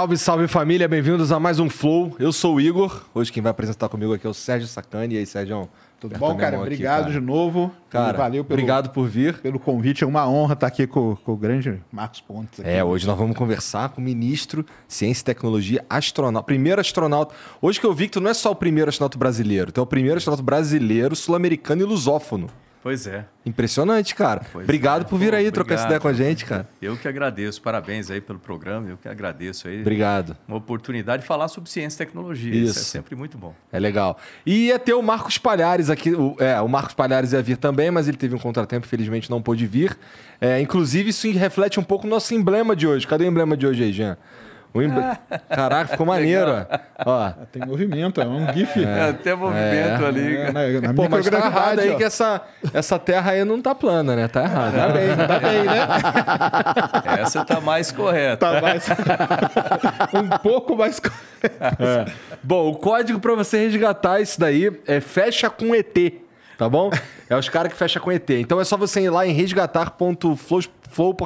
Salve, salve família, bem-vindos a mais um Flow. Eu sou o Igor. Hoje quem vai apresentar comigo aqui é o Sérgio Sacani. E aí, Sérgio? Tudo bom, cara? Obrigado aqui, cara. de novo. Cara, valeu pelo, obrigado por vir. Pelo convite. É uma honra estar aqui com, com o grande Marcos Pontes. Aqui. É, hoje nós vamos conversar com o ministro Ciência e Tecnologia, astronauta. Primeiro astronauta. Hoje que eu vi que tu não é só o primeiro astronauta brasileiro, tu é o primeiro astronauta brasileiro, sul-americano e lusófono. Pois é. Impressionante, cara. Pois obrigado é. por vir aí trocar essa ideia com a gente, cara. Eu que agradeço. Parabéns aí pelo programa. Eu que agradeço aí. Obrigado. Uma oportunidade de falar sobre ciência e tecnologia. Isso, Isso é sempre muito bom. É legal. E ia ter o Marcos Palhares aqui. O, é, o Marcos Palhares ia vir também, mas ele teve um contratempo, infelizmente não pôde vir. É, inclusive, isso reflete um pouco o nosso emblema de hoje. Cadê o emblema de hoje aí, Jean? Caraca, ficou maneiro. Ó. Tem movimento, é um GIF. É, tem movimento é. ali. É, na, na Pô, mas tá errado aí ó. que essa, essa terra aí não tá plana, né? Tá errado. Tá bem, tá bem, né? Essa tá mais correta. Tá mais... um pouco mais correta. É. Bom, o código para você resgatar isso daí é fecha com ET, tá bom? É os caras que fecha com ET. Então é só você ir lá em resgatar.flow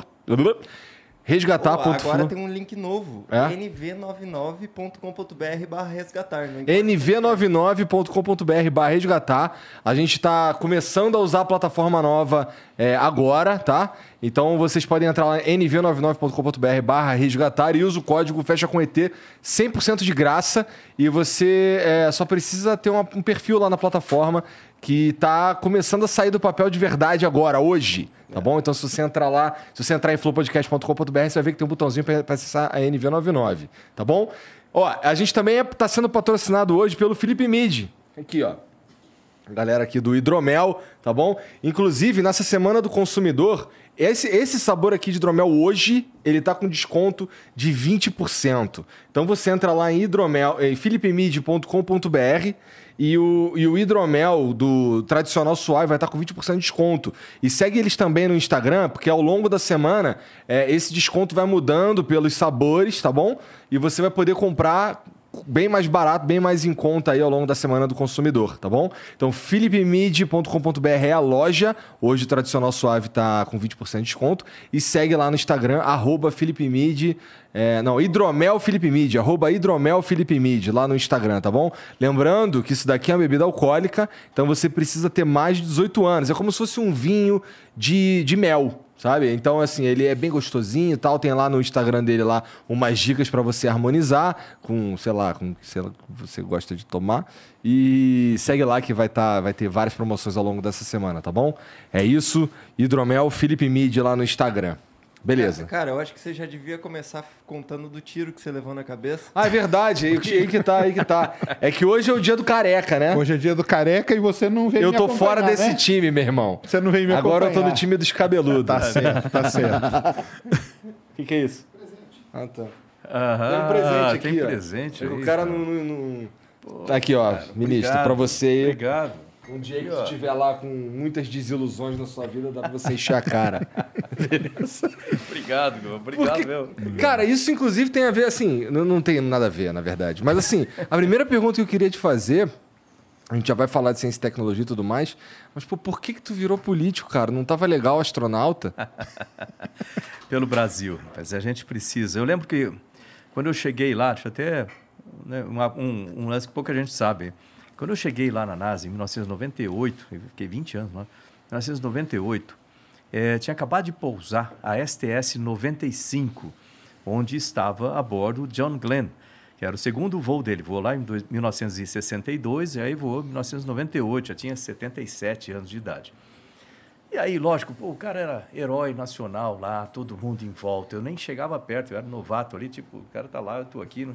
Resgatar. Oh, agora tem um link novo. É? nv99.com.br barra resgatar. nv99.com.br barra resgatar. A gente está começando a usar a plataforma nova é, agora, tá? Então vocês podem entrar lá nv99.com.br barra resgatar e usa o código fecha com ET 100% de graça e você é, só precisa ter uma, um perfil lá na plataforma que está começando a sair do papel de verdade agora, hoje. Tá bom? Então, se você entrar lá, se você entrar em flowpodcast.com.br, você vai ver que tem um botãozinho para acessar a NV99. Tá bom? Ó, a gente também está é, sendo patrocinado hoje pelo Felipe Mid. Aqui, ó. Galera aqui do Hidromel, tá bom? Inclusive, nessa semana do consumidor, esse, esse sabor aqui de hidromel hoje, ele tá com desconto de 20%. Então você entra lá em hidromel, em philipemid.com.br e o, e o hidromel do tradicional suave vai estar com 20% de desconto. E segue eles também no Instagram, porque ao longo da semana é, esse desconto vai mudando pelos sabores, tá bom? E você vai poder comprar bem mais barato, bem mais em conta aí ao longo da semana do consumidor, tá bom? Então, philipmid.com.br é a loja. Hoje o tradicional suave tá com 20% de desconto. E segue lá no Instagram, arroba philipmid. É, não, hidromel Felipe Mid, arroba hidromel Felipe Mid, lá no Instagram, tá bom? Lembrando que isso daqui é uma bebida alcoólica, então você precisa ter mais de 18 anos. É como se fosse um vinho de, de mel, sabe? Então, assim, ele é bem gostosinho e tal. Tem lá no Instagram dele lá umas dicas para você harmonizar com, sei lá, com o que você gosta de tomar. E segue lá que vai, tá, vai ter várias promoções ao longo dessa semana, tá bom? É isso. Hidromel Felipe Mid lá no Instagram. Beleza. Cara, eu acho que você já devia começar contando do tiro que você levou na cabeça. Ah, é verdade. Aí, aí que tá, aí que tá. É que hoje é o dia do careca, né? Hoje é dia do careca e você não veio Eu tô fora desse né? time, meu irmão. Você não veio me Agora eu tô no time dos cabeludos. Tá certo, tá certo. O que, que é isso? Presente. Ah, tá. Aham, Tem um presente tem aqui, ó. presente O aí, cara cara. não... não- não- Tá aqui, ó, ministro, pra você. Obrigado. Um dia que você estiver lá com muitas desilusões na sua vida, dá pra você encher a cara. Obrigado, meu. Obrigado, meu. Cara, isso inclusive tem a ver, assim, não, não tem nada a ver, na verdade. Mas assim, a primeira pergunta que eu queria te fazer, a gente já vai falar de ciência e tecnologia e tudo mais, mas pô, por que que tu virou político, cara? Não tava legal astronauta? Pelo Brasil, rapaz. A gente precisa. Eu lembro que quando eu cheguei lá, deixa eu até né, uma- um, um lance que pouca gente sabe. Quando eu cheguei lá na NASA em 1998, eu fiquei 20 anos lá, em 1998, eh, tinha acabado de pousar a STS-95, onde estava a bordo John Glenn, que era o segundo voo dele. Voou lá em dois- 1962 e aí voou em 1998, já tinha 77 anos de idade. E aí, lógico, pô, o cara era herói nacional lá, todo mundo em volta. Eu nem chegava perto, eu era novato ali, tipo, o cara tá lá, eu tô aqui. Não...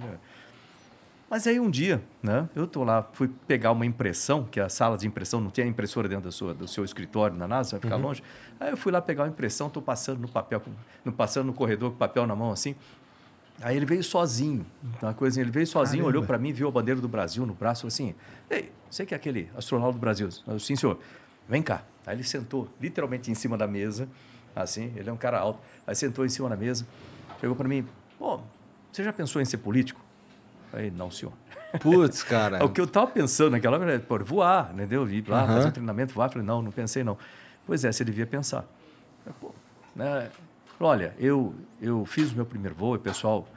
Mas aí um dia, né, eu tô lá, fui pegar uma impressão, que a sala de impressão não tinha impressora dentro da sua, do seu escritório na NASA, vai ficar longe. Aí eu fui lá pegar uma impressão, tô passando no papel, no, passando no corredor com papel na mão assim. Aí ele veio sozinho, uma coisa, ele veio sozinho, olhou para mim, viu a bandeira do Brasil no braço, falou assim: Ei, você que é aquele astronauta do Brasil? Eu, Sim, senhor. Vem cá. Aí ele sentou literalmente em cima da mesa, assim, ele é um cara alto. Aí sentou em cima da mesa, chegou para mim: Pô, você já pensou em ser político? Aí, não, senhor. Putz, cara. O que eu estava pensando naquela hora era, pô, voar, entendeu? Ir lá, Aham. fazer um treinamento, voar. Falei, não, não pensei não. Pois é, você devia pensar. Pô, né? Olha, eu, eu fiz o meu primeiro voo o pessoal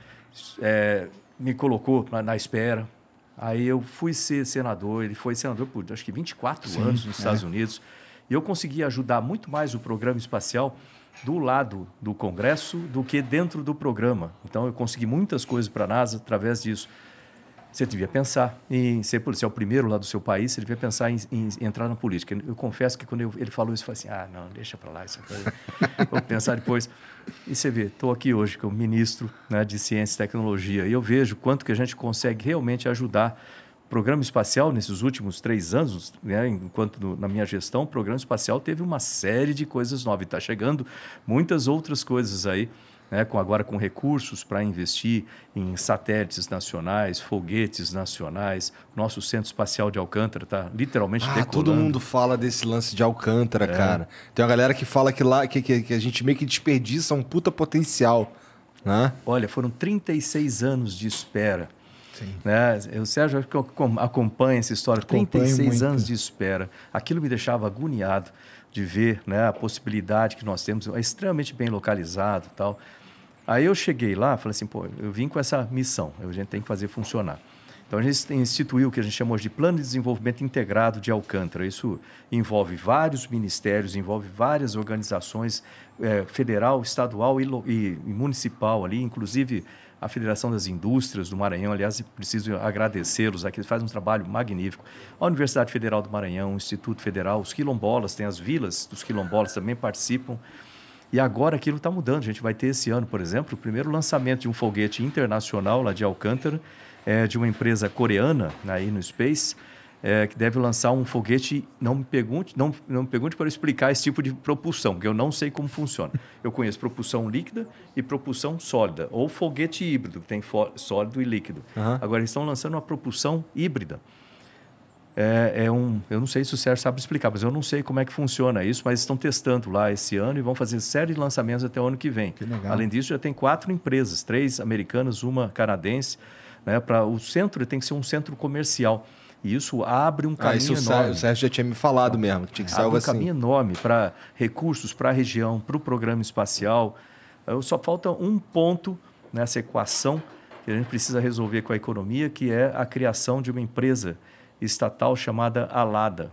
é, me colocou na, na espera. Aí eu fui ser senador, ele foi senador por acho que 24 anos nos Estados Unidos. E eu consegui ajudar muito mais o programa espacial do lado do Congresso do que dentro do programa. Então eu consegui muitas coisas para a NASA através disso. Você devia pensar em ser policial primeiro lá do seu país, você devia pensar em, em entrar na política. Eu confesso que quando eu- ele falou isso, eu falei assim, ah, não, deixa para lá, isso vou pensar depois. E você vê, estou aqui hoje como ministro né, de Ciência e Tecnologia, e eu vejo quanto que a gente consegue realmente ajudar programa espacial nesses últimos três anos, né, enquanto no- na minha gestão, o programa espacial teve uma série de coisas novas. Está chegando muitas outras coisas aí, né, com, agora com recursos para investir em satélites nacionais, foguetes nacionais. Nosso Centro Espacial de Alcântara está literalmente Ah, decolando. todo mundo fala desse lance de Alcântara, É. cara. Tem uma galera que fala que lá que, que, que a gente meio que desperdiça um puta potencial, né? Olha, foram 36 anos de espera. Né? O Sérgio acompanha essa história, Acompanho 36 muito. anos de espera. Aquilo me deixava agoniado de ver né, a possibilidade que nós temos, é extremamente bem localizado tal. Aí eu cheguei lá, falei assim, pô, eu vim com essa missão, a gente tem que fazer funcionar. Então a gente instituiu o que a gente chamou de Plano de Desenvolvimento Integrado de Alcântara. Isso envolve vários ministérios, envolve várias organizações, eh, federal, estadual e- e municipal ali, inclusive a Federação das Indústrias do Maranhão. Aliás, preciso agradecê-los aqui, fazem um trabalho magnífico. A Universidade Federal do Maranhão, o Instituto Federal, os quilombolas, tem as vilas dos quilombolas também participam. E agora aquilo está mudando. A gente vai ter esse ano, por exemplo, o primeiro lançamento de um foguete internacional lá de Alcântara, é, de uma empresa coreana aí no Space, é, que deve lançar um foguete. Não me pergunte, não, não me pergunte para eu explicar esse tipo de propulsão, que eu não sei como funciona. Eu conheço propulsão líquida e propulsão sólida, ou foguete híbrido, que tem sólido e líquido. Aham. Agora eles estão lançando uma propulsão híbrida. É, é um, eu não sei se o Sérgio sabe explicar, mas eu não sei como é que funciona isso, mas estão testando lá esse ano e vão fazer série de lançamentos até o ano que vem. Que. Além disso, já tem quatro empresas, três americanas, uma canadense. Né, pra, o centro tem que ser um centro comercial. E isso abre um Ah, caminho isso o Sérgio, enorme. o Sérgio já tinha me falado mesmo, que tinha que ser algo um assim. caminho enorme para recursos para a região, para o programa espacial. Só falta um ponto nessa equação que a gente precisa resolver com a economia, que é a criação de uma empresa estatal chamada Alada.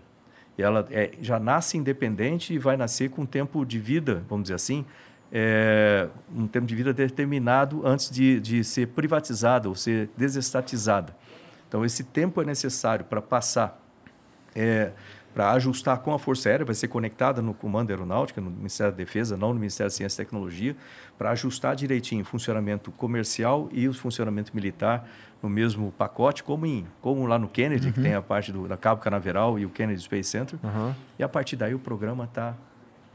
E ela é- já nasce independente e vai nascer com um tempo de vida, vamos dizer assim, é, um tempo de vida determinado antes de, de ser privatizada ou ser desestatizada. Então, esse tempo é necessário para passar é, para ajustar com a Força Aérea, vai ser conectada no Comando Aeronáutica, no Ministério da Defesa, não no Ministério da Ciência e Tecnologia, para ajustar direitinho o funcionamento comercial e o funcionamento militar no mesmo pacote, como, em, como lá no Kennedy, que tem a parte do, da Cabo Canaveral e o Kennedy Space Center. Aham. E a partir daí o programa está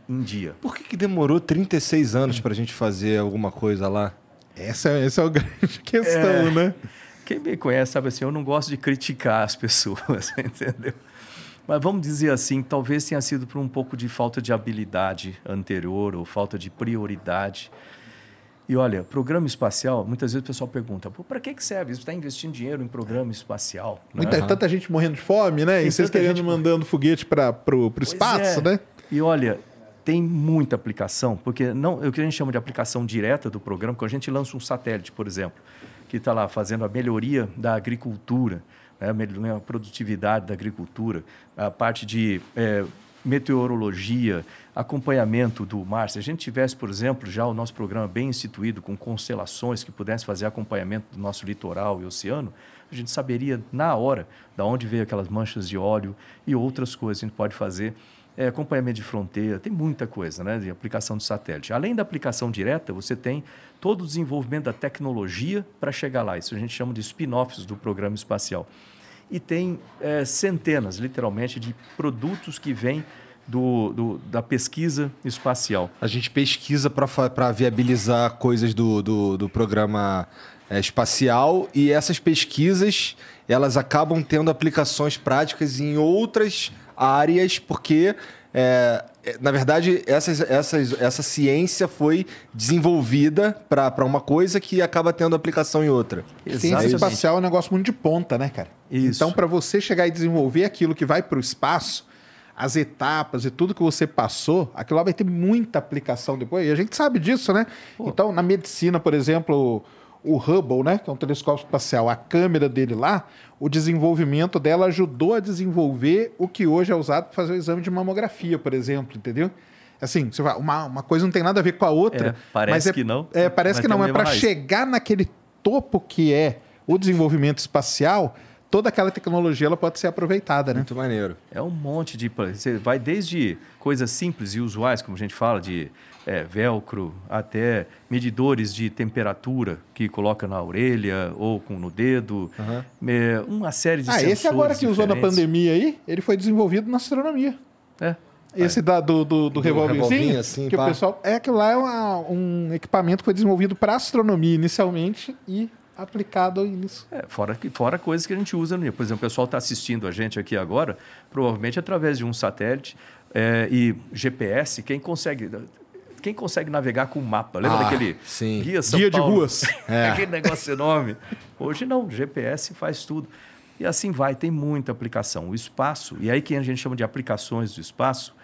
em dia. Por que, que demorou 36 anos pra gente fazer alguma coisa lá? Essa, essa é a grande questão, É. né? Quem me conhece sabe assim, eu não gosto de criticar as pessoas, entendeu? Mas vamos dizer assim, talvez tenha sido por um pouco de falta de habilidade anterior ou falta de prioridade. E olha, programa espacial, muitas vezes o pessoal pergunta, para que, que serve? Você está investindo dinheiro em programa espacial? né? Muita, Tanta gente morrendo de fome, né? Tem e vocês querendo gente- mandando foguete para Pois espaço, é. né? E olha, tem muita aplicação, porque não, o que a gente chama de aplicação direta do programa, quando a gente lança um satélite, por exemplo, que está lá fazendo a melhoria da agricultura, né, a produtividade da agricultura, a parte de eh, meteorologia, acompanhamento do mar. Se a gente tivesse, por exemplo, já o nosso programa bem instituído, com constelações que pudesse fazer acompanhamento do nosso litoral e oceano, a gente saberia na hora da onde veio aquelas manchas de óleo e outras coisas que a gente pode fazer. É, acompanhamento de fronteira, tem muita coisa, né, de aplicação de satélite. Além da aplicação direta, você tem todo o desenvolvimento da tecnologia para chegar lá. Isso a gente chama de spin-offs do programa espacial. E tem é, centenas, literalmente, de produtos que vêm do, do- da pesquisa espacial. A gente pesquisa para viabilizar coisas do, do, do programa é, espacial e essas pesquisas elas acabam tendo aplicações práticas em outras áreas porque é, é, na verdade essas, essas, essa ciência foi desenvolvida para uma coisa que acaba tendo aplicação em outra. Ciência Exatamente. espacial é um negócio muito de ponta, né, cara? Isso. Então, para você chegar e desenvolver aquilo que vai para o espaço, as etapas e tudo que você passou, aquilo lá vai ter muita aplicação depois. E a gente sabe disso, né? Então, na medicina, por exemplo, o Hubble, né, que é um telescópio espacial, a câmera dele lá, o desenvolvimento dela ajudou a desenvolver o que hoje é usado para fazer o exame de mamografia, por exemplo, entendeu? Assim, você vai, uma, uma coisa não tem nada a ver com a outra. É, parece mas é- que não, É, parece que não, a mas mesma para chegar naquele topo que é o desenvolvimento espacial, toda aquela tecnologia ela pode ser aproveitada, né? Muito maneiro. É um monte de. Você vai desde coisas simples e usuais, como a gente fala, de é, velcro, até medidores de temperatura que coloca na orelha ou com no dedo. É, uma série de Ah, esse agora sensores que usou na diferentes. pandemia aí, ele foi desenvolvido na astronomia. É. Esse da, do, do, do, revolvinho, revolvinho, assim, que pá. o pessoal. É que lá é uma- um equipamento que foi desenvolvido para astronomia inicialmente e aplicado nisso. É, fora, que- fora coisas que a gente usa. Por exemplo, o pessoal está assistindo a gente aqui agora, provavelmente através de um satélite é, e GPS, quem consegue. Quem consegue navegar com mapa? Lembra Ah, daquele sim. guia São Guia de Paulo? ruas. É. Aquele negócio enorme. Hoje não, GPS faz tudo. E assim vai, tem muita aplicação. O espaço, e aí que a gente chama de aplicações do espaço,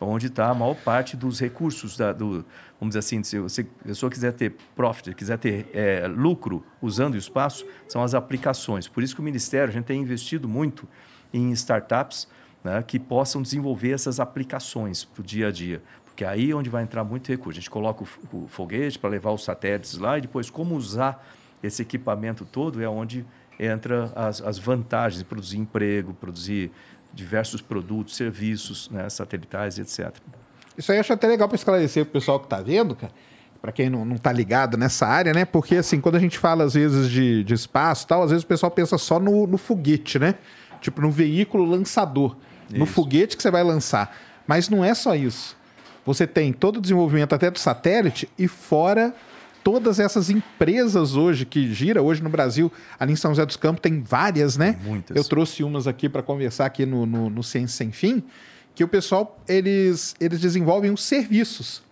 onde está a maior parte dos recursos, da, do, vamos dizer assim, se você, se a pessoa quiser ter profit, quiser ter é, lucro usando o espaço, são as aplicações. Por isso que o Ministério, a gente tem investido muito em startups né, que possam desenvolver essas aplicações para o dia a dia. Porque aí é onde vai entrar muito recurso. A gente coloca o, o foguete para levar os satélites lá e depois como usar esse equipamento todo é onde entra as, as vantagens de produzir emprego, produzir diversos produtos, serviços né, satelitais, etc. Isso aí eu acho até legal para esclarecer pro pessoal que tá vendo, cara. Para quem não, não tá ligado nessa área, né? Porque, assim, quando a gente fala, às vezes, de, de espaço tal, às vezes o pessoal pensa só no, no foguete, né? Tipo, no veículo lançador. No Isso. foguete que você vai lançar. Mas não é só isso. Você tem todo o desenvolvimento até do satélite e fora todas essas empresas hoje que gira hoje no Brasil, ali em São José dos Campos tem várias, né? Muitas. Eu trouxe umas aqui para conversar aqui no, no, no Ciência Sem Fim, que o pessoal eles, eles desenvolvem os serviços.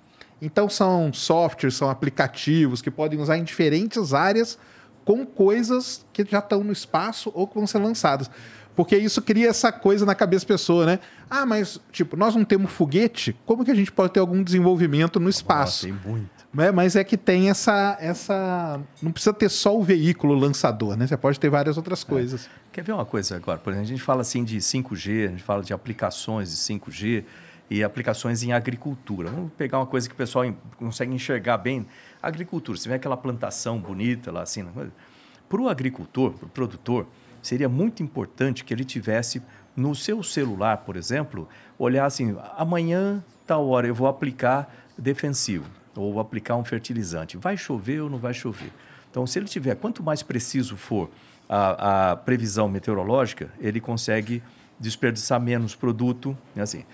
Então são softwares, são aplicativos que podem usar em diferentes áreas com coisas que já estão no espaço ou que vão ser lançadas. Porque isso cria essa coisa na cabeça da pessoa, né? Ah, mas, tipo, nós não temos foguete, como que a gente pode ter algum desenvolvimento no espaço? Nossa, tem muito. Né? Mas é que tem essa, essa. Não precisa ter só o veículo lançador, né? Você pode ter várias outras coisas. Quer ver uma coisa agora? Por exemplo, a gente fala assim de 5G, a gente fala de aplicações de 5G e aplicações em agricultura. Vamos pegar uma coisa que o pessoal consegue enxergar bem. Agricultura, você vê aquela plantação bonita lá assim. Para o agricultor, para o produtor, seria muito importante que ele tivesse no seu celular, por exemplo, olhar assim, amanhã, tal hora, eu vou aplicar defensivo ou vou aplicar um fertilizante. Vai chover ou não vai chover? Então, se ele tiver, quanto mais preciso for a, a previsão meteorológica, ele consegue desperdiçar menos produto, né, assim.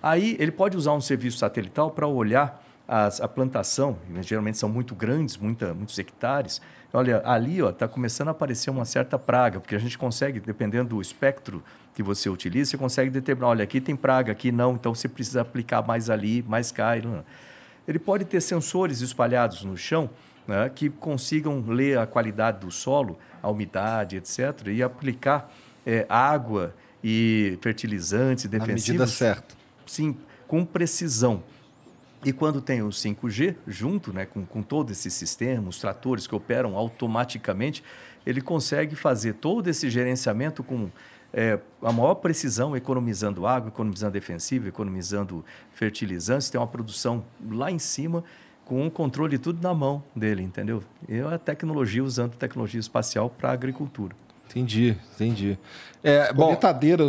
Aí ele pode usar um serviço satelital para olhar as, a plantação, geralmente são muito grandes, muita, muitos hectares. Olha, ali está começando a aparecer uma certa praga, porque a gente consegue, dependendo do espectro que você utiliza, você consegue determinar, olha, aqui tem praga, aqui não, então você precisa aplicar mais ali, mais cá. Ele pode ter sensores espalhados no chão né, que consigam ler a qualidade do solo, a umidade, etc., e aplicar é, água e fertilizantes defensivos. A medida certa. Sim, com precisão. E quando tem o 5G junto, né, com, com todo esse sistema, os tratores que operam automaticamente, ele consegue fazer todo esse gerenciamento com é, a maior precisão, economizando água, economizando defensivo, economizando fertilizantes, tem uma produção lá em cima com o controle de tudo na mão dele, entendeu? E a tecnologia, usando tecnologia espacial para a agricultura. Entendi, entendi. É, bom,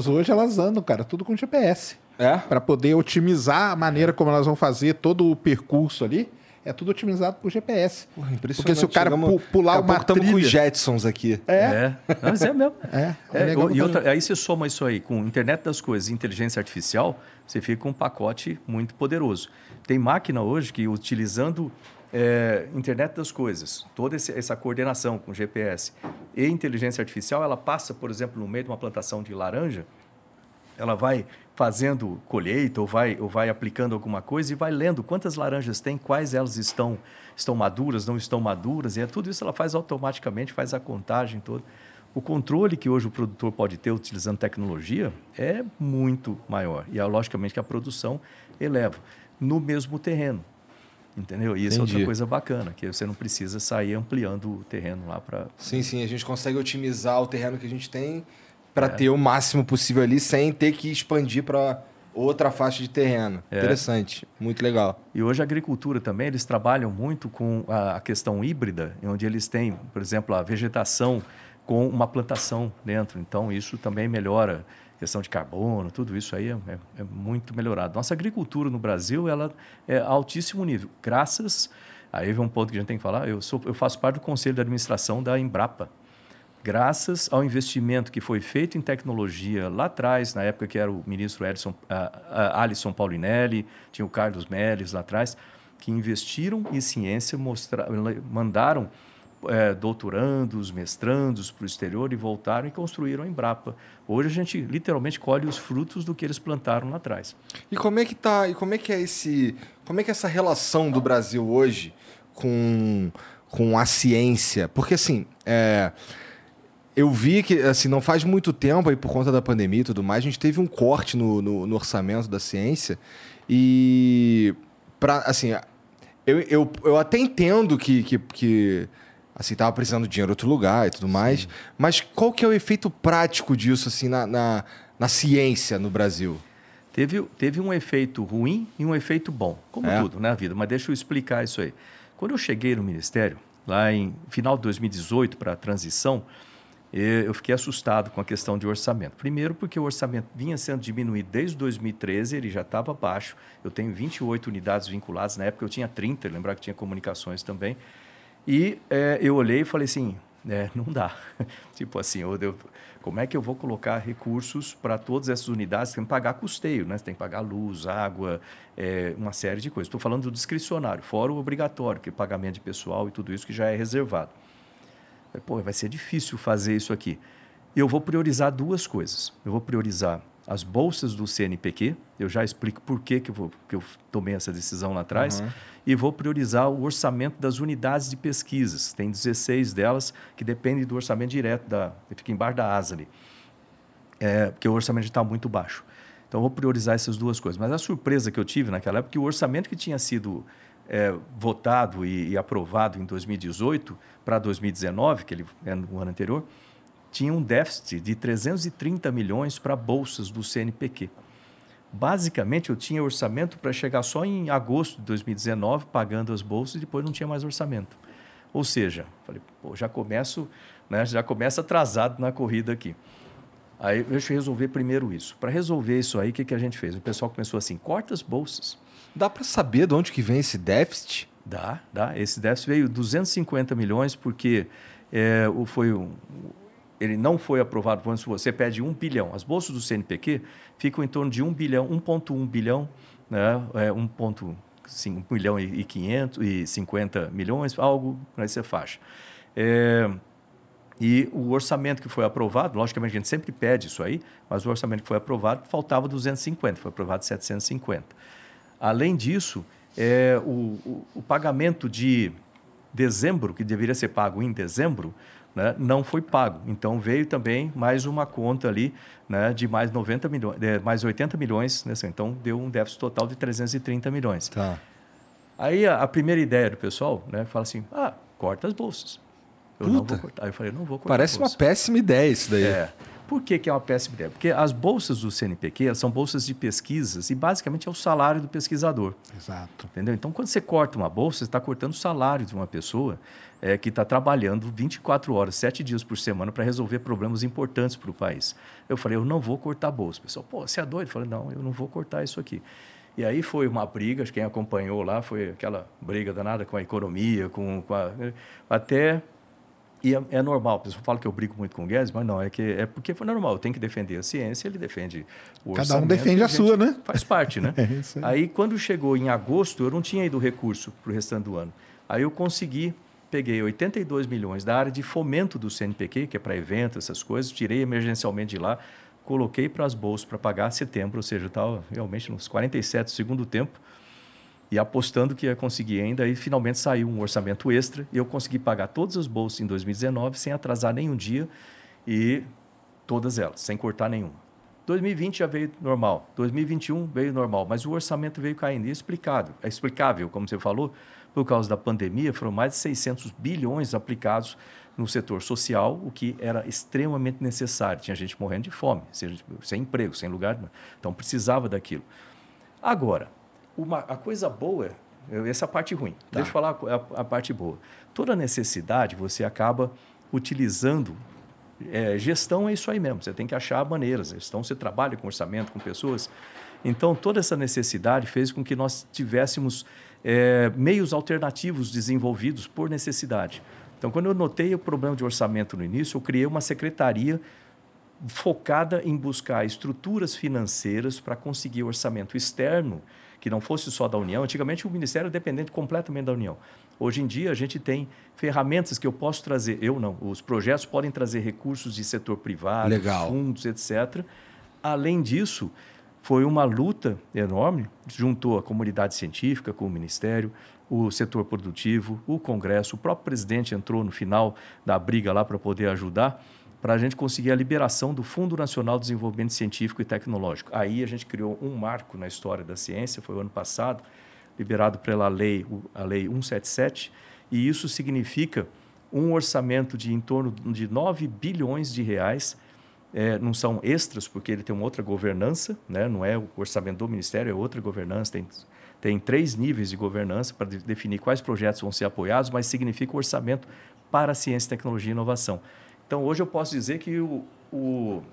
hoje elas andam, cara, tudo com GPS. É? Para poder otimizar a maneira como elas vão fazer todo o percurso ali. É tudo otimizado por GPS. Porra, impressionante. Porque se o cara pu pular uma estamos trilha... com os Jetsons aqui. É. é. Não, mas é mesmo. É, é É, e outra, aí você soma isso aí com internet das coisas e inteligência artificial, você fica com um pacote muito poderoso. Tem máquina hoje que, utilizando é, internet das coisas, toda esse- essa coordenação com GPS e inteligência artificial, ela passa, por exemplo, no meio de uma plantação de laranja, ela vai fazendo colheita ou vai, ou vai aplicando alguma coisa e vai lendo quantas laranjas tem, quais elas estão, estão maduras, não estão maduras, e é tudo isso ela faz automaticamente, faz a contagem toda. O controle que hoje o produtor pode ter utilizando tecnologia é muito maior. E, logicamente, que a produção eleva no mesmo terreno. Entendeu? E isso é outra Entendi. coisa bacana, que você não precisa sair ampliando o terreno lá para Sim, sim, a gente consegue otimizar o terreno que a gente tem para ter o máximo possível ali sem ter que expandir para outra faixa de terreno. É. Interessante, muito legal. E hoje a agricultura também, eles trabalham muito com a, a questão híbrida, onde eles têm, por exemplo, a vegetação com uma plantação dentro. Então, isso também melhora a questão de carbono, tudo isso aí é, é- é muito melhorado. Nossa agricultura no Brasil, ela é altíssimo nível. Graças, aí vem um ponto que a gente tem que falar, eu, sou, eu faço parte do conselho de administração da Embrapa. Graças ao investimento que foi feito em tecnologia lá atrás, na época que era o ministro Edson, ah, ah, Alisson Paulinelli, tinha o Carlos Melles lá atrás, que investiram em ciência, mostra, mandaram eh, doutorandos, mestrandos para o exterior e voltaram e construíram a Embrapa. Hoje a gente literalmente colhe os frutos do que eles plantaram lá atrás. E como é que tá? E como é que é esse, como é que é essa relação do Brasil hoje com com a ciência? Porque assim, é, eu vi que assim não faz muito tempo aí por conta da pandemia e tudo mais, a gente teve um corte no, no, no orçamento da ciência e para assim, eu, eu, eu até entendo que, que, que assim, tava precisando de dinheiro em outro lugar e tudo mais, mas qual que é o efeito prático disso assim na, na, na ciência no Brasil? Teve, teve um efeito ruim e um efeito bom, como É. tudo na vida, mas deixa eu explicar isso aí. Quando eu cheguei no Ministério, lá em final de 2018, para a transição, eu fiquei assustado com a questão de orçamento. Primeiro, porque o orçamento vinha sendo diminuído desde 2013, ele já estava baixo. Eu tenho 28 unidades vinculadas, na época eu tinha 30, lembrar que tinha comunicações também. E eh, eu olhei e falei assim, é, não dá. tipo assim, eu, eu- como é que eu vou colocar recursos para todas essas unidades? Tem que pagar custeio, né? Você tem que pagar luz, água, eh, uma série de coisas. Estou falando do discricionário, fora o obrigatório, que é pagamento de pessoal e tudo isso que já é reservado. Falei, Pô, vai ser difícil fazer isso aqui. Eu vou priorizar duas coisas. Eu vou priorizar as bolsas do CNPq, eu já explico por que, que, eu, vou- que eu tomei essa decisão lá atrás, e vou priorizar o orçamento das unidades de pesquisas. Tem 16 delas que dependem do orçamento direto, da, fica embaixo da asa ali, é, porque o orçamento está muito baixo. Então, eu vou priorizar essas duas coisas. Mas a surpresa que eu tive naquela época é que o orçamento que tinha sido é, votado e, e aprovado em 2018 para 2019, que ele é no ano anterior, tinha um déficit de 330 milhões para bolsas do CNPq. Basicamente, eu tinha orçamento para chegar só em agosto de 2019, pagando as bolsas, e depois não tinha mais orçamento. Ou seja, falei, pô, já começo, né, já começa atrasado na corrida aqui. Aí deixa eu resolver primeiro isso. Para resolver isso aí, o que, que a gente fez? O pessoal começou assim, corta as bolsas. Dá para saber de onde que vem esse déficit? Dá, dá. Esse déficit veio 250 milhões porque é, foi um, ele não foi aprovado. Quando você pede um bilhão, as bolsas do CNPq ficam em torno de 1 bilhão, 1,1 bilhão, né? É, 1 ponto, 5 milhão e 500 e 50 milhões, algo nessa faixa. É, e o orçamento que foi aprovado, logicamente a gente sempre pede isso aí, mas o orçamento que foi aprovado faltava 250, foi aprovado 750. Além disso, é, o, o, o pagamento de dezembro, que deveria ser pago em dezembro, né, não foi pago. Então veio também mais uma conta ali né, de mais 90 milhões, mais 80 milhões, né, então deu um déficit total de 330 milhões. Tá. Aí a, a primeira ideia do pessoal, né, fala assim: "Ah, corta as bolsas". Eu não Puta. vou cortar. Aí eu falei: "Não vou cortar". Parece uma péssima ideia isso daí. É. Por que, que é uma péssima ideia? Porque as bolsas do CNPq são bolsas de pesquisas e basicamente é o salário do pesquisador. Exato. Entendeu? Então, quando você corta uma bolsa, você está cortando o salário de uma pessoa é, que está trabalhando 24 horas, 7 dias por semana para resolver problemas importantes para o país. Eu falei, eu não vou cortar a bolsa. O pessoal, pô, você é doido? Eu falei, não, eu não vou cortar isso aqui. E aí foi uma briga, quem acompanhou lá foi aquela briga danada com a economia, com, com a, até e é, é normal, o pessoal fala que eu brigo muito com o Guedes, mas não, é que é porque foi normal, eu tenho que defender a ciência, ele defende o Cada um defende a gente sua, né? Faz parte, né? É aí. aí, quando chegou em agosto, eu não tinha ido recurso para o restante do ano. Aí eu consegui, peguei 82 milhões da área de fomento do CNPq, que é para eventos, essas coisas, tirei emergencialmente de lá, coloquei para as bolsas para pagar setembro, ou seja, estava realmente nos 47 do segundo tempo, e apostando que ia conseguir ainda, aí finalmente saiu um orçamento extra e eu consegui pagar todas as bolsas em 2019 sem atrasar nenhum dia e todas elas, sem cortar nenhuma. 2020 já veio normal, 2021 veio normal, mas o orçamento veio caindo. E é explicado, é explicável, como você falou, por causa da pandemia, foram mais de 600 bilhões aplicados no setor social, o que era extremamente necessário. Tinha gente morrendo de fome, sem, sem emprego, sem lugar, então precisava daquilo. Agora, uma, a coisa boa, eu- essa é a parte ruim. Deixa eu falar a, a parte boa. Toda necessidade você acaba utilizando. é, gestão é isso aí mesmo. Você tem que achar maneiras. Gestão você trabalha com orçamento, com pessoas. Então toda essa necessidade fez com que nós tivéssemos é, meios alternativos desenvolvidos por necessidade. Então quando eu notei o problema de orçamento no início, eu criei uma secretaria focada em buscar estruturas financeiras para conseguir orçamento externo, que não fosse só da União. Antigamente o Ministério era dependente completamente da União. Hoje em dia a gente tem ferramentas que eu posso trazer, eu não, os projetos podem trazer recursos de setor privado, Legal. fundos, etc. Além disso, foi uma luta enorme, juntou a comunidade científica com o Ministério, o setor produtivo, o Congresso, o próprio presidente entrou no final da briga lá para poder ajudar, para a gente conseguir a liberação do Fundo Nacional de Desenvolvimento Científico e Tecnológico. Aí a gente criou um marco na história da ciência, foi o ano passado, liberado pela lei, a lei 177, e isso significa um orçamento de em torno de 9 bilhões de reais é, não são extras, porque ele tem uma outra governança, né? não é o orçamento do Ministério, é outra governança, tem, tem três níveis de governança para de- definir quais projetos vão ser apoiados, mas significa o orçamento para ciência, tecnologia e inovação. Então, hoje eu posso dizer que o, o-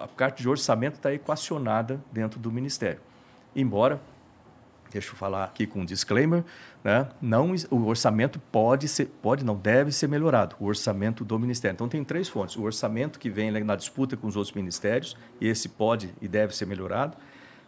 a carta de orçamento está equacionada dentro do Ministério. Embora deixa eu falar aqui com um disclaimer, né? Não, o orçamento pode ser, pode não deve ser melhorado, o orçamento do ministério. Então tem três fontes: o orçamento que vem na disputa com os outros ministérios, esse pode e deve ser melhorado.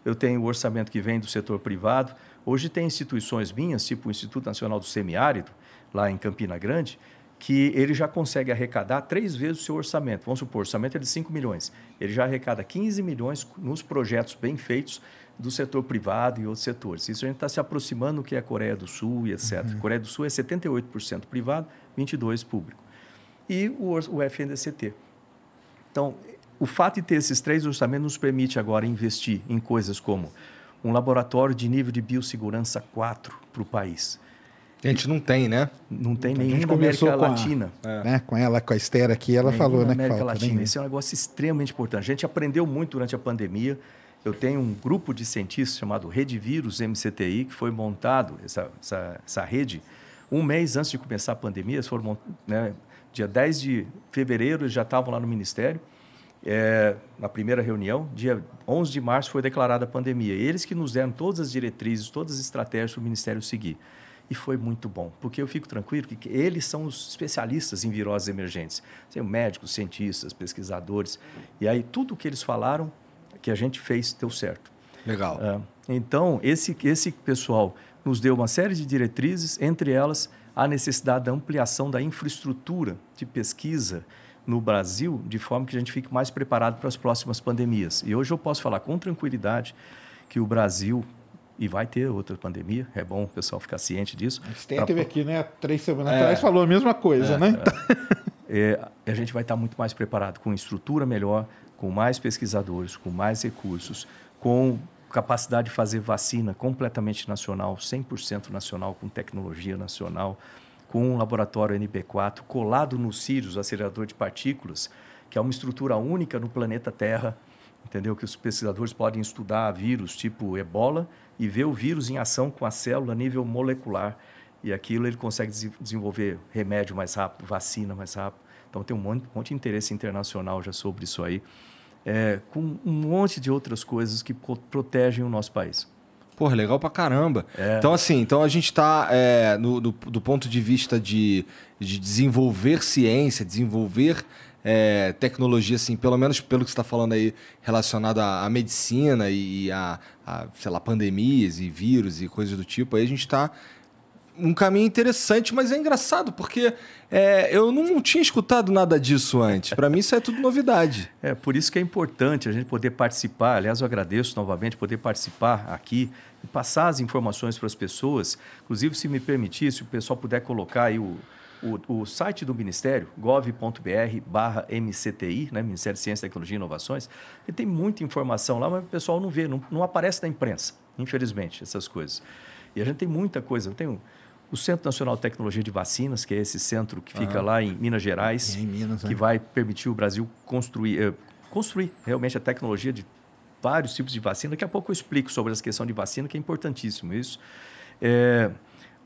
Eu tenho o orçamento que vem do setor privado. Hoje tem instituições minhas, tipo o Instituto Nacional do Semiárido, lá em Campina Grande, que ele já consegue arrecadar três vezes o seu orçamento. Vamos supor, o orçamento é de 5 milhões. Ele já arrecada 15 milhões nos projetos bem feitos do setor privado e outros setores. Isso a gente está se aproximando do que é a Coreia do Sul e etc. A Coreia do Sul é 78% privado, 22% público. E o, o FNDCT. Então, o fato de ter esses três orçamentos nos permite agora investir em coisas como um laboratório de nível de biossegurança 4 para o país. A gente não tem, né? Não tem A gente nenhum na América com a- Latina. Né? Com ela, com a Esther aqui, ela Nenhum falou, na né? Que América falta Latina. Esse é um negócio extremamente importante. A gente aprendeu muito durante a pandemia. Eu tenho um grupo de cientistas chamado Rede Vírus MCTI, que foi montado, essa, essa, essa rede, um mês antes de começar a pandemia. Eles foram, né, dia 10 de fevereiro, eles já estavam lá no Ministério, é, na primeira reunião. Dia 11 de março foi declarada a pandemia. Eles que nos deram todas as diretrizes, todas as estratégias para o Ministério seguir. E foi muito bom, porque eu fico tranquilo que eles são os especialistas em viroses emergentes. Tem médicos, cientistas, pesquisadores. E aí tudo o que eles falaram, que a gente fez, deu certo. Legal. Ah, então, esse, esse pessoal nos deu uma série de diretrizes, entre elas a necessidade da ampliação da infraestrutura de pesquisa no Brasil, de forma que a gente fique mais preparado para as próximas pandemias. E hoje eu posso falar com tranquilidade que o Brasil e vai ter outra pandemia, é bom o pessoal ficar ciente disso. Você teve aqui, né? Três semanas É. atrás falou a mesma coisa, né? É, a gente vai estar muito mais preparado, com estrutura melhor, com mais pesquisadores, com mais recursos, com capacidade de fazer vacina completamente nacional, 100% nacional, com tecnologia nacional, com um laboratório NB4 colado no Sirius, acelerador de partículas, que é uma estrutura única no planeta Terra, entendeu? Que os pesquisadores podem estudar vírus tipo ebola e ver o vírus em ação com a célula a nível molecular. E aquilo ele consegue dese- desenvolver remédio mais rápido, vacina mais rápido. Então tem um monte, monte de interesse internacional já sobre isso aí, é, com um monte de outras coisas que protegem o nosso país. Porra, legal pra caramba. É. Então, assim, então a gente está no, do, do ponto de vista de, de desenvolver ciência, desenvolver é, tecnologia, assim, pelo menos pelo que você está falando aí, relacionado à, à medicina e a, a, sei lá, pandemias e vírus e coisas do tipo, aí a gente está um caminho interessante, mas é engraçado, porque é, eu não tinha escutado nada disso antes. Para mim, isso é tudo novidade. É, por isso que é importante a gente poder participar. Aliás, eu agradeço novamente poder participar aqui e passar as informações para as pessoas. Inclusive, se me permitir, se o pessoal puder colocar aí o, o, o site do Ministério, gov.br barra MCTI, né, Ministério de Ciência, Tecnologia e Inovações, e tem muita informação lá, mas o pessoal não vê, não, não aparece na imprensa, infelizmente, essas coisas. E a gente tem muita coisa. Tenho o Centro Nacional de Tecnologia de Vacinas, que é esse centro que fica lá em Minas Gerais, É em Minas, que né? vai permitir o Brasil construir, eh, construir realmente a tecnologia de vários tipos de vacina. Daqui a pouco eu explico sobre essa questão de vacina, que é importantíssimo isso. É,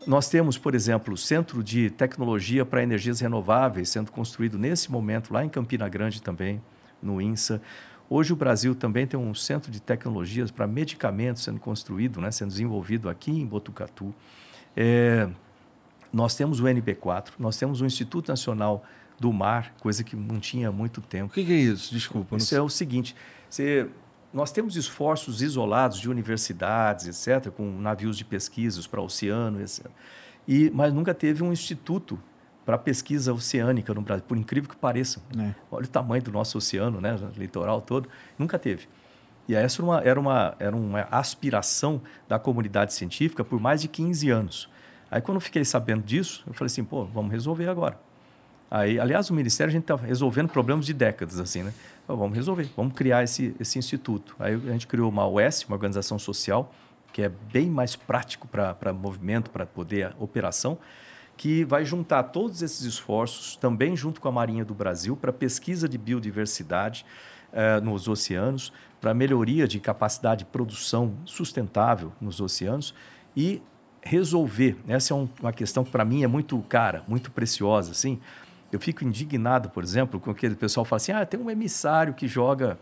nós temos, por exemplo, o Centro de Tecnologia para Energias Renováveis sendo construído nesse momento lá em Campina Grande também, no INSA. Hoje o Brasil também tem um centro de tecnologias para medicamentos sendo construído, né, sendo desenvolvido aqui em Botucatu. É, nós temos o NB4, nós temos o Instituto Nacional do Mar, coisa que não tinha há muito O tempo. que, que é isso? Desculpa. eu não Isso é o seguinte: você- nós temos esforços isolados de universidades, etc., com navios de pesquisas para o oceano, etc. E, mas nunca teve um instituto para pesquisa oceânica no Brasil, por incrível que pareça. É. Olha o tamanho do nosso oceano, né, o litoral todo, nunca teve. E essa era uma, era, uma, era uma aspiração da comunidade científica por mais de 15 anos. Aí, quando eu fiquei sabendo disso, eu falei assim, pô, vamos resolver agora. Aí, aliás, o Ministério, a gente está resolvendo problemas de décadas, assim, né? Então, vamos resolver, vamos criar esse, esse instituto. Aí a gente criou uma OS, uma organização social, que é bem mais prático para movimento, para poder operação, que vai juntar todos esses esforços, também junto com a Marinha do Brasil, para pesquisa de biodiversidade eh, nos oceanos, para melhoria de capacidade de produção sustentável nos oceanos e resolver. Essa é um- uma questão que para mim é muito cara, muito preciosa, assim. Eu fico indignado, por exemplo, com aquele pessoal que fala assim: ah, tem um emissário que joga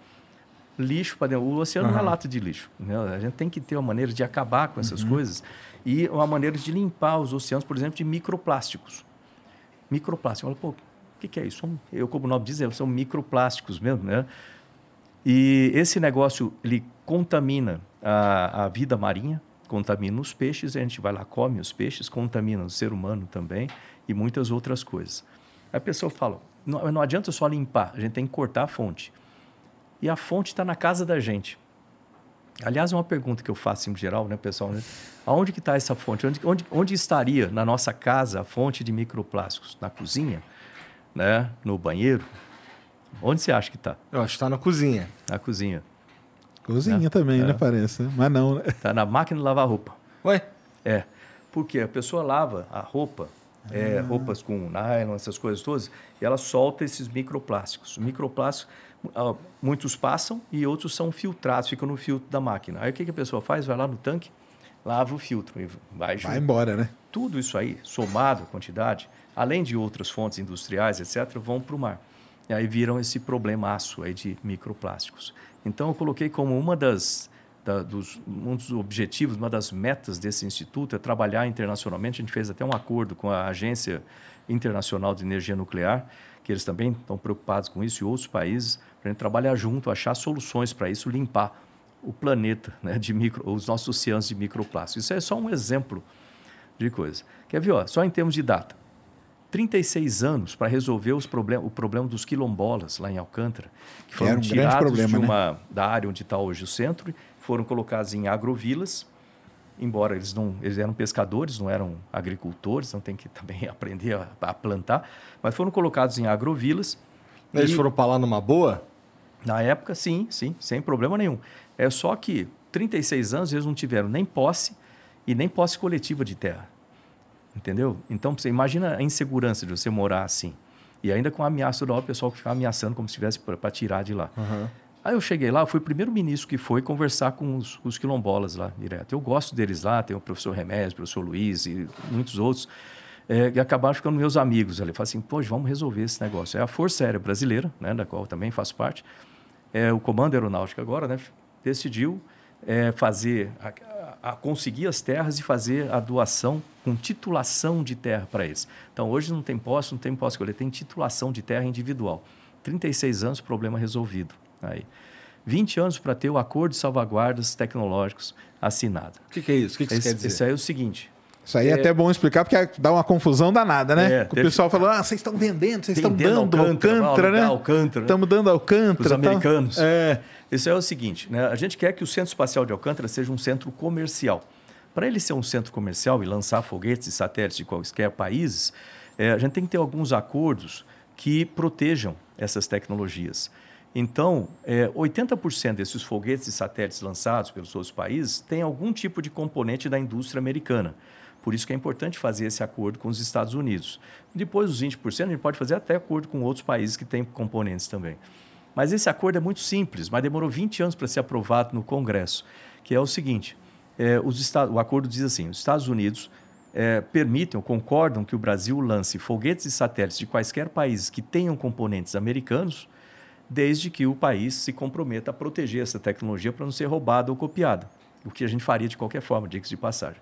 lixo para dentro. O oceano não é lata de lixo. Né? A gente tem que ter uma maneira de acabar com essas coisas e uma maneira de limpar os oceanos, por exemplo, de microplásticos. Microplásticos. Olha, pô, o que, que é isso? Eu, como o nome diz, são microplásticos mesmo, né? E esse negócio, ele contamina a, a vida marinha, contamina os peixes, a gente vai lá, come os peixes, contamina o ser humano também e muitas outras coisas. Aí a pessoa fala, não, não adianta só limpar, a gente tem que cortar a fonte. E a fonte está na casa da gente. Aliás, é uma pergunta que eu faço em geral, né, pessoal? Né? Aonde que está essa fonte? Onde, onde, onde estaria na nossa casa a fonte de microplásticos? Na cozinha? Né? No banheiro? Onde você acha que está? Eu acho que tá na cozinha. Na cozinha. Cozinha É. também, né? É. Parece. né? Mas não, né? Está na máquina de lavar roupa. Ué? É, porque a pessoa lava a roupa, é, roupas com nylon, essas coisas todas, e ela solta esses microplásticos. Microplásticos, ah, muitos passam e outros são filtrados, ficam no filtro da máquina. Aí o que, que a pessoa faz? Vai lá no tanque, lava o filtro e vai, Vai embora, né? Tudo isso aí, somado a quantidade, além de outras fontes industriais, etc., vão para o mar. E aí viram esse problemaço aí de microplásticos. Então, eu coloquei como uma das, da- dos, um dos objetivos, uma das metas desse instituto é trabalhar internacionalmente. A gente fez até um acordo com a Agência Internacional de Energia Nuclear, que eles também estão preocupados com isso, e outros países, para a gente trabalhar junto, achar soluções para isso, limpar o planeta, né, de micro, os nossos oceanos de microplástico. Isso é só um exemplo de coisa. Quer ver? Ó, só em termos de data. 36 anos para resolver os problem o problema dos quilombolas lá em Alcântara, que foram era um tirados problema, de né? uma, da área onde está hoje o centro, foram colocados em agrovilas, embora eles não eles eram pescadores, não eram agricultores, então tem que também aprender a, a plantar, mas foram colocados em agrovilas. Eles e- foram pra lá numa boa? na época, sim, sim, sem problema nenhum. É só que 36 anos eles não tiveram nem posse e nem posse coletiva de terra. Entendeu? Então, você imagina a insegurança de você morar assim. E ainda com a ameaça toda hora, o pessoal ficava ameaçando como se tivesse para tirar de lá. Aí eu cheguei lá, fui o primeiro ministro que foi conversar com os, os quilombolas lá direto. Eu gosto deles lá, tem o professor Remédio, o professor Luiz e muitos outros. É, e acabaram ficando meus amigos ali. Falei assim, poxa, vamos resolver esse negócio. É a Força Aérea Brasileira, né, da qual eu também faço parte, é, o Comando Aeronáutico agora, né, decidiu é, fazer, a, a conseguir as terras e fazer a doação com titulação de terra para eles. Então, hoje não tem posse, não tem posse colher, tem titulação de terra individual. 36 anos, problema resolvido. Aí. 20 anos para ter o acordo de salvaguardas tecnológicos assinado. O que, que é isso? O que, que isso Esse, quer dizer? esse aí é o seguinte, Isso aí é, até bom explicar, porque dá uma confusão danada, né? É, o teve- pessoal falou: ah, vocês estão vendendo, vocês estão dando Alcântara, Alcântara, né? Alcântara, né? Estamos dando Alcântara. Para os tal. americanos. É. Isso é o seguinte, né? a gente quer que o Centro Espacial de Alcântara seja um centro comercial. Para ele ser um centro comercial e lançar foguetes e satélites de quaisquer países, eh, a gente tem que ter alguns acordos que protejam essas tecnologias. Então, eh, 80% desses foguetes e satélites lançados pelos outros países têm algum tipo de componente da indústria americana. Por isso que é importante fazer esse acordo com os Estados Unidos. Depois dos 20%, a gente pode fazer até acordo com outros países que têm componentes também. Mas esse acordo é muito simples, mas demorou 20 anos para ser aprovado no Congresso, que é o seguinte, é, os o acordo diz assim, os Estados Unidos é, permitem, ou concordam que o Brasil lance foguetes e satélites de quaisquer países que tenham componentes americanos, desde que o país se comprometa a proteger essa tecnologia para não ser roubada ou copiada, o que a gente faria de qualquer forma, diga de passagem.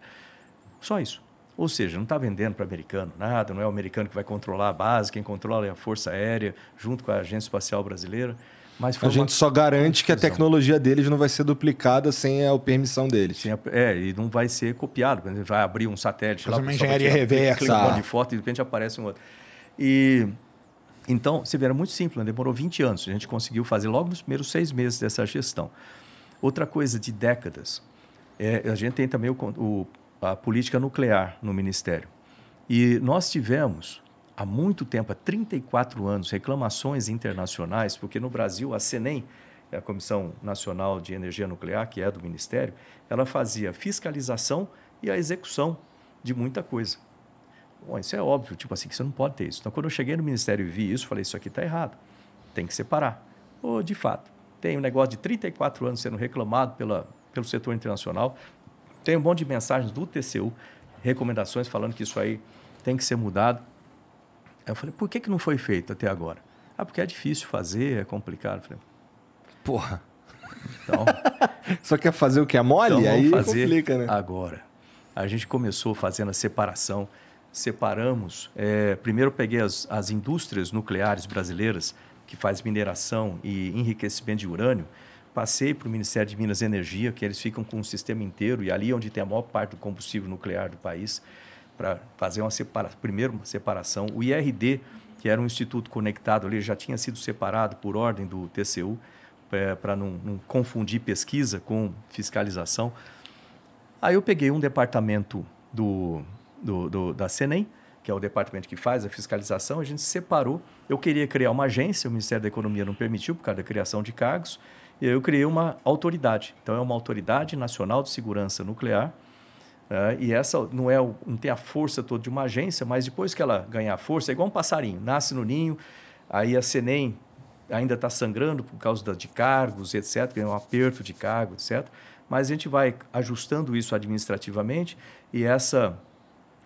Só isso. Ou seja, não está vendendo para americano nada, não é o americano que vai controlar a base, quem controla é a Força Aérea, junto com a Agência Espacial Brasileira. Mas A gente só garante que a tecnologia deles não vai ser duplicada sem a permissão deles. É, e não vai ser copiado. Vai abrir um satélite Fazer lá, uma engenharia reversa. um de foto e de repente aparece um outro. E então, você vê, era muito simples, né? demorou 20 anos. A gente conseguiu fazer logo nos primeiros seis meses dessa gestão. Outra coisa de décadas, é, a gente tem também o, o- a política nuclear no Ministério. E nós tivemos, há muito tempo, há 34 anos, reclamações internacionais, porque no Brasil a CENEM, a Comissão Nacional de Energia Nuclear, que é do Ministério, ela fazia fiscalização e a execução de muita coisa. Bom, isso é óbvio, tipo assim, que você não pode ter isso. Então, quando eu cheguei no Ministério e vi isso, falei, isso aqui está errado, tem que separar. Ou, de fato, tem um negócio de 34 anos sendo reclamado pela, pelo setor internacional, tem um monte de mensagens do TCU, recomendações falando que isso aí tem que ser mudado. Aí eu falei, por que, que não foi feito até agora? Ah, porque é difícil fazer, é complicado. Eu falei, Porra. então, Só quer fazer o que é mole? então aí fazer complica, né? agora. A gente começou fazendo a separação, separamos. é, primeiro peguei as, as indústrias nucleares brasileiras que faz mineração e enriquecimento de urânio, passei para o Ministério de Minas e Energia, que eles ficam com um sistema inteiro e ali é onde tem a maior parte do combustível nuclear do país, para fazer uma separação, primeiro uma separação. O IRD, que era um instituto conectado ali, já tinha sido separado por ordem do TCU, para não, não confundir pesquisa com fiscalização. Aí eu peguei um departamento do, do, do- da CENEM, que é o departamento que faz a fiscalização, a gente separou. Eu queria criar uma agência, o Ministério da Economia não permitiu, por causa da criação de cargos, e eu criei uma autoridade. Então, é uma Autoridade Nacional de Segurança Nuclear, né? e essa não, é, não tem a força toda de uma agência, mas depois que ela ganhar força, é igual um passarinho, nasce no ninho, aí a CENEM ainda está sangrando por causa da- de cargos, etc., tem um aperto de cargo, etc., mas a gente vai ajustando isso administrativamente e essa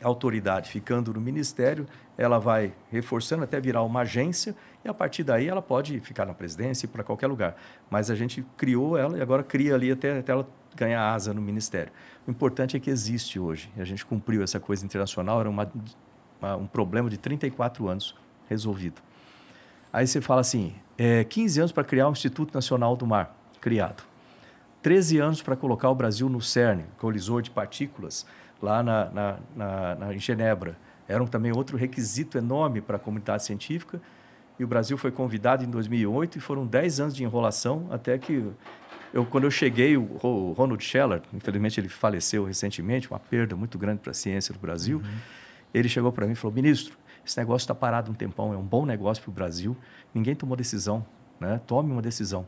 autoridade ficando no ministério, ela vai reforçando até virar uma agência e a partir daí ela pode ficar na presidência e para qualquer lugar. Mas a gente criou ela e agora cria ali até, até ela ganhar asa no ministério. O importante é que existe hoje. A gente cumpriu essa coisa internacional, era uma, uma- um problema de 34 anos resolvido. Aí você fala assim, é, 15 anos para criar o Instituto Nacional do Mar, criado. 13 anos para colocar o Brasil no CERN, colisor de partículas, lá na, na, na, na, em Genebra. Era também outro requisito enorme para a comunidade científica. E o Brasil foi convidado em 2008 e foram 10 anos de enrolação até que eu, quando eu cheguei, o, o Ronald Scheller, infelizmente ele faleceu recentemente, uma perda muito grande para a ciência do Brasil. Uhum. Ele chegou para mim e falou: Ministro, esse negócio está parado um tempão, é um bom negócio para o Brasil, ninguém tomou decisão, né? tome uma decisão.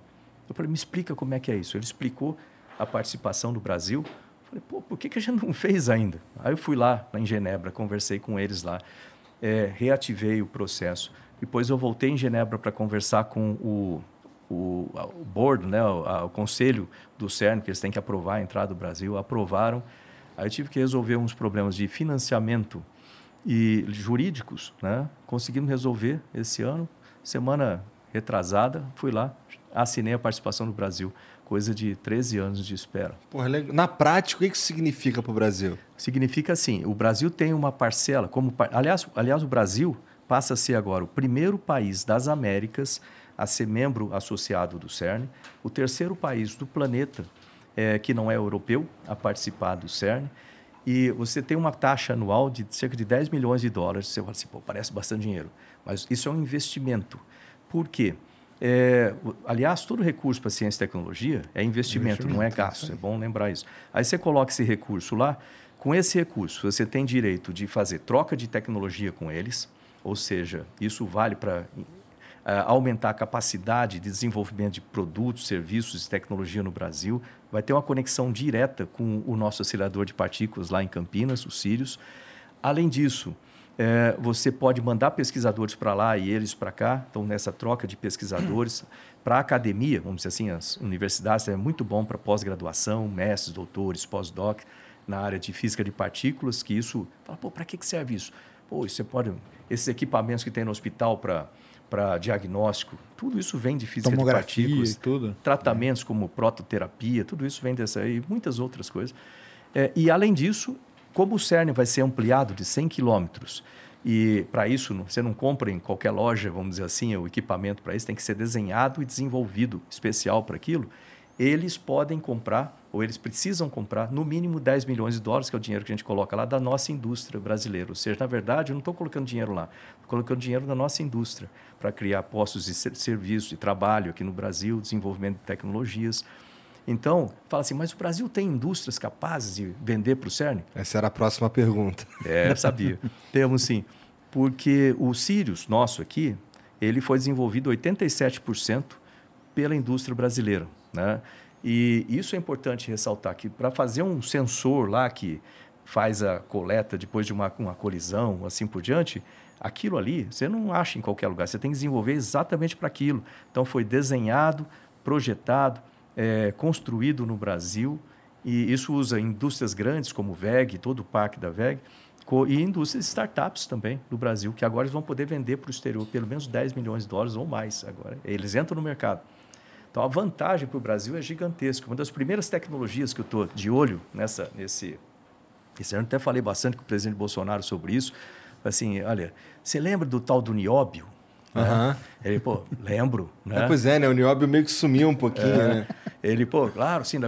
Eu falei: Me explica como é que é isso. Ele explicou a participação do Brasil. Falei: Pô, por que, que a gente não fez ainda? Aí eu fui lá, lá em Genebra, conversei com eles lá, é, reativei o processo. Depois eu voltei em Genebra para conversar com o o, o board, né, o, a, o, conselho do CERN, que eles têm que aprovar a entrada do Brasil, aprovaram. Aí eu tive que resolver uns problemas de financiamento e jurídicos, né? Conseguimos resolver esse ano. Semana retrasada, fui lá, assinei a participação do Brasil. Coisa de 13 anos de espera. Porra, na prática, o que isso significa para o Brasil? Significa assim, o Brasil tem uma parcela, como aliás, aliás, o Brasil passa a ser agora o primeiro país das Américas a ser membro associado do CERN, o terceiro país do planeta é, que não é europeu a participar do CERN, e você tem uma taxa anual de cerca de 10 milhões de dólares. Você fala assim, pô, parece bastante dinheiro, mas isso é um investimento. Por quê? É, aliás, todo recurso para ciência e tecnologia é investimento, investimento não é gasto. É bom lembrar isso. Aí você coloca esse recurso lá. Com esse recurso, você tem direito de fazer troca de tecnologia com eles, ou seja, isso vale para uh, aumentar a capacidade de desenvolvimento de produtos, serviços e tecnologia no Brasil. Vai ter uma conexão direta com o nosso acelerador de partículas lá em Campinas, o Sirius. Além disso, é, você pode mandar pesquisadores para lá e eles para cá. Então, nessa troca de pesquisadores, para a academia, vamos dizer assim, as universidades é muito bom para pós-graduação, mestres, doutores, pós-doc, na área de física de partículas, que isso... Fala, pô, para que, que serve isso? Pô, você pode... Esses equipamentos que tem no hospital para para diagnóstico, tudo isso vem de física de partículas, tudo. tratamentos como prototerapia, tudo isso vem dessa e muitas outras coisas. É, e além disso, como o CERN vai ser ampliado de 100 quilômetros e para isso você não compra em qualquer loja, vamos dizer assim, o equipamento para isso tem que ser desenhado e desenvolvido especial para aquilo. Eles podem comprar ou eles precisam comprar no mínimo 10 milhões de dólares, que é o dinheiro que a gente coloca lá da nossa indústria brasileira. Ou seja, na verdade, eu não estou colocando dinheiro lá, estou colocando dinheiro da nossa indústria para criar postos de serviço, de trabalho aqui no Brasil, desenvolvimento de tecnologias. Então, fala assim, mas o Brasil tem indústrias capazes de vender para o CERN? Essa era a próxima pergunta. É, eu sabia. Temos sim. Porque o Sirius, nosso aqui, ele foi desenvolvido 87% pela indústria brasileira. Né? E isso é importante ressaltar, que para fazer um sensor lá que faz a coleta depois de uma, uma colisão, assim por diante, aquilo ali você não acha em qualquer lugar, você tem que desenvolver exatamente para aquilo. Então foi desenhado, projetado, é, construído no Brasil, e isso usa indústrias grandes como VEG, todo o parque da VEG, e indústrias startups também do Brasil, que agora eles vão poder vender para o exterior pelo menos 10 milhões de dólares ou mais agora. Eles entram no mercado. Então, a vantagem para o Brasil é gigantesca. Uma das primeiras tecnologias que eu estou de olho nessa, nesse... Esse ano até falei bastante com o presidente Bolsonaro sobre isso. Assim, olha, você lembra do tal do nióbio? Uhum. Né? Ele, pô, lembro. Né? É, pois é, né? O nióbio meio que sumiu um pouquinho, é. né? Ele, pô, claro, sim.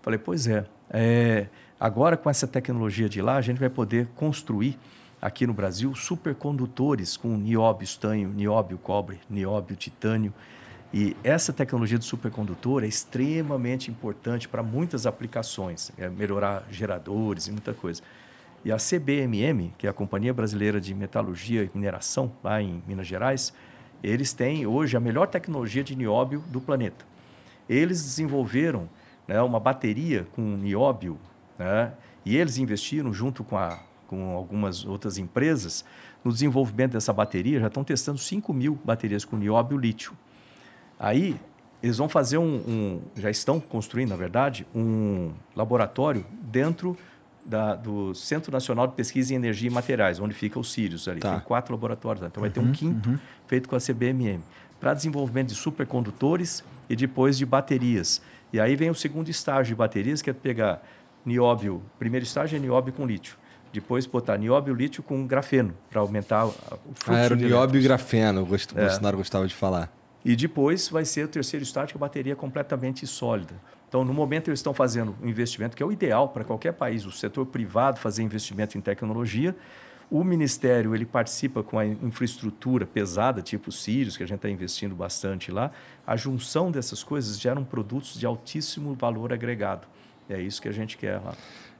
Falei, pois é, é. Agora, com essa tecnologia de lá, a gente vai poder construir aqui no Brasil supercondutores com nióbio estanho, nióbio cobre, nióbio titânio. E essa tecnologia de supercondutor é extremamente importante para muitas aplicações, é melhorar geradores e muita coisa. E a CBMM, que é a Companhia Brasileira de Metalurgia e Mineração, lá em Minas Gerais, eles têm hoje a melhor tecnologia de nióbio do planeta. Eles desenvolveram né, uma bateria com nióbio, né, e eles investiram junto com, a, com algumas outras empresas no desenvolvimento dessa bateria, já estão testando 5 mil baterias com nióbio lítio. Aí eles vão fazer um, um, já estão construindo, na verdade, um laboratório dentro da, do Centro Nacional de Pesquisa em Energia e Materiais, onde fica o Sirius ali. Tá. Tem quatro laboratórios. Então vai ter um uhum, quinto uhum. feito com a CBMM para desenvolvimento de supercondutores e depois de baterias. E aí vem o segundo estágio de baterias, que é pegar nióbio. Primeiro estágio é nióbio com lítio. Depois botar nióbio lítio com grafeno para aumentar o fluxo. Ah, era nióbio e grafeno, o é. Bolsonaro gostava de falar. E depois vai ser o terceiro estágio, a bateria completamente sólida. Então, no momento, eles estão fazendo um investimento que é o ideal para qualquer país, o setor privado fazer investimento em tecnologia. O Ministério ele participa com a infraestrutura pesada, tipo Sirius, que a gente está investindo bastante lá. A junção dessas coisas geram produtos de altíssimo valor agregado. É isso que a gente quer lá.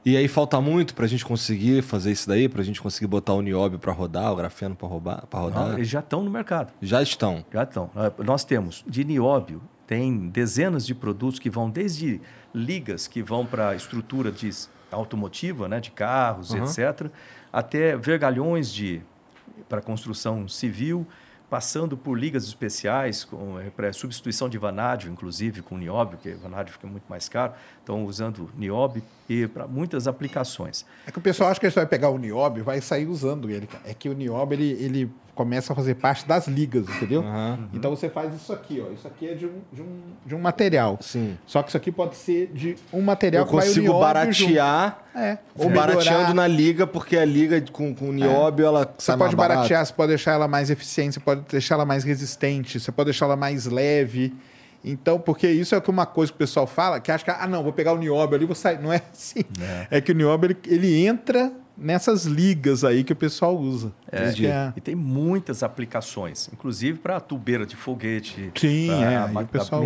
E aí falta muito para a gente conseguir fazer isso daí, para a gente conseguir botar o nióbio para rodar, o grafeno para rodar? Não, eles já estão no mercado. Já estão? Já estão. Nós temos de nióbio, tem dezenas de produtos que vão desde ligas que vão para a estrutura de automotiva, né, de carros, Uhum. etc., até vergalhões de para construção civil, passando por ligas especiais para substituição de vanádio, inclusive com nióbio, porque vanádio fica muito mais caro. Estão usando nióbio e para muitas aplicações. É que o pessoal acha que você vai pegar o nióbio e vai sair usando ele. É que o nióbio ele, ele começa a fazer parte das ligas, entendeu? Aham. Então você faz isso aqui, ó. Isso aqui é de um, de um, de um material. Sim. Só que isso aqui pode ser de um material Eu que o consigo baratear. É. ou melhorar. barateando na liga, porque a liga com, com nióbio, ela Você mais pode baratear, você pode deixar ela mais eficiente, você pode deixar ela mais resistente, você pode deixar ela mais leve. Então, porque isso é que uma coisa que o pessoal fala, que acha que, ah, não, vou pegar o nióbio ali, vou sair. Não é assim. É, que o nióbio, ele, ele entra nessas ligas aí que o pessoal usa. É, é- E tem muitas aplicações, inclusive para tubeira de foguete, Sim, pra é,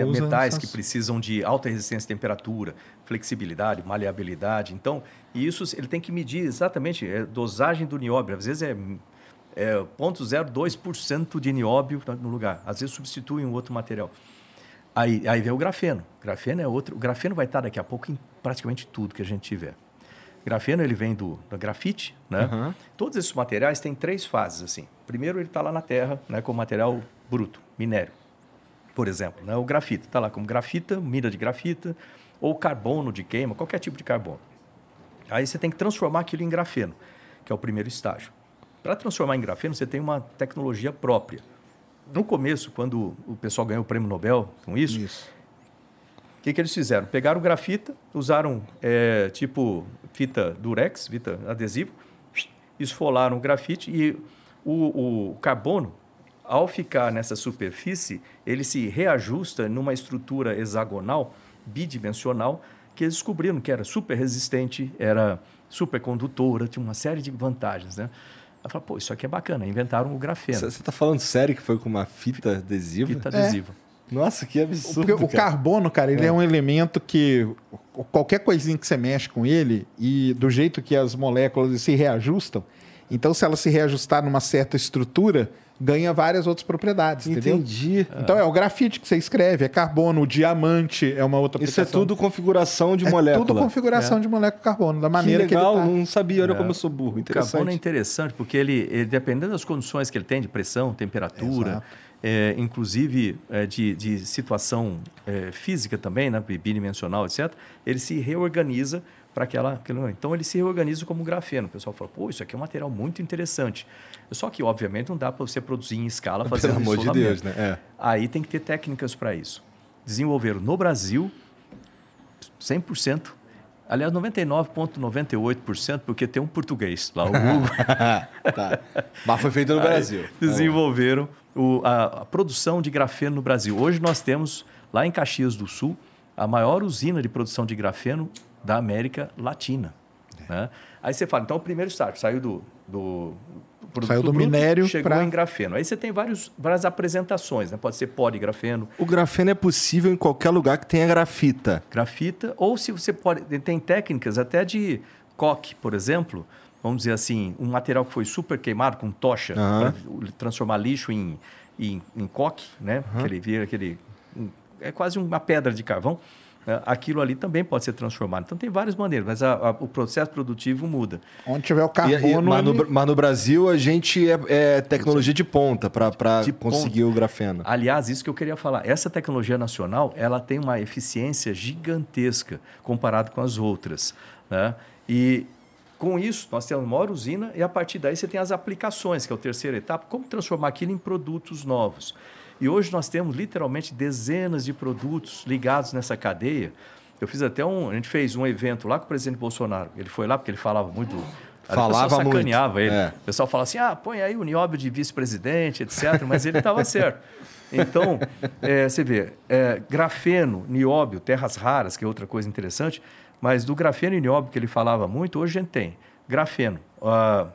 o metais essas- que precisam de alta resistência à temperatura, flexibilidade, maleabilidade. Então, isso ele tem que medir exatamente é, dosagem do nióbio. Às vezes é, é 0,02% de nióbio no lugar. Às vezes substitui um outro material. Aí, aí vem o grafeno. Grafeno é outro. O grafeno vai estar daqui a pouco em praticamente tudo que a gente tiver. Grafeno ele vem do, do grafite, né? Aham. Todos esses materiais têm três fases assim. Primeiro ele está lá na terra, né, como material bruto, minério. Por exemplo, né, o grafito está lá como grafita, mina de grafita, ou carbono de queima, qualquer tipo de carbono. Aí você tem que transformar aquilo em grafeno, que é o primeiro estágio. Para transformar em grafeno, você tem uma tecnologia própria. No começo, quando o pessoal ganhou o prêmio Nobel com isso, Isso. o que, que eles fizeram? Pegaram grafita, usaram é, tipo fita durex, fita adesivo, esfolaram o grafite e o, o carbono, ao ficar nessa superfície, ele se reajusta numa estrutura hexagonal, bidimensional, que eles descobriram que era super resistente, era supercondutora, tinha uma série de vantagens, né? Eu falei, pô, isso aqui é bacana, inventaram o grafeno, Você tá falando sério que foi com uma fita adesiva? fita adesiva. Nossa, que absurdo. Porque o cara. carbono, cara, ele é. um elemento que qualquer coisinha que você mexe com ele e do jeito que as moléculas se reajustam, então se ela se reajustar numa certa estrutura, ganha várias outras propriedades, entendeu? Entendi. Então é o grafite que você escreve, é carbono, o diamante é uma outra Isso é aplicação. tudo configuração de é molécula. tudo configuração de molécula de carbono, da Que maneira que, legal, ele tá. não sabia. Olha É. como eu sou burro. O carbono é Interessante. interessante porque ele, ele, dependendo das condições que ele tem de pressão, temperatura, Exato. É, inclusive é, de, de situação é, física também, né, bidimensional, etc., ele se reorganiza para aquela, aquele- Então, ele se reorganiza como grafeno. O pessoal fala, pô, isso aqui é um material muito interessante. Só que, obviamente, não dá para você produzir em escala fazendo Pelo amor de. Deus, né? É. Aí tem que ter técnicas para isso. Desenvolveram no Brasil 100%. Aliás, 99,98%, porque tem um português lá, o Hugo. tá. Mas foi feito no Aí Brasil. Desenvolveram o- a, a produção de grafeno no Brasil. Hoje nós temos, lá em Caxias do Sul, a maior usina de produção de grafeno da América Latina. né? Aí você fala, então o primeiro estágio saiu do, do produto Saiu do bruto, minério chegou pra- em grafeno. Aí você tem vários, várias apresentações, né? pode ser pó de grafeno, O grafeno é possível em qualquer lugar que tenha grafita. grafita, ou se você pode. Tem técnicas até de coque, por exemplo. Vamos dizer assim, um material que foi super queimado com tocha, Aham. para transformar lixo em, em, em coque, né? Aquele vira aquele. um- é quase uma pedra de carvão. né? Aquilo ali também pode ser transformado. Então tem várias maneiras, mas a- a- o processo produtivo muda. Onde tiver o E- carbono, e- mas, no, ele- mas no Brasil a gente é, é tecnologia de ponta para conseguir o grafeno. Aliás, isso que eu queria falar. Essa tecnologia nacional, ela tem uma eficiência gigantesca comparado com as outras, né? E com isso, nós temos a maior usina e a partir daí você tem as aplicações, que é a terceira etapa, como transformar aquilo em produtos novos. E hoje nós temos literalmente dezenas de produtos ligados nessa cadeia. Eu fiz até um, a gente fez um evento lá com o presidente Bolsonaro. Ele foi lá porque ele falava muito Falava o pessoal muito, sacaneava ele. é. O pessoal fala assim: ah, põe aí o nióbio de vice-presidente, etc. Mas ele estava certo. Então, é, você vê, é, grafeno, nióbio, terras raras, que é outra coisa interessante, mas do grafeno e nióbio que ele falava muito, hoje a gente tem grafeno, a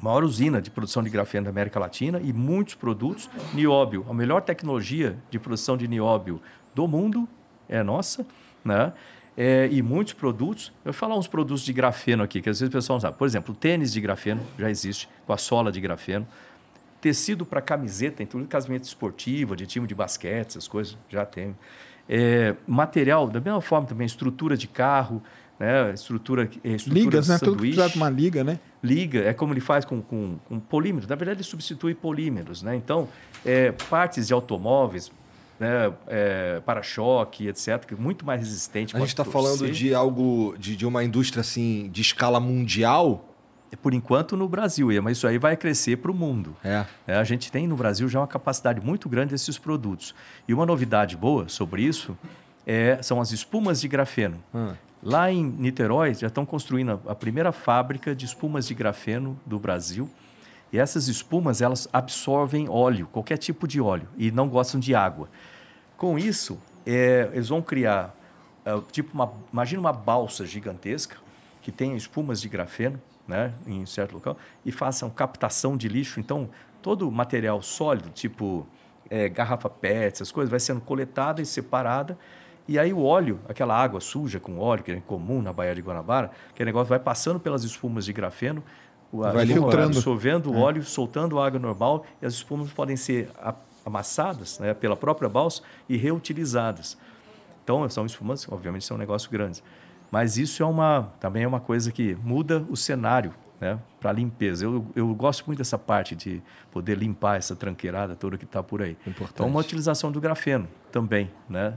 maior usina de produção de grafeno da América Latina e muitos produtos. Nióbio, a melhor tecnologia de produção de nióbio do mundo é nossa, né? É, e muitos produtos. Eu vou falar uns produtos de grafeno aqui, que às vezes o pessoal não sabe. Por exemplo, tênis de grafeno já existe, com a sola de grafeno. Tecido para camiseta, tudo casamento esportivo, de time de basquete, essas coisas, já tem. É, material, da mesma forma também, estrutura de carro, né? estrutura, é, estrutura Ligas, de né? Tudo precisar de uma liga, né? liga, é como ele faz com, com, com polímeros. Na verdade, ele substitui polímeros. Né? Então, é, partes de automóveis, né, é, para-choque, etc., que é muito mais resistente. A gente está falando de algo, de, de uma indústria assim, de escala mundial. Por enquanto no Brasil, mas isso aí vai crescer para o mundo. É. É, a gente tem no Brasil já uma capacidade muito grande desses produtos. E uma novidade boa sobre isso é, são as espumas de grafeno. Hum. Lá em Niterói já estão construindo a a primeira fábrica de espumas de grafeno do Brasil. E essas espumas elas absorvem óleo, qualquer tipo de óleo, e não gostam de água. Com isso, é, eles vão criar é, tipo uma, imagina uma balsa gigantesca que tenha espumas de grafeno, né, em certo local, e façam captação de lixo. Então, todo o material sólido, tipo é, garrafa PET, essas coisas, vai sendo coletada e separada. E aí o óleo, aquela água suja com óleo, que é comum na Baía de Guanabara, que negócio vai passando pelas espumas de grafeno, Vai filtrando. absorvendo o óleo, soltando a água normal, e as espumas podem ser amassadas né, pela própria balsa e reutilizadas. Então, são espumas, obviamente, são negócios grandes. Mas isso é uma, também é uma coisa que muda o cenário né, para a limpeza. Eu, eu gosto muito dessa parte de poder limpar essa tranqueirada toda que está por aí. Importante. Então, uma utilização do grafeno também. Né?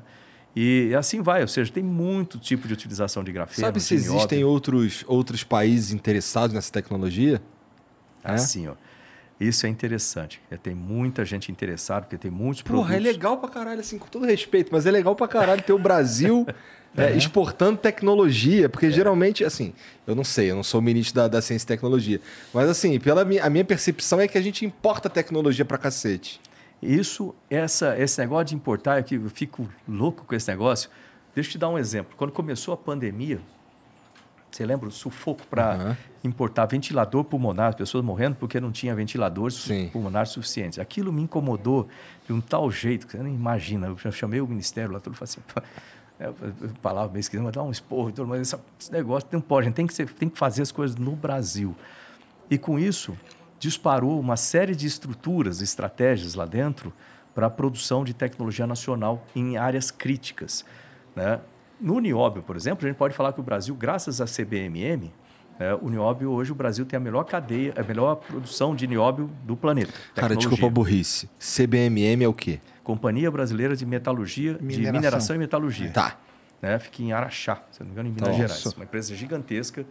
E assim vai, ou seja, tem muito tipo de utilização de grafeno. Sabe se existem outros, outros países interessados nessa tecnologia? É? Assim, ó. Isso é interessante. É, Tem muita gente interessada, porque tem muitos Porra, é produtos. legal pra caralho, assim, com todo respeito, mas é legal pra caralho ter o Brasil é, exportando tecnologia, porque geralmente, assim, eu não sei, eu não sou ministro da, da ciência e tecnologia, mas assim, pela minha, a minha percepção é que a gente importa tecnologia pra cacete. Isso, essa, esse negócio de importar, é eu fico louco com esse negócio. Deixa eu te dar um exemplo. Quando começou a pandemia, você lembra o sufoco para Aham. importar ventilador pulmonar, as pessoas morrendo porque não tinha ventiladores Sim. pulmonares suficientes. Aquilo me incomodou de um tal jeito que você nem imagina. Eu já chamei o ministério lá, tudo assim. É, falava meio esquisito, mas dá um esporro, e tudo, mas esse negócio não pode, a gente tem que, ser, tem que fazer as coisas no Brasil. E com isso, disparou uma série de estruturas, estratégias lá dentro para a produção de tecnologia nacional em áreas críticas. Né? No nióbio, por exemplo, a gente pode falar que o Brasil, graças à CBMM, né, o nióbio, hoje o Brasil tem a melhor cadeia, a melhor produção de nióbio do planeta. Cara, desculpa a burrice. CBMM é o quê? Companhia Brasileira de Metalurgia, de Mineração. Mineração e Metalurgia Tá. né? Fica em Araxá, se não me engano, em Minas Nossa. Gerais. Uma empresa gigantesca.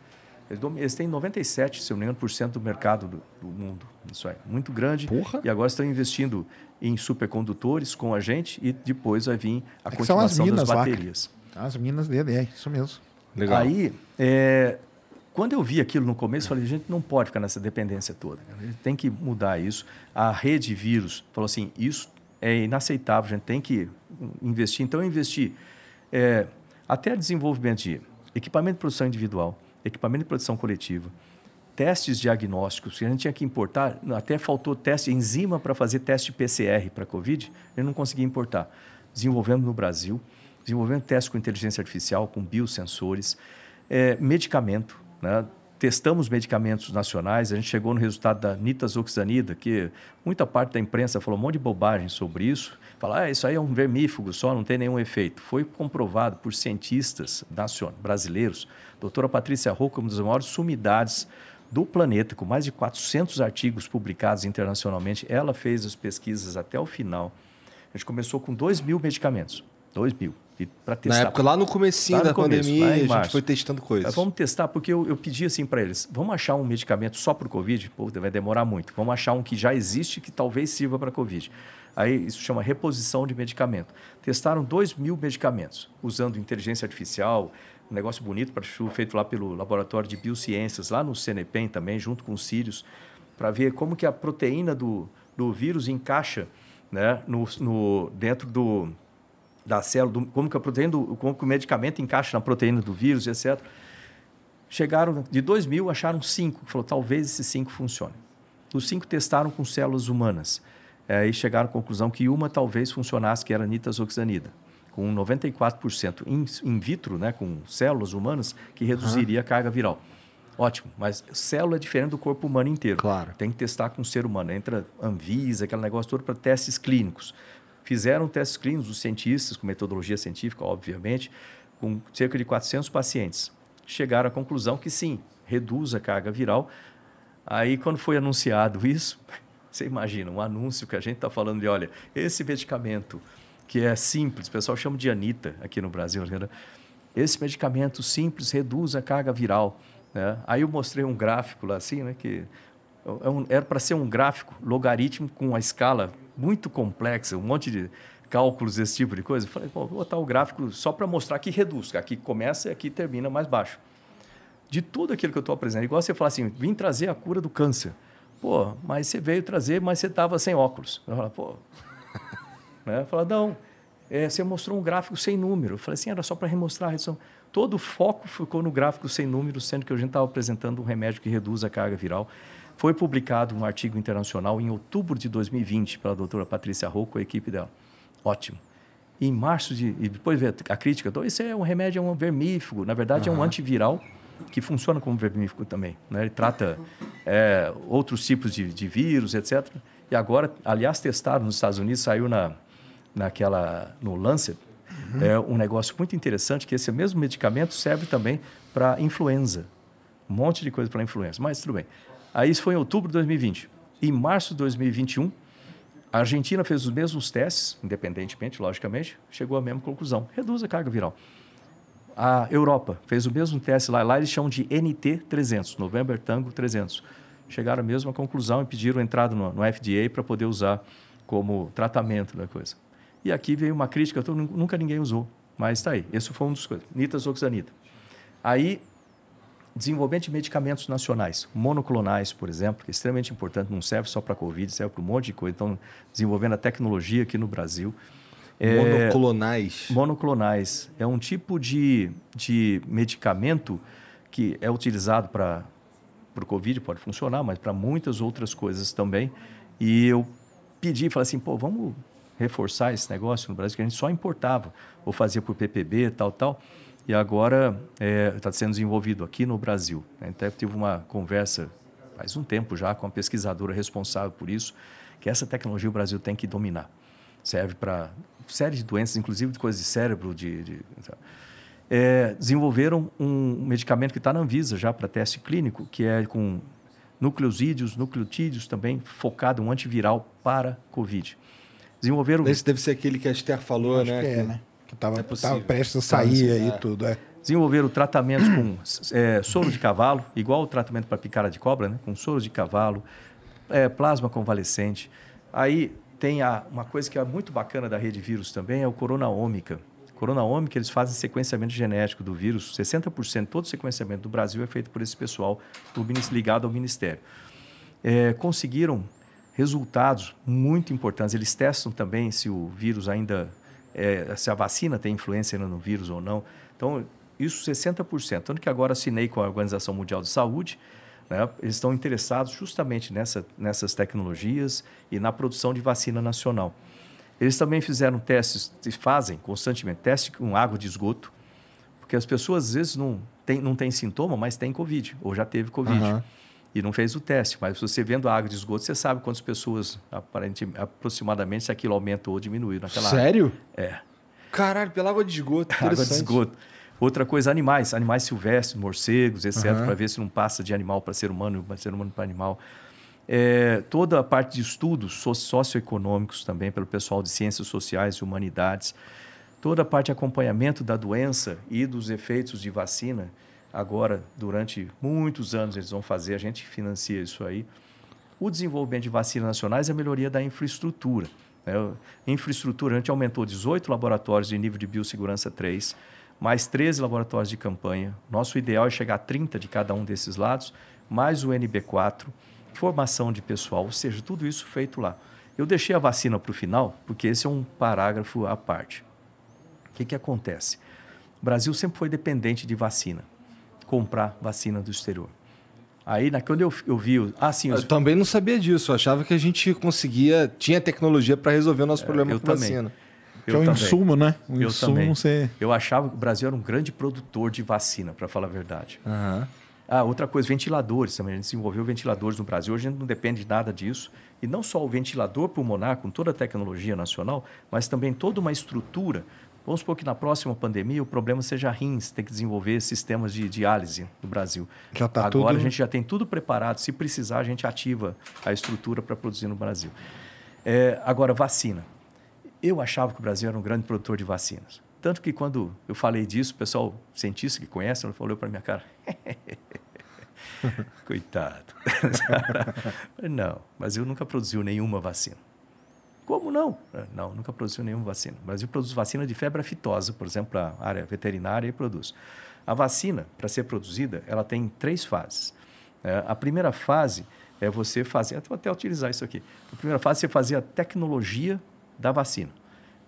Eles, têm 97, se não me engano, por cento do mercado do, do mundo. Isso aí, muito grande. Porra. E agora estão investindo em supercondutores com a gente e depois vai vir a É que são as continuação das minas cara. baterias. As minas dele, é isso mesmo. Legal. Aí, é, quando eu vi aquilo no começo, eu falei, gente, não pode ficar nessa dependência toda. A gente tem que mudar isso. A rede vírus falou assim, isso é inaceitável, a gente tem que investir. Então, eu investi é, até desenvolvimento de equipamento de produção individual, equipamento de produção coletiva, testes diagnósticos, que a gente tinha que importar, até faltou teste, enzima para fazer teste PCR para Covid, eu não conseguia importar. Desenvolvemos no Brasil, desenvolvendo teste com inteligência artificial, com biosensores, é, medicamento, né? Testamos medicamentos nacionais, a gente chegou no resultado da nitazoxanida, que muita parte da imprensa falou um monte de bobagem sobre isso, falar, ah, isso aí é um vermífugo só, não tem nenhum efeito. Foi comprovado por cientistas nacion- brasileiros, doutora Patrícia Rocco, uma das maiores sumidades do planeta, com mais de 400 artigos publicados internacionalmente, ela fez as pesquisas até o final. A gente começou com 2 mil medicamentos, 2 mil, para Na testar. época, lá no comecinho Lá no da começo, pandemia, a gente março. foi testando coisas. Mas Vamos testar, porque eu, eu pedi assim para eles: vamos achar um medicamento só para o Covid? Pô, vai demorar muito. Vamos achar um que já existe que talvez sirva para Covid. Aí isso chama reposição de medicamento. Testaram 2 mil medicamentos, usando inteligência artificial, um negócio bonito para feito lá pelo Laboratório de Biociências, lá no CNPEM também, junto com os Sírios, para ver como que a proteína do, do vírus encaixa né, no, no, dentro do, da célula, do, como, que a proteína do, como que o medicamento encaixa na proteína do vírus, etc. Chegaram, de 2 mil, acharam cinco. Falou, talvez esses cinco funcionem. Os cinco testaram com células humanas. É, e chegaram à conclusão que uma talvez funcionasse, que era a nitazoxanida, com 94% in, in vitro, né, com células humanas, que reduziria uhum. a carga viral. Ótimo, mas célula é diferente do corpo humano inteiro. Claro. Tem que testar com o ser humano. Entra Anvisa, aquele negócio todo para testes clínicos. Fizeram testes clínicos, os cientistas, com metodologia científica, obviamente, com cerca de 400 pacientes. Chegaram à conclusão que sim, reduz a carga viral. Aí, quando foi anunciado isso, você imagina, um anúncio que a gente está falando de, olha, esse medicamento que é simples, o pessoal chama de Anita aqui no Brasil, né? esse medicamento simples reduz a carga viral. Né? Aí eu mostrei um gráfico lá assim, né, que é era para ser um gráfico logarítmico com uma escala muito complexa, um monte de cálculos desse tipo de coisa. Eu falei, vou botar o gráfico só para mostrar que reduz, que aqui começa e aqui termina mais baixo. De tudo aquilo que eu estou apresentando, igual você falar assim, vim trazer a cura do câncer. Pô, mas você veio trazer, mas você estava sem óculos. Eu falei, pô. né? Falei, não, é, você mostrou um gráfico sem número. Eu falei assim, era só para remostrar a redução. Todo o foco ficou no gráfico sem número, sendo que a gente estava apresentando um remédio que reduz a carga viral. Foi publicado um artigo internacional em outubro de 2020 pela doutora Patrícia Rocco e a equipe dela. Ótimo. E em março de. E depois veio a crítica: então, isso é um remédio, é um vermífugo. Na verdade, uhum. é um antiviral que funciona como vermífugo também. Né? Ele trata é, outros tipos de, de, vírus, etc. E agora, aliás, testaram nos Estados Unidos, saiu na, naquela, no Lancet, uhum. é um negócio muito interessante que esse mesmo medicamento serve também para influenza. Um monte de coisa para influenza, mas tudo bem. Aí isso foi em outubro de 2020. Em março de 2021, a Argentina fez os mesmos testes, independentemente, logicamente, chegou à mesma conclusão. Reduz a carga viral. A Europa fez o mesmo teste lá, lá eles chamam de NT300, November Tango 300. Chegaram à mesma conclusão e pediram entrada no, no FDA para poder usar como tratamento da coisa. E aqui veio uma crítica, nunca ninguém usou, mas está aí. Esse foi um dos coisas, nitazoxanida. Aí, desenvolvimento de medicamentos nacionais, monoclonais, por exemplo, que é extremamente importante, não serve só para Covid, serve para um monte de coisa. Então, desenvolvendo a tecnologia aqui no Brasil. Monoclonais. É, monoclonais. É um tipo de, de medicamento que é utilizado para o Covid, pode funcionar, mas para muitas outras coisas também. E eu pedi, falei assim, pô, vamos reforçar esse negócio no Brasil, que a gente só importava, ou fazia por PPB, tal, tal. E agora está é, sendo desenvolvido aqui no Brasil. Então, tive uma conversa faz um tempo já com a pesquisadora responsável por isso, que essa tecnologia o Brasil tem que dominar. Serve para série de doenças, inclusive de coisas de cérebro, de, de é, desenvolveram um medicamento que está na Anvisa já para teste clínico, que é com nucleosídeos, nucleotídeos também, focado um antiviral para Covid. Desenvolveram... Esse deve ser aquele que a Esther falou, né? Que é, né? Que estava é prestes a sair aí é. tudo, é. Desenvolveram tratamentos com é, soro de cavalo, igual o tratamento para picada de cobra, né? Com soro de cavalo, é, plasma convalescente. Aí tem a, uma coisa que é muito bacana da rede vírus também, é o coronaômica. Coronaômica, eles fazem sequenciamento genético do vírus. 60% todo o sequenciamento do Brasil é feito por esse pessoal do, ligado ao Ministério. É, conseguiram resultados muito importantes. Eles testam também se o vírus ainda, é, se a vacina tem influência no vírus ou não. Então, isso 60%. Tanto que agora assinei com a Organização Mundial de Saúde né? Eles estão interessados justamente nessa, nessas tecnologias e na produção de vacina nacional. Eles também fizeram testes, fazem constantemente testes com água de esgoto, porque as pessoas às vezes não têm não tem sintoma, mas têm Covid, ou já teve Covid. Uhum. E não fez o teste, mas você vendo a água de esgoto, você sabe quantas pessoas, aparentemente, aproximadamente, se aquilo aumentou ou diminuiu naquela Sério? água. Sério? É. Caralho, pela água de esgoto. água de esgoto. Outra coisa, animais, animais silvestres, morcegos, etc., uhum. para ver se não passa de animal para ser humano, para ser humano para animal. É, toda a parte de estudos socioeconômicos também, pelo pessoal de ciências sociais e humanidades. Toda a parte de acompanhamento da doença e dos efeitos de vacina. Agora, durante muitos anos, eles vão fazer, a gente financia isso aí. O desenvolvimento de vacinas nacionais é a melhoria da infraestrutura. Né? Infraestrutura, a gente aumentou 18 laboratórios de nível de biossegurança 3 mais 13 laboratórios de campanha. Nosso ideal é chegar a 30 de cada um desses lados, mais o NB4, formação de pessoal, ou seja, tudo isso feito lá. Eu deixei a vacina para o final, porque esse é um parágrafo à parte. O que, que acontece? O Brasil sempre foi dependente de vacina, comprar vacina do exterior. Aí, na, quando eu, eu vi. o- Ah, sim, os, Eu também não sabia disso. Eu achava que a gente conseguia, tinha tecnologia para resolver o nosso problema É, eu com também. vacina. Que é um também. insumo, né? Um Eu insumo também. você. Eu achava que o Brasil era um grande produtor de vacina, para falar a verdade. Aham. Ah, outra coisa, ventiladores também. A gente desenvolveu ventiladores no Brasil. Hoje a gente não depende de nada disso. E não só o ventilador pulmonar, com toda a tecnologia nacional, mas também toda uma estrutura. Vamos supor que na próxima pandemia o problema seja rins, tem que desenvolver sistemas de diálise no Brasil. Já tá Agora tudo- a gente já tem tudo preparado. Se precisar, a gente ativa a estrutura para produzir no Brasil. É, agora, vacina. Eu achava que o Brasil era um grande produtor de vacinas. Tanto que quando eu falei disso, o pessoal, cientista que conhece, falou para minha cara. Coitado. Não, mas eu nunca produziu nenhuma vacina. Como não? Não, nunca produziu nenhuma vacina. O Brasil produz vacina de febre aftosa, por exemplo, para a área veterinária e produz. A vacina, para ser produzida, ela tem três fases. É, a primeira fase é você fazer, vou até utilizar isso aqui. A primeira fase é você fazer a tecnologia da vacina.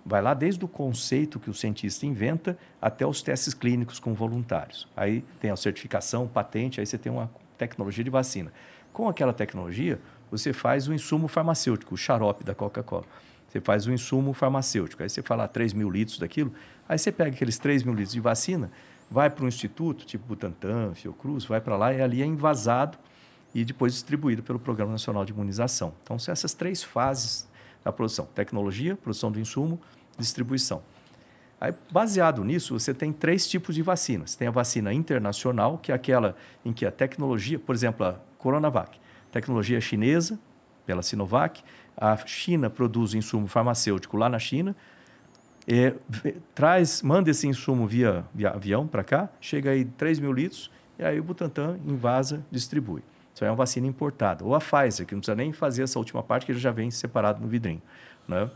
Vai lá desde o conceito que o cientista inventa até os testes clínicos com voluntários. Aí tem a certificação, patente, aí você tem uma tecnologia de vacina. Com aquela tecnologia, você faz o insumo farmacêutico, o xarope da Coca-Cola. Você faz o insumo farmacêutico. Aí você fala 3 mil litros daquilo, aí você pega aqueles 3 mil litros de vacina, vai para um instituto, tipo Butantan, Fiocruz, vai para lá e ali é envasado e depois distribuído pelo Programa Nacional de Imunização. Então, são essas três fases da produção: tecnologia, produção do insumo, distribuição. Aí, baseado nisso, você tem três tipos de vacinas. Tem a vacina internacional, que é aquela em que a tecnologia, por exemplo, a Coronavac, tecnologia chinesa, pela Sinovac, a China produz insumo farmacêutico lá na China, é, traz, manda esse insumo via, via avião para cá, chega aí 3 mil litros, e aí o Butantan invasa, distribui. Isso é uma vacina importada. Ou a Pfizer, que não precisa nem fazer essa última parte, que já vem separado no vidrinho. Né?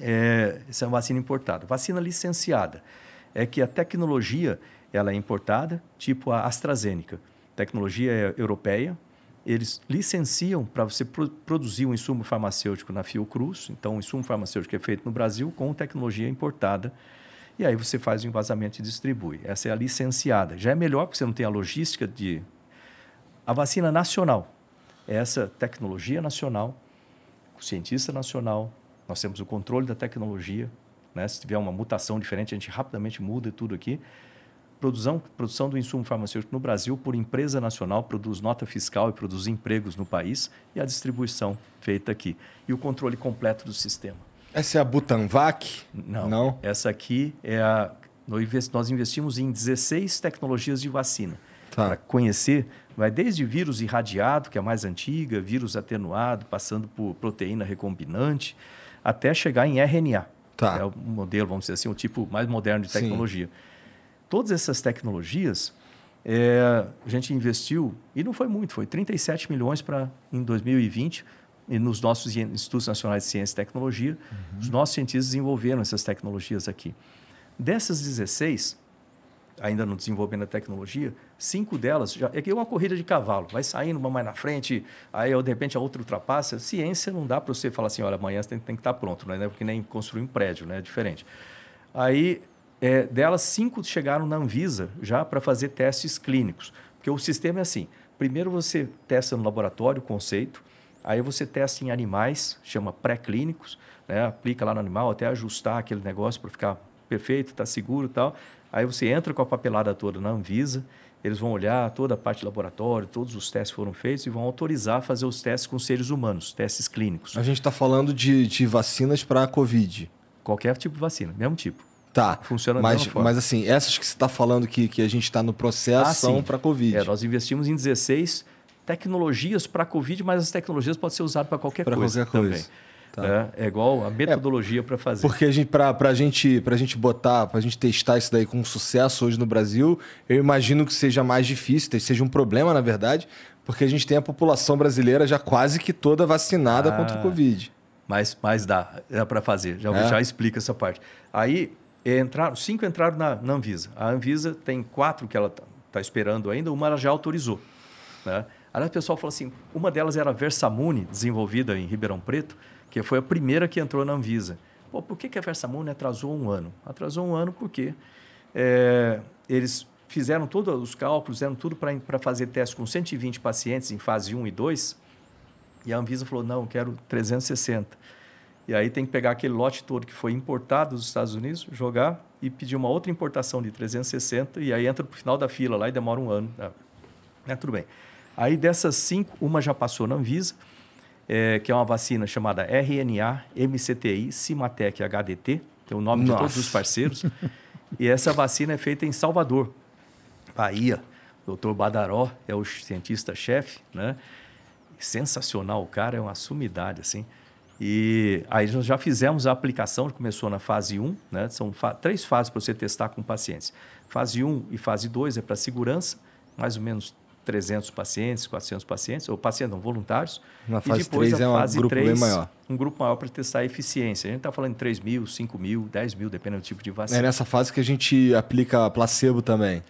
É, essa é uma vacina importada. Vacina licenciada é que a tecnologia ela é importada, tipo a AstraZeneca. Tecnologia é europeia. Eles licenciam para você pro- produzir um insumo farmacêutico na Fiocruz. Então, o insumo farmacêutico é feito no Brasil com tecnologia importada. E aí você faz o envasamento e distribui. Essa é a licenciada. Já é melhor porque você não tem a logística de... A vacina nacional. é Essa tecnologia nacional, o cientista nacional, nós temos o controle da tecnologia. Né? Se tiver uma mutação diferente, a gente rapidamente muda tudo aqui. Produção, produção do insumo farmacêutico no Brasil por empresa nacional, produz nota fiscal e produz empregos no país, e a distribuição feita aqui. E o controle completo do sistema. Essa é a Butanvac? Não. Não? Essa aqui é a. nós invest- Nós investimos em 16 tecnologias de vacina. Tá. Para conhecer, vai desde vírus irradiado, que é a mais antiga, vírus atenuado, passando por proteína recombinante, até chegar em RNA. Tá. É o modelo, vamos dizer assim, o tipo mais moderno de Sim. Todas essas tecnologias, é, a gente investiu, e não foi muito, foi 37 milhões para em 2020, e nos nossos in- Institutos Nacionais de Ciência e Tecnologia, os nossos cientistas desenvolveram essas tecnologias aqui. Dessas 16, ainda no desenvolvimento da tecnologia, cinco delas já é que é uma corrida de cavalo, vai saindo uma mais na frente, aí de repente a outra ultrapassa. Ciência não dá para você falar assim, olha, amanhã você tem, tem que estar pronto, né? Porque nem construir um prédio, né? É diferente. Aí é, delas cinco chegaram na Anvisa já para fazer testes clínicos, porque o sistema é assim: primeiro você testa no laboratório o conceito, aí você testa em animais, chama pré-clínicos, né? aplica lá no animal até ajustar aquele negócio para ficar perfeito, está seguro e tal. Aí você entra com a papelada toda na Anvisa, eles vão olhar toda a parte do laboratório, todos os testes foram feitos e vão autorizar fazer os testes com seres humanos, testes clínicos. A gente está falando de, de vacinas para a Covid. Qualquer tipo de vacina, mesmo tipo. Tá. Funciona da mas, forma. mas assim, essas que você está falando que, que a gente está no processo Ah, são sim. para Covid. É, nós investimos em 16 tecnologias para a Covid, mas as tecnologias podem ser usadas para qualquer Pra coisa. qualquer coisa. Também. Tá. É, é igual a metodologia para fazer. Porque a gente, pra, pra gente, pra gente botar, pra gente testar isso daí com sucesso hoje no Brasil, eu imagino que seja mais difícil, seja um problema, na verdade, porque a gente tem a população brasileira já quase que toda vacinada Ah. contra o Covid. Mas, mas dá, dá para fazer. Já, É? já explica essa parte. Aí, é, entraram, cinco entraram na, na Anvisa. A Anvisa tem quatro que ela está esperando ainda, uma ela já autorizou. Né? Aí o pessoal falou assim, uma delas era a Versamune, desenvolvida em Ribeirão Preto, que foi a primeira que entrou na Anvisa. Pô, por que, que a Versamune atrasou um ano? Atrasou um ano porque é, eles fizeram todos os cálculos, fizeram tudo para fazer teste com 120 pacientes em fase 1 e 2, e a Anvisa falou, não, quero 360. E aí tem que pegar aquele lote todo que foi importado dos Estados Unidos, jogar e pedir uma outra importação de 360, e aí entra para o final da fila lá e demora um ano. É, tudo bem. Aí dessas cinco, uma já passou na Anvisa, é, que é uma vacina chamada RNA, MCTI, Cimatec HDT, tem o nome Nossa. de todos os parceiros. e essa vacina é feita em Salvador, Bahia. Dr. Badaró é o cientista-chefe, né? Sensacional, o cara é uma sumidade, assim. E aí nós já fizemos a aplicação, começou na fase 1, né? São fa três fases para você testar com pacientes. Fase 1 e fase 2 é para segurança, mais ou menos 300 pacientes, 400 pacientes, ou pacientes não, voluntários. Na fase e depois 3 a fase é um grupo 3, bem maior. Um grupo maior para testar a eficiência. A gente está falando em 3 mil, 5 mil, 10 mil, dependendo do tipo de vacina. É nessa fase que a gente aplica placebo também.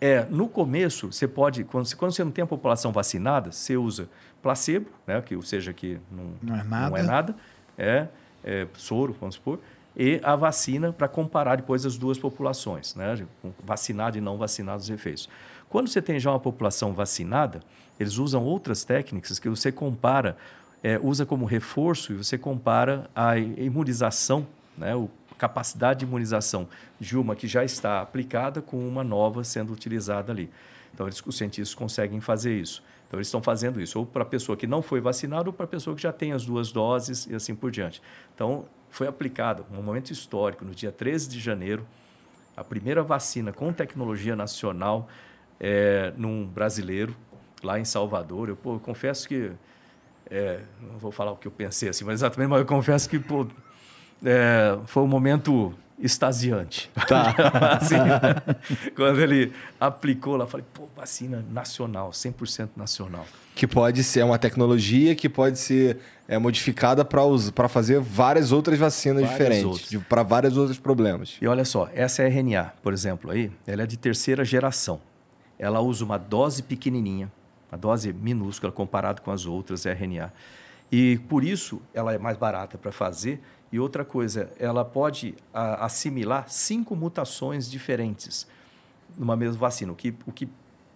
É, no começo, você pode, quando, quando você não tem a população vacinada, você usa placebo, né, que, ou seja, que não, não, é, nada. não é nada, é, é soro, vamos supor, e a vacina para comparar depois as duas populações, né, vacinado e não vacinado os efeitos. Quando você tem já uma população vacinada, eles usam outras técnicas que você compara, é, usa como reforço e você compara a imunização, né, o capacidade de imunização de uma que já está aplicada com uma nova sendo utilizada ali. Então, eles, os cientistas conseguem fazer isso. Então, eles estão fazendo isso, ou para a pessoa que não foi vacinada, ou para a pessoa que já tem as duas doses e assim por diante. Então, foi aplicado, um momento histórico, no dia 13 de janeiro, a primeira vacina com tecnologia nacional é, num brasileiro lá em Salvador. Eu, pô, eu confesso que é, não vou falar o que eu pensei assim, mas exatamente, mas eu confesso que pô, é, foi um momento extasiante. Tá. assim, quando ele aplicou lá, falei, pô, vacina nacional, 100% nacional. Que pode ser uma tecnologia que pode ser é, modificada para fazer várias outras vacinas várias diferentes, para vários outros problemas. E olha só, essa é RNA, por exemplo, aí, ela é de terceira geração ela usa uma dose pequenininha, uma dose minúscula comparado com as outras RNA. E por isso ela é mais barata para fazer. E outra coisa, ela pode a, assimilar cinco mutações diferentes numa mesma vacina, o que, o que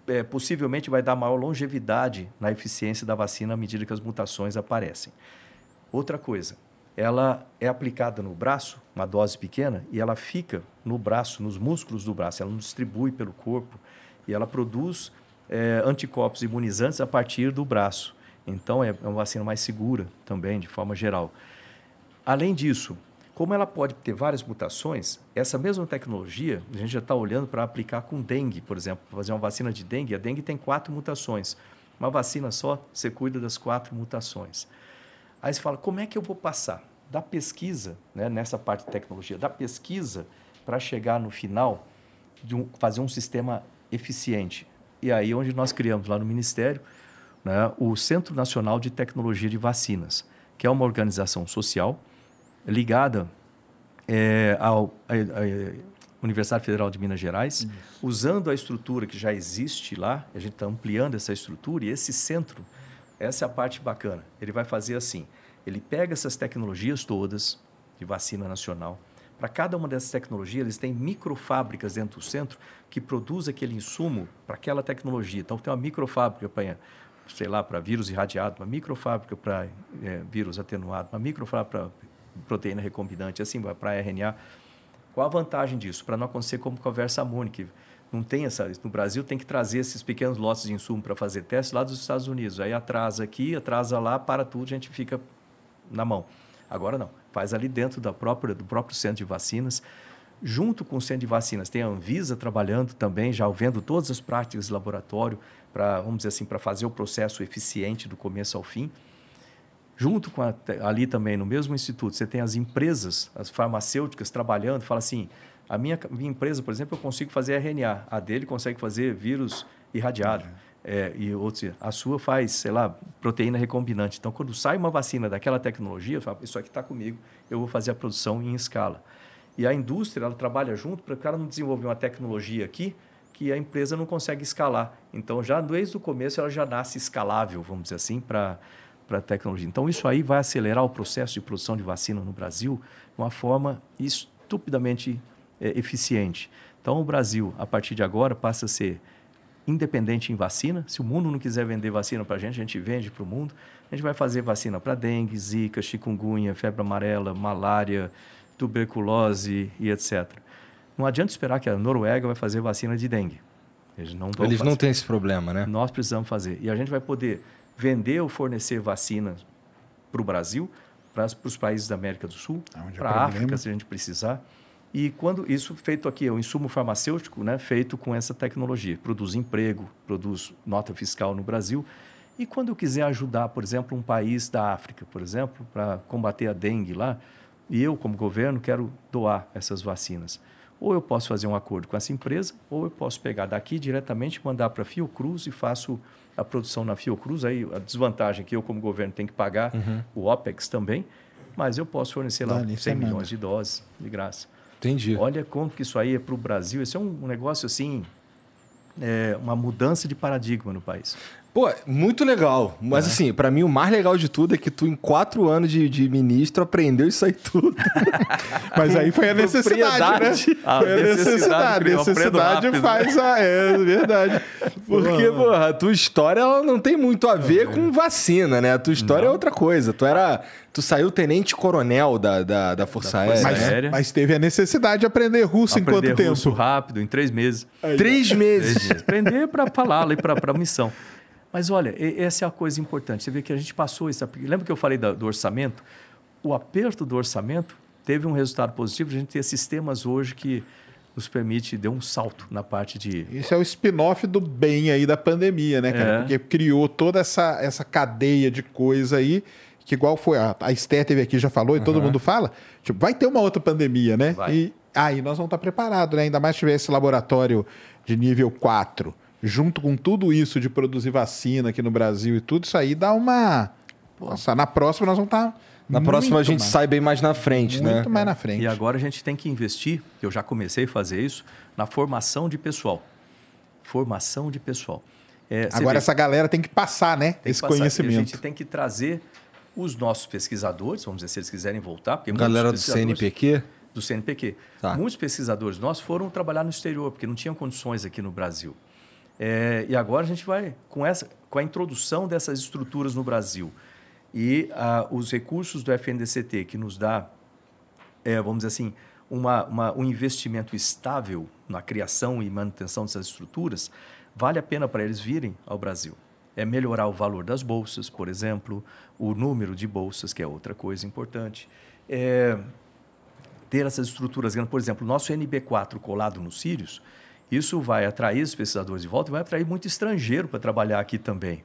é, possivelmente vai dar maior longevidade na eficiência da vacina à medida que as mutações aparecem. Outra coisa, ela é aplicada no braço, uma dose pequena, e ela fica no braço, nos músculos do braço, ela não distribui pelo corpo e ela produz é, anticorpos imunizantes a partir do braço. Então, é uma vacina mais segura também, de forma geral. Além disso, como ela pode ter várias mutações, essa mesma tecnologia a gente já está olhando para aplicar com dengue, por exemplo, fazer uma vacina de dengue. A dengue tem quatro mutações. Uma vacina só, você cuida das quatro mutações. Aí você fala, como é que eu vou passar da pesquisa, né, nessa parte de tecnologia, da pesquisa para chegar no final de um, fazer um sistema eficiente. E aí onde nós criamos lá no Ministério né, o Centro Nacional de Tecnologia de Vacinas, que é uma organização social ligada é, ao, à, Universidade Federal de Minas Gerais, Isso. usando a estrutura que já existe lá, a gente está ampliando essa estrutura e esse centro, essa é a parte bacana. Ele vai fazer assim, ele pega essas tecnologias todas de vacina nacional, para cada uma dessas tecnologias, eles têm microfábricas dentro do centro que produzem aquele insumo para aquela tecnologia. Então, tem uma microfábrica para, sei lá, para vírus irradiado, uma microfábrica para é, vírus atenuado, uma microfábrica para proteína recombinante, assim, para RNA. Qual a vantagem disso? Para não acontecer como com a que não tem essa. No Brasil tem que trazer esses pequenos lotes de insumo para fazer testes lá dos Estados Unidos. Aí atrasa aqui, atrasa lá, para tudo, a gente fica na mão. Agora não, faz ali dentro da própria, do próprio centro de vacinas. Junto com o centro de vacinas, tem a Anvisa trabalhando também, já vendo todas as práticas de laboratório, para, vamos dizer assim, para fazer o processo eficiente do começo ao fim. Junto com a, ali também, no mesmo instituto, você tem as empresas, as farmacêuticas trabalhando, fala assim, a minha, minha empresa, por exemplo, eu consigo fazer RNA, a dele consegue fazer vírus irradiado. Uhum é, e outros, a sua faz, sei lá, proteína recombinante. Então, quando sai uma vacina daquela tecnologia, eu falo, isso aqui está comigo, eu vou fazer a produção em escala. E a indústria, ela trabalha junto para o cara não desenvolver uma tecnologia aqui que a empresa não consegue escalar. Então, já desde o começo, ela já nasce escalável, vamos dizer assim, para para a tecnologia. Então, isso aí vai acelerar o processo de produção de vacina no Brasil de uma forma estupidamente é, eficiente. Então, o Brasil, a partir de agora, passa a ser independente em vacina. Se o mundo não quiser vender vacina para a gente, a gente vende para o mundo. A gente vai fazer vacina para dengue, zika, chikungunya, febre amarela, malária, tuberculose e etc. Não adianta esperar que a Noruega vai fazer vacina de dengue. Eles não, Eles não têm esse problema, né? Nós precisamos fazer. E a gente vai poder vender ou fornecer vacinas para o Brasil, para os países da América do Sul, para a África, se a gente precisar. E quando isso feito aqui, é um insumo farmacêutico, né, feito com essa tecnologia, produz emprego, produz nota fiscal no Brasil. E quando eu quiser ajudar, por exemplo, um país da África, por exemplo, para combater a dengue lá, e eu, como governo, quero doar essas vacinas. Ou eu posso fazer um acordo com essa empresa, ou eu posso pegar daqui diretamente, mandar para a Fiocruz e faço a produção na Fiocruz. Aí a desvantagem é que eu, como governo, tenho que pagar uhum. o OPEX também, mas eu posso fornecer lá Dá, 100 milhões de doses de graça. Entendi. Olha como que isso aí é para o Brasil. Esse é um negócio assim, é uma mudança de paradigma no país. Pô, muito legal. Mas é. assim, para mim o mais legal de tudo é que tu, em quatro anos de, de ministro, aprendeu isso aí tudo. Mas aí foi a necessidade, né? A foi a necessidade. A necessidade faz a. É verdade. Porque, porra, a tua história ela não tem muito a ver com vacina, né? A tua história não. é outra coisa. Tu era. Tu saiu tenente-coronel da, da, da, Força, da Aérea. Mas, né? mas teve a necessidade de aprender russo aprender em quanto tempo? russo rápido, em três meses. Aí, três meses. Três meses. Aprender para falar, para a missão. Mas olha, essa é a coisa importante. Você vê que a gente passou isso. Lembra que eu falei do orçamento? O aperto do orçamento teve um resultado positivo. A gente tem sistemas hoje que nos permite dar um salto na parte de. Isso é o spin-off do bem aí da pandemia, né, cara? É. Porque criou toda essa, essa cadeia de coisa aí, que igual foi. A, a Esther teve aqui, já falou, e uhum. todo mundo fala. Tipo, vai ter uma outra pandemia, né? Vai. E aí nós vamos estar preparados, né? Ainda mais se tiver esse laboratório de nível 4 junto com tudo isso de produzir vacina aqui no Brasil e tudo, isso aí dá uma. Nossa, na próxima nós vamos estar. Na próxima a gente mais. sai bem mais na frente, muito né? Muito mais na frente. E agora a gente tem que investir, eu já comecei a fazer isso, na formação de pessoal. Formação de pessoal. É, agora vê, essa galera tem que passar, né? Esse passar, conhecimento. A gente tem que trazer os nossos pesquisadores, vamos dizer, se eles quiserem voltar. Porque galera do CNPq? Do CNPq. Tá. Muitos pesquisadores nossos foram trabalhar no exterior, porque não tinham condições aqui no Brasil. É, e agora a gente vai, com, essa, com a introdução dessas estruturas no Brasil e ah, os recursos do FNDCT, que nos dá, é, vamos dizer assim, uma, uma, um investimento estável na criação e manutenção dessas estruturas, vale a pena para eles virem ao Brasil. É melhorar o valor das bolsas, por exemplo, o número de bolsas, que é outra coisa importante. É, ter essas estruturas grandes. Por exemplo, o nosso NB4 colado nos Sírios, isso vai atrair os pesquisadores de volta e vai atrair muito estrangeiro para trabalhar aqui também.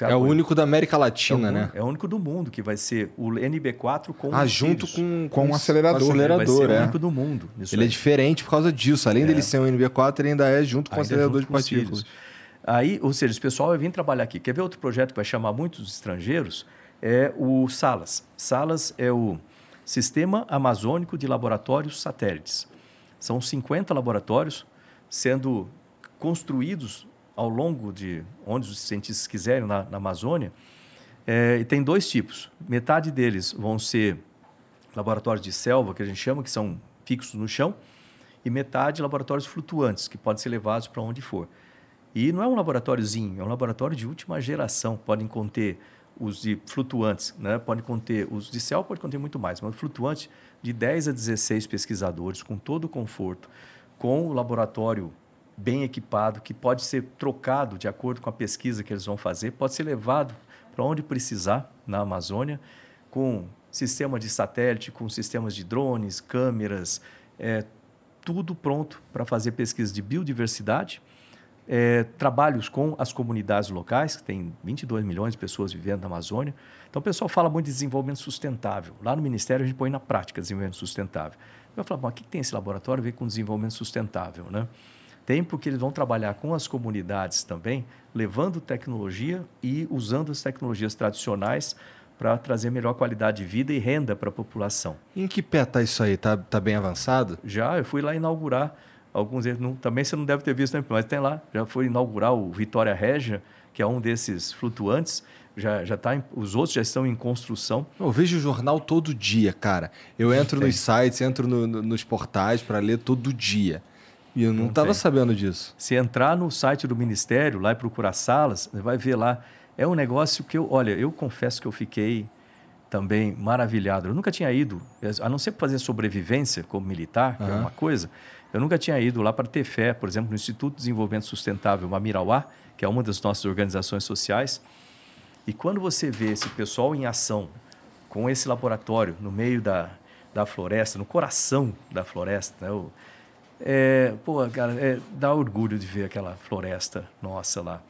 É o único da América Latina, é o, né? É o único do mundo que vai ser o NB4 com Ah, junto com, com, com um acelerador. acelerador, vai ser é. o único do mundo. Ele é aí. é diferente por causa disso. Além é. dele ser um NB4, ele ainda é junto com o acelerador de partículas. Aí, ou seja, esse pessoal vai vir trabalhar aqui. Quer ver outro projeto que vai chamar muitos estrangeiros? É o SALAS. SALAS é o Sistema Amazônico de Laboratórios Satélites. São 50 laboratórios sendo construídos ao longo de onde os cientistas quiserem, na, na Amazônia. É, e tem dois tipos. Metade deles vão ser laboratórios de selva, que a gente chama, que são fixos no chão, e metade laboratórios flutuantes, que podem ser levados para onde for. E não é um laboratóriozinho, é um laboratório de última geração. Podem conter os de flutuantes, né? podem conter os de céu, pode conter muito mais, mas flutuante de 10 a 16 pesquisadores, com todo o conforto, com o laboratório bem equipado, que pode ser trocado de acordo com a pesquisa que eles vão fazer, pode ser levado para onde precisar na Amazônia, com sistema de satélite, com sistemas de drones, câmeras, é, tudo pronto para fazer pesquisa de biodiversidade, é, trabalhos com as comunidades locais, que tem 22 milhões de pessoas vivendo na Amazônia. Então, o pessoal fala muito de desenvolvimento sustentável. Lá no Ministério, a gente põe na prática desenvolvimento sustentável. Eu falo, o que tem esse laboratório a ver com desenvolvimento sustentável? Né? Tem porque eles vão trabalhar com as comunidades também, levando tecnologia e usando as tecnologias tradicionais para trazer melhor qualidade de vida e renda para a população. Em que pé está isso aí? Está tá bem avançado? Já, eu fui lá inaugurar alguns deles. Não, também você não deve ter visto, né? mas tem lá. Já fui inaugurar o Vitória Regia, que é um desses flutuantes. já já tá em, os outros já estão em construção. Eu vejo o jornal todo dia, cara. Eu entro tem. nos sites, entro no- no- nos portais para ler todo dia. E eu não, Não tava tem. sabendo disso. Se entrar no site do Ministério, lá e procurar salas, você vai ver lá. É um negócio que eu, olha, eu confesso que eu fiquei também maravilhado. Eu nunca tinha ido, a não ser para fazer sobrevivência como militar, que é Aham. uma coisa, eu nunca tinha ido lá para ter fé, por exemplo, no Instituto de Desenvolvimento Sustentável Mamirauá, que é uma das nossas organizações sociais. E quando você vê esse pessoal em ação, com esse laboratório no meio da, da floresta, no coração da floresta, né? É, pô, cara, é, dá orgulho de ver aquela floresta nossa lá.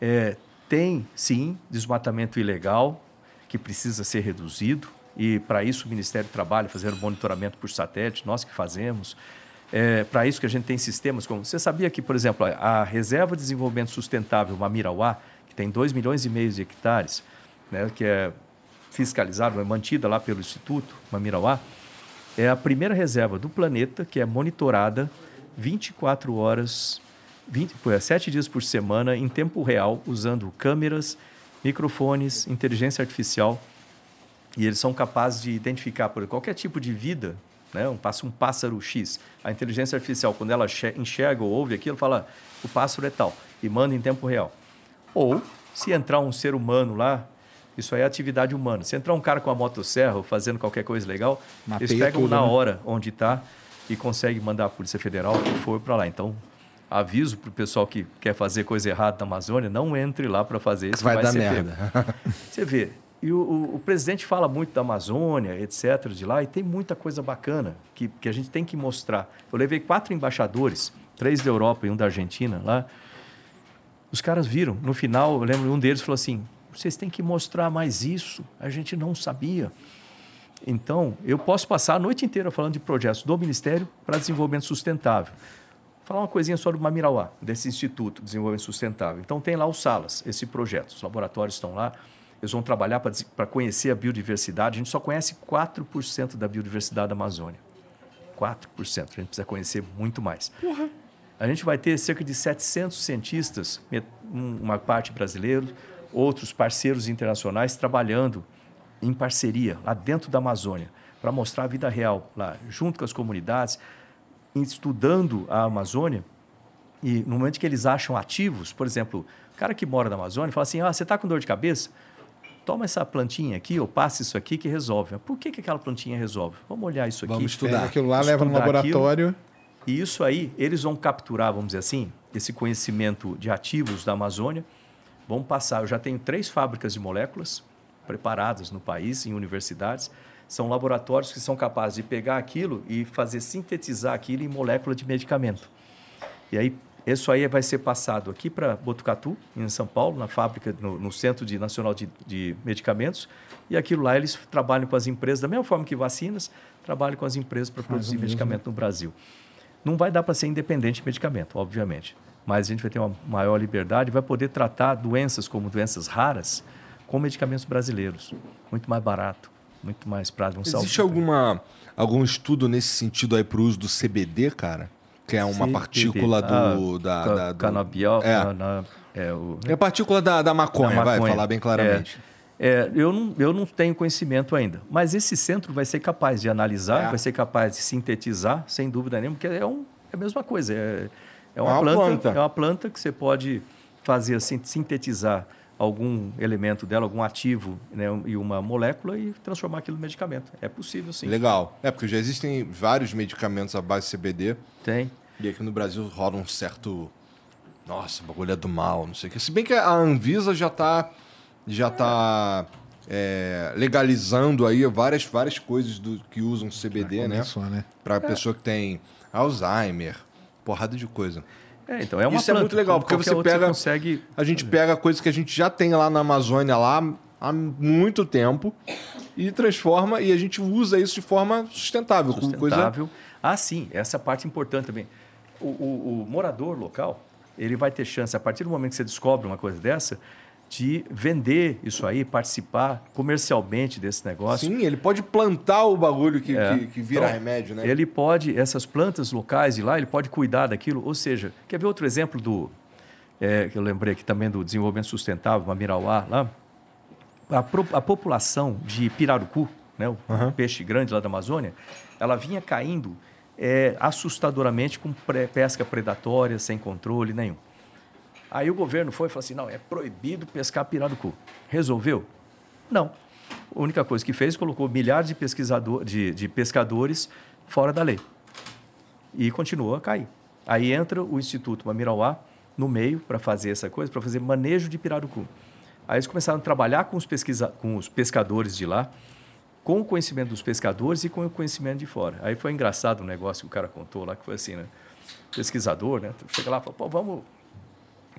É, tem, sim, desmatamento ilegal que precisa ser reduzido e para isso o Ministério trabalha fazendo monitoramento por satélite, nós que fazemos. É, para isso que a gente tem sistemas como... Você sabia que, por exemplo, a, Reserva de Desenvolvimento Sustentável Mamirauá, que tem 2 milhões e meio de hectares, né, que é fiscalizada, é mantida lá pelo Instituto Mamirauá, é a primeira reserva do planeta que é monitorada 24 horas, 20, pô, é, 7 dias por semana, em tempo real, usando câmeras, microfones, inteligência artificial. E eles são capazes de identificar por qualquer tipo de vida, né? um, passa um pássaro X. A inteligência artificial, quando ela enxerga ou ouve aquilo, fala o pássaro é tal, e manda em tempo real. Ou, se entrar um ser humano lá, isso aí é atividade humana. Se entrar um cara com a motosserra ou fazendo qualquer coisa legal, Mapeia eles pegam tudo, na né? hora onde está e conseguem mandar a Polícia Federal que for para lá. Então, aviso para o pessoal que quer fazer coisa errada na Amazônia, não entre lá para fazer isso. que Vai, dar pego. merda. Você vê, e o, o- o presidente fala muito da Amazônia, etc., de lá, e tem muita coisa bacana que, que a gente tem que mostrar. Eu levei quatro embaixadores, três da Europa e um da Argentina lá. Os caras viram. No final, eu lembro um deles falou assim: vocês têm que mostrar mais isso, a gente não sabia. Então, eu posso passar a noite inteira falando de projetos do Ministério para Desenvolvimento Sustentável. Vou falar uma coisinha só do Mamirauá, desse Instituto de Desenvolvimento Sustentável. Então, tem lá os salas, esse projeto. Os laboratórios estão lá, eles vão trabalhar para conhecer a biodiversidade. A gente só conhece 4% da biodiversidade da Amazônia. 4%. A gente precisa conhecer muito mais. A gente vai ter cerca de 700 cientistas, um- uma parte brasileiro, outros parceiros internacionais trabalhando em parceria lá dentro da Amazônia para mostrar a vida real lá, junto com as comunidades, estudando a Amazônia. E no momento que eles acham ativos, por exemplo, o cara que mora na Amazônia fala assim: ah, você está com dor de cabeça? Toma essa plantinha aqui ou passa isso aqui que resolve. Por que, que aquela plantinha resolve? Vamos olhar isso aqui. Vamos estudar. aquilo lá, leva no Estudar aquilo. laboratório. E isso aí, eles vão capturar, vamos dizer assim, esse conhecimento de ativos da Amazônia, vão passar. Eu já tenho três fábricas de moléculas preparadas no país, em universidades. São laboratórios que são capazes de pegar aquilo e fazer sintetizar aquilo em molécula de medicamento. E aí, isso aí vai ser passado aqui para Botucatu, em São Paulo, na fábrica, no, no Centro de Nacional de, de Medicamentos. E aquilo lá eles trabalham com as empresas, da mesma forma que vacinas, trabalham com as empresas para produzir medicamento no Brasil. Não vai dar para ser independente de medicamento, obviamente. Mas a gente vai ter uma maior liberdade e vai poder tratar doenças como doenças raras com medicamentos brasileiros. Muito mais barato, muito mais prático. um Existe alguma, algum estudo nesse sentido aí pro uso do CBD, cara? Que é uma partícula do... Ah, da, ca- da- do- Canabial. É. na- é, o, É a partícula da, da maconha, da vai maconha. falar bem claramente. É, é, eu, não, eu não tenho conhecimento ainda, mas esse centro vai ser capaz de analisar, É. vai ser capaz de sintetizar, sem dúvida nenhuma, porque é, um, é a mesma coisa. É, é uma, É uma planta, planta. É uma planta que você pode fazer assim, sintetizar algum elemento dela, algum ativo né, e uma molécula e transformar aquilo em medicamento. É possível, sim. Legal. É, porque já existem vários medicamentos à base de CBD. Tem. E aqui no Brasil rola um certo. Nossa, o bagulho é do mal, não sei o que. Se bem que a Anvisa já tá. Já tá. é, legalizando aí várias, várias coisas do, que usam CBD, né? Começou, né? Pra pessoa que tem Alzheimer, porrada de coisa. É, então é uma Isso é planta, muito legal, porque você pega- consegue A gente pega coisas que a gente já tem lá na Amazônia lá há muito tempo e transforma e a gente usa isso de forma sustentável. com Coisa... sustentável. Ah, sim, essa é a parte importante também. O, o- o morador local, ele vai ter chance, a partir do momento que você descobre uma coisa dessa, de vender isso aí, participar comercialmente desse negócio. Sim, ele pode plantar o bagulho que, É. que, que vira Então, remédio, né? Ele pode, essas plantas locais de lá, ele pode cuidar daquilo. Ou seja, quer ver outro exemplo do. é, que eu lembrei aqui também do desenvolvimento sustentável, Mamirauá, lá? a, pro- a população de pirarucu, né, o peixe grande lá da Amazônia, ela vinha caindo é, assustadoramente com pesca predatória, sem controle nenhum. Aí o governo foi e falou assim: não, é proibido pescar pirarucu. Resolveu? Não. A única coisa que fez, colocou milhares de, pesquisador, de, de pescadores fora da lei. E continuou a cair. Aí entra o Instituto Mamirauá no meio para fazer essa coisa, para fazer manejo de pirarucu. Aí eles começaram a trabalhar com os, pesquisa, com os pescadores de lá, com o conhecimento dos pescadores e com o conhecimento de fora. Aí foi engraçado o negócio que o cara contou lá, que foi assim, né? Pesquisador, né? Chega lá e fala, pô, vamos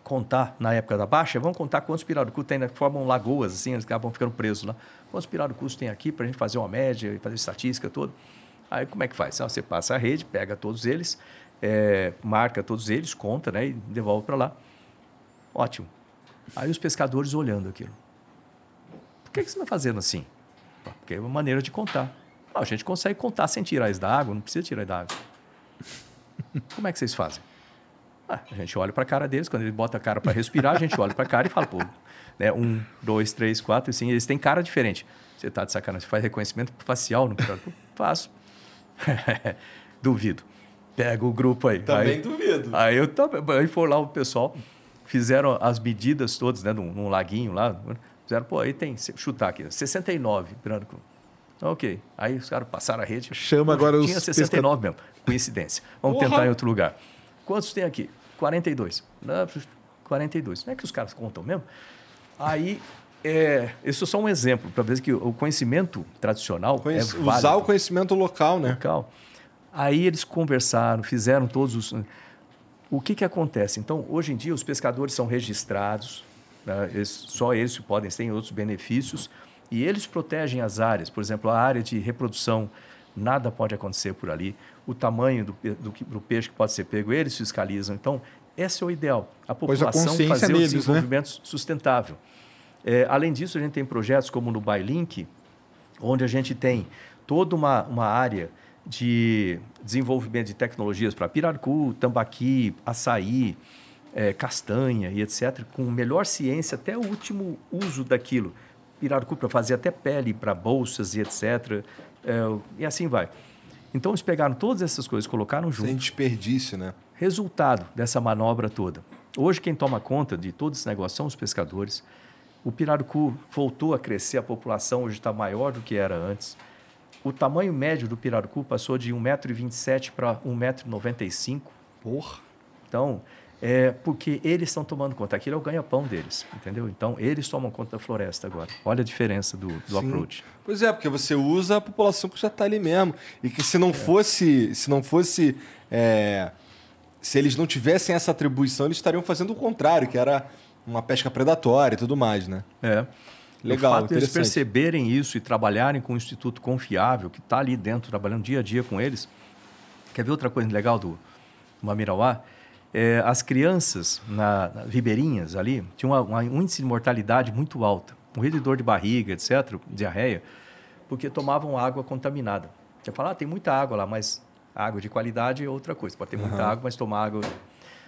contar, na época da baixa, vamos contar quantos pirarucus tem, né? formam lagoas, assim, eles acabam ficando presos lá. Quantos pirarucus tem aqui para a gente fazer uma média, fazer estatística toda. Aí como é que faz? Ah, Você passa a rede, pega todos eles, eh, marca todos eles, conta, né? E devolve para lá. Ótimo. Aí os pescadores olhando aquilo. Por que, que você está fazendo assim? "Ah, Porque é uma maneira de contar. "Ah, a gente consegue contar sem tirar isso da água, não precisa tirar da água. Como é que vocês fazem? Ah, a gente olha para a cara deles, quando ele bota a cara para respirar, a gente olha para a cara e fala, pô, né, um, dois, três, quatro, assim, eles têm cara diferente. Você está de sacanagem, você faz reconhecimento facial no? Faço. Duvido. Pega o grupo aí. Também aí, duvido. Aí eu. Aí foi lá o pessoal, fizeram as medidas todas, né, num, num laguinho lá. Fizeram, pô, aí tem, chutar aqui, 69 pirarucu. Ok. Aí os caras passaram a rede. Chama agora Tinha os 69 mesmo. Coincidência. Vamos Porra! tentar em outro lugar. Quantos tem aqui? 42. Não, 42. Não é que os caras contam mesmo? Aí, é, isso é só um exemplo, para ver que o conhecimento tradicional Conhece- é válido. usar o conhecimento local, né? local. Aí eles conversaram, fizeram todos os. O que, que acontece? Então, hoje em dia, os pescadores são registrados, né? Eles- só eles podem, têm outros benefícios, e eles protegem as áreas. Por exemplo, a área de reprodução, nada pode acontecer por ali. O tamanho do, do, do peixe que pode ser pego, eles fiscalizam. Então, esse é o ideal. A a população consciência fazer neles, o né? desenvolvimento sustentável. É, além disso, a gente tem projetos como no Bailink, onde a gente tem toda uma, uma área de desenvolvimento de tecnologias para pirarucu, tambaqui, açaí, eh, castanha e etc., com melhor ciência até o último uso daquilo. Pirarucu para fazer até pele para bolsas e etc. eh, e assim vai. Então, eles pegaram todas essas coisas, colocaram junto. Sem desperdício, né? Resultado dessa manobra toda. Hoje, quem toma conta de todo esse negócio são os pescadores. O pirarucu voltou a crescer, a população hoje está maior do que era antes. O tamanho médio do pirarucu passou de 1,27m para 1,95m. Porra. Então, é porque eles estão tomando conta. Aquilo é o ganha-pão deles, entendeu? Então, eles tomam conta da floresta agora. Olha a diferença do, do Sim. approach. Pois é, porque você usa a população que já está ali mesmo. E que se não É. fosse. Se não fosse. é, se eles não tivessem essa atribuição, eles estariam fazendo o contrário, que era uma pesca predatória e tudo mais, né? É. Legal, o fato deles interessante. perceberem isso e trabalharem com um instituto confiável, que está ali dentro, trabalhando dia a dia com eles. Quer ver outra coisa legal do, do Mamirauá? É, as crianças na, na ribeirinhas ali tinham uma- uma- um índice de mortalidade muito alto. Morria de dor de barriga, etc., diarreia, porque tomavam água contaminada. Você fala, ah, tem muita água lá, mas água de qualidade é outra coisa. Pode ter muita água, mas tomar água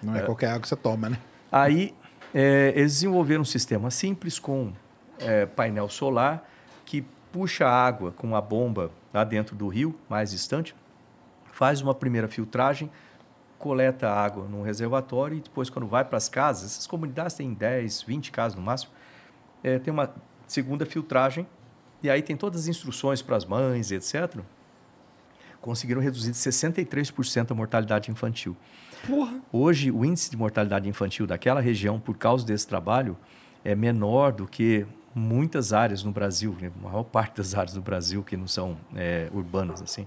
Não é, qualquer água que você toma, né? Aí é, eles desenvolveram um sistema simples com é, painel solar que puxa a água com uma bomba lá dentro do rio, mais distante, faz uma primeira filtragem, coleta a água num reservatório e depois, quando vai para as casas, essas comunidades têm 10, 20 casas no máximo, é, tem uma segunda filtragem e aí tem todas as instruções para as mães, etc. Conseguiram reduzir de 63% a mortalidade infantil. Porra. Hoje, o índice de mortalidade infantil daquela região, por causa desse trabalho, é menor do que muitas áreas no Brasil, né? a maior parte das áreas do Brasil que não são é, urbanas, assim,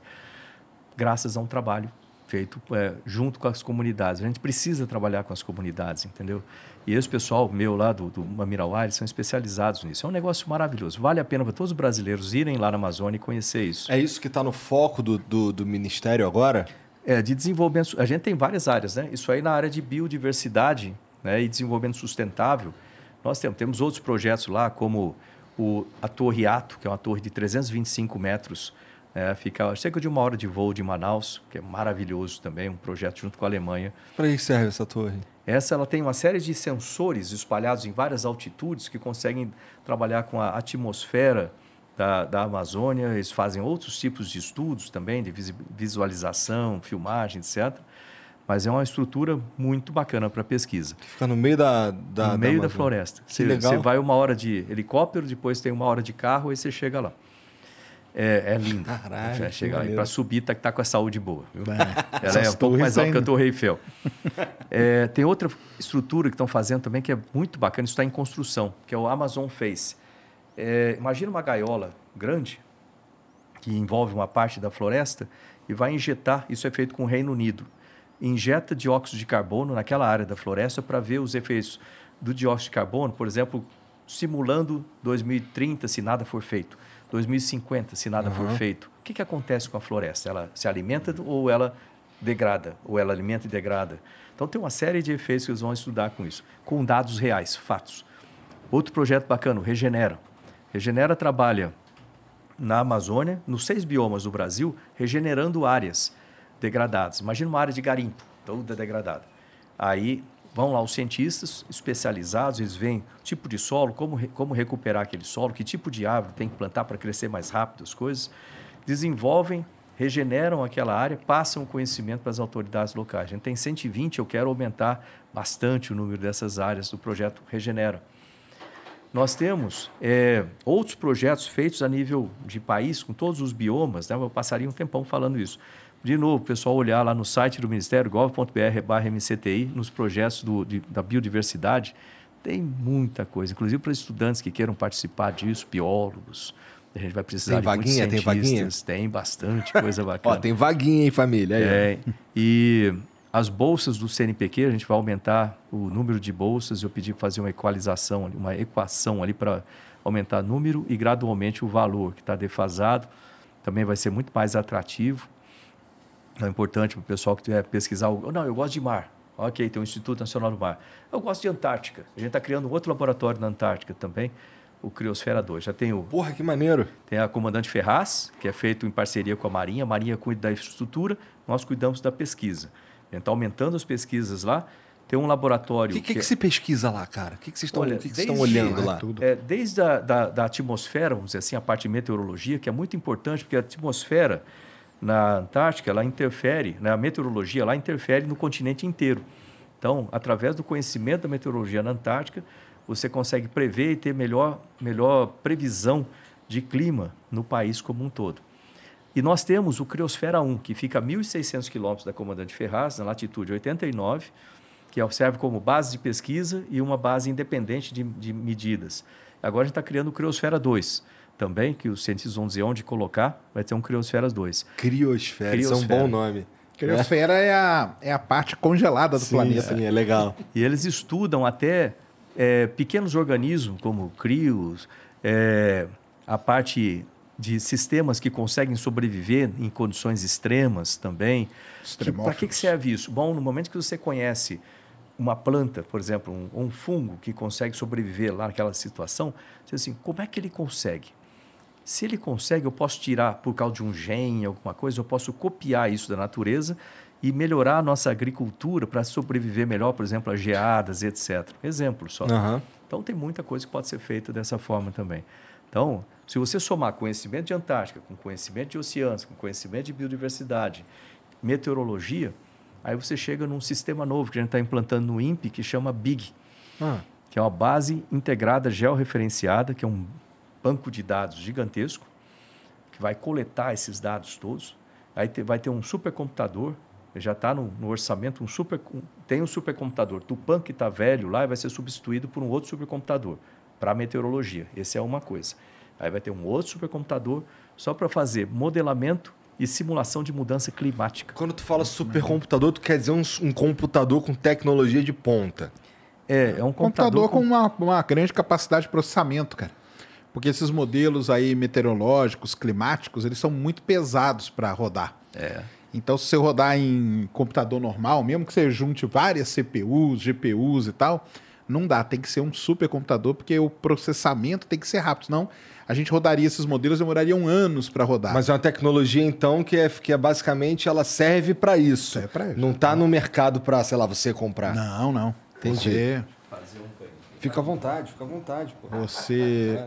graças a um trabalho feito é, junto com as comunidades. A gente precisa trabalhar com as comunidades, entendeu? E esse pessoal meu lá do, do Mamirauá, eles são especializados nisso. É um negócio maravilhoso. Vale a pena para todos os brasileiros irem lá na Amazônia e conhecer isso. É isso que está no foco do, do, do ministério agora? É, de desenvolvimento. A gente tem várias áreas, né? Isso aí na área de biodiversidade né? e desenvolvimento sustentável. Nós temos, temos outros projetos lá, como o, a Torre Ato, que é uma torre de 325 metros É, fica cerca de uma hora de voo de Manaus, que é maravilhoso também, um projeto junto com a Alemanha. Para que serve essa torre? Essa ela tem uma série de sensores espalhados em várias altitudes que conseguem trabalhar com a atmosfera da, da Amazônia. Eles fazem outros tipos de estudos também, de visualização, filmagem, etc. Mas é uma estrutura muito bacana para pesquisa. Fica no meio da. da no meio da, Amazônia. floresta. Você, você vai uma hora de helicóptero, depois tem uma hora de carro, aí você chega lá. É, é lindo. Caralho, que chega lá. E para subir, tá, tá com a saúde boa. viu? Ela é um pouco mais alta que a ainda. Torre Eiffel. É, tem outra estrutura que estão fazendo também que é muito bacana, isso está em construção, que é o Amazon Face. É, imagina uma gaiola grande, que envolve uma parte da floresta, e vai injetar, isso é feito com o Reino Unido, injeta dióxido de carbono naquela área da floresta para ver os efeitos do dióxido de carbono, por exemplo, simulando 2030, se nada for feito, 2050, se nada for feito. O que, que acontece com a floresta? Ela se alimenta ou ela degrada? Ou ela alimenta e degrada? Então, tem uma série de efeitos que eles vão estudar com isso, com dados reais, fatos. Outro projeto bacana, Regenera. Regenera trabalha na Amazônia, nos seis biomas do Brasil, regenerando áreas degradadas. Imagina uma área de garimpo, toda degradada. Aí vão lá os cientistas especializados, eles veem tipo de solo, como, como recuperar aquele solo, que tipo de árvore tem que plantar para crescer mais rápido as coisas, desenvolvem, regeneram aquela área, passam o conhecimento para as autoridades locais. A gente tem 120, eu quero aumentar bastante o número dessas áreas do projeto Regenera. Nós temos é, outros projetos feitos a nível de país, com todos os biomas, né? eu passaria um tempão falando isso. De novo, pessoal olhar lá no site do Ministério, gov.br MCTI, nos projetos do, de- da biodiversidade, tem muita coisa, inclusive para estudantes que queiram participar disso, biólogos. A gente vai precisar Tem de muitos vaguinha? Tem vaguinha? cientistas. Tem bastante coisa bacana. Ó, tem vaguinha, hein, família? Aí. É, e as bolsas do CNPq, a gente vai aumentar o número de bolsas. Eu pedi para fazer uma equalização, ali, uma equação ali para aumentar o número e gradualmente o valor, que está defasado. Também vai ser muito mais atrativo. É importante para o pessoal que tiver pesquisar. o- Não, eu gosto de mar. Ok, tem o Instituto Nacional do Mar. Eu gosto de Antártica. A gente está criando outro laboratório na Antártica também, o Criosfera 2. Já tem o Porra, que maneiro. tem a Comandante Ferraz, que é feito em parceria com a Marinha. A Marinha cuida da infraestrutura, nós cuidamos da pesquisa. A gente está aumentando as pesquisas lá. Tem um O laboratório. que, que, que se pesquisa lá, cara? O que, que vocês estão Olha, que que vocês estão desde- olhando lá? tudo. é, desde a da, da atmosfera, vamos dizer assim, a parte de meteorologia, que é muito importante, porque a atmosfera na Antártica, ela interfere, na meteorologia, ela interfere no continente inteiro. Então, através do conhecimento da meteorologia na Antártica, você consegue prever e ter melhor, melhor previsão de clima no país como um todo. E nós temos o Criosfera 1, que fica a 1.600 quilômetros da Comandante Ferraz, na latitude 89, que serve como base de pesquisa e uma base independente de, de medidas. Agora a gente está criando o Criosfera 2, também, que os cientistas vão dizer onde colocar, vai ter um Criosfera 2. Criosfera, isso é um Criosfera. bom nome. Criosfera é a, é a parte congelada do Sim, planeta. sim, é legal. E eles estudam até é, pequenos organismos, como crios, é, a parte de sistemas que conseguem sobreviver em condições extremas também. Para que, que serve isso? Bom, no momento que você conhece uma planta, por exemplo, um, um fungo que consegue sobreviver lá naquela situação, você diz assim, como é que ele consegue? Se ele consegue, eu posso tirar por causa de um gene, alguma coisa, eu posso copiar isso da natureza e melhorar a nossa agricultura para sobreviver melhor, por exemplo, a geadas, etc. Exemplo só. Aham. Então tem muita coisa que pode ser feita dessa forma também. Então, se você somar conhecimento de Antártica, com conhecimento de oceanos, com conhecimento de biodiversidade, meteorologia, aí você chega num sistema novo que a gente está implantando no INPE, que chama BIG, Ah, que é uma base integrada georreferenciada, que é um banco de dados gigantesco, que vai coletar esses dados todos. Aí te- vai ter um supercomputador, já está no, no orçamento, um super, tem um supercomputador. Tupan, que está velho lá, vai ser substituído por um outro supercomputador para meteorologia. Essa é uma coisa. Aí vai ter um outro supercomputador só para fazer modelamento e simulação de mudança climática. Quando tu fala supercomputador, tu quer dizer um, um computador com tecnologia de ponta. É, é um computador computador, com uma, uma grande capacidade de processamento, cara. Porque esses modelos aí meteorológicos, climáticos, eles são muito pesados para rodar. É. Então, se você rodar em computador normal, mesmo que você junte várias CPUs, GPUs e tal, Não dá, tem que ser um supercomputador, porque o processamento tem que ser rápido, senão a gente rodaria esses modelos, demorariam anos para rodar. Mas é uma tecnologia, então, que é, que é basicamente ela serve para isso. Serve pra isso. Não tá no mercado para, sei lá, você comprar. Não, não. Entendi. Você, Fica à vontade, fica à vontade, pô. você,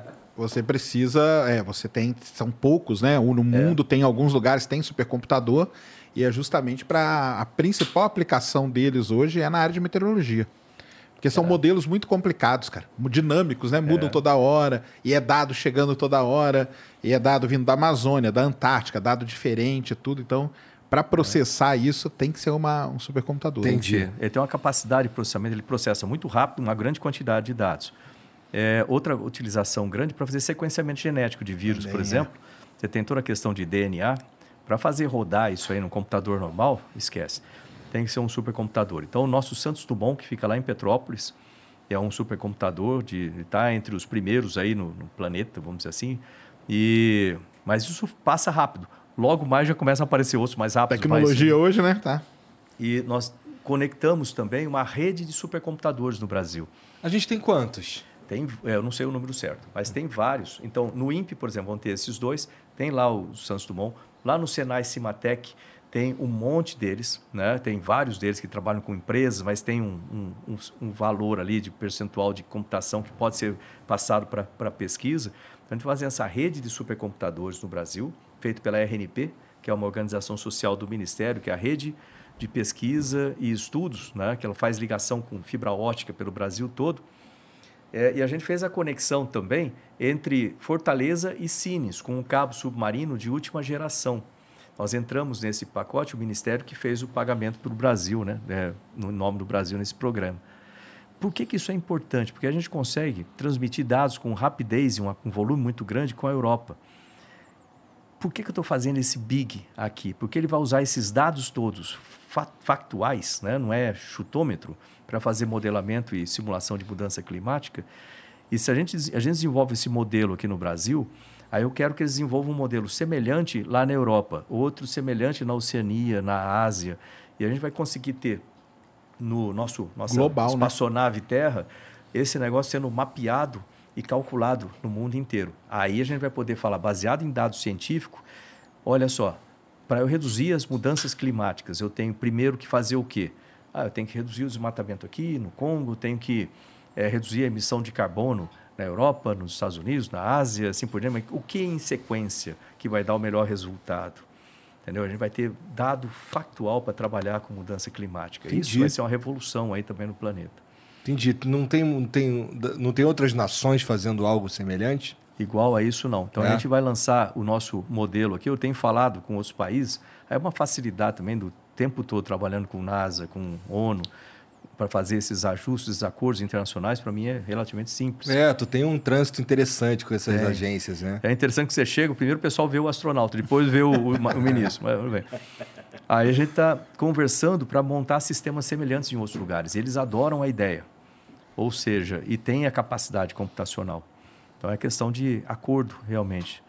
você precisa. É, você tem. São poucos, né? No mundo tem alguns lugares que tem supercomputador. E é justamente para. A principal aplicação deles hoje é na área de meteorologia. Porque são modelos muito complicados, cara. Dinâmicos, né? Mudam toda hora. E é dado chegando toda hora. E é dado vindo da Amazônia, da Antártica, dado diferente, tudo. Então, para processar isso, tem que ser uma, um supercomputador. Entendi. Ele tem uma capacidade de processamento, ele processa muito rápido uma grande quantidade de dados. É, outra utilização grande para fazer sequenciamento genético de vírus, por é. exemplo. Você tem toda a questão de DNA. Para fazer rodar isso aí num computador normal, esquece. Tem que ser um supercomputador. Então, o nosso Santos Dumont, que fica lá em Petrópolis, é um supercomputador, de está entre os primeiros aí no, no planeta, vamos dizer assim. E, mas isso passa rápido. Logo mais já começam a aparecer outros mais rápidos. mais- Tecnologia hoje, né? Tá. e nós conectamos também uma rede de supercomputadores no Brasil. A gente tem quantos? Tem, é, eu não sei o número certo, mas tem vários. Então, no INPE, por exemplo, vão ter esses dois. Tem lá o Santos Dumont. Lá no Senai Cimatec tem um monte deles, né? Tem vários deles que trabalham com empresas, mas tem um, um, um- valor ali de percentual de computação que pode ser passado para pesquisa. Então, a gente faz essa rede de supercomputadores no Brasil, feito pela RNP, que é uma organização social do Ministério, que é a rede de pesquisa e estudos, né? Que ela faz ligação com fibra ótica pelo Brasil todo. É, e a gente fez a conexão também entre Fortaleza e Sines, com um cabo submarino de última geração. Nós entramos nesse pacote, o Ministério que fez o pagamento para o Brasil, né? É, no nome do Brasil nesse programa. Por que, que isso é importante? Porque a gente consegue transmitir dados com rapidez e uma- um volume muito grande com a Europa. Por que, que eu estou fazendo esse big aqui? Porque ele vai usar esses dados todos fa- factuais, né? não é chutômetro, para fazer modelamento e simulação de mudança climática. E se a gente, a gente desenvolve esse modelo aqui no Brasil, aí eu quero que eles desenvolvam um modelo semelhante lá na Europa, outro semelhante na Oceania, na Ásia. E a gente vai conseguir ter no nosso nossa Global, né? espaçonave Terra esse negócio sendo mapeado e calculado no mundo inteiro. Aí a gente vai poder falar, baseado em dados científicos, olha só, para eu reduzir as mudanças climáticas, eu tenho primeiro que fazer o quê? Ah, eu tenho que reduzir o desmatamento aqui no Congo, tenho que eh, reduzir a emissão de carbono na Europa, nos Estados Unidos, na Ásia, assim por diante. Mas o que em sequência que vai dar o melhor resultado? Entendeu? A gente vai ter dado factual para trabalhar com mudança climática. Isso Entendi. vai ser uma revolução aí também no planeta. Entendi. Não tem, não, tem, não tem outras nações fazendo algo semelhante? Igual a isso, não. Então, É. a gente vai lançar o nosso modelo aqui. Eu tenho falado com outros países. É uma facilidade também do tempo todo trabalhando com NASA, com ONU, para fazer esses ajustes, esses acordos internacionais. Para mim é relativamente simples. É, tu tem um trânsito interessante com essas Tem. agências, né? É interessante que você chega, primeiro o pessoal vê o astronauta, depois vê o, o, o ministro. Mas, bem. Aí a gente está conversando para montar sistemas semelhantes em outros lugares. Eles adoram a ideia, ou seja, e tem a capacidade computacional. Então é questão de acordo, realmente.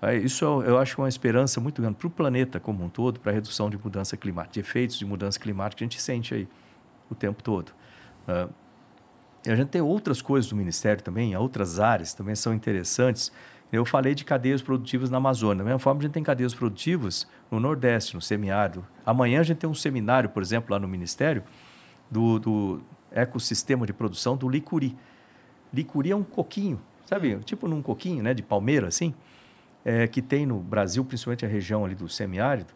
É, Isso eu, acho é uma esperança muito grande para o planeta como um todo, para a redução de mudança climática, de efeitos de mudança climática que a gente sente aí o tempo todo. E a gente tem outras coisas do Ministério também, outras áreas também são interessantes. Eu falei de cadeias produtivas na Amazônia. Da mesma forma, a gente tem cadeias produtivas no Nordeste, no semiárido. Amanhã a gente tem um seminário, por exemplo, lá no Ministério, do, do ecossistema de produção do licuri. Licuri é um coquinho, sabe? Tipo num coquinho, né, de palmeira, assim, é, que tem no Brasil, principalmente a região ali do semiárido,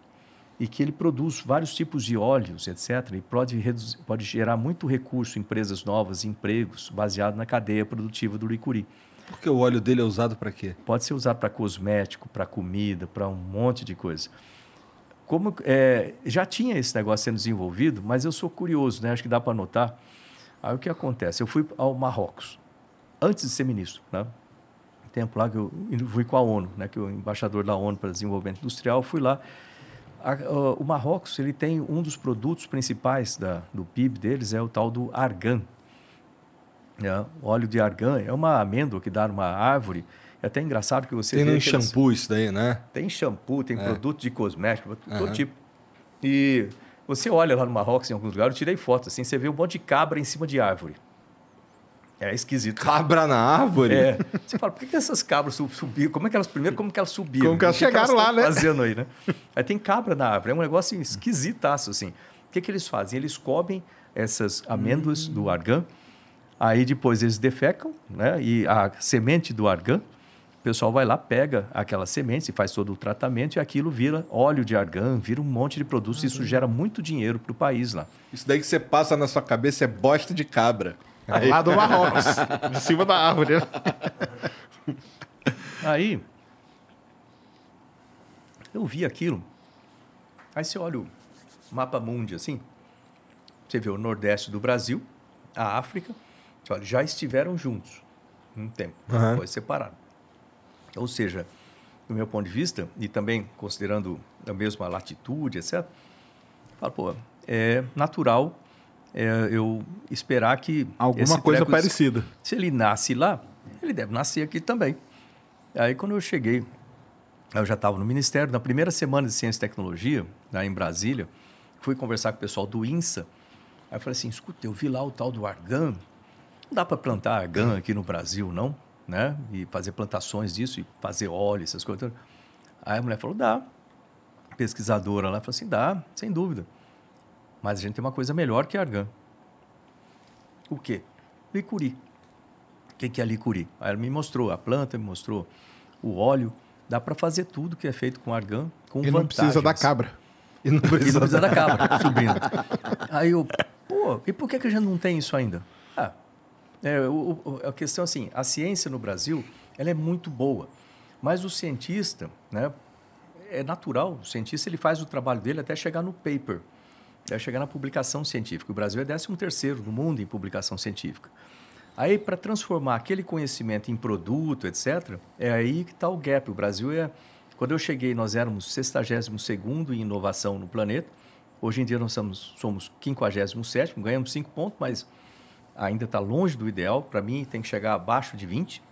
e que ele produz vários tipos de óleos, etc. E pode, reduzir, pode gerar muito recurso, empresas novas, empregos, baseado na cadeia produtiva do licuri. Porque o óleo dele é usado para quê? Pode ser usado para cosmético, para comida, para um monte de coisa. Como é, já tinha esse negócio sendo desenvolvido, mas eu sou curioso, né? Acho que dá para notar. Aí o que acontece? Eu fui ao Marrocos antes de ser ministro, né? Tempo lá que eu fui com a ONU, né? Que o embaixador da ONU para desenvolvimento industrial fui lá. A- a- o Marrocos ele tem um dos produtos principais da, do PIB deles é o tal do argan. né? O óleo de argan é uma amêndoa que dá numa árvore. É até engraçado que você Tem aqueles- shampoo isso daí, né? tem shampoo, tem É. produto de cosmético, todo Aham. tipo. E você olha lá no Marrocos, em alguns lugares, eu tirei foto, assim, você vê um monte de cabra em cima de árvore. É esquisito. Cabra na árvore? É. Você fala, por que, que essas cabras sub- subiram? Como é que elas, primeiro, como que elas subiram? Como que elas O elas chegaram lá, né? fazendo aí, né? Aí tem cabra na árvore. É um negócio esquisitaço, assim. O que, que eles fazem? Eles cobrem essas amêndoas do argan, aí depois eles defecam, né? E a semente do argan, o pessoal vai lá, pega aquela semente, e faz todo o tratamento e aquilo vira óleo de argan, vira um monte de produtos. Isso gera muito dinheiro para o país lá. Isso daí que você passa na sua cabeça é bosta de cabra. Lá do Marrocos, de cima da árvore. né? Aí, eu vi aquilo. Aí você olha o mapa mundi assim, você vê o Nordeste do Brasil, a África, olha, já estiveram juntos um tempo, Aham. depois separaram. Ou seja, do meu ponto de vista, e também considerando a mesma latitude, etc., falo, pô, é natural é, eu esperar que. Alguma coisa treco- parecida. se ele nasce lá, ele deve nascer aqui também. Aí quando eu cheguei, eu já estava no Ministério, na primeira semana de Ciência e Tecnologia, lá em Brasília, fui conversar com o pessoal do INSA. Aí eu falei assim, escuta, eu vi lá o tal do argan, não dá para plantar argan aqui no Brasil, não? Né? E fazer plantações disso, e fazer óleo, essas coisas. Aí a mulher falou, dá. Pesquisadora lá falou assim, dá, sem dúvida. Mas a gente tem uma coisa melhor que argan. O quê? Licuri. O que, é licuri? Aí ela me mostrou a planta, me mostrou o óleo. Dá para fazer tudo que é feito com argan, com E não precisa da vantagens. cabra. E não E não precisa precisa da cabra subindo. Aí eu, pô, e por que, que a gente não tem isso ainda? Ah, é, o- o- a questão é assim, a ciência no Brasil, ela é muito boa, mas o cientista, né, é natural, o cientista ele faz o trabalho dele até chegar no paper, até chegar na publicação científica. O Brasil é 13 terceiro no mundo em publicação científica. Aí, para transformar aquele conhecimento em produto, etc., é aí que está o gap. O Brasil é. Quando eu cheguei, nós éramos 62 em inovação no planeta. Hoje em dia, nós somos, somos 57, ganhamos 5 pontos, mas ainda está longe do ideal. Para mim, tem que chegar abaixo de 20,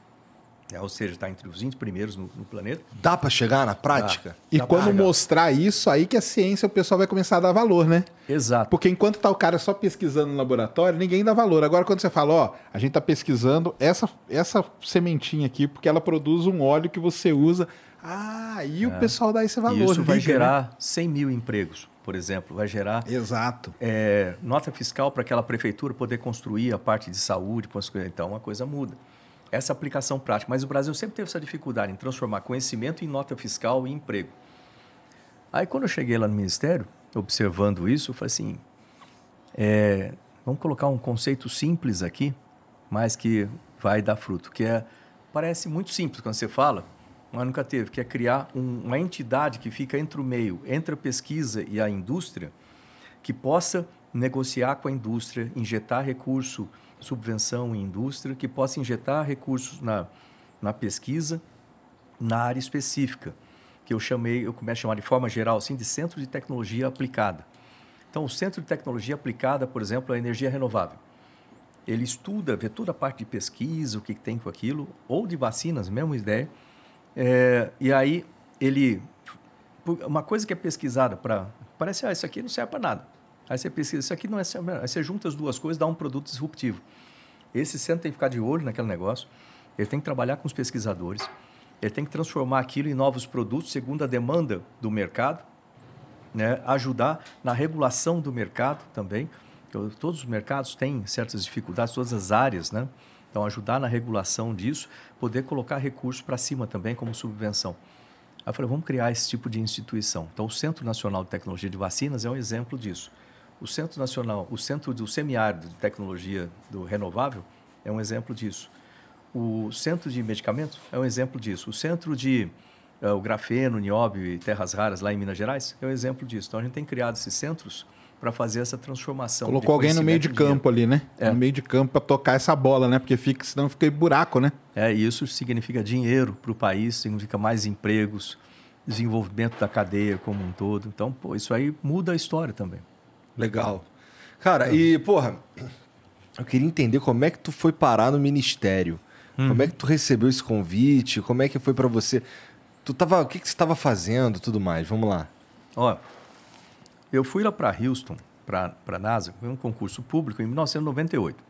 né? ou seja, está entre os 20 primeiros no, no planeta. Dá pra chegar na prática? E Dá quando mostrar isso, aí que a ciência, o pessoal vai começar a dar valor, né? Exato. Porque enquanto tá o cara só pesquisando no laboratório, ninguém dá valor. Agora, quando você fala, ó, a gente tá pesquisando essa, essa sementinha aqui, porque ela produz um óleo que você usa. Ah, aí o pessoal dá esse valor. E isso vai né? gerar 100 mil empregos, por exemplo. Vai gerar Exato. é, nota fiscal para aquela prefeitura poder construir a parte de saúde, então a coisa muda. Essa aplicação prática. Mas o Brasil sempre teve essa dificuldade em transformar conhecimento em nota fiscal e emprego. Aí quando eu cheguei lá no Ministério, observando isso, eu falei assim, é, vamos colocar um conceito simples aqui, mas que vai dar fruto, que é, parece muito simples quando você fala, mas nunca teve, que é criar um- uma entidade que fica entre o meio, entre a pesquisa e a indústria, que possa negociar com a indústria, injetar recurso, subvenção em indústria, que possa injetar recursos na, na pesquisa, na área específica, que eu chamei, eu começo a chamar de forma geral assim, de centro de tecnologia aplicada. Então, o centro de tecnologia aplicada, por exemplo, é a energia renovável. Ele estuda, vê toda a parte de pesquisa, o que tem com aquilo, ou de vacinas, mesma ideia. É, e aí ele uma coisa que é pesquisada para parece ah isso aqui não serve para nada. Aí você pesquisa isso aqui não é nada. aí você junta as duas coisas dá um produto disruptivo. Esse centro tem que ficar de olho naquele negócio. Ele tem que trabalhar com os pesquisadores. Ele tem que transformar aquilo em novos produtos segundo a demanda do mercado né, ajudar na regulação do mercado também. Todos os mercados têm certas dificuldades, todas as áreas, né? Então, ajudar na regulação disso, poder colocar recursos para cima também como subvenção. Aí eu falei, vamos criar esse tipo de instituição. Então, o Centro Nacional de Tecnologia de Vacinas é um exemplo disso. O Centro Nacional, o Centro do Semiárido de Tecnologia do Renovável é um exemplo disso. O Centro de Medicamentos é um exemplo disso. O Centro de eh, o grafeno, nióbio e terras raras lá em Minas Gerais é um exemplo disso. Então, a gente tem criado esses centros para fazer essa transformação. Colocou alguém no meio de campo ali, né? É. No meio de campo pra tocar essa bola, né? Porque fica, senão fica buraco, né? É, e isso significa dinheiro para o país, significa mais empregos, desenvolvimento da cadeia como um todo. Então, pô, isso aí muda a história também. Legal. Cara, e, porra, eu queria entender como é que tu foi parar no ministério. Como é que tu recebeu esse convite? Como é que foi pra você? Tu tava, o que, que você estava fazendo e tudo mais? Vamos lá. Ó, eu fui lá para Houston, para a NASA, foi um concurso público em 1998.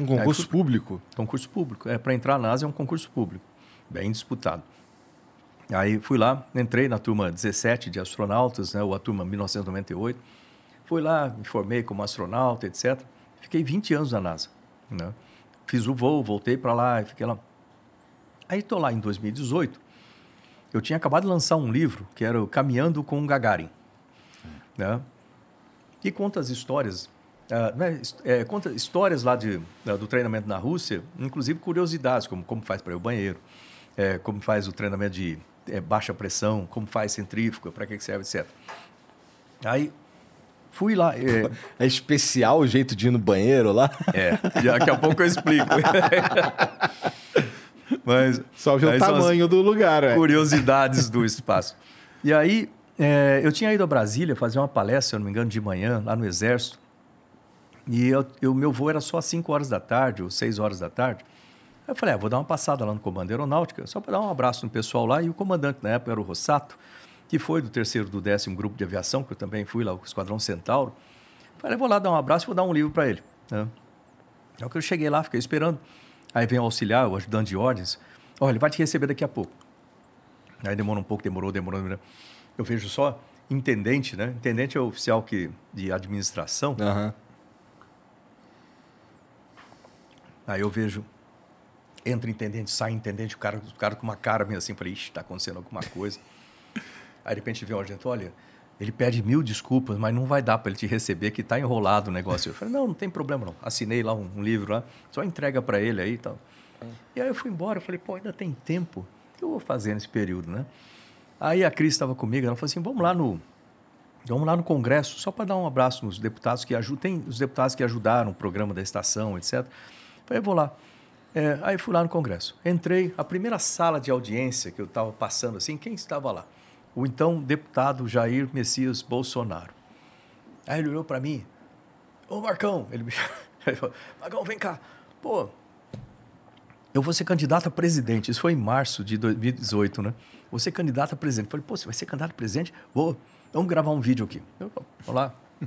Um concurso É, público? Concurso público. É, para entrar na NASA é um concurso público, bem disputado. Aí fui lá, entrei na turma 17 de astronautas, né, ou a turma 1998. Fui lá, me formei como astronauta, etc. Fiquei 20 anos na NASA. Né? Fiz o voo, voltei para lá e fiquei lá. Aí estou lá em 2018. Eu tinha acabado de lançar um livro que era Caminhando com o Gagarin. Né? que conta as histórias, ah, né, é, conta histórias lá de, da- do treinamento na Rússia, inclusive curiosidades, como como faz para ir ao banheiro, é, como faz o treinamento de é, baixa pressão, como faz centrífuga, para que que serve, etc. Aí fui lá, é, É especial o jeito de ir no banheiro lá? é, daqui a pouco eu explico. Mas Só o tamanho do lugar, é. curiosidades do espaço. E aí, é, eu tinha ido a Brasília fazer uma palestra, se eu não me engano, de manhã, lá no Exército. E o meu voo era só às 5 horas da tarde ou 6 horas da tarde. Eu falei, ah, vou dar uma passada lá no Comando Aeronáutica, só para dar um abraço no pessoal lá. E o comandante na época era o Rossato, que foi do terceiro do décimo grupo de aviação, que eu também fui lá, o Esquadrão Centauro. Falei, vou lá dar um abraço e vou dar um livro para ele. Né? É o que eu cheguei lá, fiquei esperando. Aí vem o auxiliar, o ajudante de ordens. Olha, ele vai te receber daqui a pouco. Aí demora um pouco, demorou, demorou. demorou. Eu vejo só intendente, né? Intendente é o oficial que, de administração. Aham. Aí eu vejo, entra intendente, sai intendente, o cara, o cara com uma cara meio assim, falei, ixi, está acontecendo alguma coisa. Aí de repente vem o agente, olha, ele pede mil desculpas, mas não vai dar para ele te receber, que está enrolado o negócio. Eu falei, não, não tem problema não. Assinei lá um, um livro lá, só entrega para ele aí e tal. E aí eu fui embora, eu falei, pô, ainda tem tempo. O que eu vou fazer nesse período, né? Aí a Cris estava comigo, ela falou assim, vamos lá no, Vamos lá no Congresso, só para dar um abraço nos deputados que ajudam. Tem os deputados que ajudaram o programa da estação, etc. Falei, vou lá. É, aí fui lá no Congresso. Entrei, a primeira sala de audiência que eu estava passando assim, quem estava lá? O então deputado Jair Messias Bolsonaro. Aí ele olhou para mim, ô Marcão, ele me falou, Marcão, vem cá. Pô, eu vou ser candidato a presidente. Isso foi em março de 2018, né? Vou ser candidato a presidente. Falei, pô, você vai ser candidato a presidente? Vou. Vamos gravar um vídeo aqui. Eu, vamos lá.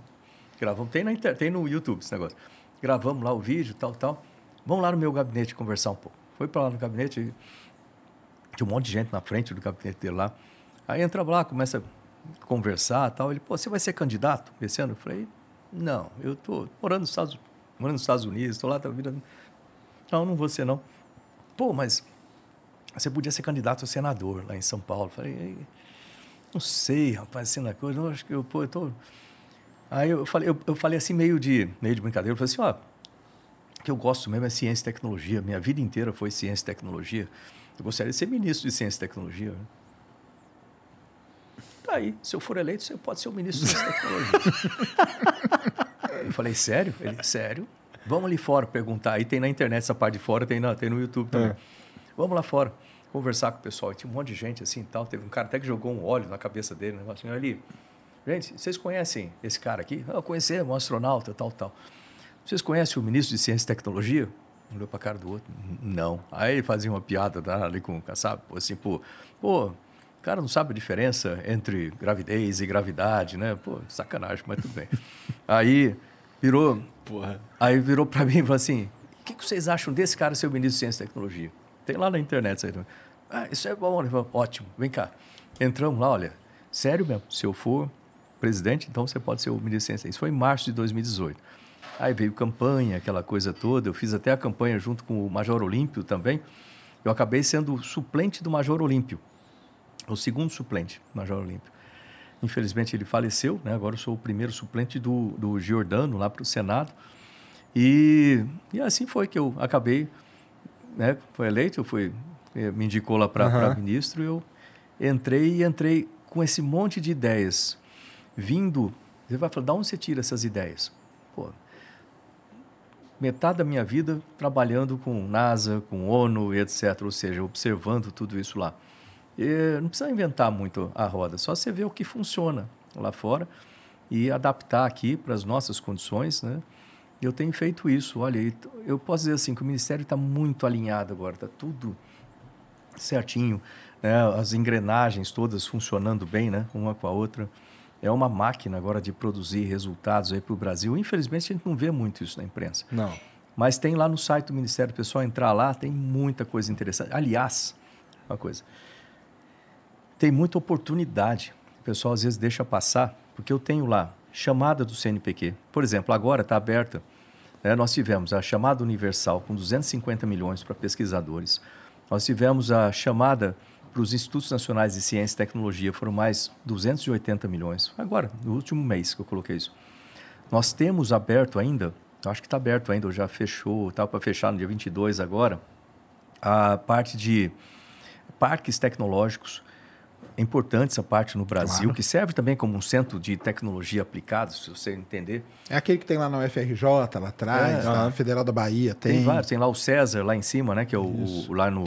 Gravamos. Tem, na inter... tem no YouTube esse negócio. Gravamos lá o vídeo, tal, tal. Vamos lá no meu gabinete conversar um pouco. Foi para lá no gabinete, tinha um monte de gente na frente do gabinete dele lá. Aí entra lá, começa a conversar tal. Ele, pô, você vai ser candidato esse ano? Eu falei, não, eu tô morando nos Estados, morando nos Estados Unidos, estou lá, tá virando. Não, não vou ser não. Pô, mas você podia ser candidato a senador lá em São Paulo. Falei, não sei, rapaz, assim na coisa, eu acho que eu, pô, eu tô. Aí eu falei, eu, eu falei assim, meio de, meio de brincadeira, eu falei assim, ó, o que eu gosto mesmo é ciência e tecnologia. Minha vida inteira foi ciência e tecnologia. Eu gostaria de ser ministro de ciência e tecnologia. Tá aí, se eu for eleito, você pode ser o ministro de ciência e tecnologia. eu falei, sério? Ele, sério? Vamos ali fora perguntar. Aí tem na internet essa parte de fora, tem, na, tem no YouTube também. Vamos lá fora conversar com o pessoal. E tinha um monte de gente assim e tal. Teve um cara até que jogou um óleo na cabeça dele, um negócio assim, ali. Gente, vocês conhecem esse cara aqui? Ah, conhecemos, um astronauta, tal, tal. Vocês conhecem o ministro de Ciência e Tecnologia? Um olhou para a cara do outro. Não. Aí ele fazia uma piada tá, ali com o sabe? Assim, pô, pô, o cara não sabe a diferença entre gravidez e gravidade, né? Pô, sacanagem, mas tudo bem. Aí virou, Porra. aí virou para mim e falou assim: o que, que vocês acham desse cara ser o ministro de Ciência e Tecnologia? Tem lá na internet isso aí. Ah, isso é bom. Falou, ótimo, vem cá. Entramos lá, olha, sério mesmo, se eu for presidente, então você pode ser o ministro. Isso foi em março de 2018. Aí veio campanha, aquela coisa toda. Eu fiz até a campanha junto com o Major Olímpio também. Eu acabei sendo suplente do Major Olímpio, o segundo suplente do Major Olímpio. Infelizmente ele faleceu, né? agora eu sou o primeiro suplente do, do Giordano lá para o Senado. E, e assim foi que eu acabei, né? foi eleito, eu fui, eh, me indicou lá para Aham. ministro eu entrei e entrei com esse monte de ideias vindo. Você vai falar, de onde você tira essas ideias? Pô, metade da minha vida trabalhando com NASA, com ONU etc. Ou seja, observando tudo isso lá. E não precisa inventar muito a roda, só você ver o que funciona lá fora e adaptar aqui para as nossas condições, né? Eu tenho feito isso. Olha, eu posso dizer assim que o Ministério está muito alinhado agora, está tudo certinho, né? as engrenagens todas funcionando bem, né? uma com a outra. É uma máquina agora de produzir resultados aí para o Brasil. Infelizmente, a gente não vê muito isso na imprensa. Não. Mas tem lá no site do Ministério, o pessoal entrar lá, tem muita coisa interessante. Aliás, uma coisa, tem muita oportunidade. O pessoal às vezes deixa passar, porque eu tenho lá chamada do CNPq. Por exemplo, agora está aberta. né, nós tivemos a chamada universal com 250 milhões para pesquisadores. Nós tivemos a chamada para os Institutos Nacionais de Ciência e Tecnologia, foram mais 280 milhões. Agora, no último mês que eu coloquei isso. Nós temos aberto ainda, acho que está aberto ainda, já fechou, estava para fechar no dia 22 agora, a parte de parques tecnológicos. É importante essa parte no Brasil, Claro. que serve também como um centro de tecnologia aplicada, se você entender. É aquele que tem lá na UFRJ, lá atrás, É, na. Federal da Bahia, Tem, tem. vários, tem lá o César lá em cima, né, que é o, o- lá no,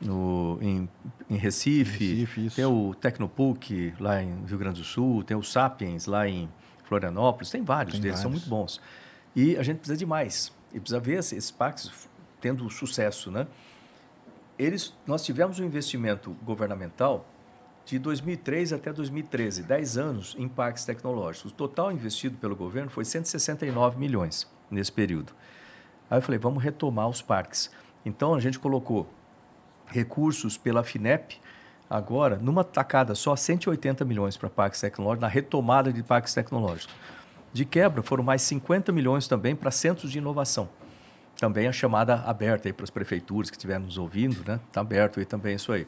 no em, em Recife, Recife, tem o Tecnopuc lá em Rio Grande do Sul, tem o Sapiens lá em Florianópolis, tem vários Tem deles, são vários. muito bons. E a gente precisa de mais, e precisa ver esses esses parques tendo sucesso, né? Eles, nós tivemos um investimento governamental de 2003 até 2013, 10 anos em parques tecnológicos. O total investido pelo governo foi 169 milhões nesse período. Aí eu falei, vamos retomar os parques. Então a gente colocou recursos pela FINEP, agora, numa tacada só, 180 milhões para parques tecnológicos, na retomada de parques tecnológicos. De quebra, foram mais 50 milhões também para centros de inovação. Também a chamada aberta aí para as prefeituras que estiverem nos ouvindo, né? Está aberto aí também isso aí.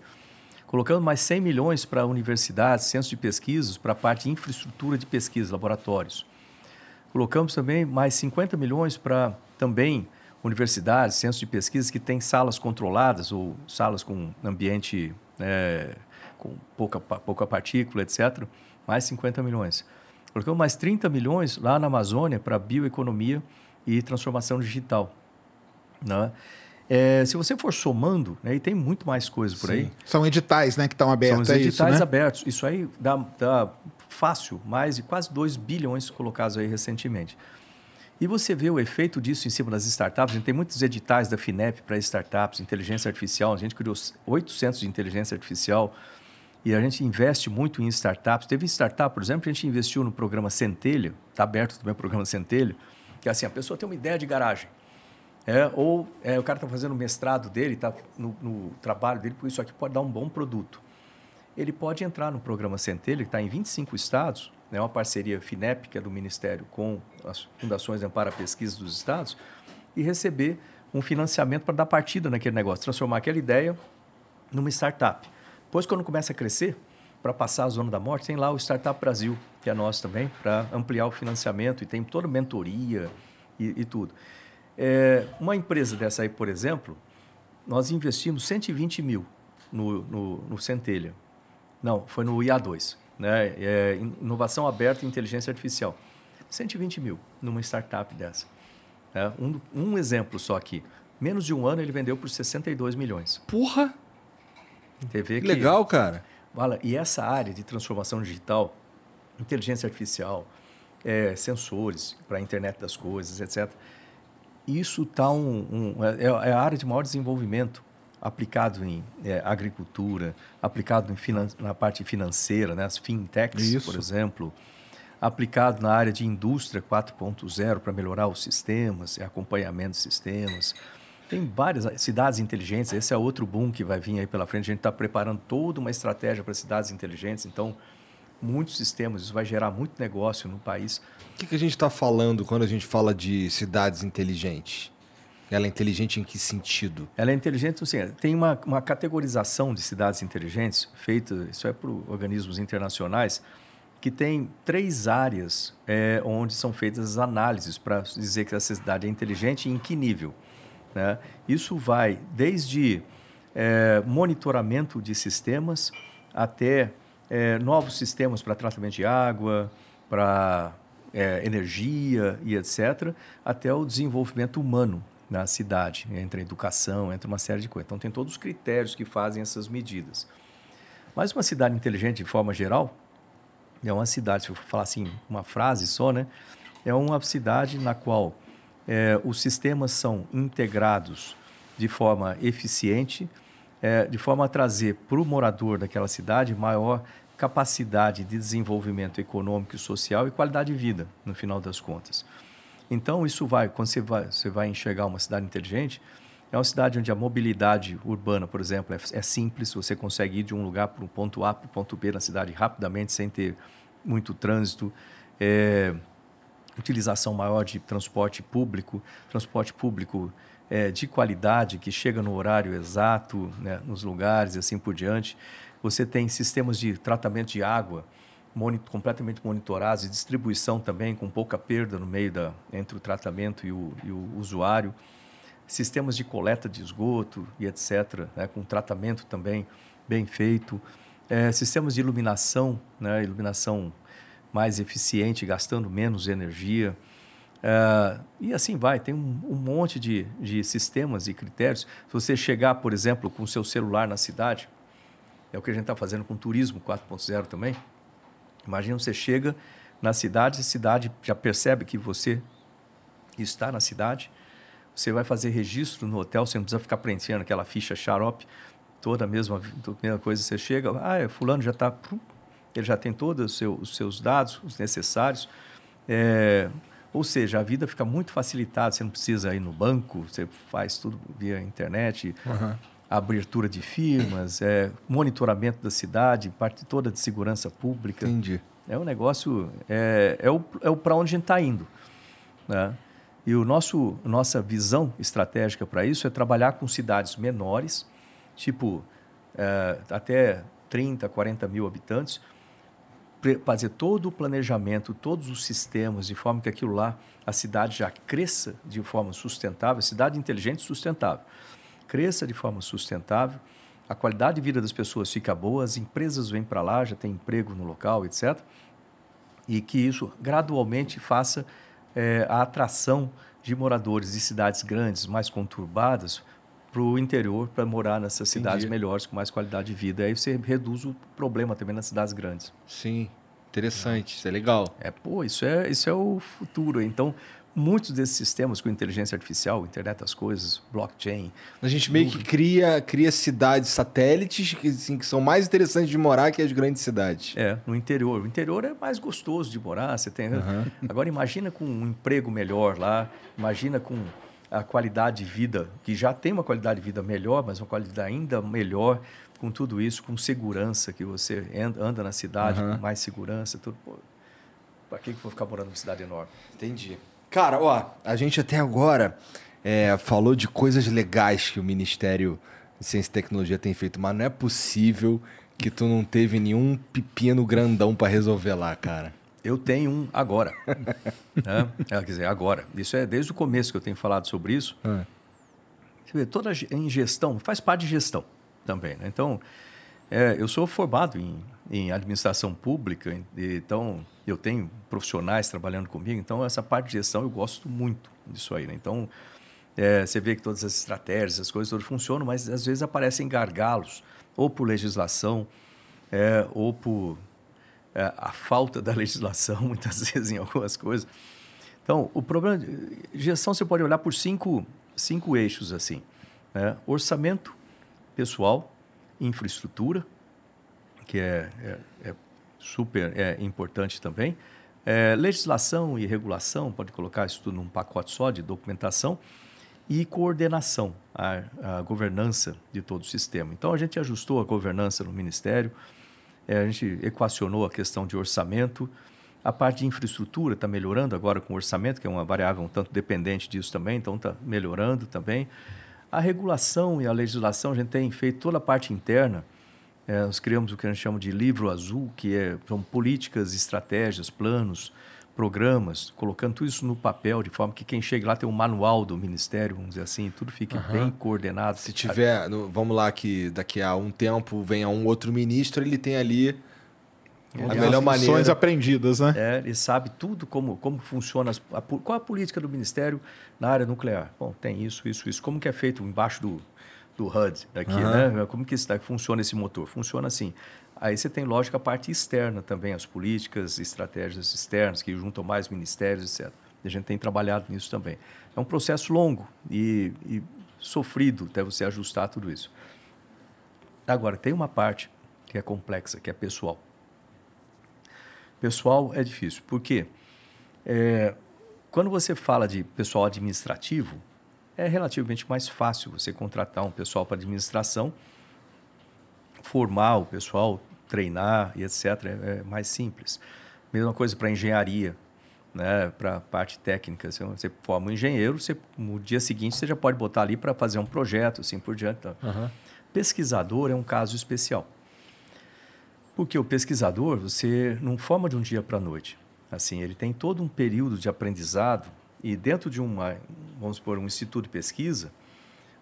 Colocando mais 100 milhões para universidades, centros de pesquisas, para a parte de infraestrutura de pesquisa, laboratórios. Colocamos também mais 50 milhões para também universidades, centros de pesquisa que têm salas controladas ou salas com ambiente eh, com pouca, pouca partícula, etc. Mais 50 milhões. Colocamos mais 30 milhões lá na Amazônia para bioeconomia e transformação digital. Né? Eh, se você for somando, né, e tem muito mais coisa por aí, São editais, né, que estão são abertos, os é editais isso, né? abertos. Isso aí dá, dá fácil, mais de quase 2 bilhões colocados aí recentemente. E você vê o efeito disso em cima das startups. A gente tem muitos editais da FINEP para startups, inteligência artificial. A gente criou oito centros de inteligência artificial e a gente investe muito em startups. Teve startup, por exemplo, que a gente investiu no programa Centelha, está aberto também o programa Centelha, que é assim, a pessoa tem uma ideia de garagem. É, ou é, o cara está fazendo o mestrado dele, está no, no trabalho dele, por isso aqui pode dar um bom produto. Ele pode entrar no programa Centelha, que está em 25 estados, é uma parceria FINEP, que é do Ministério, com as fundações de amparo à pesquisa dos estados, e receber um financiamento para dar partida naquele negócio, transformar aquela ideia numa startup. Depois, quando começa a crescer, para passar a zona da morte, tem lá o Startup Brasil, que é nosso também, para ampliar o financiamento e tem toda mentoria e, e tudo. É, uma empresa dessa aí, por exemplo, nós investimos 120 mil no, no, no Centelha. Não, foi no IA2, né? É, inovação aberta e inteligência artificial. 120 mil numa startup dessa. né? Um, um exemplo só aqui. Menos de um ano ele vendeu por 62 milhões. Porra! Vê Que legal, cara. Fala, e essa área de transformação digital, inteligência artificial, é, sensores para a internet das coisas, etc. Isso está um, um- é, é a área de maior desenvolvimento aplicado em é, agricultura, aplicado em finan- na parte financeira, né, as fintechs, Isso. por exemplo, aplicado na área de indústria 4.0 para melhorar os sistemas e acompanhamento de sistemas. Tem várias cidades inteligentes, esse é outro boom que vai vir aí pela frente. A gente está preparando toda uma estratégia para cidades inteligentes, então muitos sistemas, isso vai gerar muito negócio no país. O que, que a gente está falando quando a gente fala de cidades inteligentes? Ela é inteligente em que sentido? Ela é inteligente, assim, tem uma, uma categorização de cidades inteligentes feita, isso é por organismos internacionais, que tem três áreas é, onde são feitas as análises para dizer que essa cidade é inteligente e em que nível. Né? Isso vai desde é, monitoramento de sistemas até é, novos sistemas para tratamento de água, para é, energia e etc., até o desenvolvimento humano na cidade, entre a educação, entre uma série de coisas. Então, tem todos os critérios que fazem essas medidas. Mas uma cidade inteligente, de forma geral, é uma cidade, se eu falar assim, uma frase só, né? É uma cidade na qual é, os sistemas são integrados de forma eficiente, é, de forma a trazer para o morador daquela cidade maior capacidade de desenvolvimento econômico e social e qualidade de vida, no final das contas. Então, isso vai, quando você vai, você vai enxergar uma cidade inteligente, é uma cidade onde a mobilidade urbana, por exemplo, é, é simples, você consegue ir de um lugar para um ponto A para o ponto B na cidade rapidamente, sem ter muito trânsito. É, utilização maior de transporte público, transporte público é, de qualidade, que chega no horário exato, né, nos lugares e assim por diante. Você tem sistemas de tratamento de água monitor, completamente monitorados e distribuição também, com pouca perda no meio da, entre o tratamento e o, e o usuário. Sistemas de coleta de esgoto e etc., né, com tratamento também bem feito. É, sistemas de iluminação, né, iluminação mais eficiente, gastando menos energia. É, e assim vai, tem um, um monte de, de sistemas e critérios. Se você chegar, por exemplo, com o seu celular na cidade, é o que a gente está fazendo com o turismo 4.0 também. Imagina você chega na cidade, a cidade já percebe que você está na cidade, você vai fazer registro no hotel, você não precisa ficar preenchendo aquela ficha xarope, toda a mesma, toda a mesma coisa, você chega, ah, é, fulano já está, ele já tem todos os seus, os seus dados, os necessários, é, ou seja, a vida fica muito facilitada, você não precisa ir no banco, você faz tudo via internet, uhum. abertura de firmas, é, monitoramento da cidade, parte toda de segurança pública. Entendi. É um negócio, é, é o, é o para onde a gente está indo. Né? E o nosso, nossa visão estratégica para isso é trabalhar com cidades menores, tipo é, até 30, 40 mil habitantes, fazer todo o planejamento, todos os sistemas, de forma que aquilo lá, a cidade já cresça de forma sustentável, cidade inteligente e sustentável, cresça de forma sustentável, a qualidade de vida das pessoas fica boa, as empresas vêm para lá, já tem emprego no local, etc. E que isso gradualmente faça é, a atração de moradores de cidades grandes, mais conturbadas, para o interior, para morar nessas cidades Entendi. melhores, com mais qualidade de vida. Aí você reduz o problema também nas cidades grandes. Sim, interessante, é. isso é legal. É, pô, isso é, isso é o futuro. Então, muitos desses sistemas com inteligência artificial, internet das coisas, blockchain. A gente meio que cria, cria cidades satélites que, assim, que são mais interessantes de morar que as grandes cidades. É, no interior. O interior é mais gostoso de morar, você tem. Uhum. Agora imagina com um emprego melhor lá, imagina com a qualidade de vida, que já tem uma qualidade de vida melhor, mas uma qualidade ainda melhor com tudo isso, com segurança, que você anda na cidade uhum. com mais segurança, tudo. Para que, que eu vou ficar morando numa cidade enorme? Entendi. Cara, ó, a gente até agora é, falou de coisas legais que o Ministério de Ciência e Tecnologia tem feito, mas não é possível que tu não teve nenhum pepino grandão para resolver lá, cara. Eu tenho um agora. né? é, quer dizer, agora. Isso é desde o começo que eu tenho falado sobre isso. É. Você vê, toda em gestão, faz parte de gestão também. Né? Então, é, eu sou formado em, em administração pública, então eu tenho profissionais trabalhando comigo, então essa parte de gestão eu gosto muito disso aí. Né? Então, é, você vê que todas as estratégias, as coisas todas funcionam, mas às vezes aparecem gargalos, ou por legislação, é, ou por a falta da legislação, muitas vezes em algumas coisas. Então, o problema de gestão você pode olhar por cinco, cinco eixos assim: né? orçamento pessoal, infraestrutura, que é, é, é super é, importante também. É, legislação e regulação, pode colocar isso tudo num pacote só de documentação. E coordenação, a, a governança de todo o sistema. Então, a gente ajustou a governança no Ministério, é, a gente equacionou a questão de orçamento, a parte de infraestrutura está melhorando agora com o orçamento, que é uma variável um tanto dependente disso também, então está melhorando também. A regulação e a legislação, a gente tem feito toda a parte interna. É, nós criamos o que a gente chama de livro azul, que é, são políticas, estratégias, planos, programas, colocando tudo isso no papel, de forma que quem chega lá tem um manual do ministério, vamos dizer assim, tudo fique uhum. bem coordenado. Se tiver, no, vamos lá, que daqui a um tempo venha um outro ministro, ele tem ali a melhor maneira. aprendidas, né? É, ele sabe tudo como, como funciona, as, a, qual a política do Ministério na área nuclear. Bom, tem isso, isso, isso. Como que é feito embaixo do, do HUD aqui, uhum. né? Como que isso, funciona esse motor? Funciona assim. Aí você tem, lógico, a parte externa também, as políticas, estratégias externas, que juntam mais ministérios, etc. A gente tem trabalhado nisso também. É um processo longo e, e sofrido até você ajustar tudo isso. Agora, tem uma parte que é complexa, que é pessoal. Pessoal é difícil. Por quê? É, quando você fala de pessoal administrativo, é relativamente mais fácil você contratar um pessoal para administração, formar o pessoal, treinar e etc. É, mais simples. Mesma coisa para engenharia, né? para parte técnica. Você, você forma um engenheiro, você, no dia seguinte você já pode botar ali para fazer um projeto, assim por diante. Tá? Aham. Pesquisador é um caso especial. Porque o pesquisador, você não forma de um dia para a noite. Assim, ele tem todo um período de aprendizado e dentro de uma, vamos supor, um instituto de pesquisa,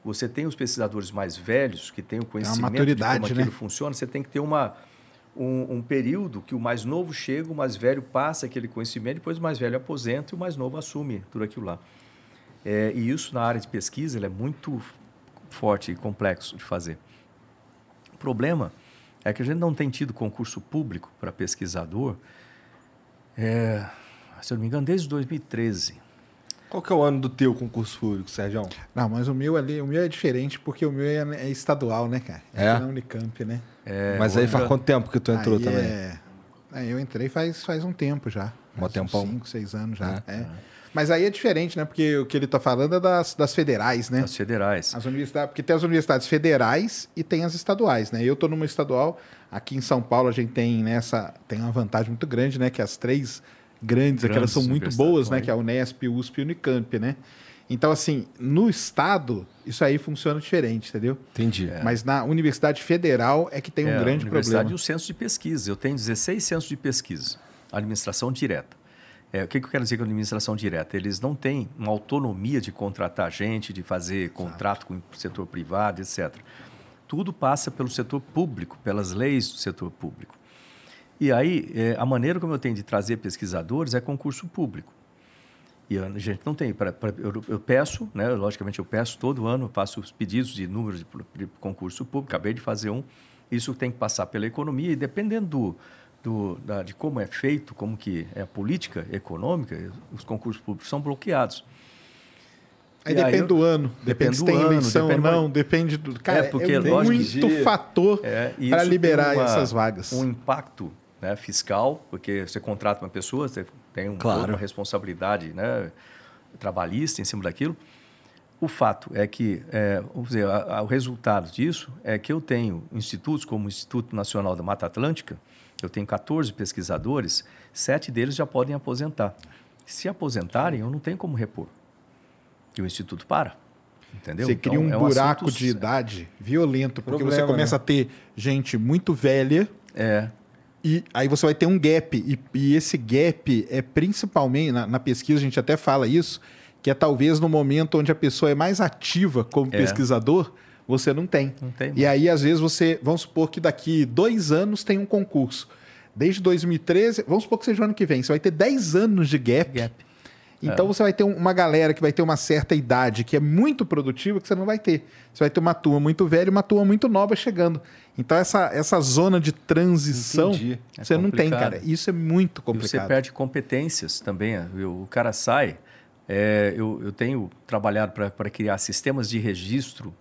você tem os pesquisadores mais velhos que têm o conhecimento de maturidade, como né? aquilo funciona. Você tem que ter uma, um, um período que o mais novo chega, o mais velho passa aquele conhecimento, depois o mais velho aposenta e o mais novo assume tudo aquilo lá. É, e isso na área de pesquisa é muito forte e complexo de fazer. O problema é que a gente não tem tido concurso público para pesquisador, é, se eu não me engano, desde 2013. Qual que é o ano do teu concurso público, Sérgio? Não, mas o meu ali, o meu é diferente porque o meu é, é estadual, né, cara? É? Aqui na Unicamp, né? É, Mas aí faz quanto tempo que tu entrou Aí também? É... é, eu entrei faz, faz um tempo já. Uns tempão. Cinco, seis anos já. é. Mas aí é diferente, né? Porque o que ele tá falando é das, das federais, né? das federais. As universidades, porque tem as universidades federais e tem as estaduais, né? Eu tô numa estadual, aqui em São Paulo a gente tem nessa tem uma vantagem muito grande, né? Que as três grandes, aquelas são muito boas, né? Que é a Unesp, USP e Unicamp, né? Então, assim, no estado, isso aí funciona diferente, entendeu? Entendi. Mas na Universidade Federal é que tem um É, a grande universidade problema. e o centro de pesquisa. Eu tenho 16 centros de pesquisa, administração direta. É, o que, que eu quero dizer com administração direta? Eles não têm uma autonomia de contratar gente, de fazer contrato com o setor privado, etc. Tudo passa pelo setor público, pelas leis do setor público. E aí, é, a maneira como eu tenho de trazer pesquisadores é concurso público. E a gente não tem. Pra, pra- eu, eu peço, né, logicamente eu peço todo ano, faço os pedidos de números de, de concurso público, acabei de fazer um. Isso tem que passar pela economia e dependendo do, do, da- de como é feito, como que é a política econômica, os concursos públicos são bloqueados. Aí E aí depende eu- do ano, depende, depende se do tem ano, eleição ou não, depende do. Cara, é, porque, lógico muito fator É, para liberar uma- essas vagas. Um impacto né, fiscal, porque você contrata uma pessoa, você tem um, Claro. uma responsabilidade né, trabalhista em cima daquilo. O fato é que, é, vamos dizer, a- a- o resultado disso é que eu tenho institutos como o Instituto Nacional da Mata Atlântica, eu tenho 14 pesquisadores, sete deles já podem aposentar. Se aposentarem, eu não tenho como repor. E o Instituto para. Entendeu? Você cria Então, um é buraco assunto de idade violento, porque Problema, você começa né? a ter gente muito velha É, e aí você vai ter um gap. E, e esse gap é principalmente, na, na pesquisa a gente até fala isso, que é talvez no momento onde a pessoa é mais ativa como É. pesquisador, você não tem. não tem E aí, às vezes, você. Vamos supor que daqui dois anos tem um concurso. Desde 2013, vamos supor que seja o ano que vem. Você vai ter 10 anos de gap. gap. Então você vai ter um- uma galera que vai ter uma certa idade que é muito produtiva que você não vai ter. Você vai ter uma turma muito velha e uma turma muito nova chegando. Então essa, essa zona de transição Entendi. É você não tem, complicado. cara. Isso é muito E você complicado. perde competências também. O o cara sai. é, eu, eu tenho trabalhado para criar sistemas de registro,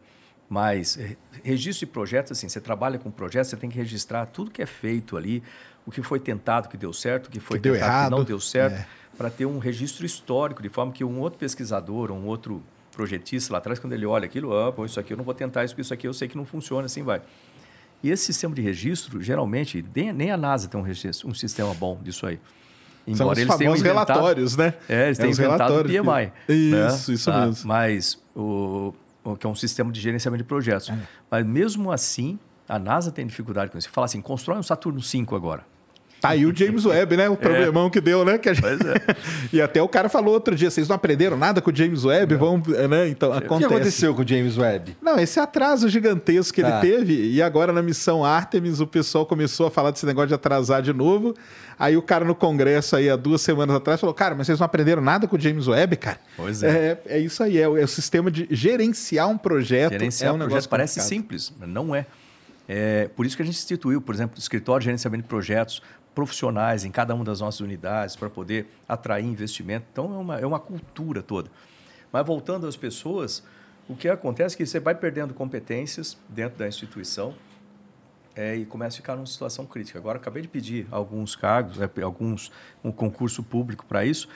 mas eh, registro de projetos, assim, você trabalha com projetos, você tem que registrar tudo que é feito ali, o que foi tentado que deu certo, o que foi Que deu tentado errado, que não deu certo, é. para ter um registro histórico, de forma que um outro pesquisador, um outro projetista lá atrás, quando ele olha aquilo, ah, pô, isso aqui eu não vou tentar, isso, isso aqui eu sei que não funciona, assim vai. E esse sistema de registro, geralmente, nem, a NASA tem um, registro, um sistema bom disso aí. São os tenham famosos inventado- relatórios, né? É, eles É têm os inventado o relatórios PMI. que- né? Isso, isso Tá? mesmo. Mas o, o que é um sistema de gerenciamento de projetos. É. Mas mesmo assim, a NASA tem dificuldade com isso. Fala assim, constrói um Saturno 5 agora. Tá aí o James Webb, né? O problemão que deu, né? Que a gente- Pois é. e até o cara falou outro dia, vocês não aprenderam nada com o James Webb? Vão, né? Então, O que acontece. aconteceu com o James Webb? Não, esse atraso gigantesco que Tá. ele teve, e agora na missão Artemis o pessoal começou a falar desse negócio de atrasar de novo. Aí o cara no congresso aí há duas semanas atrás falou: Cara, mas vocês não aprenderam nada com o James Webb, cara? Pois é. É, isso aí, é o, é o sistema de gerenciar um projeto. Gerenciar é um projeto negócio parece complicado. simples, mas não é. É por isso que a gente instituiu, por exemplo, o escritório de gerenciamento de projetos profissionais em cada uma das nossas unidades para poder atrair investimento. Então, é uma, é uma cultura toda. Mas voltando às pessoas, o que acontece é que você vai perdendo competências dentro da instituição é, e começa a ficar numa situação crítica. Agora, acabei de pedir alguns cargos, é, alguns um concurso público para isso,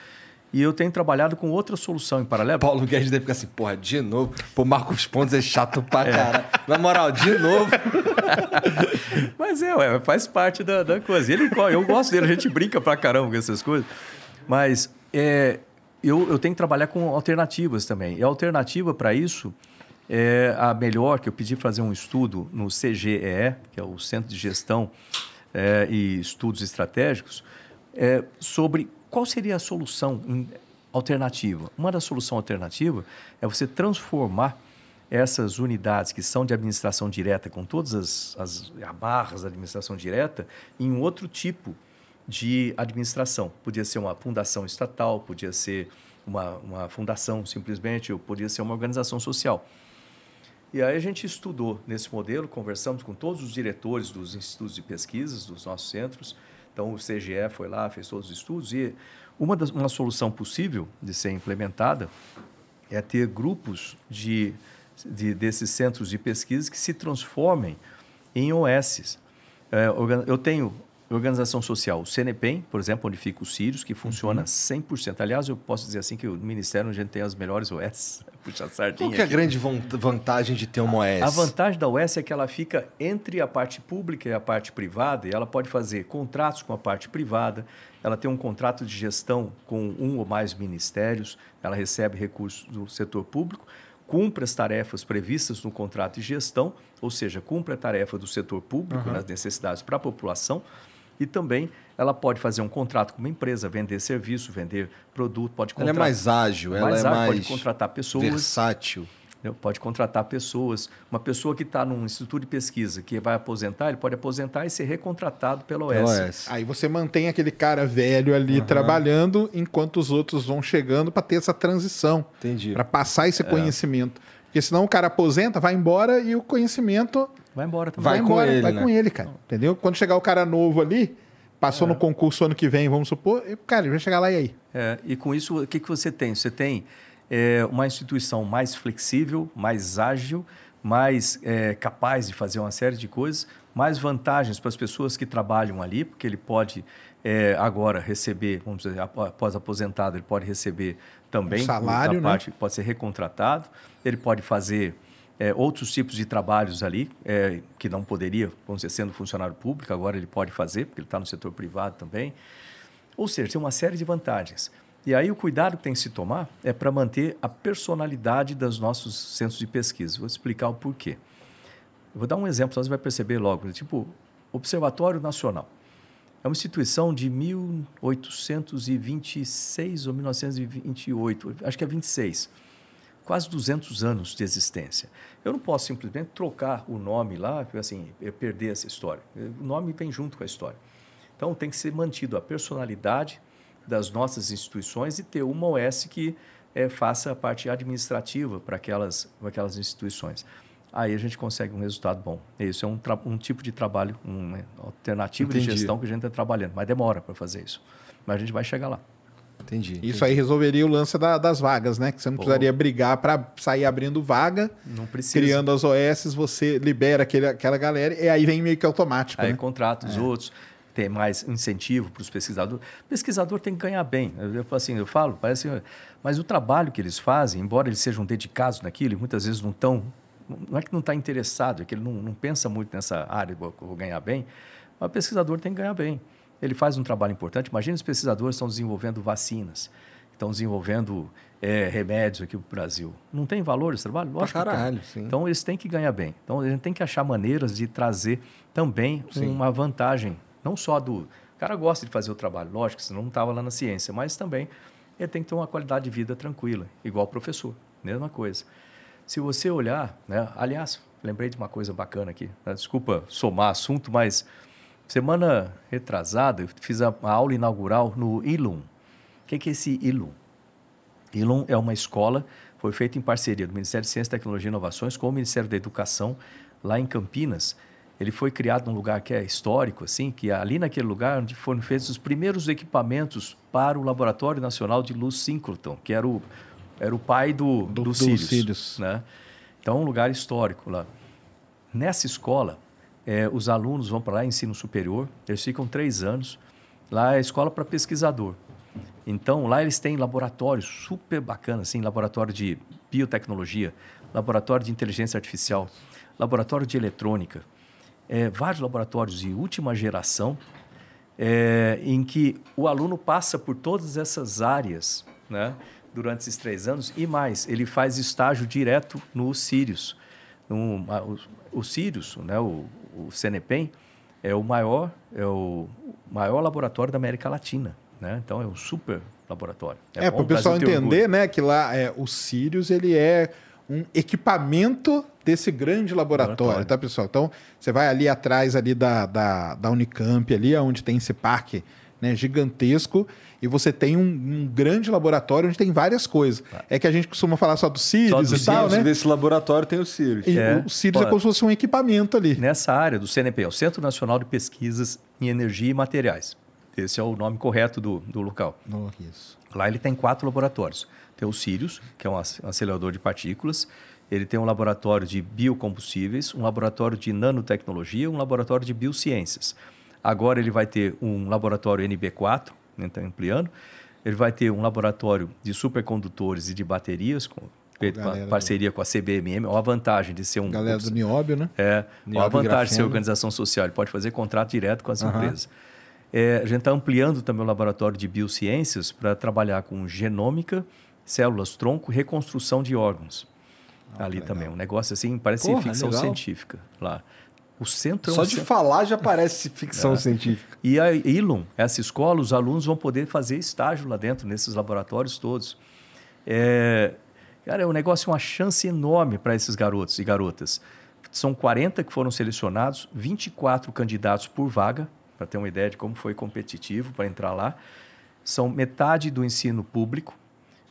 E eu tenho trabalhado com outra solução em paralelo. Paulo Guedes deve ficar assim, porra, de novo. Pô, Marcos Pontes é chato pra caralho. Na moral, de novo. Mas é, ué, faz parte da, da coisa. Ele, eu gosto dele, a gente brinca pra caramba com essas coisas. Mas é, eu, eu tenho que trabalhar com alternativas também. E a alternativa para isso é a melhor, que eu pedi fazer um estudo no CGEE, que é o Centro de Gestão é, e Estudos Estratégicos, é, sobre qual seria a solução alternativa. Uma das soluções alternativas é você transformar essas unidades que são de administração direta, com todas as, as amarras da administração direta, em um outro tipo de administração. Podia ser uma fundação estatal, podia ser uma, uma fundação simplesmente, ou podia ser uma organização social. E aí a gente estudou nesse modelo, conversamos com todos os diretores dos institutos de pesquisas dos nossos centros. Então o CGE foi lá, fez todos os estudos e uma, das, uma solução possível de ser implementada é ter grupos de, de, desses centros de pesquisa que se transformem em OSs. É, eu tenho organização social, o CNPEM, por exemplo, onde fica o Sirius, que funciona 100%. Aliás, eu posso dizer assim que o Ministério a gente tem as melhores OS. Puxa a sardinha Qual que é a grande van- vantagem de ter uma OS? A vantagem da OS é que ela fica entre a parte pública e a parte privada e ela pode fazer contratos com a parte privada, ela tem um contrato de gestão com um ou mais ministérios, ela recebe recursos do setor público, cumpre as tarefas previstas no contrato de gestão, ou seja, cumpre a tarefa do setor público nas necessidades para a população e também ela pode fazer um contrato com uma empresa, vender serviço, vender produto, pode Ela é contratar. mais ágil, ela mais é ágil, mais pode contratar pessoas. versátil. Pode contratar pessoas. Uma pessoa que está num instituto de pesquisa que vai aposentar, ele pode aposentar e ser recontratado pela OS. Pela OS. Aí você mantém aquele cara velho ali trabalhando enquanto os outros vão chegando para ter essa transição, Entendi. para passar esse conhecimento. Porque senão o cara aposenta, vai embora e o conhecimento Vai embora também. Vai vai, com embora, ele, vai né? com ele, cara. Entendeu? Quando chegar o cara novo ali, passou no concurso ano que vem, vamos supor, e, cara, ele vai chegar lá e aí. É, e com isso, o que, que você tem? Você tem é, uma instituição mais flexível, mais ágil, mais é, capaz de fazer uma série de coisas, mais vantagens para as pessoas que trabalham ali, porque ele pode é, agora receber, vamos dizer, após aposentado, ele pode receber também Um salário, né? parte, pode ser recontratado, ele pode fazer é, outros tipos de trabalhos ali, é, que não poderia, vamos dizer, sendo funcionário público, agora ele pode fazer, porque ele está no setor privado também. Ou seja, tem uma série de vantagens. E aí o cuidado que tem que se tomar é para manter a personalidade dos nossos centros de pesquisa. Vou explicar o porquê. Eu vou dar um exemplo, você vai perceber logo. Tipo, Observatório Nacional. É uma instituição de 1826 ou 1928, acho que é 26. Quase 200 anos de existência. Eu não posso simplesmente trocar o nome lá, assim, perder essa história. O nome vem junto com a história. Então tem que ser mantido a personalidade das nossas instituições e ter uma OS que eh, faça a parte administrativa para aquelas, para aquelas instituições. Aí a gente consegue um resultado bom. Isso é um, um tipo de trabalho, uma alternativa de Entendi. gestão que a gente está trabalhando, mas demora para fazer isso. Mas a gente vai chegar lá. Entendi. Isso aí resolveria o lance da- das vagas, né? Que você não precisaria brigar para sair abrindo vaga, Não precisa. criando as OS, você libera aquele, aquela galera e aí vem meio que automático, Aí né? contrata os outros, tem mais incentivo para os pesquisadores. O pesquisador tem que ganhar bem. Eu, eu, assim, eu falo, parece, mas o trabalho que eles fazem, embora eles sejam dedicados naquilo, e muitas vezes não estão, não é que não está interessado, é que ele não, não pensa muito nessa área, vou, vou ganhar bem, mas o pesquisador tem que ganhar bem. Ele faz um trabalho importante. Imagina os pesquisadores estão desenvolvendo vacinas, estão desenvolvendo eh, remédios aqui para o Brasil. Não tem valor esse trabalho? Lógico que tem. caralho, sim. Então, eles têm que ganhar bem. Então, a gente tem que achar maneiras de trazer também uma vantagem, não só do... O cara gosta de fazer o trabalho, lógico, senão não estava lá na ciência, mas também ele tem que ter uma qualidade de vida tranquila, igual o professor, mesma coisa. Se você olhar, né? aliás, lembrei de uma coisa bacana aqui, né? desculpa somar assunto, mas semana retrasada eu fiz a, aula inaugural no ILUM. O que, que é esse ILUM? ILUM é uma escola, foi feita em parceria do Ministério de Ciência, Tecnologia e Inovações com o Ministério da Educação, lá em Campinas. Ele foi criado num lugar que é histórico, assim, que é ali naquele lugar onde foram feitos os primeiros equipamentos para o Laboratório Nacional de Luz Síncroton, que era o, era o pai do, do, do Sirius, Sirius. Né? Então, é um lugar histórico lá. Nessa escola, eh, os alunos vão para lá, ensino superior, eles ficam três anos. Lá é a escola para pesquisador. Então, lá eles têm laboratórios super bacanas, assim, laboratório de biotecnologia, laboratório de inteligência artificial, laboratório de eletrônica, é, vários laboratórios de última geração, é, em que o aluno passa por todas essas áreas né, durante esses três anos e mais, ele faz estágio direto no Sirius. No, o, o Sirius, né, o, o CNPEM, é o maior é o maior laboratório da América Latina. Né? Então, é um super laboratório. É, bom para o pessoal entender, orgulho. né, que lá é, o Sirius ele é um equipamento desse grande laboratório, Laboratório. tá, pessoal? Então, você vai ali atrás ali da, da, da Unicamp, ali onde tem esse parque né, gigantesco, e você tem um, um grande laboratório onde tem várias coisas. É que a gente costuma falar só do Sirius do e tal, Dentro né? desse laboratório tem o Sirius. E É. o Sirius é Ó, como se fosse um equipamento ali. Nessa área do CNP, é o Centro Nacional de Pesquisas em Energia e Materiais. Esse é o nome correto do, do local. Oh, isso. Lá ele tem quatro laboratórios. Tem o Sirius, que é um ac- acelerador de partículas. Ele tem um laboratório de biocombustíveis, um laboratório de nanotecnologia, um laboratório de biociências. Agora ele vai ter um laboratório NB4, está ampliando. Ele vai ter um laboratório de supercondutores e de baterias, com, feito com a galera do- parceria com a CBMM. Olha a vantagem de ser um Galera do Nióbio, né? é, Nióbio a vantagem de ser organização social, ele pode fazer contrato direto com as empresas. É, a gente está ampliando também o laboratório de biociências para trabalhar com genômica, células tronco, reconstrução de órgãos. Ali também, um negócio assim, parece Porra, ficção legal. científica lá. O centro é Só um de centro- falar já parece ficção científica. e a Ilum, essa escola, os alunos vão poder fazer estágio lá dentro, nesses laboratórios todos. É, cara, é um negócio, uma chance enorme para esses garotos e garotas. São 40 que foram selecionados, 24 candidatos por vaga, para ter uma ideia de como foi competitivo para entrar lá. São metade do ensino público,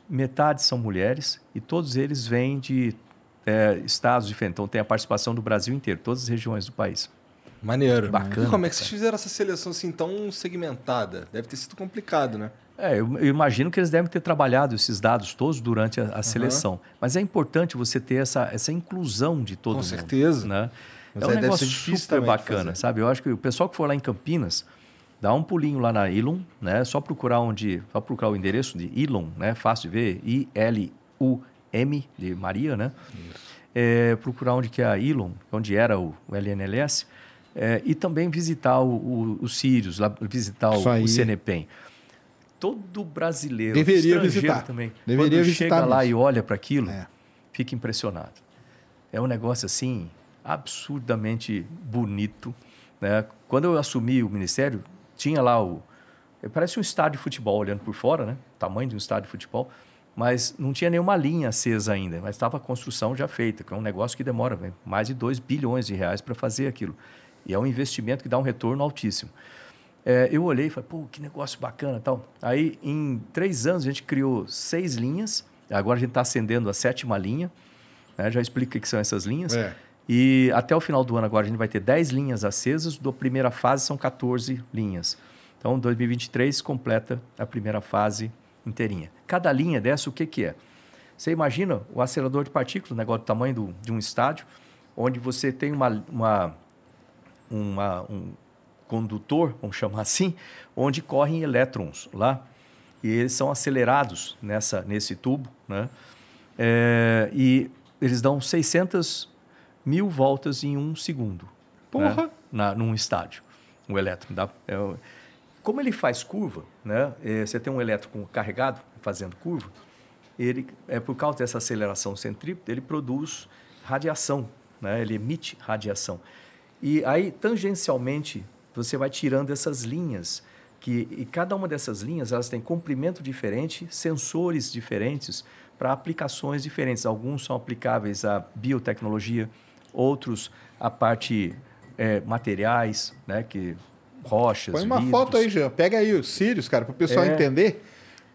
metade são mulheres, e todos eles vêm de é, estados diferentes. Então, tem a participação do Brasil inteiro, todas as regiões do país. Maneiro. Bacana, E como é que vocês fizeram essa seleção assim tão segmentada? Deve ter sido complicado, né? É, eu, eu imagino que eles devem ter trabalhado esses dados todos durante a, a seleção. Mas é importante você ter essa, essa inclusão de todo Com mundo. certeza. Né? Mas é um negócio super bacana, sabe? Eu acho que o pessoal que for lá em Campinas, dá um pulinho lá na Ilum, né? Só procurar onde, só procurar o endereço de Ilum, né? Fácil de ver, I-L-U-M de Maria, né? É, procurar onde que é a Ilum, onde era o, o LNLS, é, e também visitar o, o, o Sirius, lá, visitar Isso o, aí. o CNPEM. Todo brasileiro, Deveria estrangeiro visitar. também, Deveria quando visitar chega lá mesmo. e olha para aquilo, É. fica impressionado. É um negócio assim absurdamente bonito. Né? Quando eu assumi o ministério, tinha lá o. Parece um estádio de futebol olhando por fora, né? Tamanho de um estádio de futebol, mas não tinha nenhuma linha acesa ainda, mas estava a construção já feita, que é um negócio que demora né? mais de 2 bilhões de reais para fazer aquilo. E é um investimento que dá um retorno altíssimo. É, eu olhei e falei, pô, que negócio bacana tal. Aí, em três anos, a gente criou seis linhas. Agora a gente está acendendo a sétima linha. né? Já explico o que são essas linhas. É. E até o final do ano agora a gente vai ter 10 linhas acesas. Da primeira fase são 14 linhas. Então, 2023 completa a primeira fase inteirinha. Cada linha dessa, o que, que é? Você imagina o acelerador de partículas, negócio do tamanho do, de um estádio, onde você tem uma, uma, uma- um condutor, vamos chamar assim, onde correm elétrons lá. E eles são acelerados nessa, nesse tubo, né? É, e eles dão 600 mil voltas em um segundo. Porra! Né? Na, num estádio, um elétron. Dá, é, o- como ele faz curva, né? É, você tem um elétron carregado fazendo curva, ele, é por causa dessa aceleração centrípeta, ele produz radiação, né? ele emite radiação. E aí, tangencialmente, você vai tirando essas linhas, que, e cada uma dessas linhas elas têm comprimento diferente, sensores diferentes para aplicações diferentes. Alguns são aplicáveis à biotecnologia, outros à parte eh, materiais, né, que rochas, Põe uma vidros. foto aí, Jean. Pega aí o Sirius, cara, para o pessoal É. entender.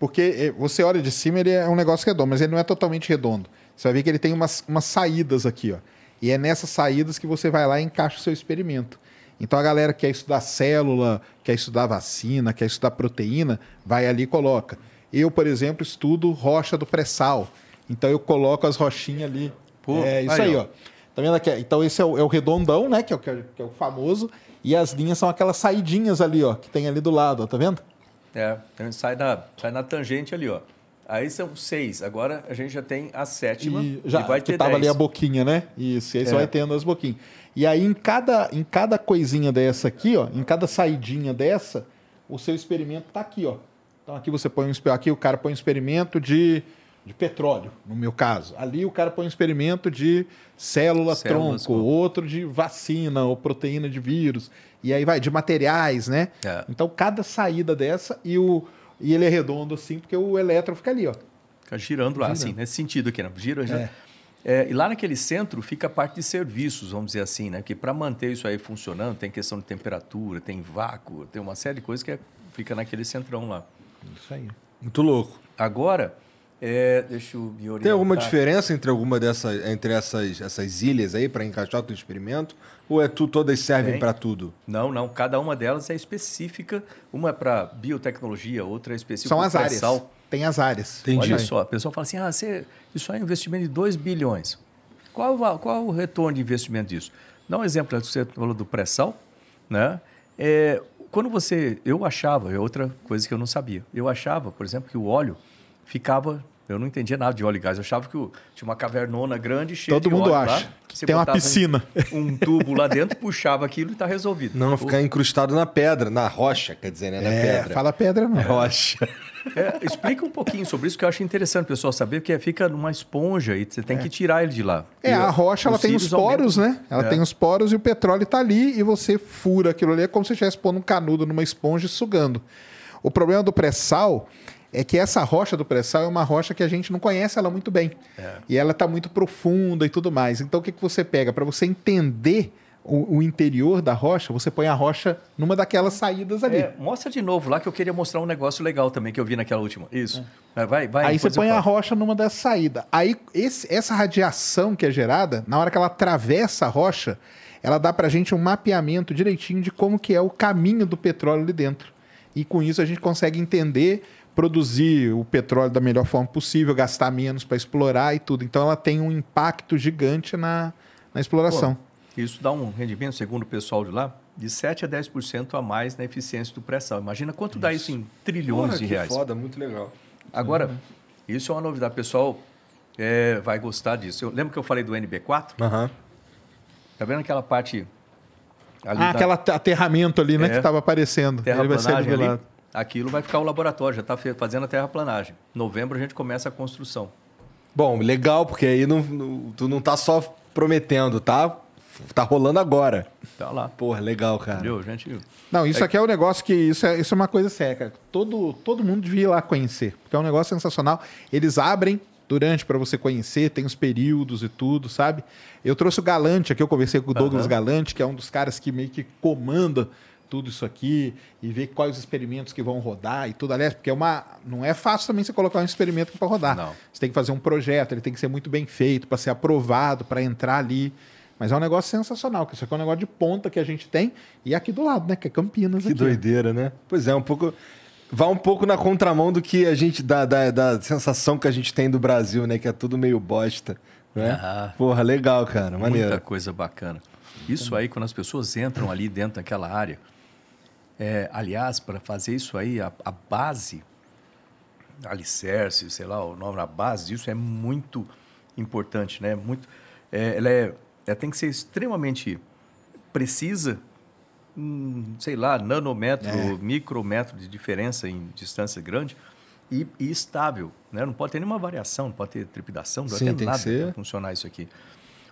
Porque eh, você olha de cima, ele é um negócio redondo, mas ele não é totalmente redondo. Você vai ver que ele tem umas, umas saídas aqui, ó. E é nessas saídas que você vai lá e encaixa o seu experimento. Então a galera que quer estudar célula, quer estudar vacina, quer estudar proteína, vai ali e coloca. Eu, por exemplo, estudo rocha do pré-sal. Então eu coloco as rochinhas ali. Pô, é isso aí, aí, ó. ó. Tá vendo aqui? Então esse é o, é o redondão, né? Que é o, que é, é o famoso. E as linhas são aquelas saidinhas ali, ó, que tem ali do lado, ó, tá vendo? É, então sai na, sai na tangente ali, ó. Aí são seis. Agora a gente já tem a sétima E já e vai que ter tava dez. ali a boquinha, né? Isso, e aí você É. vai tendo as boquinhas. E aí em cada, em cada coisinha dessa aqui, ó, em cada saidinha dessa, o seu experimento tá aqui, ó. Então aqui você põe um aqui o cara põe um experimento de, de petróleo, no meu caso. Ali o cara põe um experimento de célula Células, tronco, outro de vacina ou proteína de vírus. E aí vai de materiais, né? É. Então cada saída dessa e o e ele é redondo assim, porque o elétron fica ali, ó. Fica girando lá, assim, nesse sentido aqui, né? Gira, gira. É, e lá naquele centro fica a parte de serviços, vamos dizer assim, né? Que para manter isso aí funcionando, tem questão de temperatura, tem vácuo, tem uma série de coisas que é- fica naquele centrão lá. Isso aí. Muito louco. Agora, é, deixa eu me orientar. Tem alguma diferença entre alguma dessas, entre essas, essas ilhas aí para encaixar o teu experimento? Ou é tu todas servem para tudo? Não, não. Cada uma delas é específica. Uma é para biotecnologia, outra é específica São as áreas. Tem as áreas. Entendi. Olha só, a pessoa fala assim: ah, você, isso é um investimento de 2 bilhões. Qual, qual o retorno de investimento disso? Dá um exemplo, você falou do pré-sal, né? É, quando você. Eu achava, é outra coisa que eu não sabia. Eu achava, por exemplo, que o óleo ficava. Eu não entendia nada de óleo e gás. Eu achava que tinha uma cavernona grande cheia Todo de mundo óleo acha. lá. Você Tem uma botava um- piscina. Um, tubo lá dentro, puxava aquilo e está resolvido. Não ficar incrustado na pedra, na rocha, quer dizer, né? Na É, pedra. fala pedra não. Rocha. É, explica um pouquinho sobre isso que eu acho interessante o pessoal saber, porque fica numa esponja e você tem que tirar ele de lá. É, E a rocha ela tem os poros, aumentam. né? Ela É. tem os poros e o petróleo tá ali e você fura aquilo ali. É como se você estivesse pondo um canudo numa esponja e sugando. O problema do pré-sal é que essa rocha do pré-sal é uma rocha que a gente não conhece ela muito bem. É. E ela tá muito profunda e tudo mais. Então o que, que você pega? Para você entender o, o interior da rocha, você põe a rocha numa daquelas saídas ali. É, mostra de novo lá que eu queria mostrar um negócio legal também que eu vi naquela última. Isso. Vai, vai. vai, Aí você põe a rocha numa dessas saídas. Aí esse- essa radiação que é gerada, na hora que ela atravessa a rocha, ela dá pra gente um mapeamento direitinho de como que é o caminho do petróleo ali dentro. E com isso a gente consegue entender, produzir o petróleo da melhor forma possível, gastar menos para explorar e tudo. Então ela tem um impacto gigante na, na exploração. Isso dá um rendimento, segundo o pessoal de lá, de 7 a 10% a mais na eficiência do pré-sal. Imagina quanto dá isso em trilhões Porra, de que reais. foda, muito legal. Agora, isso é uma novidade. O pessoal é, vai gostar disso. Eu lembro que eu falei do NB4? Aham. Tá vendo aquela parte ali Ah, da aquele aterramento ali, né, É. que estava aparecendo. Ele vai ser nivelado. Aquilo vai ficar o laboratório, já está fazendo a terraplanagem. Novembro a gente começa a construção. Bom, legal, porque aí não, não- tu não tá só prometendo, tá? Tá rolando agora. Tá lá. Porra, legal, cara. Entendeu, gente? Não, isso aqui é um negócio que isso é, isso é uma coisa séria, cara. Todo, todo mundo devia ir lá conhecer, porque é um negócio sensacional. Eles abrem durante para você conhecer, tem os períodos e tudo, sabe? Eu trouxe o Galante aqui, eu conversei com o Douglas Aham. Galante, que é um dos caras que meio que comanda tudo isso aqui e ver quais os experimentos que vão rodar e tudo. Aliás, porque é uma, não é fácil também você colocar um experimento para rodar. Não. Você tem que fazer um projeto, ele tem que ser muito bem feito para ser aprovado, para entrar ali. Mas é um negócio sensacional, que isso aqui é um negócio de ponta que a gente tem e aqui do lado, né? Que é Campinas Que aqui. doideira, né? Pois é, um pouco. Vai um pouco na contramão do que a gente. Da, da, da sensação que a gente tem do Brasil, né? Que é tudo meio bosta. Né? Ah. Porra, legal, cara. Maneiro. Muita coisa bacana. Isso aí, quando as pessoas entram ali dentro daquela área, é, aliás, para fazer isso aí, a, a base, alicerce, sei lá, o nome, a base disso é muito importante, né? Muito, é, ela é, ela tem que ser extremamente precisa, hum, sei lá, nanômetro, É. micrômetro de diferença em distância grande e, e estável, né? Não pode ter nenhuma variação, não pode ter trepidação, não pode Sim, ter tem que nada para funcionar isso aqui.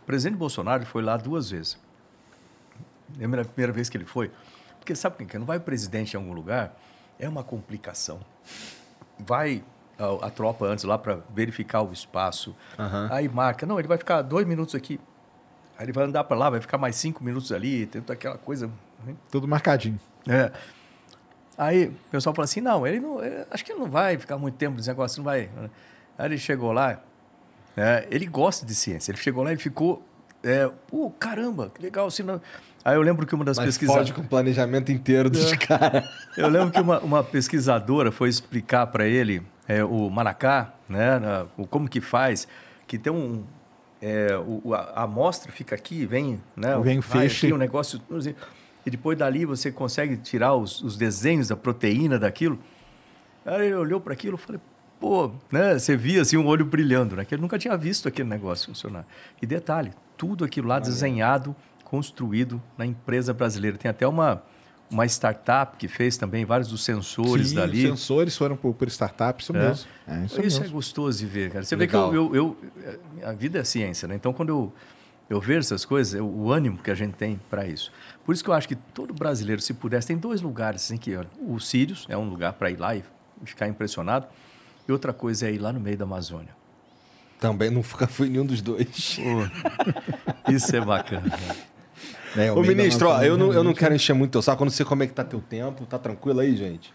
O presidente Bolsonaro foi lá duas vezes. Lembra a primeira vez que ele foi? Porque sabe o que? Não vai o presidente em algum lugar, é uma complicação. Vai a, a tropa antes lá para verificar o espaço. Aham. Aí marca, não, ele vai ficar dois minutos aqui. Aí ele vai andar para lá, vai ficar mais cinco minutos ali, tem toda aquela coisa. né? Tudo marcadinho. É. Aí o pessoal fala assim, não, ele não, ele- acho que ele não vai ficar muito tempo nesse negócio, não vai. Aí ele chegou lá, é, ele gosta de ciência, ele chegou lá e ficou, é, pô, caramba, que legal, assim, não... Aí eu lembro que uma das pesquisadoras... com o planejamento inteiro dos caras. Eu lembro que uma, uma pesquisadora foi explicar para ele é, o manacá, né, o como que faz, que tem um é, o, a, amostra fica aqui, vem, né, Vem feixe. aqui, um negócio e depois dali você consegue tirar os, os desenhos da proteína daquilo. Aí ele olhou para aquilo e falei, pô, né? Você via assim um olho brilhando, né? Que ele nunca tinha visto aquele negócio funcionar. E detalhe, tudo aquilo lá desenhado, construído na empresa brasileira. Tem até uma, uma startup que fez também vários dos sensores Sim, dali. Os sensores foram por, por startup, isso É. mesmo. É, isso, Isso, é mesmo. gostoso de ver, cara. Você Legal. vê que eu, eu, eu- A vida é ciência, né? Então, quando eu, eu vejo essas coisas, eu- o ânimo que a gente tem para isso. Por isso que eu acho que todo brasileiro, se pudesse, tem dois lugares assim que. Olha, o Sirius é um lugar para ir lá e ficar impressionado. E outra coisa é ir lá no meio da Amazônia. Também nunca fui nenhum dos dois. Pô, isso é bacana. né? É, o Ô, ministro, ó, eu não, eu não quero encher muito teu saco. Eu não sei como é que tá teu tempo. Tá tranquilo aí, gente?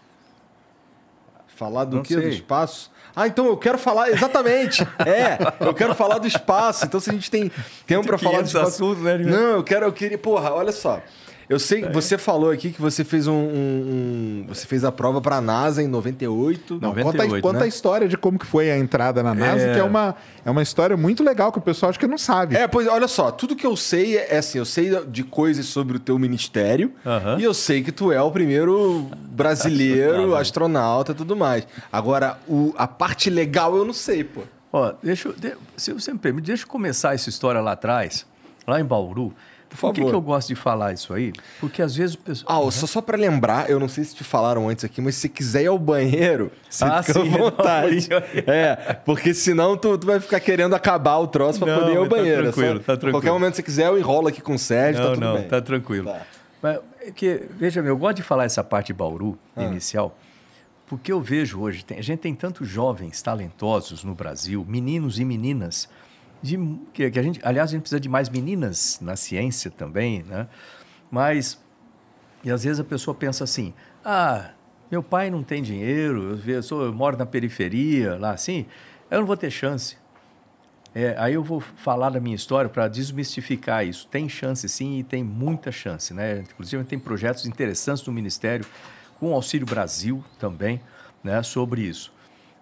Falar do Não quê? Do sei. espaço? Ah, então eu quero falar, exatamente. é, eu quero falar do espaço. Então se a gente tem tempo pra falar do 500 espaço... assuntos, né? Não, eu quero, eu queria... Porra, olha só. Eu sei É. que você falou aqui que você fez um... um- um- você fez a prova pra NASA em 98. Não, conta, 98, conta né? a história de como que foi a entrada na NASA, É. que é uma, é uma história muito legal que o pessoal acho que não sabe. É, pois olha só, tudo que eu sei é assim, eu sei de coisas sobre o teu ministério Aham. e eu sei que tu é o primeiro brasileiro Astronauta. astronauta e tudo mais. Agora, o- a parte legal eu não sei, pô. Ó, deixa, eu- de- se você me permite, deixa eu começar essa história lá atrás, lá em Bauru. Por que, favor. que eu gosto de falar isso aí? Porque às vezes o pessoal. Ah, ó, só, só pra lembrar, eu não sei se te falaram antes aqui, mas se você quiser ir ao banheiro, você Ah, fica sim, à vontade. não, é, porque senão tu, tu vai ficar querendo acabar o troço Não, poder ir ao tá banheiro. É tranquilo, só- tá tranquilo. Qualquer momento que você quiser, eu enrolo aqui com o Sérgio, tá não, tudo não, bem. tá tranquilo. Tá. Mas, é que, veja bem, eu gosto de falar essa parte de Bauru, Ah. inicial, porque eu vejo hoje, tem- a gente tem tantos jovens talentosos no Brasil, meninos e meninas, de, que, que a gente, aliás, a gente precisa de mais meninas na ciência também, né? Mas, e às vezes a pessoa pensa assim, ah, meu pai não tem dinheiro, eu, sou, eu moro na periferia, lá assim, eu não vou ter chance. É, aí eu vou falar da minha história para desmistificar isso. Tem chance sim e tem muita chance, né? Inclusive tem projetos interessantes no Ministério, com o Auxílio Brasil também, né, sobre isso.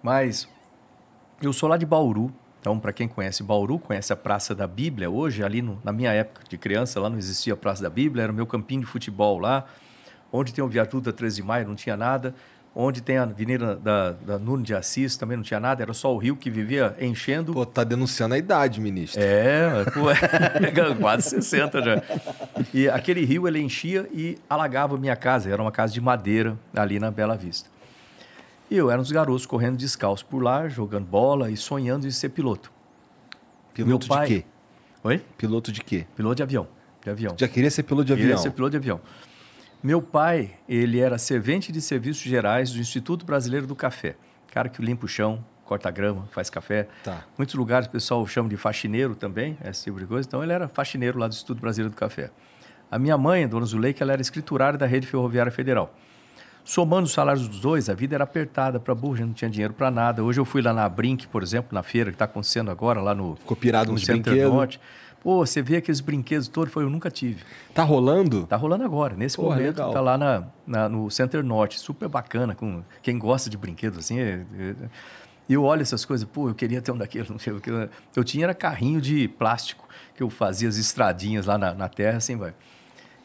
Mas eu sou lá de Bauru, então para quem conhece Bauru, conhece a Praça da Bíblia. Hoje, ali no- na minha época de criança, lá não existia a Praça da Bíblia, era o meu campinho de futebol lá, onde tem o viaduto da 13 de maio, não tinha nada. Onde tem a Avenida da, da Nuno de Assis, também não tinha nada, era só o rio que vivia enchendo. Pô, tá denunciando a idade, ministro. É, pô, é, quase 60 já. E aquele rio ele enchia e alagava a minha casa. Era uma casa de madeira ali na Bela Vista. E eu era um dos garotos correndo descalço por lá, jogando bola e sonhando em ser piloto. Piloto pai- de quê? Oi? Piloto de quê? Piloto de avião. De avião. Já queria ser piloto de Eu queria avião? ser piloto de avião. Meu pai, ele era servente de serviços gerais do Instituto Brasileiro do Café. Cara que limpa o chão, corta grama, faz café. Tá. Muitos lugares o pessoal chama de faxineiro também, esse tipo de coisa. Então ele era faxineiro lá do Instituto Brasileiro do Café. A minha mãe, Dona Zuleika, ela era escriturária da Rede Ferroviária Federal. Somando os salários dos dois, a vida era apertada para burro, a gente não tinha dinheiro para nada. Hoje eu fui lá na Brink, por exemplo, na feira que está acontecendo agora, lá no, Ficou pirado no Center brinquedos? Norte. Pô, você vê aqueles brinquedos todos, foi, eu nunca tive. Tá rolando? Tá rolando agora, nesse Porra, momento, legal. tá lá na, na- no Center Norte, super bacana, com quem gosta de brinquedos assim. é- é- E eu olho essas coisas, pô, eu queria ter um daqueles, não sei o que. Eu tinha era carrinho de plástico, que eu fazia as estradinhas lá na, na terra, assim vai.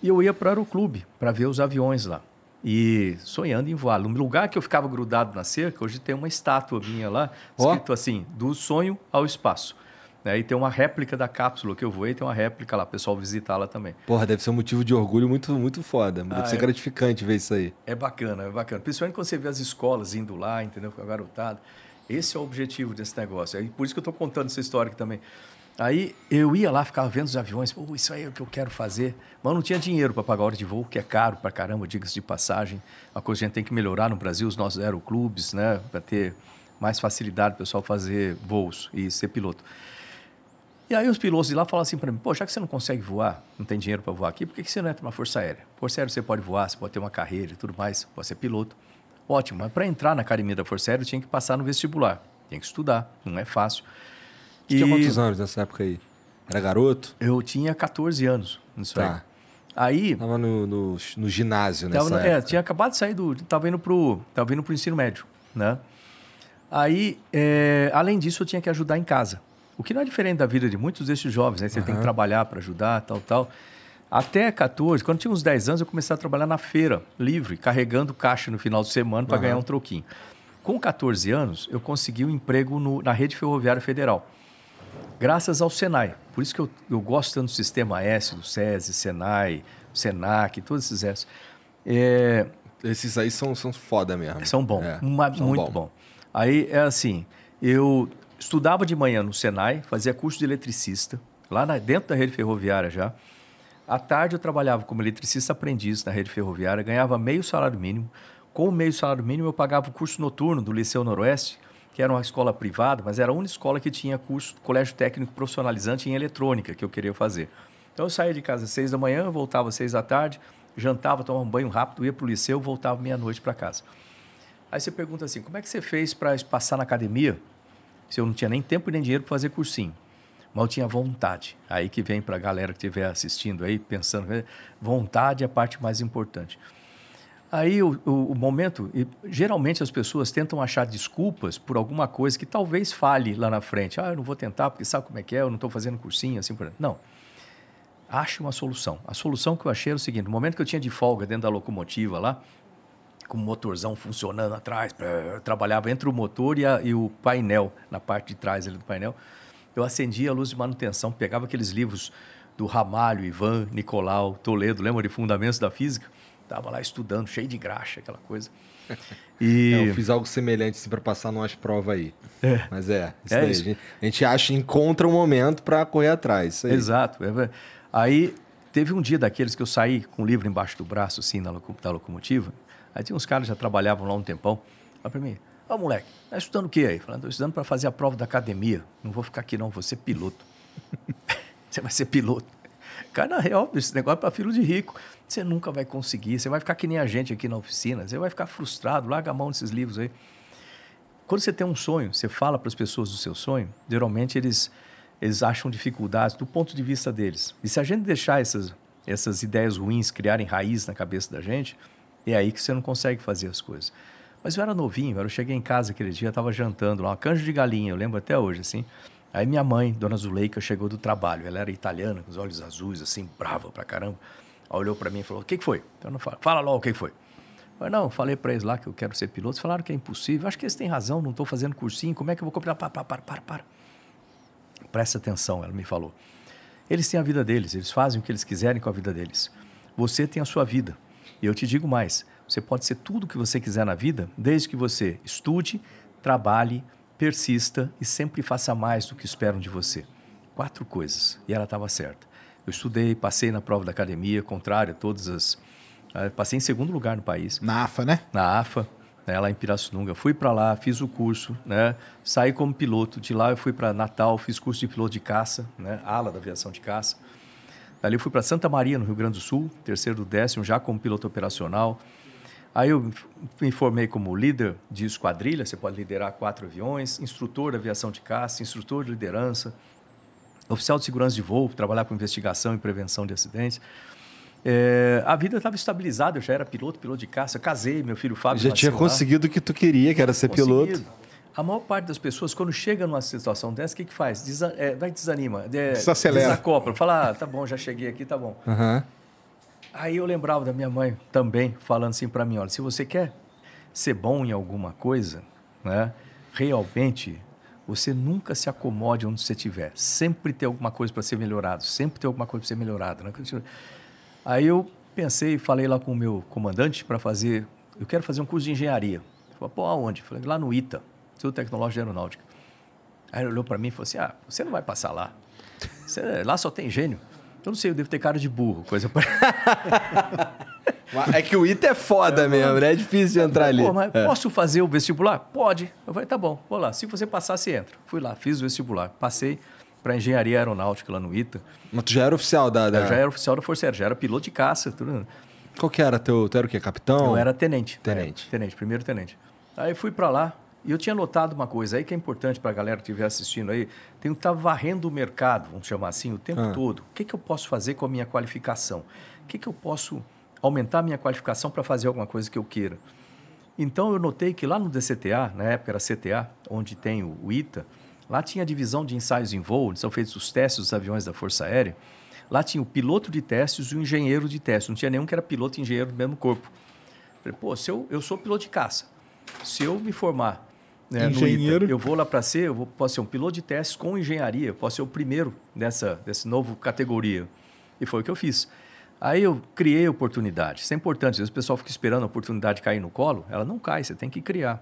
E eu ia para o aeroclube para ver os aviões lá. E sonhando em voar. No lugar que eu ficava grudado na cerca, hoje tem uma estátua minha lá, escrito assim, do sonho ao espaço. Aí tem uma réplica da cápsula que eu voei, tem uma réplica lá, o pessoal visitar lá também. Porra, deve ser um motivo de orgulho muito, muito foda. Deve Ah, ser é. gratificante ver isso aí. É bacana, é bacana. Principalmente quando você vê as escolas indo lá, entendeu? Com a garotada. Esse é o objetivo desse negócio. É por isso que eu estou contando essa história aqui também. Aí eu ia lá, ficava vendo os aviões, pô, isso aí é o que eu quero fazer. Mas não tinha dinheiro para pagar a hora de voo, que é caro pra caramba, diga-se de passagem. Uma coisa que a gente tem que melhorar no Brasil, os nossos aeroclubes, né? Para ter mais facilidade para o pessoal fazer voos e ser piloto. E aí os pilotos de lá falam assim para mim, pô, já que você não consegue voar, não tem dinheiro para voar aqui, por que você não entra na Força Aérea? Força Aérea você pode voar, você pode ter uma carreira e tudo mais, pode ser piloto. Ótimo, mas para entrar na academia da Força Aérea eu tinha que passar no vestibular, tinha que estudar, não é fácil. Você Tinha quantos anos nessa época aí? Era garoto? Eu tinha 14 anos nisso Tá. aí. Aí, Tava no, no, no ginásio nessa Tava no- é, tinha acabado de sair do. Tava indo pro, tava indo pro ensino médio, né? Aí, é, além disso, eu tinha que ajudar em casa. O que não é diferente da vida de muitos desses jovens, né? Você tem que trabalhar para ajudar, tal, tal. Até 14, quando tinha uns 10 anos, eu comecei a trabalhar na feira, livre, carregando caixa no final de semana para ganhar um troquinho. Com 14 anos, eu consegui um emprego no- na Rede Ferroviária Federal, graças ao Senai. Por isso que eu, eu gosto tanto do Sistema S, do SESI, Senai, Senac, todos esses S. É, Esses aí são, são foda mesmo. são bons, É, uma- são muito bom. Aí é assim, eu estudava de manhã no Senai, fazia curso de eletricista, lá na- dentro da rede ferroviária já. À tarde eu trabalhava como eletricista aprendiz na rede ferroviária, ganhava meio salário mínimo. Com o meio salário mínimo eu pagava o curso noturno do Liceu Noroeste, que era uma escola privada, mas era a única escola que tinha curso colégio técnico profissionalizante em eletrônica que eu queria fazer. Então eu saía de casa às seis da manhã, voltava às seis da tarde, jantava, tomava um banho rápido, ia para o liceu, voltava meia-noite para casa. Aí você pergunta assim, como é que você fez para passar na academia se eu não tinha nem tempo nem dinheiro para fazer cursinho? Mas eu tinha vontade. Aí que vem para a galera que estiver assistindo aí, pensando, eh, vontade é a parte mais importante. Aí o, o- o momento, e geralmente as pessoas tentam achar desculpas por alguma coisa que talvez fale lá na frente. Ah, eu não vou tentar porque sabe como é que é, eu não estou fazendo cursinho, assim por. Não. Ache uma solução. A solução que eu achei era o seguinte: no momento que eu tinha de folga dentro da locomotiva lá, com o motorzão funcionando atrás, eu trabalhava entre o motor e, a- e o painel, na parte de trás ali do painel. Eu acendia a luz de manutenção, pegava aqueles livros do Ramalho, Ivan, Nicolau, Toledo, lembra de Fundamentos da Física? Estava lá estudando, cheio de graxa, aquela coisa. E É, eu fiz algo semelhante assim, para passar numas provas aí. Mas é, isso É daí. isso. A, gente, acha, encontra um momento para correr atrás. Exato. é ver- Aí teve um dia daqueles que eu saí com o livro embaixo do braço, assim, na da locomotiva. Aí tinha uns caras que já trabalhavam lá um tempão. Olha pra mim, ó moleque, tá estudando o quê aí? Falando, tô estudando para fazer a prova da academia. Não vou ficar aqui não, vou ser piloto. você vai ser piloto. Cara, na real, esse negócio é para filho de rico. Você nunca vai conseguir, você vai ficar que nem a gente aqui na oficina, você vai ficar frustrado, larga a mão desses livros aí. Quando você tem um sonho, você fala para as pessoas do seu sonho, geralmente eles, eles acham dificuldades do ponto de vista deles. E se a gente deixar essas, essas ideias ruins criarem raiz na cabeça da gente, é aí que você não consegue fazer as coisas. Mas eu era novinho, eu cheguei em casa aquele dia, estava jantando lá, uma de galinha, eu lembro até hoje, assim. Aí minha mãe, dona Zuleika, chegou do trabalho. Ela era italiana, com os olhos azuis, assim, brava pra caramba. Olhou pra mim e falou: O que, que foi? Então, não fala, fala logo o que que foi. Eu falei, não, falei para eles lá que eu quero ser piloto. Eles falaram que é impossível. Acho que eles têm razão, não estou fazendo cursinho. Como é que eu vou comprar? Para, para, para, para, para. Presta atenção, ela me falou. Eles têm a vida deles, eles fazem o que eles quiserem com a vida deles. Você tem a sua vida. E eu te digo mais: você pode ser tudo o que você quiser na vida, desde que você estude, trabalhe, persista e sempre faça mais do que esperam de você. Quatro coisas. E ela estava certa. Eu estudei, passei na prova da academia, contrário a todas as. eh, Passei em segundo lugar no país Na AFA, né? na AFA, né, lá em Pirassununga. Fui para lá, fiz o curso, né, saí como piloto. De lá eu fui para Natal, fiz curso de piloto de caça, né, ala da aviação de caça. Dali eu fui para Santa Maria, no Rio Grande do Sul, terceiro do décimo, já como piloto operacional. Aí eu me formei como líder de esquadrilha, você pode liderar quatro aviões, instrutor de aviação de caça, instrutor de liderança, oficial de segurança de voo, trabalhar com investigação e prevenção de acidentes. É, a vida estava estabilizada, eu já era piloto, piloto de caça, casei, meu filho Fábio Já tinha conseguido o que tu queria, que era ser piloto. Conseguido. A maior parte das pessoas, quando chega numa situação dessa, o que, que faz? Desa é, vai desanima. É, Desacelera. Desacopla. Fala, ah, tá bom, já cheguei aqui, tá bom. Aham. Aí eu lembrava da minha mãe também, falando assim para mim, olha, se você quer ser bom em alguma coisa, né, realmente, você nunca se acomode onde você estiver. Sempre tem alguma coisa para ser melhorado, sempre tem alguma coisa para ser melhorada. Né? Aí eu pensei, falei lá com o meu comandante para fazer, eu quero fazer um curso de engenharia. Falou, pô, aonde? Falei, lá no ITA, Instituto Tecnológico de Aeronáutica. Aí ele olhou para mim e falou assim, ah, você não vai passar lá. Você- lá só tem gênio. Eu não sei, eu devo ter cara de burro, coisa É que o ITA é foda mesmo, né? É difícil de entrar ali. Pô, mas É. posso fazer o vestibular? Pode. Eu falei, tá bom, vou lá. Se você passar, você entra. Fui lá, fiz o vestibular. Passei para engenharia aeronáutica lá no ITA. Mas tu já era oficial da. da- Eu já era oficial da Força Aérea, já era piloto de caça. Tudo. Qual que era teu. Tu era o quê? Capitão? Eu era tenente. Tenente. É, tenente, primeiro tenente. Aí fui para lá e eu tinha notado uma coisa aí que é importante para a galera que estiver assistindo aí. Tem que estar varrendo o mercado, vamos chamar assim, o tempo Ah. todo. O que, que eu posso fazer com a minha qualificação? O que, que eu posso aumentar a minha qualificação para fazer alguma coisa que eu queira? Então eu notei que lá no DCTA, na época era CTA, onde tem o, o ITA, lá tinha a divisão de ensaios em voo, onde são feitos os testes dos aviões da Força Aérea. Lá tinha o piloto de testes e o engenheiro de testes. Não tinha nenhum que era piloto e engenheiro do mesmo corpo. Falei, pô, se eu, eu sou piloto de caça. se eu me formar no Engenheiro. Eu vou lá para ser, eu vou, posso ser um piloto de testes com engenharia, posso ser o primeiro dessa, dessa nova categoria. E foi o que eu fiz. Aí eu criei oportunidade. Isso é importante. Às vezes o pessoal fica esperando a oportunidade cair no colo. Ela não cai, você tem que criar.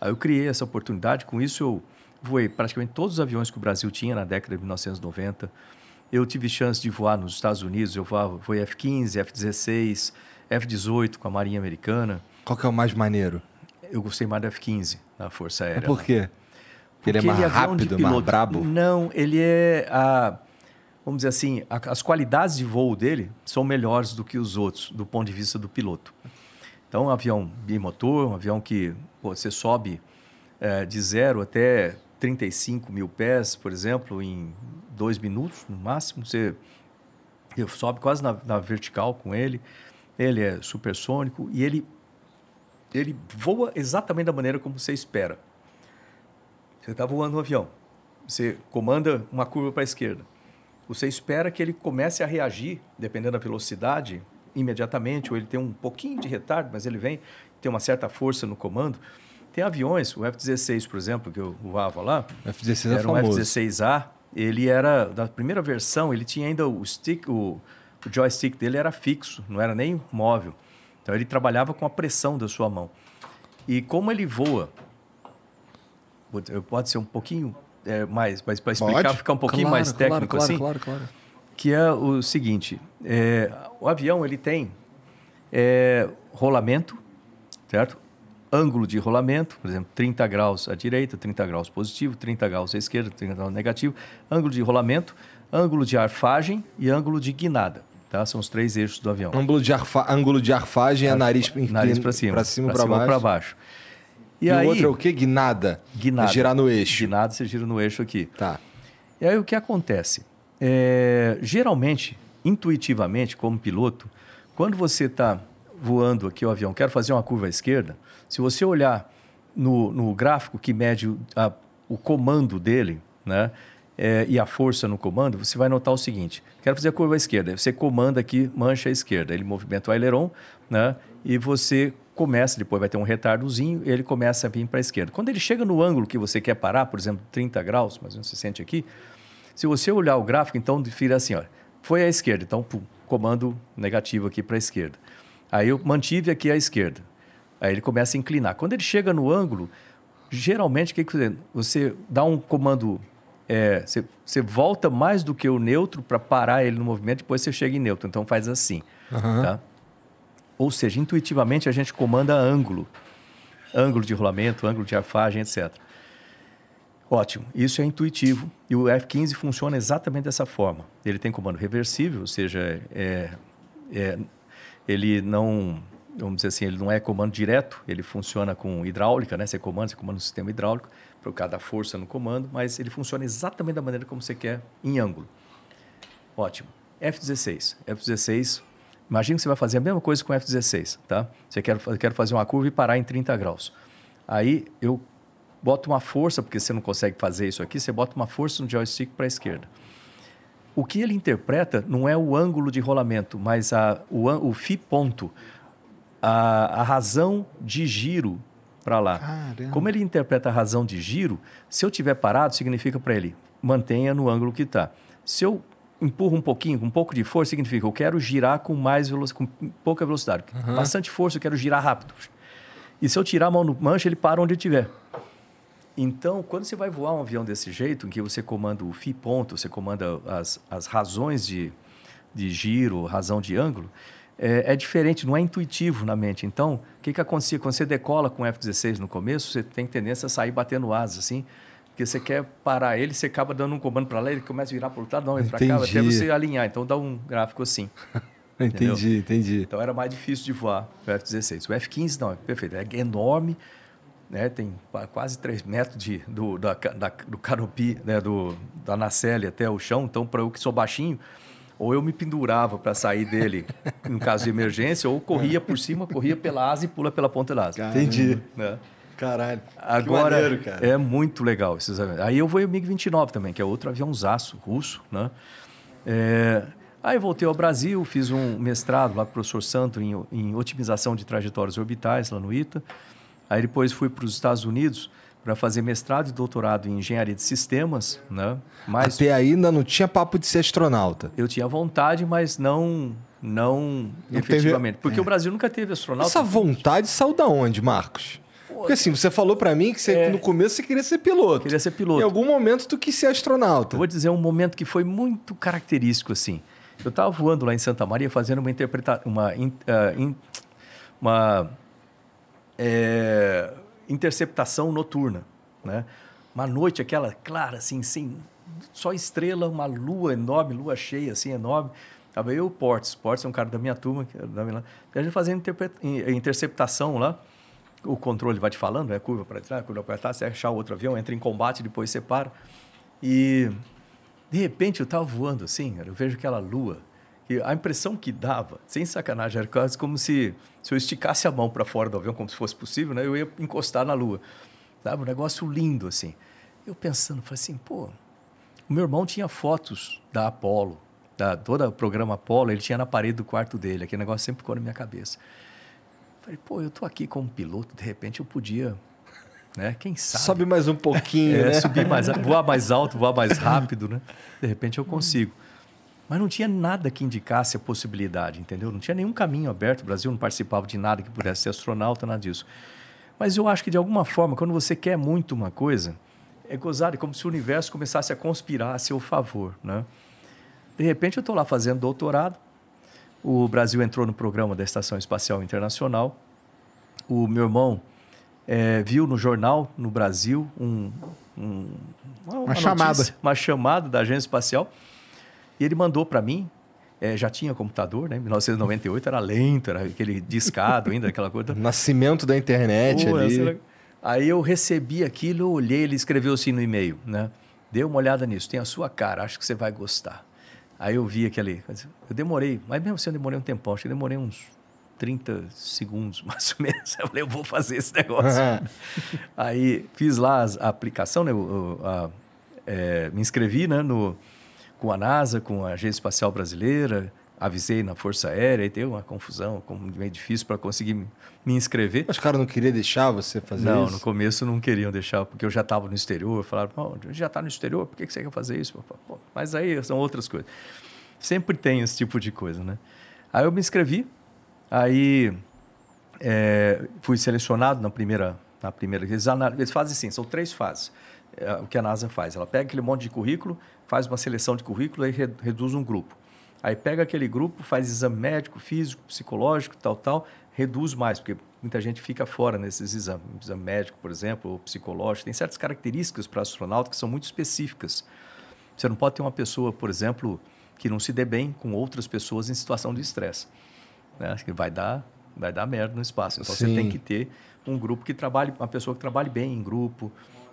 Aí eu criei essa oportunidade. Com isso, eu voei praticamente todos os aviões que o Brasil tinha na década de 1990. Eu tive chance de voar nos Estados Unidos. Eu voava, voei F-15, F-16, F-18 com a Marinha Americana. Qual que é o mais maneiro? Eu gostei mais do F-15 na Força Aérea. Por quê? Porque ele é Porque mais é avião de rápido, mais brabo? Não, ele é a vamos dizer assim, a- as qualidades de voo dele são melhores do que os outros do ponto de vista do piloto. Então, um avião bimotor, um avião que pô, você sobe eh, de zero até 35 mil pés, por exemplo, em dois minutos no máximo. Você sobe quase na, na vertical com ele. Ele é supersônico e ele ele voa exatamente da maneira como você espera. Você está voando um avião, você comanda uma curva para a esquerda. Você espera que ele comece a reagir, dependendo da velocidade, imediatamente, ou ele tem um pouquinho de retardo, mas ele vem, tem uma certa força no comando. Tem aviões, o F-16, por exemplo, que eu voava lá, O F-16 é era um famoso. F-16A, ele era, da primeira versão, ele tinha ainda o stick, o, o joystick dele era fixo, não era nem móvel. Então ele trabalhava com a pressão da sua mão. E como ele voa, pode- ser um pouquinho é, mais, mas para explicar, Pode. ficar um pouquinho Claro, mais claro, técnico claro, assim, Claro, claro, que é o seguinte: é, o avião ele tem é, rolamento, certo? Ângulo de rolamento, por exemplo, 30 graus à direita, 30 graus positivo, 30 graus à esquerda, 30 graus negativo. Ângulo de rolamento, ângulo de arfagem e ângulo de guinada. Tá? São os três eixos do avião. Ângulo de, arfa... ângulo de arfagem é nariz, Nariz para cima. Para cima, para baixo. pra baixo. E, E, aí, o outro é o quê? Guinada. guinada. É girar no eixo. Guinada, você gira no eixo aqui. Tá. E aí o que acontece? É, geralmente, intuitivamente, como piloto, quando você está voando aqui o avião, quero fazer uma curva à esquerda, se você olhar no, no gráfico que mede a- o comando dele, né? É, e a força no comando, você vai notar o seguinte: quero fazer a curva à esquerda. Você comanda aqui, mancha à esquerda. Ele movimenta o aileron, né? E você começa, depois vai ter um retardozinho, ele começa a vir para a esquerda. Quando ele chega no ângulo que você quer parar, por exemplo, 30 graus, mas não se sente aqui, se você olhar o gráfico, então vira assim, ó, foi à esquerda, então pum, comando negativo aqui para a esquerda. Aí eu mantive aqui à esquerda. Aí ele começa a inclinar. Quando ele chega no ângulo, geralmente o que, que você, você dá um comando, você, você volta mais do que o neutro para parar ele no movimento, depois você chega em neutro. Então faz assim, tá? Ou seja, intuitivamente a gente comanda ângulo, ângulo de rolamento, ângulo de arfagem, etc. Ótimo, isso é intuitivo e o F-15 funciona exatamente dessa forma. Ele tem comando reversível, ou seja, é, é- ele não, vamos dizer assim, ele não é comando direto, ele funciona com hidráulica, né? Você comanda, você comanda no sistema hidráulico, por causa da força no comando, mas ele funciona exatamente da maneira como você quer, em ângulo. Ótimo. F-16. F-16, imagina que você vai fazer a mesma coisa com o F-16, tá? Você quer, quer fazer uma curva e parar em 30 graus. Aí eu boto uma força, porque você não consegue fazer isso aqui, você bota uma força no joystick para a esquerda. O que ele interpreta não é o ângulo de rolamento, mas a, o, o phi ponto, a, a razão de giro para lá. Caramba. Como ele interpreta a razão de giro, se eu tiver parado, significa para ele mantenha no ângulo que está. Se eu empurro um pouquinho, com um pouco de força, significa eu quero girar com mais velocidade, com pouca velocidade. Bastante força, eu quero girar rápido. E se eu tirar a mão no manche, ele para onde estiver. Então, quando você vai voar um avião desse jeito, em que você comanda o phi ponto, você comanda as, as razões de, de giro, razão de ângulo, é, é diferente, não é intuitivo na mente. Então, o que, que acontecia? Quando você decola com o F-16 no começo, você tem tendência a sair batendo asas, assim, porque você quer parar ele, você acaba dando um comando para lá, ele começa a virar para o outro lado, não, para cá, até você alinhar. Então, dá um gráfico assim. Entendi, entendi. Então era mais difícil de voar o F-16. O F-15 não, é perfeito. É enorme, né? tem qua- quase 3 metros de, do, da, da- do canopi, né? do, da nacelle até o chão. Então, para eu que sou baixinho, ou eu me pendurava para sair dele em caso de emergência, ou corria por cima, corria pela asa e pula pela ponta da asa. Entendi. Né? Caralho. Agora, maneiro, cara. é muito legal esses aviões. Aí eu vou o MiG-29 também, que é outro aviãozaço russo, né? É, aí voltei ao Brasil, fiz um mestrado lá com o professor Santo em, em otimização de trajetórias orbitais lá no ITA. Aí depois fui para os Estados Unidos para fazer mestrado e doutorado em engenharia de sistemas, né? Mas Até aí ainda não tinha papo de ser astronauta. eu tinha vontade, mas não não, Não efetivamente, teve- porque o Brasil nunca teve astronauta. Essa vontade saiu da onde, Marcos? Porque assim, você falou pra mim que você, É. no começo você queria ser piloto. Queria ser piloto. Em algum momento tu quis ser astronauta. Eu vou dizer um momento que foi muito característico assim. Eu estava voando lá em Santa Maria fazendo uma interpretação, uma, ah, in- uma é, interceptação noturna, né? Uma noite aquela clara assim, sem só estrela, uma lua enorme, lua cheia assim enorme. Tava eu e o Portes. Portes é um cara da minha turma, é da minha, e a gente fazendo in- interceptação lá. O controle vai te falando, é curva para trás, curva para trás, você achar outro avião, entra em combate, depois separa. E de repente eu estava voando assim, eu vejo aquela lua. E a impressão que dava, sem sacanagem, era quase como se, se eu esticasse a mão para fora do avião, como se fosse possível, né? eu ia encostar na lua. Sabe? Um negócio lindo assim. Eu pensando, falei assim, pô, o meu irmão tinha fotos da Apollo, da todo o programa Apollo, ele tinha na parede do quarto dele. Aquele negócio sempre ficou na minha cabeça. Falei, pô, eu tô aqui como piloto, de repente eu podia, né? Quem sabe? Sobe mais um pouquinho, É, né? subir mais, voar mais alto, voar mais rápido, né? De repente eu consigo. Mas não tinha nada que indicasse a possibilidade, entendeu? Não tinha nenhum caminho aberto. O Brasil não participava de nada que pudesse ser astronauta, nada disso. Mas eu acho que de alguma forma, quando você quer muito uma coisa, é gozado, é como se o universo começasse a conspirar a seu favor, né? De repente eu estou lá fazendo doutorado. O Brasil entrou no programa da Estação Espacial Internacional. O meu irmão eh, viu no jornal no Brasil um, um- uma, chamada. notícia, uma chamada da agência espacial e ele mandou para mim. eh, já tinha computador, né? Em 1998 era lento, era aquele discado ainda, aquela coisa. Nascimento da internet Pô, ali. Aí eu recebi aquilo, eu olhei, ele escreveu assim no e-mail, né? Dê uma olhada nisso, tem a sua cara, acho que você vai gostar. Aí eu vi aquele. Eu demorei, mas mesmo assim eu demorei um tempão, acho que eu demorei uns 30 segundos, mais ou menos. Eu falei, eu vou fazer esse negócio. Aí fiz lá a aplicação, né? o- a- é, me inscrevi né, no, com a NASA, com a Agência Espacial Brasileira, avisei na Força Aérea, e deu uma confusão, como meio difícil para conseguir me- inscrever. Os caras não queriam deixar você fazer Não, isso? no começo não queriam deixar, porque eu já estava no exterior. Falaram, "Pô, já está no exterior, por que que você quer fazer isso? Pô, mas aí são outras coisas. Sempre tem esse tipo de coisa, né? Aí eu me inscrevi, aí é, fui selecionado na primeira, na primeira. Eles, eles fazem assim, são três fases. É, o que a NASA faz, ela pega aquele monte de currículo, faz uma seleção de currículo e re- reduz um grupo. Aí pega aquele grupo, faz exame médico, físico, psicológico, tal, tal, reduz mais, porque muita gente fica fora nesses exames. Exame médico, por exemplo, ou psicológico. Tem certas características para astronauta que são muito específicas. Você não pode ter uma pessoa, por exemplo, que não se dê bem com outras pessoas em situação de estresse. Né? Que vai dar, vai dar merda no espaço. Então Sim. você tem que ter um grupo que trabalhe, uma pessoa que trabalhe bem em grupo,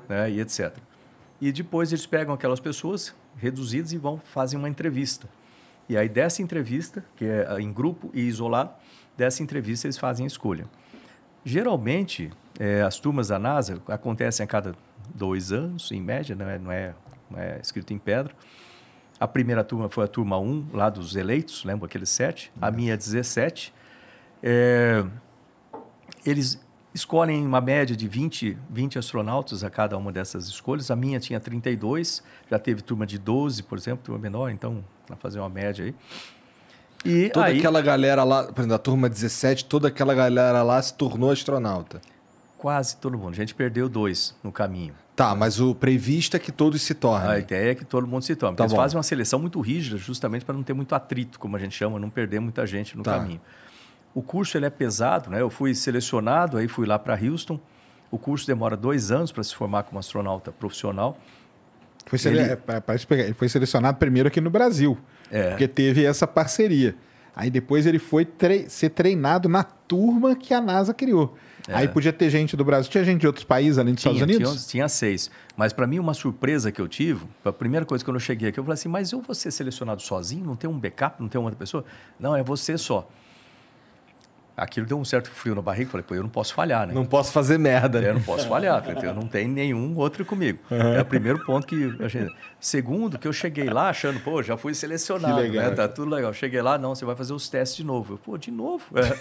né? e etc. E depois eles pegam aquelas pessoas reduzidas e vão fazem uma entrevista. E aí dessa entrevista, que é ah, em grupo e isolado, dessa entrevista eles fazem a escolha. Geralmente, eh, as turmas da NASA acontecem a cada dois anos, em média, não é, não é, não é escrito em pedra. A primeira turma foi a turma 1, lá dos eleitos, lembra aqueles sete? A minha é 17. É, eles escolhem uma média de 20, 20 astronautas a cada uma dessas escolhas. A minha tinha 32, já teve turma de 12, por exemplo, turma menor, então, para fazer uma média aí. E Toda aí, aquela galera lá, por exemplo, da turma 17, toda aquela galera lá se tornou astronauta. quase todo mundo. A gente perdeu dois no caminho. Tá, mas o previsto é que todos se A tornem. ideia é que todo mundo se tome. Tá Eles bom. fazem uma seleção muito rígida, justamente para não ter muito atrito, como a gente chama, não perder muita gente no Tá. caminho. O curso ele é pesado, né? Eu fui selecionado, aí fui lá para Houston. O curso demora dois anos para se formar como astronauta profissional. Foi, sele... Ele- é, foi selecionado primeiro aqui no Brasil, É. porque teve essa parceria. Aí depois ele foi tre- ser treinado na turma que a NASA criou. Aí podia ter gente do Brasil, tinha gente de outros países além dos Estados Tinha, Unidos? tinha, tinha seis. Mas para mim, uma surpresa que eu tive, a primeira coisa quando eu cheguei aqui, eu falei assim: mas eu vou ser selecionado sozinho? Não tem um backup? Não tem uma outra pessoa? Não, é você só. Aquilo deu um certo frio na barriga. Falei, pô, eu não posso falhar, né? Não posso fazer merda. Eu não posso falhar, eu não tenho nenhum outro comigo. É o primeiro ponto que achei. Segundo, que eu cheguei lá achando, pô, já fui selecionado, Que legal. né? Tá tudo legal. Cheguei lá, não, você vai fazer os testes de novo. Eu, pô, de novo? É.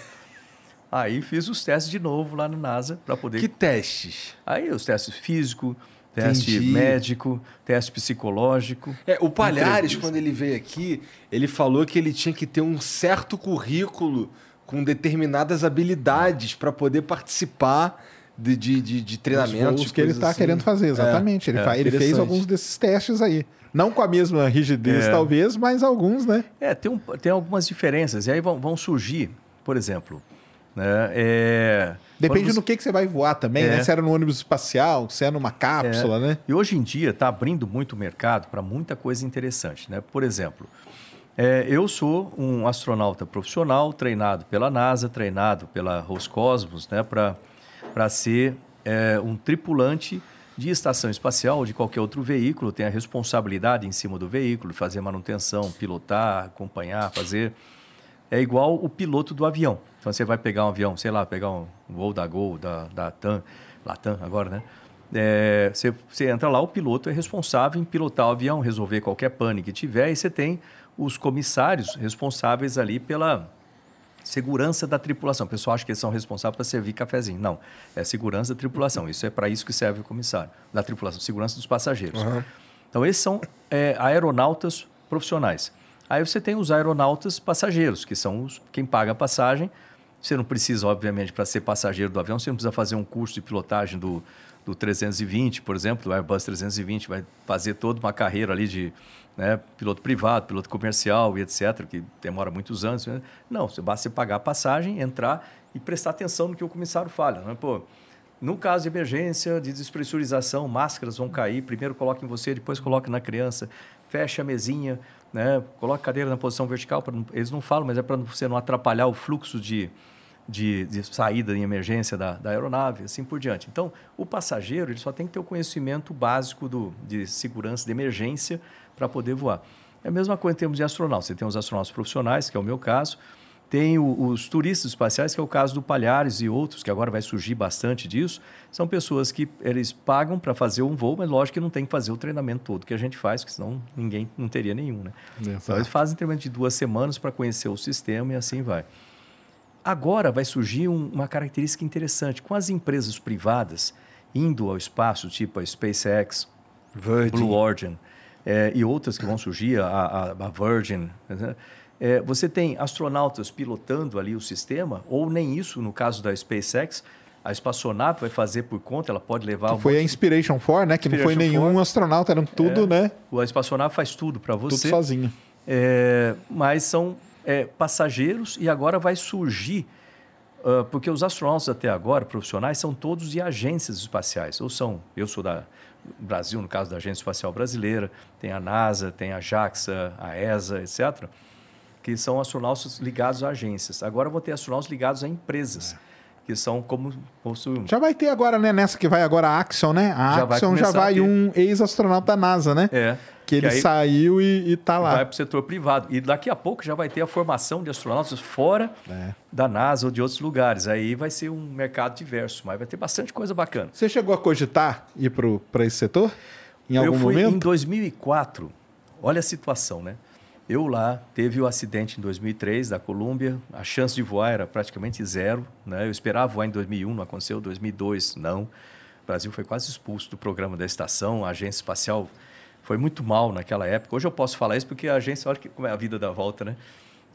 Aí fiz os testes de novo lá no NASA para poder. Que testes? Aí os testes físico, teste Entendi. médico, teste psicológico. É, o Palhares, Entrevista. quando ele veio aqui, ele falou que ele tinha que ter um certo currículo com determinadas habilidades para poder participar de, de, de, de Os treinamentos. voos que ele está assim. querendo fazer, exatamente. ele é, fa- ele fez alguns desses testes aí. Não com a mesma rigidez, É. talvez, mas alguns, né? É, tem, um- tem algumas diferenças. E aí vão, vão surgir, por exemplo. Né, é, Depende você- no que, que você vai voar também, É. né? Se era no ônibus espacial, se é numa cápsula, né? E hoje em dia está abrindo muito o mercado para muita coisa interessante. Né? Por exemplo, é, eu sou um astronauta profissional, treinado pela NASA, treinado pela Roscosmos, né, para ser é, um tripulante de estação espacial ou de qualquer outro veículo, tem a responsabilidade em cima do veículo, fazer manutenção, pilotar, acompanhar, fazer. É igual o piloto do avião. Então você vai pegar um avião, sei lá, pegar um voo da Gol, da, da TAM, Latam agora, né? É, você, você entra lá, o piloto é responsável em pilotar o avião, resolver qualquer pane que tiver, e você tem os comissários responsáveis ali pela segurança da tripulação. O pessoal acha que eles são responsáveis para servir cafezinho. Não, é segurança da tripulação. Isso é para isso que serve o comissário da tripulação, segurança dos passageiros. Então, esses são é, aeronautas profissionais. Aí você tem os aeronautas passageiros, que são os, quem paga a passagem. Você não precisa, obviamente, para ser passageiro do avião, você não precisa fazer um curso de pilotagem do, do 320, por exemplo, do Airbus 320, vai fazer toda uma carreira ali de né, piloto privado, piloto comercial e etc., que demora muitos anos. né? Não, você basta você pagar a passagem, entrar e prestar atenção no que o comissário fala. Né? Pô, no caso de emergência, de despressurização, máscaras vão cair. Primeiro coloque em você, depois coloque na criança. Feche a mesinha, né? coloque a cadeira na posição vertical. não- eles não falam, mas é para você não atrapalhar o fluxo de, de, de saída em emergência da, da aeronave, assim por diante. Então, o passageiro ele só tem que ter o conhecimento básico do, de segurança de emergência para poder voar. É a mesma coisa em termos de astronautas. Você tem os astronautas profissionais, que é o meu caso, tem o- os turistas espaciais, que é o caso do Palhares e outros, que agora vai surgir bastante disso. São pessoas que eles pagam para fazer um voo, mas lógico que não tem que fazer o treinamento todo que a gente faz, porque senão ninguém não teria nenhum, né? Então, eles fazem treinamento de duas semanas para conhecer o sistema e assim vai. Agora vai surgir um- uma característica interessante. Com as empresas privadas indo ao espaço, tipo a SpaceX, Virgin. Blue Origin eh, e outras que vão surgir, a, a- a Virgin. né? Eh, você tem astronautas pilotando ali o sistema, ou nem isso, no caso da SpaceX, a espaçonave vai fazer por conta, ela pode levar... um foi a Inspiration 4, né? Que não foi Inspiration nenhum 4. astronauta, eram tudo, né? A espaçonave faz tudo para Tudo você. sozinho. É, mas são é, passageiros e agora vai surgir, ah, porque os astronautas até agora, profissionais, são todos de agências espaciais. Ou são, eu sou da Brasil, no caso da Agência Espacial Brasileira, tem a NASA, tem a JAXA, a ESA, etc., que são astronautas ligados a agências. Agora vão ter astronautas ligados a empresas, que são como... Já vai ter agora, né? Nessa que vai agora a Axion, né? A Já vai Axion já vai ter. um ex-astronauta da NASA, né? É, Que ele saiu e, e tá lá. vai para o setor privado. E daqui a pouco já vai ter a formação de astronautas fora É. da NASA ou de outros lugares. Aí vai ser um mercado diverso, mas vai ter bastante coisa bacana. Você chegou a cogitar ir para esse setor? Em Eu algum fui em momento? 2004. Olha a situação, né? Eu lá teve o acidente em 2003 da Colômbia, a chance de voar era praticamente zero, né? Eu esperava voar em 2001, não aconteceu, 2002 não. O Brasil foi quase expulso do programa da estação, a agência espacial foi muito mal naquela época. Hoje eu posso falar isso porque a agência, olha que- como é a vida da volta, né?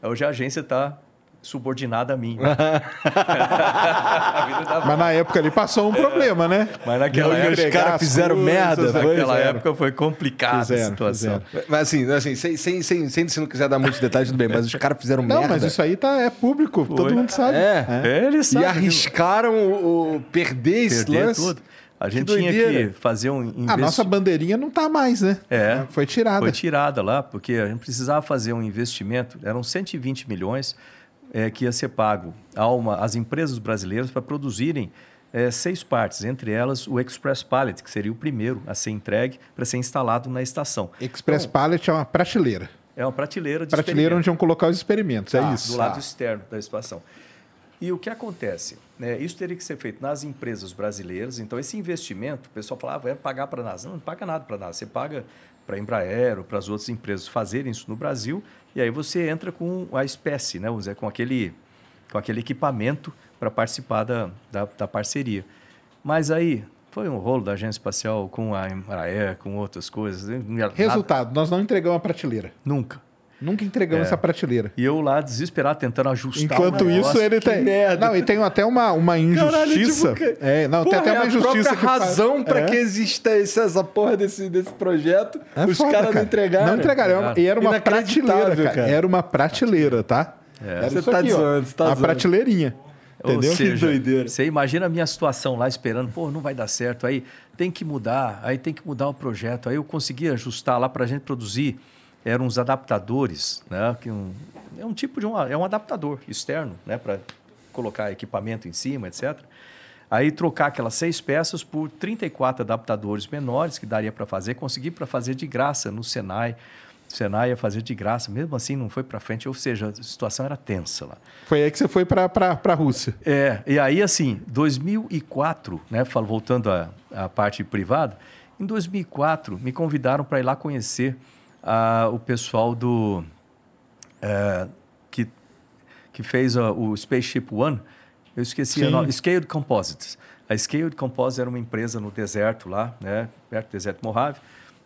Hoje a agência está subordinada a mim. né? a vida da Mas na época ali passou um problema, né? Mas naquela Não época, agregar caras as fizeram coisas, merda, né? foi? naquela Fizeram. época foi complicada a Fizeram, situação. fizeram. Mas assim, assim sem, sem, sem, sem, se não quiser dar muitos detalhes, tudo bem, mas os caras fizeram Não, merda. mas isso aí tá, é público, todo mundo sabe. É. Ele E sabe. arriscaram o, o perder esse perder lance. tudo. A gente Que tinha doideira. que fazer um investi- A nossa bandeirinha não tá mais, né? É. Foi tirada. Foi tirada lá, porque a gente precisava fazer um investimento, eram 120 milhões eh, que ia ser pago a uma, às empresas brasileiras para produzirem eh, seis partes, entre elas o Express Pallet, que seria o primeiro a ser entregue para ser instalado na estação. Express Pallet é uma prateleira. É uma prateleira de Prateleira onde vão colocar os experimentos, é Tá, isso. Do lado Ah. externo da estação. E o que acontece? né, isso teria que ser feito nas empresas brasileiras. Então, esse investimento, o pessoal fala, ah, vai pagar para a NASA. Não, não paga nada para a NASA. Você paga para a Embraer ou para as outras empresas fazerem isso no Brasil. E aí você entra com a espécie, né, vamos dizer, com aquele, com aquele equipamento para participar da, da, da parceria. Mas aí foi um rolo da agência espacial com a Embraer, com outras coisas. Nada- Resultado, nós não entregamos a prateleira. Nunca. Nunca entregamos É. essa prateleira. E eu lá desesperado tentando ajustar. Enquanto isso, ele tem. merda. Não, e tem até uma, uma injustiça. tipo, que- É, não, tem Porra, até uma é a injustiça própria que faz- razão pra É. que exista essa porra desse, desse projeto. É os caras não cara. entregaram. Não entregaram. Uma- E era uma prateleira, cara. cara. Era uma prateleira, tá? Era Você isso tá aqui, zoando, você tá A zoando. prateleirinha. Ou Entendeu? seja, Que doideira. Você imagina a minha situação lá esperando, pô, não vai dar certo, aí tem que mudar, aí tem que mudar o projeto. Aí eu consegui ajustar lá para a gente produzir, eram uns adaptadores, né? Que um, é um tipo de um, é um adaptador externo, né? Para colocar equipamento em cima, etc. Aí trocar aquelas seis peças por 34 adaptadores menores que daria para fazer, consegui para fazer de graça no Senai. O Senai ia fazer de graça, mesmo assim não foi para frente, ou seja, a situação era tensa lá. Foi aí que você foi pra, pra Rússia. É, e aí assim, 2004, né, voltando à, à parte privada, em 2004 me convidaram para ir lá conhecer ah, o pessoal do eh, que que fez ah, o Spaceship One. Eu esqueci Sim. o nome, Scaled Composites. A Scaled Composites era uma empresa no deserto lá, né, perto do deserto Mojave.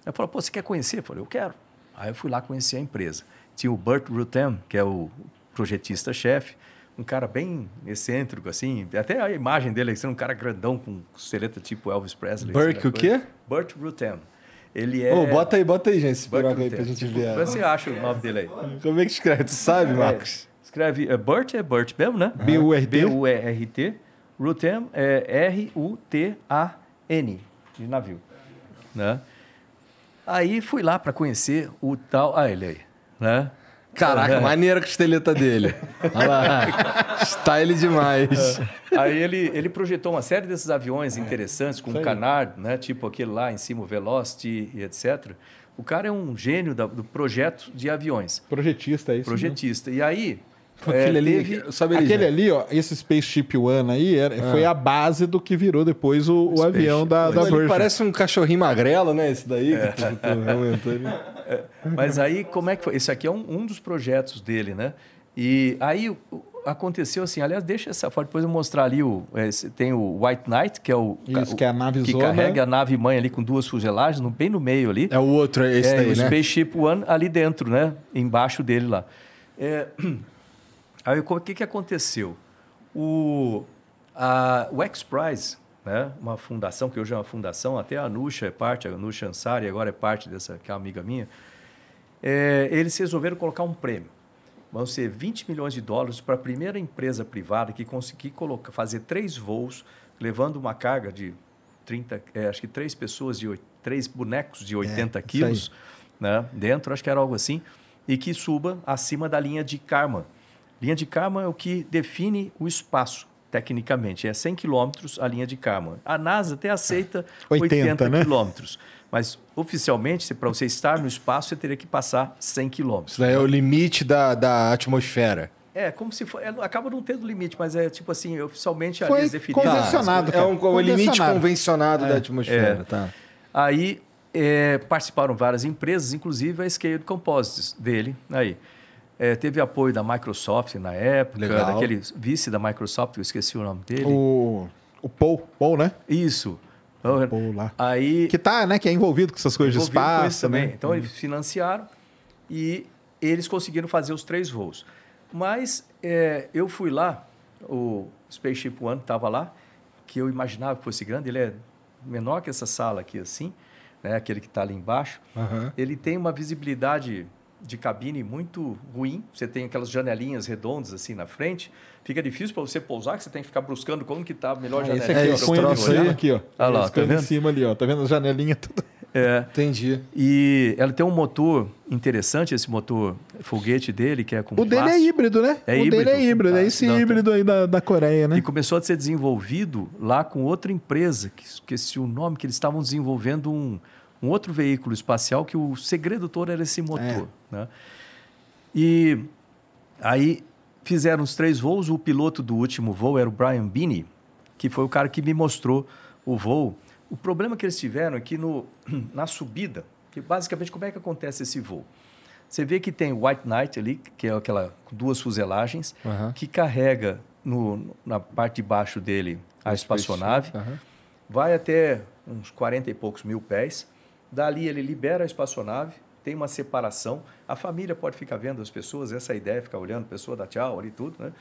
Ela falou: "Pô, você quer conhecer?" Eu falei: "Eu quero". Aí eu fui lá conhecer a empresa. Tinha o Burt Rutem, que é o projetista-chefe, um cara bem excêntrico, assim. Até a imagem dele, assim, um cara grandão com costeleta tipo Elvis Presley. Burke assim, o quê? Burt Rutem. Ele é... Ô, bota aí, bota aí, gente, esse buraco aí pra gente Tipo, ver. Você acha o nome dele aí? Como é que escreve? Tu sabe, Marcos? É, escreve é Burt, é Burt mesmo, né? B-U-R-T. B-U-R-T. Rutem é R-U-T-A-N, de navio. Né? Aí fui lá para conhecer o tal... Ah, ele aí. Né? Caraca, É. maneira a costeleta dele. Olha lá. Style demais. Aí ele, ele projetou uma série desses aviões interessantes, com um Canard, né? tipo aquele lá em cima, o Velocity e etc. O cara é um gênio da- do projeto de aviões, Projetista, é isso. projetista. E aí, Pô, é, Aquele ali, teve- sabe ele Aquele já? ali, ó, esse Spaceship One aí, era- foi a base do que virou depois o, o avião da, da Virgin. parece um cachorrinho magrelo, né? Esse daí. Que tu, tu aumentou ali. Mas aí, como é que foi? Esse aqui é um, um dos projetos dele, né? E aí o- o- aconteceu assim, aliás, deixa essa foto, depois eu mostrar ali, o, esse- tem o White Knight, que é o... Isso, o- que é a nave Que zona. carrega a nave mãe ali com duas fuselagens, no- bem no meio ali. É o outro, é esse é, daí, o né? Spaceship One ali dentro, né? Embaixo dele lá. É, aí o que, que aconteceu? O, a, o X-Prize, né? uma fundação, que hoje é uma fundação, até a Anusha é parte, a Anusha Ansari agora é parte dessa, que é uma amiga minha, é, eles resolveram colocar um prêmio. Vão ser 20 milhões de dólares para a primeira empresa privada que conseguir colocar, fazer três voos, levando uma carga de 30, é, acho que três pessoas, de três bonecos de 80 isso quilos né, dentro, acho que era algo assim, e que suba acima da linha de Karman. Linha de Karman é o que define o espaço, tecnicamente. É 100 quilômetros a linha de Karman. A NASA até aceita 80, 80, né? quilômetros. Mas, oficialmente, para você estar no espaço, você teria que passar 100 quilômetros. Isso daí é o limite da, da atmosfera. É, como se for. é, acaba não tendo limite, mas é tipo assim, oficialmente Foi eles definiram. convencionado. é um, o limite Convencionado. convencionado da atmosfera, É. tá? Aí é, participaram várias empresas, inclusive a Scaled Composites dele. Aí. É, teve apoio da Microsoft na época, Legal. daquele vice da Microsoft, eu esqueci o nome dele. O, o Paul, Paul, né? Isso. Paul lá. Aí. Que tá, né? Que é envolvido com essas coisas de espaço também. né? Então eles financiaram e eles conseguiram fazer os três voos. Mas é, eu fui lá, o Spaceship One estava lá, que eu imaginava que fosse grande, ele é menor que essa sala aqui assim, né, aquele que está ali embaixo. Ele tem uma visibilidade de cabine muito ruim. Você tem aquelas janelinhas redondas assim na frente. Fica difícil para você pousar, que você tem que ficar buscando como que está a melhor Ah, esse janelinha. aqui, É, esse troço aí. aqui, ó. Ah lá, Esse tá coisa em vendo? cima ali, ó. Tá vendo a janelinha tudo? É. Entendi. E ela tem um motor interessante, esse motor foguete dele, que é com O dele é plástico. híbrido, né? É o híbrido, dele é híbrido. É tá. esse Não, tá. híbrido aí da, da Coreia, né? E começou a ser desenvolvido lá com outra empresa, que esqueci o nome, que eles estavam desenvolvendo um, um outro veículo espacial que o segredo todo era esse motor. Né? E aí fizeram os três voos, o piloto do último voo era o Brian Binney, que foi o cara que me mostrou o voo. O problema que eles tiveram é que no, na subida, que basicamente como é que acontece esse voo? Você vê que tem o White Knight ali, que é aquela duas fuselagens, Aham. que carrega no, na parte de baixo dele a espaçonave, Aham. vai até uns 40 e poucos mil pés. Dali ele libera a espaçonave, tem uma separação. A família pode ficar vendo as pessoas, essa é ideia, ficar olhando, pessoa dá tchau ali tudo, né?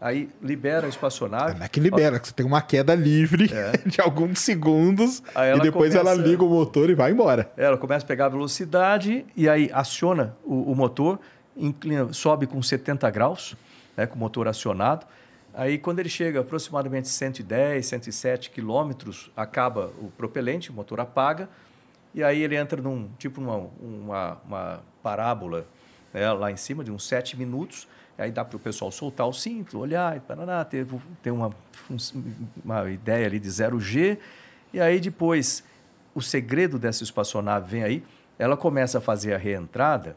Aí libera a espaçonave. Não é que libera, que você tem uma queda livre de alguns segundos e ela depois ela começa- liga o motor e vai embora. Ela começa a pegar a velocidade e aí aciona o, o motor, inclina, sobe com 70 graus, né, com o motor acionado. Aí, quando ele chega a aproximadamente 110, 107 quilômetros, acaba o propelente, o motor apaga, e aí ele entra num tipo uma, uma, uma parábola né, lá em cima de uns 7 minutos. Aí dá para o pessoal soltar o cinto, olhar, e paraná, ter, ter uma, uma ideia ali de 0G. E aí depois, o segredo dessa espaçonave vem aí, ela começa a fazer a reentrada,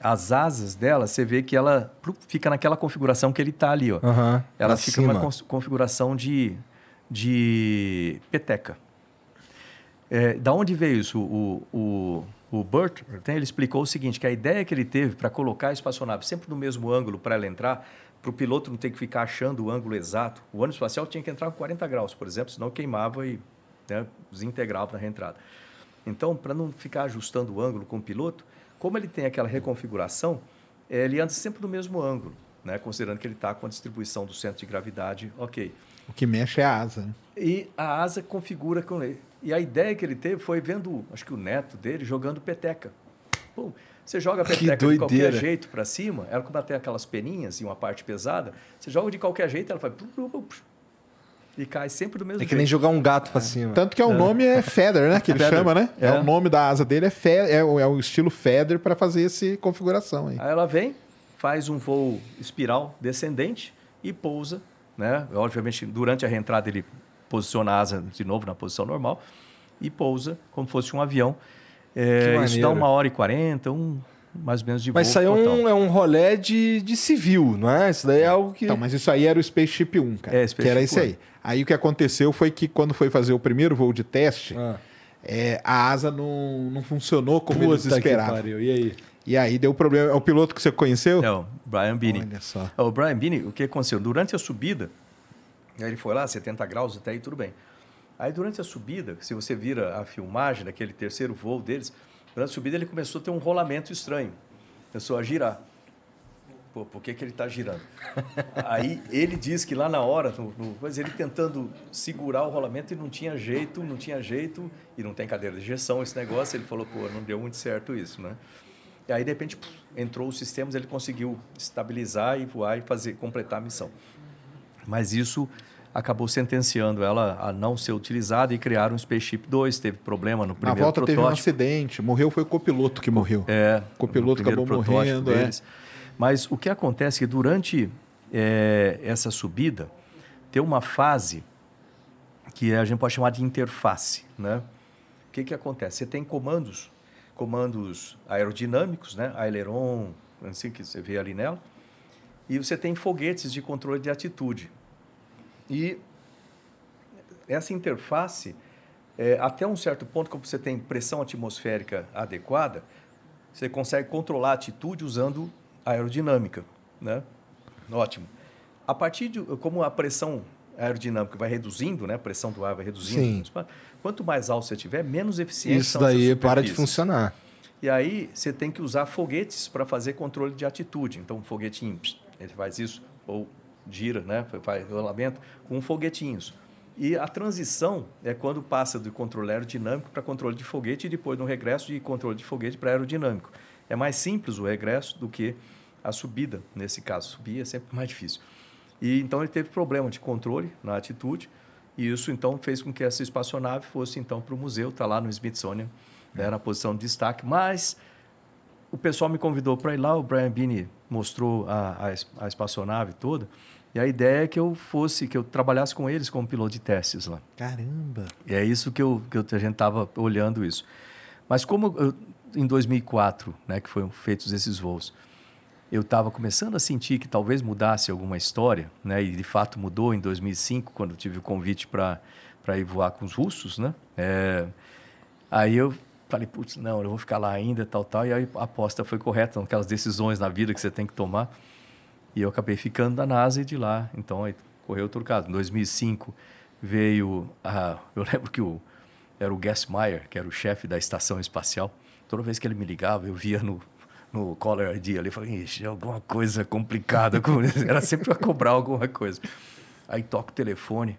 as asas dela, você vê que ela fica naquela configuração que ele está ali, ó. Aham. Ela fica numa cima. cons- configuração de, de peteca. É, da onde veio isso? O, o, o Burt, né, ele explicou o seguinte, que a ideia que ele teve para colocar a espaçonave sempre no mesmo ângulo para ela entrar, para o piloto não ter que ficar achando o ângulo exato. O ônibus espacial tinha que entrar com 40 graus, por exemplo, senão queimava e né, desintegrava na reentrada. Então, para não ficar ajustando o ângulo com o piloto, como ele tem aquela reconfiguração, eh, ele anda sempre no mesmo ângulo, né, considerando que ele está com a distribuição do centro de gravidade ok. O que mexe é a asa. né? E a asa configura com ele. E a ideia que ele teve foi vendo, acho que o neto dele, jogando peteca. Pum, você joga a peteca de qualquer jeito para cima, ela como tem aquelas peninhas e uma parte pesada, você joga de qualquer jeito, ela pum, e cai sempre do mesmo É que jeito. nem jogar um gato pra cima. Tanto que é o nome é Feather, né? Que ele Feather. chama, né? É. É. o nome da asa dele, é, fe é, o, é o estilo Feather para fazer essa configuração aí. Aí ela vem, faz um voo espiral descendente e pousa, né? Obviamente, durante a reentrada ele posiciona a asa de novo na posição normal e pousa como fosse um avião. É, Que isso dá uma hora e quarenta, um mais ou menos de Mas voo isso aí é um, é um rolé de, de civil, não é? Isso daí é algo que. Então, mas isso aí era o Spaceship 1, cara. É, que Spaceship era isso 1. aí. Aí o que aconteceu foi que quando foi fazer o primeiro voo de teste, Ah. é, a asa não, não funcionou como eles Puta que esperavam. pariu. E aí? E aí deu problema. É o piloto que você conheceu? É, o Brian Binney. Olha só. O Brian Binney, o que aconteceu? Durante a subida, aí ele foi lá, 70 graus, até aí tudo bem. Aí durante a subida, se você vira a filmagem daquele terceiro voo deles, durante a subida ele começou a ter um rolamento estranho. Começou a girar. Pô, por que, que ele está girando? Aí ele diz que lá na hora, no, no, mas ele tentando segurar o rolamento e não tinha jeito, não tinha jeito, e não tem cadeira de injeção esse negócio, ele falou, pô, não deu muito certo isso, né? E aí, de repente, entrou os sistemas, ele conseguiu estabilizar e voar e fazer, completar a missão. Mas isso acabou sentenciando ela a não ser utilizada e criaram um Spaceship 2, teve problema no Na primeiro volta teve um protótipo. acidente. Morreu foi o copiloto que morreu. É, O copiloto acabou protótipo morrendo, é. Mas o que acontece é que durante é, essa subida tem uma fase que a gente pode chamar de interface, né? O que que acontece? Você tem comandos, comandos aerodinâmicos, né? Aileron, assim que você vê ali nela, e você tem foguetes de controle de atitude. E essa interface, é, até um certo ponto, como você tem pressão atmosférica adequada, você consegue controlar a atitude usando aerodinâmica, né? Ótimo. A partir de como a pressão aerodinâmica vai reduzindo, né? A pressão do ar vai reduzindo. Quanto mais alto você tiver, menos eficiente Isso daí para de funcionar. E aí você tem que usar foguetes para fazer controle de atitude. Então, um foguetinho, ele faz isso, ou gira, né? faz rolamento, com foguetinhos. E a transição é quando passa do controle aerodinâmico para controle de foguete e depois no regresso de controle de foguete para aerodinâmico. É mais simples o regresso do que a subida, nesse caso. Subir é sempre mais difícil. E então ele teve problema de controle na atitude, e isso então fez com que essa espaçonave fosse então para o museu, está lá no Smithsonian, né, na posição de destaque. Mas o pessoal me convidou para ir lá, o Brian Binney mostrou a, a, a espaçonave toda, e a ideia é que eu fosse, que eu trabalhasse com eles como piloto de testes lá. Caramba. E é isso que, eu, que eu- a gente estava olhando isso. Mas como eu- em 2004, né, que foram feitos esses voos, eu estava começando a sentir que talvez mudasse alguma história, né, e de fato mudou em 2005, quando eu tive o convite para ir voar com os russos, né? É, aí eu falei, putz, não, eu vou ficar lá ainda, tal, tal, e aí a aposta foi correta, aquelas decisões na vida que você tem que tomar. E eu acabei ficando na NASA e de lá, então aí correu outro caso. Em 2005 veio, a, eu lembro que o, era o Meyer, que era o chefe da estação espacial. Toda vez que ele me ligava, eu via no, no Caller ID ali, eu falei, ixi, é alguma coisa complicada. com isso." era sempre para cobrar alguma coisa. Aí toca o telefone,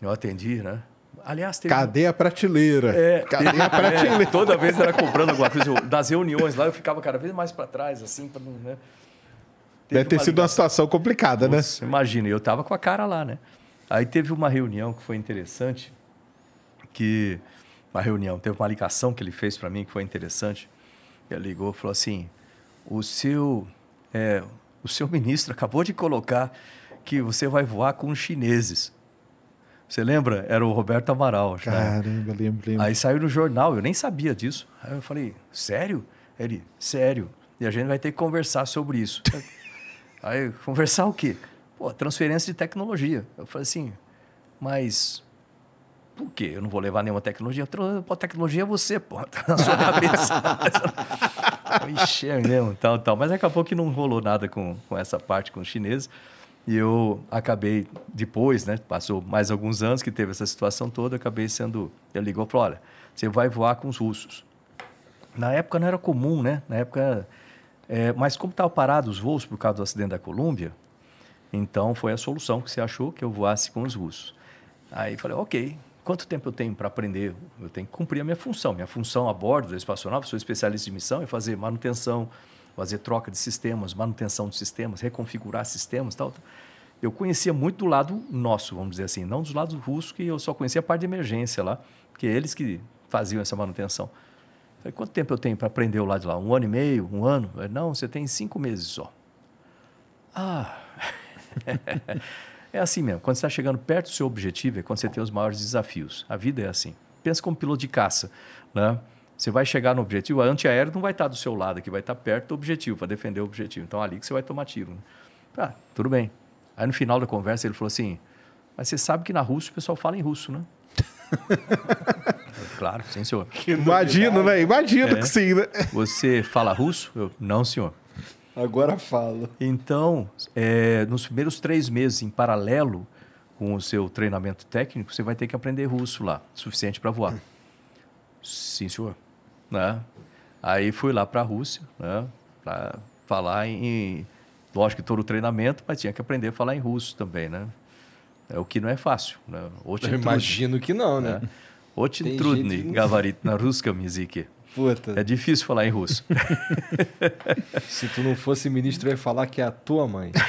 eu atendi, né? Aliás, teve... Cadê a prateleira? É, Cadê a prateleira? é, toda vez era comprando alguma coisa. Eu, das reuniões lá, eu ficava cada vez mais para trás, assim, para não. Né? Deve ter uma sido uma situação complicada, né? Imagina, eu tava com a cara lá, né? Aí teve uma reunião que foi interessante, que uma reunião, teve uma ligação que ele fez para mim que foi interessante. Ele ligou e falou assim: o seu, é, o seu ministro acabou de colocar que você vai voar com os chineses. Você lembra? Era o Roberto Amaral. né? Caramba, lembro, lembro. Aí saiu no jornal, eu nem sabia disso. Aí eu falei, sério? Ele, sério. E a gente vai ter que conversar sobre isso. Aí, conversar o quê? Pô, transferência de tecnologia. Eu falei assim, mas por quê? Eu não vou levar nenhuma tecnologia. Pô, tecnologia é você, pô, tá na sua cabeça. Ixi, é mesmo, tal, tal. Mas acabou que não rolou nada com, com essa parte com os chineses. E eu acabei, depois, né? Passou mais alguns anos que teve essa situação toda, eu acabei sendo. Ele ligou e falou: olha, você vai voar com os russos. Na época não era comum, né? Na época. É, mas como estavam parados os voos por causa do acidente da Colômbia, então foi a solução que você achou que eu voasse com os russos. Aí falei, ok, quanto tempo eu tenho para aprender? Eu tenho que cumprir a minha função. Minha função a bordo da espaçonave, sou especialista de missão, é fazer manutenção, fazer troca de sistemas, manutenção de sistemas, reconfigurar sistemas e tal. Eu conhecia muito do lado nosso, vamos dizer assim, não dos lados russos, que eu só conhecia a parte de emergência lá, porque é eles que faziam essa manutenção. Falei, quanto tempo eu tenho para aprender o lado de lá? Um ano e meio? Um ano? Ele, Não, você tem cinco meses só. Ah, é assim mesmo. Quando você está chegando perto do seu objetivo, é quando você tem os maiores desafios. A vida é assim. Pensa como piloto de caça. Né? Você vai chegar no objetivo, a antiaéreo não vai estar do seu lado aqui, vai estar perto do objetivo, para defender o objetivo. Então, ali que você vai tomar tiro. Né? Ah, tudo bem. Aí, no final da conversa, ele falou assim, mas você sabe que na Rússia o pessoal fala em russo, né? Claro, sim, senhor. Imagino, né? Imagino É. que sim, né? Você fala russo? Eu, não, senhor. Agora falo. Então, é, nos primeiros três meses, em paralelo com o seu treinamento técnico, você vai ter que aprender russo lá, suficiente para voar. Sim, senhor. Né? Aí fui lá para a Rússia, né? para falar em. Lógico que todo o treinamento, mas tinha que aprender a falar em russo também, né? É o que não é fácil. Né? Eu imagino que não, né? né? Otintrudny, de... gavarito na ruska musique. Puta. É difícil falar em russo. Se tu não fosse ministro, eu ia falar que é a tua mãe.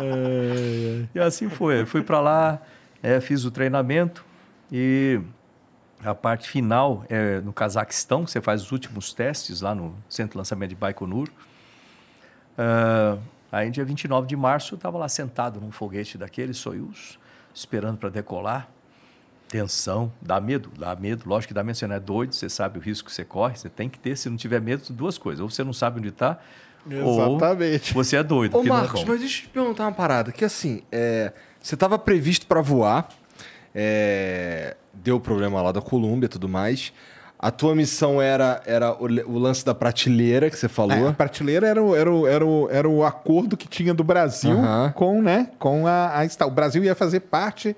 É, é, é. E assim foi. Eu fui para lá, é, fiz o treinamento e a parte final é no Cazaquistão, você faz os últimos testes lá no Centro de Lançamento de Baikonur. Uh, aí, dia 29 de março, eu estava lá sentado num foguete daquele, Soyuz, esperando para decolar. Tensão, dá medo, dá medo. Lógico que dá medo, você não é doido, você sabe o risco que você corre, você tem que ter. Se não tiver medo, duas coisas. Ou você não sabe onde está, ou Exatamente. você é doido. Ô, que não é Marcos, bom. mas deixa eu te perguntar uma parada. Que assim, é, você estava previsto para voar, é, deu problema lá da Colômbia e tudo mais. A tua missão era, era o, o lance da prateleira que você É, falou. a prateleira era o, era, o, era, o, era o acordo que tinha do Brasil Aham. com, né, com a, a O Brasil ia fazer parte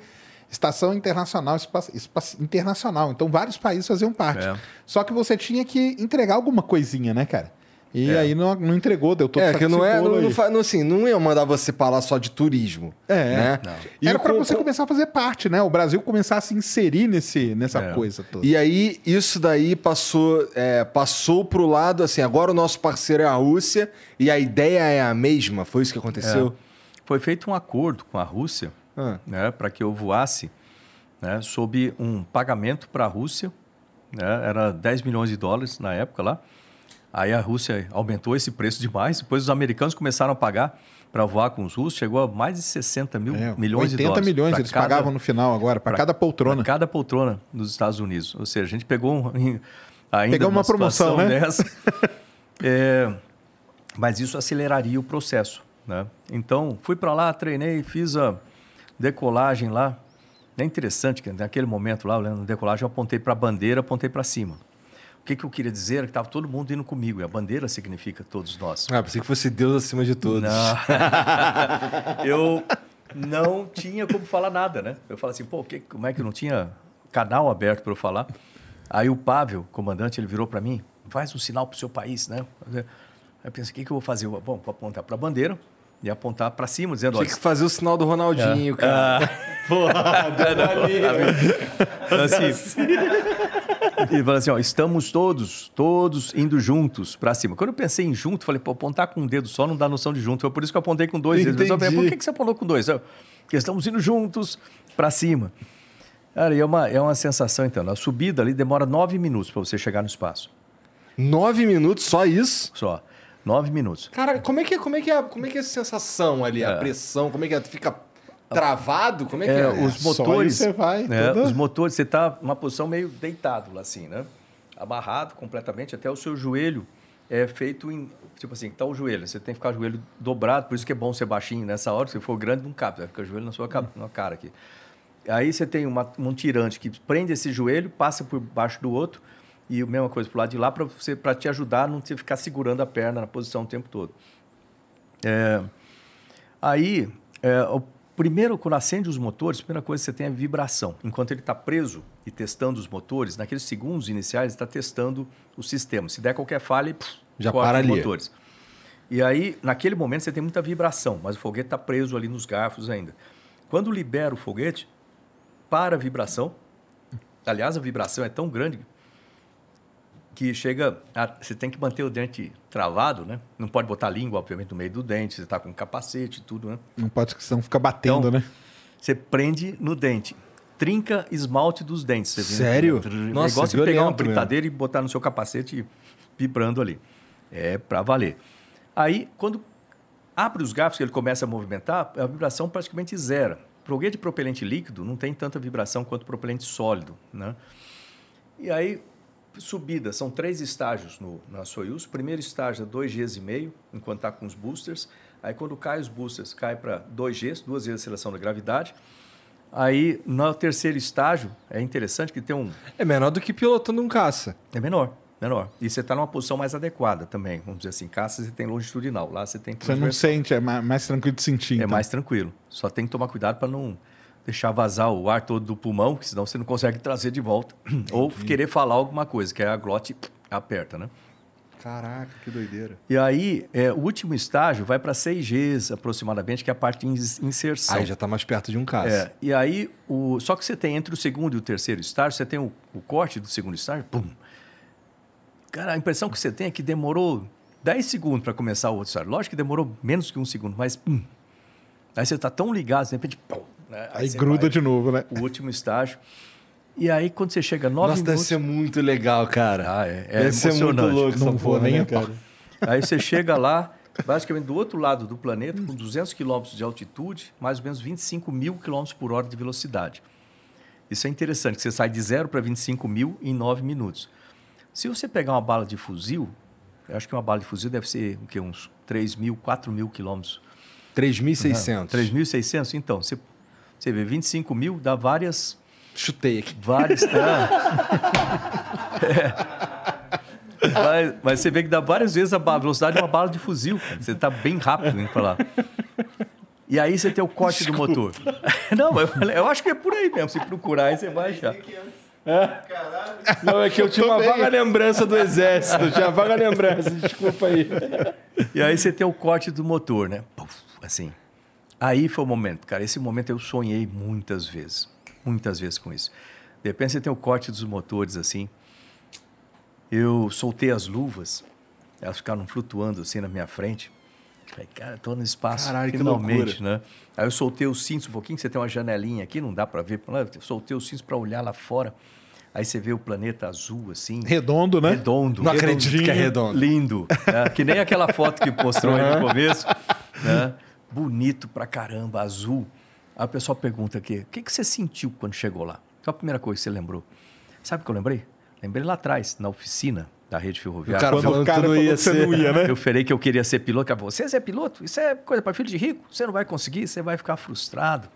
Estação Internacional Espa, Espa- Internacional. Então vários países faziam parte. É. Só que você tinha que entregar alguma coisinha, né, cara? E É. aí não, não entregou, deu todo É, que não é. Não, não, aí. fa- não, assim, não ia mandar você lá só de turismo. É. Né? Não. E Era para você co- começar a fazer parte, né? O Brasil começar a se inserir nesse, nessa É. coisa toda. E aí, isso daí passou, é, passou pro lado, assim, agora o nosso parceiro é a Rússia e a ideia é a mesma. Foi isso que aconteceu? Foi feito um acordo com a Rússia Ah. né, para que eu voasse né, sob um pagamento para a Rússia. Né, era 10 milhões de dólares na época lá. Aí a Rússia aumentou esse preço demais. Depois os americanos começaram a pagar para voar com os russos. Chegou a mais de 60 mil É, milhões de 80 dólares. milhões pra eles cada- pagavam no final agora, para cada poltrona. pra cada poltrona nos Estados Unidos. Ou seja, a gente pegou um, ainda Pegou uma promoção, situação né? dessa. É, mas isso aceleraria o processo. Né? Então, fui para lá, treinei, fiz a decolagem lá. É interessante que naquele momento lá, olhando a decolagem, eu apontei para a bandeira, apontei para cima. O que, que eu queria dizer era que estava todo mundo indo comigo. E a bandeira significa todos nós. Ah, pensei que fosse Deus acima de todos. Não. eu não tinha como falar nada, né? Eu falei assim, pô, que, como é que eu não tinha canal aberto para eu falar? Aí o Pavel, comandante, ele virou para mim, faz um sinal para o seu país, né? Aí eu pensei, o que, que eu vou fazer? Bom, vou apontar para a bandeira e apontar para cima, dizendo... Tinha que fazer o sinal do Ronaldinho, cara. assim, e falou assim, ó, estamos todos, todos indo juntos para cima. Quando eu pensei em junto, falei, pô, apontar com um dedo só não dá noção de junto. Foi por isso que eu apontei com dois dedos. Eu falei, por que, que você apontou com dois? Eu, Porque estamos indo juntos para cima. Cara, e é uma, é uma sensação, então. A subida ali demora nove minutos para você chegar no espaço. Nove minutos, só isso? Só. Nove minutos. Cara, como é que, como é, que é, como é que é essa sensação ali? A É. pressão, como é que é? Tu fica travado? Como é que É, é? os aí motores. você vai, é, toda- Os motores, você está numa posição meio deitado lá assim, né? Amarrado completamente, até o seu joelho é feito em. Tipo assim, tá o joelho, você tem que ficar o joelho dobrado, por isso que é bom ser baixinho nessa hora, se for grande, não cabe, vai ficar o joelho na sua ca- na cara aqui. Aí você tem uma- um tirante que prende esse joelho, passa por baixo do outro, e a mesma coisa pro lado de lá, para você para te ajudar a não você ficar segurando a perna na posição o tempo todo. É, Aí, é, o primeiro, quando acende os motores, a primeira coisa que você tem é vibração. Enquanto ele está preso e testando os motores, naqueles segundos iniciais, ele está testando o sistema. Se der qualquer falha, pff, Já para os ali. motores. E aí, naquele momento, você tem muita vibração, mas o foguete está preso ali nos garfos ainda. Quando libera o foguete, para a vibração. Aliás, a vibração é tão grande que chega. A, você tem que manter o dente travado, né? Não pode botar a língua, obviamente, no meio do dente. Você está com capacete e tudo, né? Não pode, senão fica batendo, Então, né? Você prende no dente. Trinca esmalte dos dentes. Você? Sério? É Nossa, igual você pegar uma britadeira e botar no seu capacete vibrando ali. É para valer. Aí, quando abre os garfos que ele começa a movimentar, a vibração praticamente zera. Foguete de propelente líquido não tem tanta vibração quanto propelente sólido, né? E aí, subida, são três estágios no, na Soyuz. O primeiro estágio é 2 Gs e meio, enquanto está com os boosters. Aí, quando cai os boosters, cai para 2 Gs, duas vezes a seleção da gravidade. Aí, no terceiro estágio, é interessante que tem um... É menor do que pilotando um caça. É menor, menor. E você está numa posição mais adequada também. Vamos dizer assim, caça você tem longitudinal, lá você tem Você não sente, é ma- mais tranquilo de sentir. É então. mais tranquilo. Só tem que tomar cuidado para não deixar vazar o ar todo do pulmão, que senão você não consegue trazer de volta. Ou querer falar alguma coisa, que é a glote aperta, né? Caraca, que doideira. E aí, é, o último estágio vai para 6 Gs aproximadamente, que é a parte de ins- inserção. Aí já tá mais perto de um caça. É, e aí, o, só que você tem entre o segundo e o terceiro estágio, você tem o, o corte do segundo estágio, pum. Cara, a impressão que você tem é que demorou 10 segundos para começar o outro estágio. Lógico que demorou menos que um segundo, mas pum. Aí você está tão ligado, de repente, pum, né? Aí você gruda vai, de novo, né? O último estágio. E aí, quando você chega a 9 Nossa, deve minutos... ser muito legal, cara. Ah, é, é deve ser muito emocionante. louco Não vou porra, nem né, cara? Aí você chega lá, basicamente do outro lado do planeta, com 200 quilômetros de altitude, mais ou menos 25 mil quilômetros por hora de velocidade. Isso é interessante, que você sai de zero para 25 mil em 9 minutos. Se você pegar uma bala de fuzil, eu acho que uma bala de fuzil deve ser o quê? uns 3 mil, 4 mil quilômetros. 3.600. 3.600? Então, você, você vê 25 mil, dá várias... Chutei aqui. Várias... É. Mas, mas você vê que dá várias vezes a velocidade de uma bala de fuzil. cara. Você está bem rápido indo para lá. E aí você tem o corte do motor. Não, mas eu, eu acho que é por aí mesmo. Se procurar, aí você vai achar. Não, é que eu tinha uma vaga lembrança do exército. Eu tinha uma vaga lembrança, desculpa aí. E aí você tem o corte do motor, né? Puf, assim. Aí foi o momento, cara. Esse momento eu sonhei muitas vezes. Muitas vezes com isso. De repente você tem o corte dos motores, assim. Eu soltei as luvas. Elas ficaram flutuando assim na minha frente. Falei, cara, tô no espaço Caralho, finalmente, né? Aí eu soltei os cintos um pouquinho, você tem uma janelinha aqui, não dá para ver. Eu soltei os cintos para olhar lá fora. Aí você vê o planeta azul, assim. Redondo, né? Redondo. Não acredito que é redondo. Lindo. né? Que nem aquela foto que mostrou aí no começo. né? Bonito pra caramba, azul. Aí o pessoal pergunta aqui, o que, que você sentiu quando chegou lá? Qual a primeira coisa que você lembrou? Sabe o que eu lembrei? Lembrei lá atrás, na oficina da rede ferroviária. O cara Quando o cara não ia ser. não ia, né? Eu falei que eu queria ser piloto. Cara, você é piloto? Isso é coisa para filho de rico. Você não vai conseguir, você vai ficar frustrado.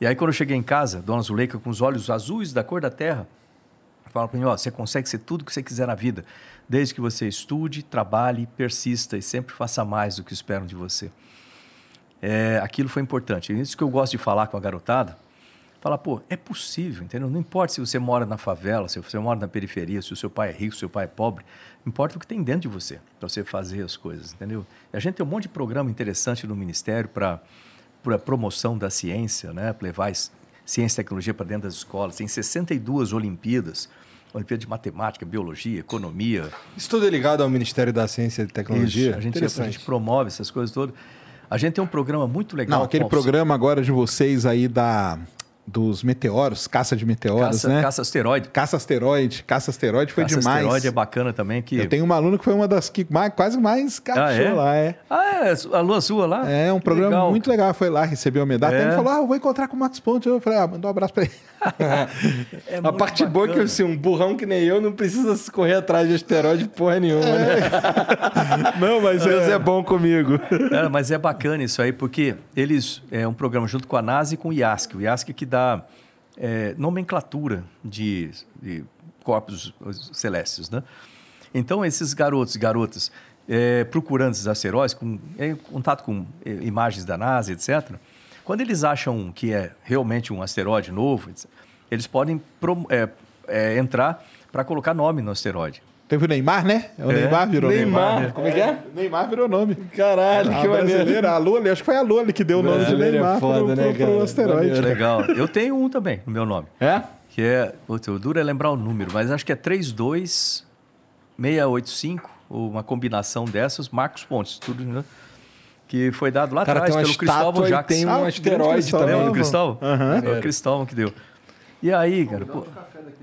E aí, quando eu cheguei em casa, Dona Zuleika, com os olhos azuis da cor da terra, Fala para mim, ó, você consegue ser tudo que você quiser na vida, desde que você estude, trabalhe, persista e sempre faça mais do que esperam de você. É, aquilo foi importante. Isso que eu gosto de falar com a garotada. Falar, pô, é possível, entendeu? Não importa se você mora na favela, se você mora na periferia, se o seu pai é rico, se o seu pai é pobre. Importa o que tem dentro de você, para você fazer as coisas, entendeu? E a gente tem um monte de programa interessante no Ministério para a promoção da ciência, né? Para levar ciência e tecnologia para dentro das escolas. Tem 62 Olimpíadas. Olimpíada de Matemática, Biologia, Economia, Isso tudo é ligado ao Ministério da Ciência e Tecnologia? isso, a gente, a gente promove essas coisas todas. A gente tem um programa muito legal. Não, aquele programa agora de vocês aí da dos meteoros, caça de meteoros, caça, né? caça asteroide. Caça asteroide, caça asteroide foi caça demais. asteroide é bacana também. Que... Eu tenho uma aluna que foi uma das que mais, quase mais cachou Ah, é? lá, é. Ah, é a lua sua lá? É um Que programa legal. muito legal. Foi lá, recebeu a medalha. Até É. ele falou: Ah, eu vou encontrar com o Max Ponte. Eu falei: Ah, mandou um abraço pra ele. É A parte boa é que bacana. assim, um burrão que nem eu não precisa se correr atrás de asteroide porra nenhuma, né? não, mas Deus é bom comigo. É, mas é bacana isso aí, porque eles é um programa junto com a NASA e com o IASC. O IASC que dá é, nomenclatura de, de corpos celestes, né? Então, esses garotos e garotas é, procurando esses asteroides, com, em contato com é, imagens da NASA, etc., quando eles acham que é realmente um asteroide novo, eles podem pro- é, é, entrar para colocar nome no asteroide. Teve o Neymar, né? O É, Neymar virou Neymar. Neymar. Como é que é? Neymar virou nome. Caralho, A que maneiro. a Lula, acho que foi a Lula que deu o nome de é Neymar foda, pro, né, pro, pro cara? asteroide. Maneiro. Legal. Eu tenho um também no meu nome. É? Que é. Putz, o duro é lembrar o número, mas acho que é 32685, ou uma combinação dessas, Marcos Pontes, tudo, né? Que foi dado lá Cara, atrás pelo Cristóvão Jacques. tem um Ah, asteroide também. Lembra do Cristóvão? Aham. É o Cristóvão que deu. E aí, cara, pô,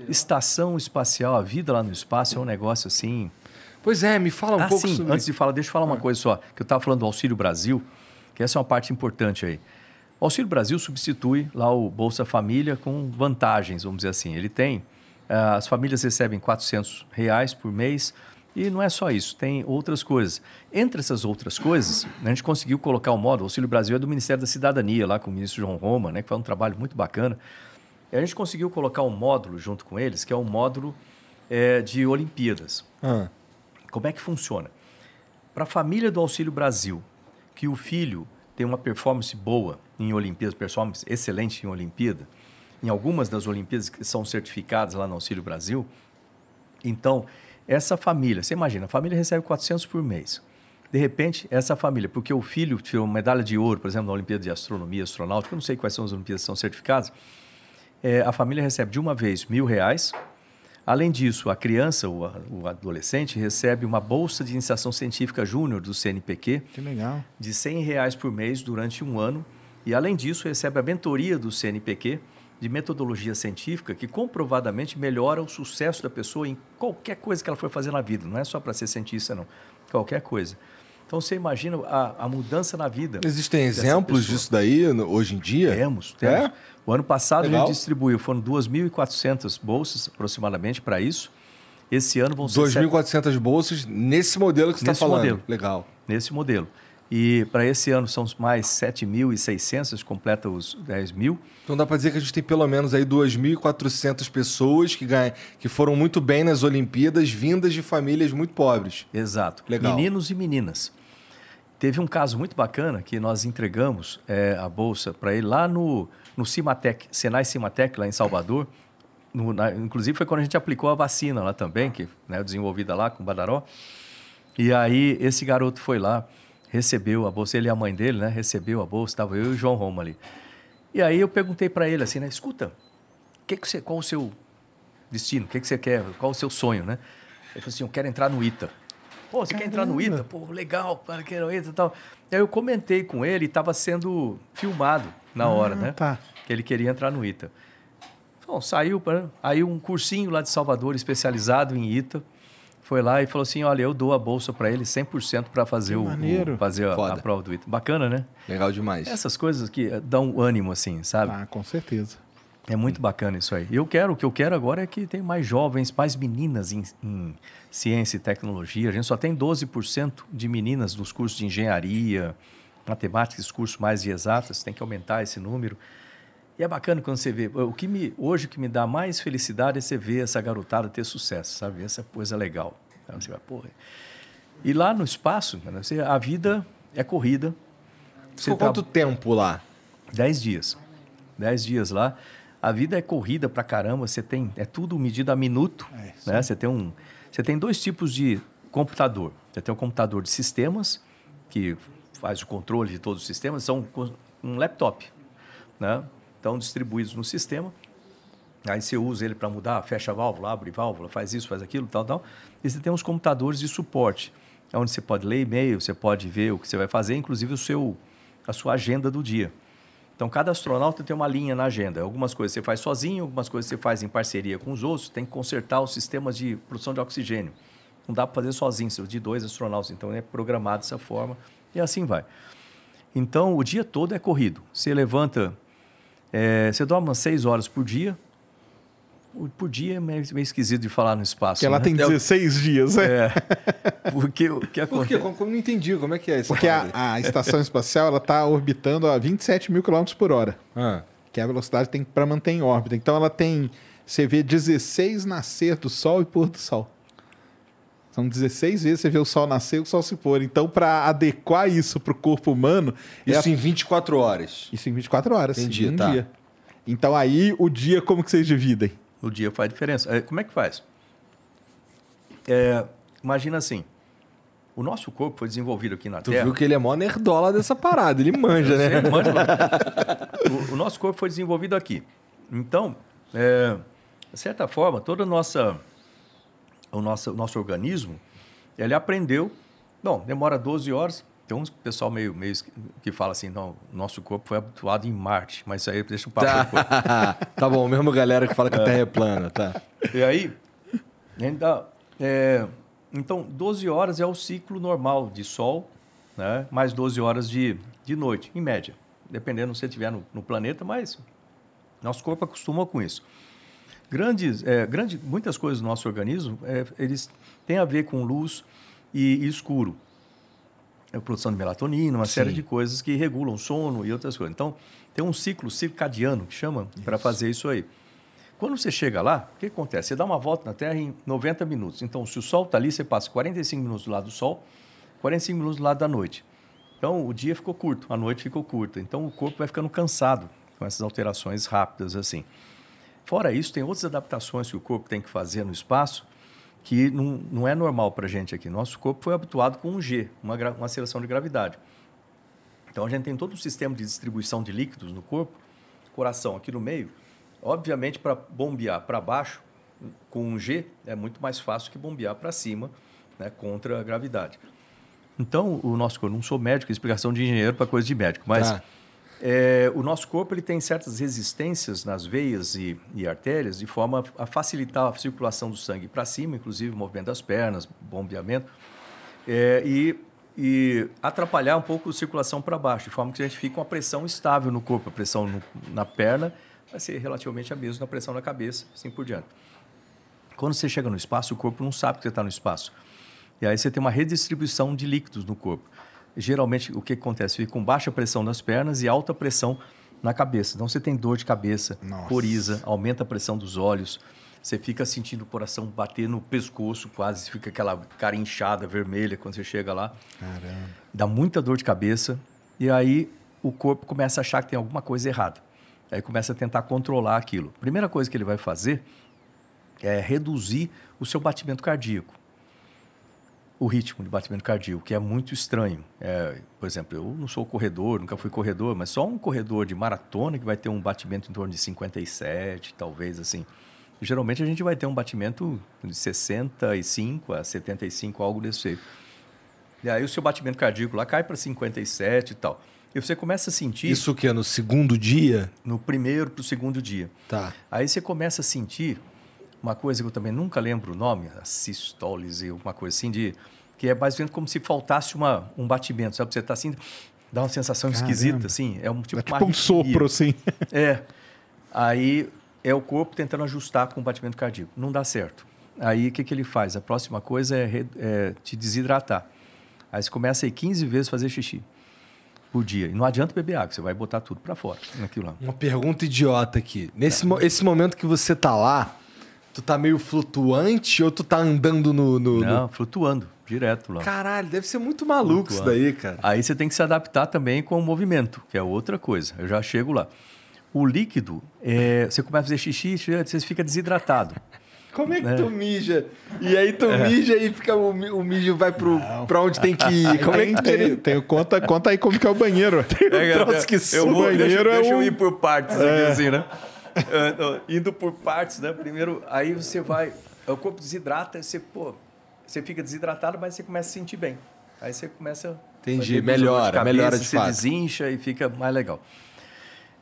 estação espacial, a vida lá no espaço é um negócio assim. Pois é, me fala um ah, pouco sim, sobre antes de falar, deixa eu falar uma coisa só, que eu estava falando do Auxílio Brasil, que essa é uma parte importante aí. O Auxílio Brasil substitui lá o Bolsa Família com vantagens, vamos dizer assim. Ele tem, ah, as famílias recebem 400 reais por mês e não é só isso, tem outras coisas. Entre essas outras coisas, a gente conseguiu colocar o modo, o Auxílio Brasil é do Ministério da Cidadania, lá com o ministro João Roma, né, que faz um trabalho muito bacana. E a gente conseguiu colocar um módulo junto com eles, que é um módulo eh, de Olimpíadas. Ah, Como é que funciona? Para a família do Auxílio Brasil, que o filho tem uma performance boa em Olimpíadas, performance excelente em Olimpíada, em algumas das Olimpíadas que são certificadas lá no Auxílio Brasil, então, essa família, você imagina, a família recebe 400 por mês. De repente, essa família, porque o filho tirou medalha de ouro, por exemplo, na Olimpíada de Astronomia, Astronáutica, eu não sei quais são as Olimpíadas que são certificadas, é, a família recebe de uma vez mil reais. Além disso, a criança, o, o adolescente, recebe uma bolsa de iniciação científica júnior do CNPq Que legal. de 100 reais por mês durante um ano. E, além disso, recebe a mentoria do CNPq de metodologia científica que comprovadamente melhora o sucesso da pessoa em qualquer coisa que ela for fazer na vida. Não é só para ser cientista, não. Qualquer coisa. Então, você imagina a, a mudança na vida. Existem exemplos pessoa. disso daí hoje em dia? Temos, temos. É? O ano passado a Legal. gente distribuiu, foram 2.400 bolsas aproximadamente para isso. Esse ano vão ser 2.400 bolsas nesse modelo que você está falando. modelo. Legal. nesse modelo. E para esse ano são mais 7.600, completa os 10 mil. Então dá para dizer que a gente tem pelo menos aí 2.400 pessoas que, ganham, que foram muito bem nas Olimpíadas, vindas de famílias muito pobres. Exato. Legal. Meninos e meninas. Teve um caso muito bacana que nós entregamos é, a bolsa para ele lá no, no Cimatec, Senai Cimatec, lá em Salvador. No- na- inclusive foi quando a gente aplicou a vacina lá também, que né, desenvolvida lá com o Badaró. E aí esse garoto foi lá, recebeu a bolsa, ele e a mãe dele, né? Recebeu a bolsa, estava eu e o João Roma ali. E aí eu perguntei para ele assim, né? Escuta, que que você, qual o seu destino? O que, que você quer? Qual o seu sonho, né? Ele falou assim, eu quero entrar no ITA. Pô, você quer entrar no ITA? Pô, legal, quero no ITA e tal. E aí eu comentei com ele, estava sendo filmado na hora, né? tá. Que ele queria entrar no ITA. Bom, saiu, pra- aí um cursinho lá de Salvador, especializado em ITA, foi lá e falou assim, olha, eu dou a bolsa para ele 100% para fazer, o, o- fazer a, a prova do ITA. Bacana, né? Legal demais. Essas coisas que eh, dão ânimo, assim, sabe? Ah, com certeza. É muito bacana isso aí. Eu quero, o que eu quero agora é que tem mais jovens, mais meninas em, em ciência e tecnologia. A gente só tem 12% de meninas nos cursos de engenharia, matemática, os cursos mais de exatas, tem que aumentar esse número. E é bacana quando você vê. O que me, hoje o que me dá mais felicidade é você ver essa garotada ter sucesso, sabe? Essa coisa legal. Então, você vai, porra. E lá no espaço, né, você- a vida é corrida. Você Ficou tá- quanto tempo lá? Dez dias. Dez dias lá. A vida é corrida pra caramba. Você tem é tudo medido a minuto. É, né? Você tem um, você tem dois tipos de computador. Você tem um computador de sistemas que faz o controle de todos os sistemas. São um laptop, né? Estão distribuídos no sistema. Aí você usa ele para mudar, fecha a válvula, abre válvula, faz isso, faz aquilo, tal, tal. E você tem uns computadores de suporte, onde você pode ler e-mail, você pode ver o que você vai fazer, inclusive o seu, a sua agenda do dia. Então, cada astronauta tem uma linha na agenda. Algumas coisas você faz sozinho, algumas coisas você faz em parceria com os outros. Tem que consertar os sistemas de produção de oxigênio. Não dá para fazer sozinho, de dois astronautas. Então, é programado dessa forma e assim vai. Então, o dia todo é corrido. Você levanta, é, você dorme umas seis horas por dia. Por dia é meio, meio esquisito de falar no espaço. Que ela né? tem 16 dias, né? É, porque o que Por quê? acontece... Como, como não entendi, como é que é isso? Porque a, a estação espacial ela está orbitando a 27 mil quilômetros por hora, Ah, que é a velocidade tem para manter em órbita. Então ela tem, você vê 16 nascer do Sol e pôr do Sol. São 16 vezes você vê o Sol nascer e o Sol se pôr. Então, para adequar isso para o corpo humano, é isso em 24 horas. isso em 24 horas, Entendi, em um tá. dia. Então aí o dia como que vocês dividem? O dia faz diferença. É, Como é que faz? É, imagina assim, o nosso corpo foi desenvolvido aqui na Tu Terra. viu que ele é mó nerdola dessa parada, ele manja, né? Você manja lá. o, o nosso corpo foi desenvolvido aqui. Então, é, de certa forma, toda a nossa, o nosso, o nosso organismo, ele aprendeu. Bom, demora 12 horas. Tem uns pessoal meio, meio que fala assim, não, nosso corpo foi habituado em Marte, mas isso aí deixa o papo depois. Tá. tá bom, mesmo galera que fala que a Terra é plana, tá? E aí, ainda, é, então, 12 horas é o ciclo normal de sol, né? mais 12 horas de, de noite, em média. Dependendo se você estiver no, no planeta, mas nosso corpo acostuma com isso. Grandes, é, grande, muitas coisas do nosso organismo, é, eles têm a ver com luz e, e escuro. A produção de melatonina, uma série Sim. de coisas que regulam o sono e outras coisas. Então, tem um ciclo circadiano que chama para fazer isso aí. Quando você chega lá, o que acontece? Você dá uma volta na Terra em 90 minutos. Então, se o Sol está ali, você passa 45 minutos do lado do Sol, 45 minutos do lado da noite. Então, o dia ficou curto, a noite ficou curta. Então, o corpo vai ficando cansado com essas alterações rápidas assim. Fora isso, tem outras adaptações que o corpo tem que fazer no espaço que não, não é normal para a gente aqui. Nosso corpo foi habituado com um G, uma, uma aceleração de gravidade. Então, a gente tem todo um sistema de distribuição de líquidos no corpo, coração aqui no meio. Obviamente, para bombear para baixo, com um G, é muito mais fácil que bombear para cima, né, contra a gravidade. Então, o nosso corpo, não sou médico, explicação de engenheiro para coisa de médico, mas Tá. É, o nosso corpo ele tem certas resistências nas veias e, e artérias de forma a facilitar a circulação do sangue para cima, inclusive movimento das pernas, bombeamento, é, e, e atrapalhar um pouco a circulação para baixo, de forma que a gente fica com a pressão estável no corpo, a pressão no- na perna vai ser relativamente a mesma da pressão na cabeça, assim por diante. Quando você chega no espaço, o corpo não sabe que você está no espaço. E aí você tem uma redistribuição de líquidos no corpo. Geralmente, o que acontece? Fica com baixa pressão nas pernas e alta pressão na cabeça. Então, você tem dor de cabeça, Nossa. coriza, aumenta a pressão dos olhos. Você fica sentindo o coração bater no pescoço quase. Fica aquela cara inchada, vermelha, quando você chega lá. Caramba. Dá muita dor de cabeça. E aí, o corpo começa a achar que tem alguma coisa errada. Aí começa a tentar controlar aquilo. Primeira coisa que ele vai fazer é reduzir o seu batimento cardíaco. O ritmo de batimento cardíaco, que é muito estranho. É, por exemplo, eu não sou corredor, nunca fui corredor, mas só um corredor de maratona que vai ter um batimento em torno de 57, talvez assim. Geralmente a gente vai ter um batimento de 65 a 75, algo desse jeito. E aí o seu batimento cardíaco lá cai para 57 e tal. E você começa a sentir Isso que é no segundo dia? no primeiro para o segundo dia. Tá. Aí você começa a sentir uma coisa que eu também nunca lembro o nome, a sistólise, alguma coisa assim, de, que é mais ou menos como se faltasse uma, um batimento, sabe? Você está assim, dá uma sensação Caramba. esquisita, assim. É um tipo, É tipo um sopro, assim. É. Aí é o corpo tentando ajustar com o batimento cardíaco. Não dá certo. Aí o que, que ele faz? A próxima coisa é, re- é te desidratar. Aí você começa a ir 15 vezes fazer xixi. por dia. E não adianta beber água, você vai botar tudo para fora naquilo lá. Uma pergunta idiota aqui. Nesse mo- esse momento que você tá lá, tu tá meio flutuante ou tu tá andando no. no- no- Não, flutuando, direto lá. Caralho, deve ser muito maluco isso Flutuando. daí, cara. Aí você tem que se adaptar também com o movimento, que é outra coisa. Eu já chego lá. O líquido, é, você começa a fazer xixi, você fica desidratado. Como é que É. tu mija? E aí tu mija e fica, o, o mijo vai pro, pra onde tem que ir. Como é Tem, que tem, tem- conta, conta aí como que é o banheiro. um troço que eu suga. vou, deixa, banheiro é deixa eu ir por partes aqui, assim, né? Indo por partes, né? Primeiro, aí você vai, o corpo desidrata, você, pô, você fica desidratado, mas você começa a se sentir bem. Aí você começa... Entendi, melhora, cabeça, melhora de Você fato. desincha e fica mais legal.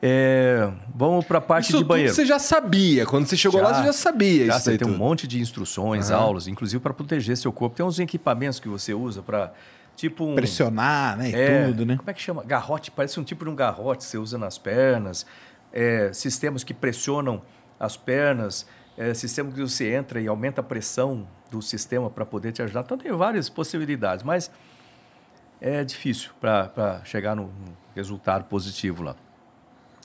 É, vamos para a parte Isso de banheiro. tudo você já sabia. Quando você chegou lá, você já sabia Já, isso você tem um tudo. monte de instruções, aulas, inclusive para proteger seu corpo. Tem uns equipamentos que você usa para, tipo um... Pressionar, né? É, tudo, né? Como é que chama? Garrote, parece um tipo de um garrote que você usa nas pernas. É, sistemas que pressionam as pernas. É, sistema que você entra e aumenta a pressão do sistema para poder te ajudar. Então tem várias possibilidades, mas é difícil para chegar no, resultado positivo lá.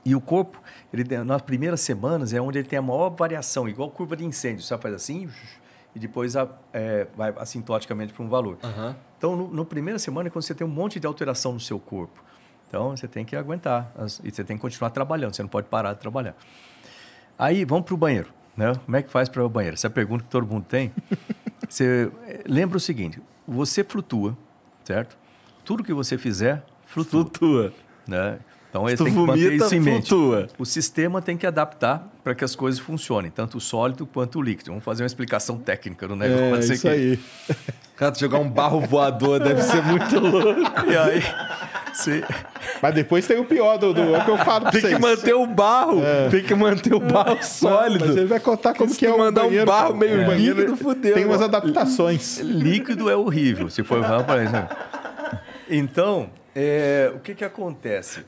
E o corpo, ele, nas primeiras semanas, é onde ele tem a maior variação, igual curva de incêndio. Você faz assim e depois a- é, vai assintoticamente para um valor. Aham. Então, no primeira semana é quando você tem um monte de alteração no seu corpo. Então, você tem que aguentar as- e você tem que continuar trabalhando, você não pode parar de trabalhar. Aí, vamos para o banheiro. Né? Como é que faz para o banheiro? Essa é a pergunta que todo mundo tem. Você eh, lembra o seguinte: você flutua, certo? Tudo que você fizer, flutua. Flutua. Né? Então, tu têm que manter isso em mente. flutua. O sistema tem que adaptar para que as coisas funcionem, tanto o sólido quanto o líquido. Vamos fazer uma explicação técnica do É, negócio isso aqui. aí. Cara, jogar um barro voador deve ser muito louco. E aí, você... Mas depois tem o pior do, do é o que eu falo pra Tem vocês. que manter o barro. Tem que manter o barro sólido. Mas ele vai contar como que é o mandar um banheiro. barro cara. meio banheiro líquido, fudeu, Tem umas adaptações. líquido é horrível, se for para isso. né? Então, é, o que, que acontece?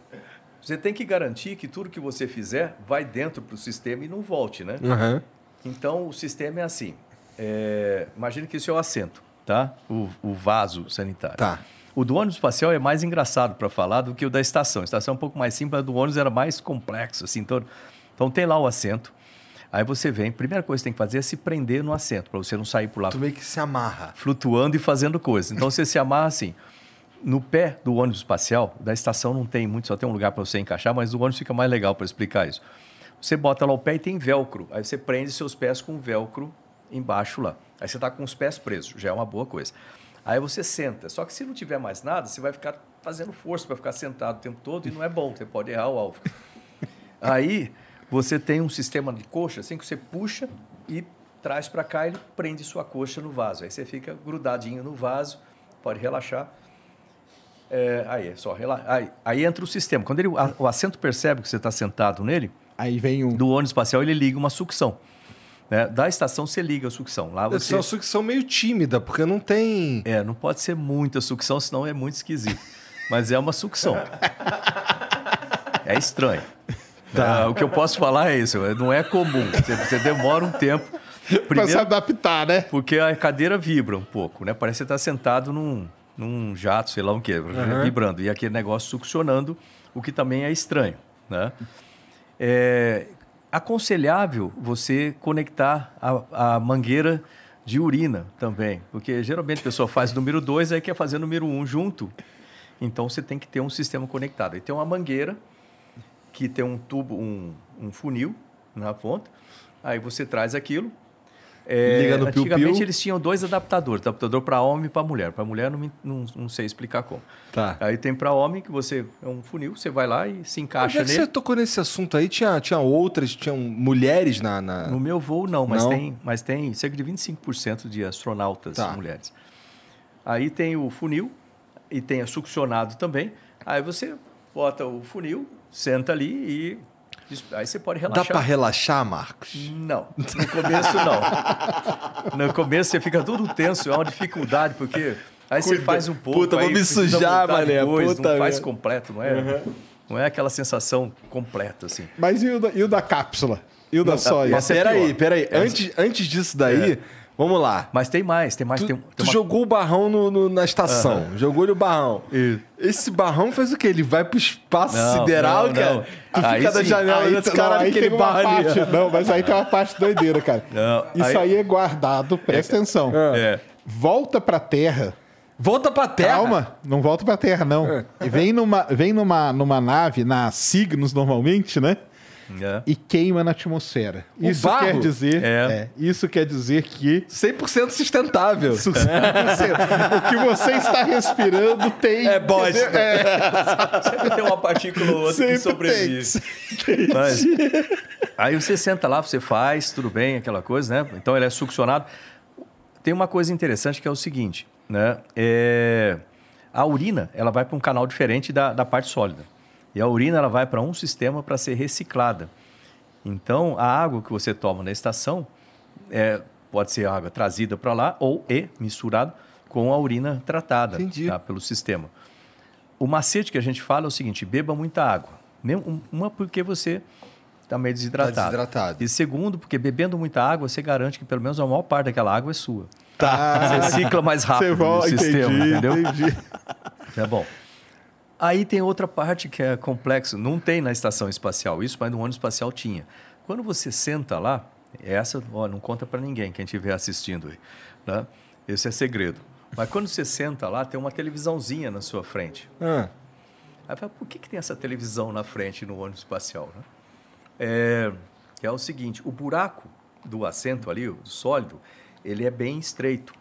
Você tem que garantir que tudo que você fizer vai dentro para o sistema e não volte, né? Aham. Então, o sistema é assim. É, imagina que isso é o assento, tá? O, o vaso sanitário. Tá. O do ônibus espacial é mais engraçado para falar do que o da estação. A estação é um pouco mais simples, a do ônibus era mais complexo, assim. Então, então tem lá o assento. Aí você vem, primeira coisa que você tem que fazer é se prender no assento, para você não sair por lá Tu meio que se amarra. flutuando e fazendo coisas. Então você se amarra assim. No pé do ônibus espacial, da estação não tem muito, só tem um lugar para você encaixar, mas o ônibus fica mais legal para explicar isso. Você bota lá o pé e tem velcro. Aí você prende seus pés com velcro embaixo lá. Aí você está com os pés presos, já é uma boa coisa. Aí você senta. Só que se não tiver mais nada, você vai ficar fazendo força para ficar sentado o tempo todo e não é bom, você pode errar o alvo. Aí você tem um sistema de coxa, assim que você puxa e traz para cá, ele prende sua coxa no vaso. Aí você fica grudadinho no vaso, pode relaxar. É, aí é só relaxar. Aí, aí entra o sistema. Quando ele, a- o assento percebe que você está sentado nele, Aí vem um. do ônibus espacial ele liga uma sucção. Né? Da estação você liga a sucção. Lá você. uma sucção meio tímida, porque não tem. É, não pode ser muita sucção, senão é muito esquisito. Mas é uma sucção. É estranho. É, o que eu posso falar é isso, não é comum. Você, você demora um tempo. Pra se adaptar, né? porque a cadeira vibra um pouco, né? Parece que você está sentado num, num jato, sei lá o quê, vibrando. E aquele negócio succionando, o que também é estranho, né? É aconselhável você conectar a, a mangueira de urina também, porque geralmente a pessoa faz número 2 aí quer fazer número 1 um junto. Então você tem que ter um sistema conectado. E tem uma mangueira que tem um tubo, um, um funil na ponta. Aí você traz aquilo. É, Liga no antigamente piu-piu. eles tinham dois adaptadores, adaptador para homem e para mulher. Para mulher não, não, não sei explicar como. Tá. Aí tem para homem que você é um funil, você vai lá e se encaixa Já que nele. você tocou nesse assunto aí, tinha, tinha outras, tinham mulheres na. na- No meu voo, não, mas, Não? Tem, mas tem cerca de 25% de astronautas Tá. mulheres. Aí tem o funil e tem a succionado também. Aí você bota o funil, senta ali e aí você pode Dá relaxar. pra relaxar, Marcos? Não, no começo não. No começo você fica tudo tenso, é uma dificuldade, porque aí você Cuida. faz um pouco. Puta, vou me sujar, mané, depois, puta não faz completo, não é? Não é aquela sensação completa, assim. Mas e o da, e o da cápsula? E o da soia? essa é peraí, peraí. Antes, antes disso daí, Vamos lá. Mas tem mais, tem mais. Tu, tem, tem tu uma- jogou o barrão no- no- na estação. Jogou-lhe o barrão. Esse barrão faz o quê? Ele vai pro espaço Não, sideral, não, cara? não. Tu Aí fica da sim. janela Aí, desse não, cara aí tem uma parte, não, mas aí tem uma parte doideira, cara. Não, Isso aí- aí, é guardado, presta atenção. É. Volta pra terra. Volta pra terra. Calma, não volta pra terra, não. É. Vem numa, vem numa, numa nave, na Signos normalmente, né? É. E queima na atmosfera. O isso barro? quer dizer. É. é, isso quer dizer que 100% sustentável. Isso 100%. o que você está respirando tem. É bosta. É, Sempre tem uma partícula ou outra Sempre que sobrevive. Mas, aí você senta lá, você faz, tudo bem, aquela coisa, né? Então ele é succionado. Tem uma coisa interessante que é o seguinte, né? É, a urina, ela vai para um canal diferente da, da parte sólida. E a urina, ela vai para um sistema para ser reciclada. Então, a água que você toma na estação é, pode ser água trazida para lá ou e misturada com a urina tratada tá, pelo sistema. O macete que a gente fala é o seguinte: beba muita água. Uma, porque você está meio desidratado. Tá desidratado. E segundo, porque bebendo muita água, você garante que pelo menos a maior parte daquela água é sua. Tá. Você cicla mais rápido no sistema, entendi, entendeu? entendi. É bom. Aí tem outra parte que é complexo. Não tem na estação espacial isso, mas no ônibus espacial tinha. Quando você senta lá, essa ó, não conta para ninguém, quem estiver assistindo aí. Né? Esse é segredo. Mas quando você senta lá, tem uma televisãozinha na sua frente. Ah, Aí fala, por que, que tem essa televisão na frente no ônibus espacial? Né? É, é o seguinte, o buraco do assento ali, o sólido, ele é bem estreito.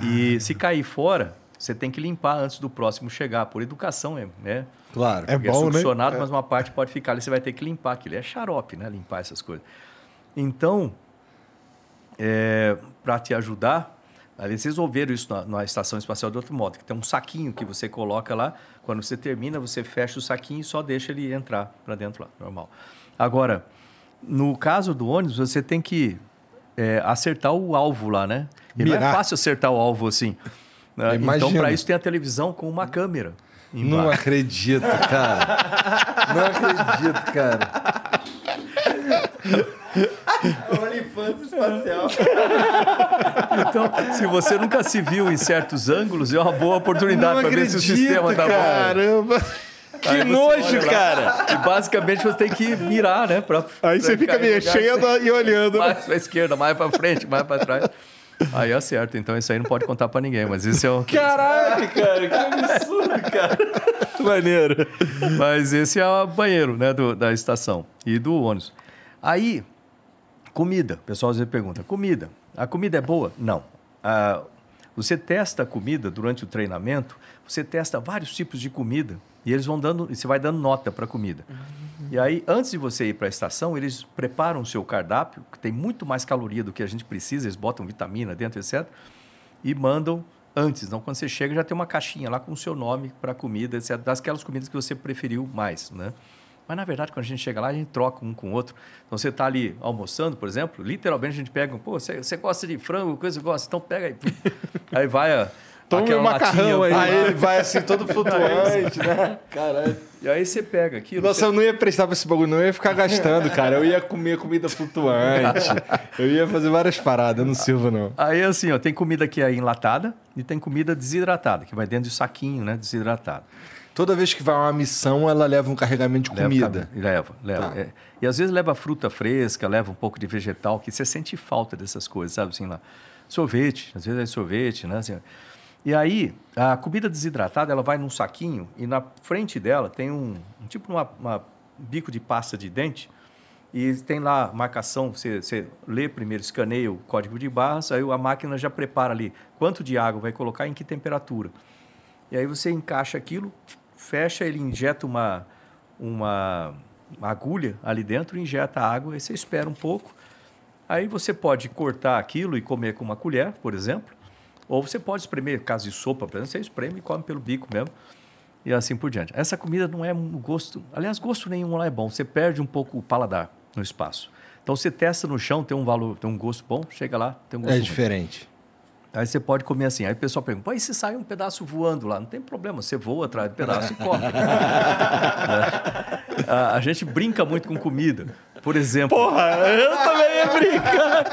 E se cair fora, você tem que limpar antes do próximo chegar, por educação, é, né? claro. É Porque bom, né? succionado, mas uma parte pode ficar ali, você vai ter que limpar aquilo. É xarope, né? Limpar essas coisas. Então, para te ajudar, vocês ouviram isso na, na Estação Espacial de outro modo, que tem um saquinho que você coloca lá, quando você termina, você fecha o saquinho e só deixa ele entrar para dentro lá, normal. Agora, no caso do ônibus, você tem que é, acertar o alvo lá, né? E não é fácil acertar o alvo assim. Né? Então, para isso tem a televisão com uma câmera. Não embaixo. acredito, cara. Não acredito, cara. OnlyFans espacial. Então, se você nunca se viu em certos ângulos, é uma boa oportunidade Não para ver se o sistema tá bom. Caramba! Que Aí você nojo, cara. E basicamente você tem que mirar, né? Pra, Aí você pra fica no lugar mexendo e olhando. Mais pra esquerda, mais pra frente, mais pra trás. Aí acerta. Então isso aí não pode contar pra ninguém, mas isso é o. Caralho, cara. Que absurdo, cara. Maneiro. Mas esse é o banheiro, né? do- da estação e do ônibus. Aí, comida. O pessoal às vezes pergunta: comida. A comida é boa? Não. Ah, você testa a comida durante o treinamento, você testa vários tipos de comida e eles vão dando, e você vai dando nota para a comida. E aí, antes de você ir para a estação, eles preparam o seu cardápio, que tem muito mais caloria do que a gente precisa, eles botam vitamina dentro, etc. E mandam antes. Então, quando você chega, já tem uma caixinha lá com o seu nome para a comida, etc. Das aquelas comidas que você preferiu mais, né? Mas, na verdade, quando a gente chega lá, a gente troca um com o outro. Então, você está ali almoçando, por exemplo, literalmente a gente pega, pô, você, você gosta de frango, coisa que gosta, então pega aí. aí vai a... Toma aquela um macarrão aí. Aí ele vai assim, todo flutuante, né? Caralho. E aí você pega aquilo... Nossa, você- eu não ia prestar pra esse bagulho, não. Eu ia ficar gastando, cara. Eu ia comer comida flutuante. Eu ia fazer várias paradas. Eu não sirvo, não. Aí, assim, ó, tem comida que é enlatada e tem comida desidratada, que vai dentro de saquinho, né? Desidratado. Toda vez que vai uma missão, ela leva um carregamento de Leva comida. cam- Leva, leva. Tá. É. E às vezes leva fruta fresca, leva um pouco de vegetal, que você sente falta dessas coisas, sabe? Assim, lá. Sorvete, às vezes é sorvete, né? Assim, e aí, a comida desidratada, ela vai num saquinho e na frente dela tem um, um tipo uma, uma bico de pasta de dente e tem lá marcação, você, você lê primeiro, escaneia o código de barras, aí a máquina já prepara ali quanto de água vai colocar, em que temperatura. E aí você encaixa aquilo, fecha, ele injeta uma, uma, uma agulha ali dentro, injeta a água, aí você espera um pouco. Aí você pode cortar aquilo e comer com uma colher, por exemplo, ou você pode espremer, caso de sopa, por exemplo, você espreme e come pelo bico mesmo, e assim por diante. Essa comida não é um gosto, aliás, gosto nenhum lá é bom, você perde um pouco o paladar no espaço. Então você testa no chão, tem um valor, tem um gosto bom, chega lá, tem um gosto É ruim. Aí você pode comer assim. Aí o pessoal pergunta, pô, e se sai um pedaço voando lá? Não tem problema, você voa atrás do pedaço e come. Né? a, a gente brinca muito com comida. Por exemplo, eu também ia brincar.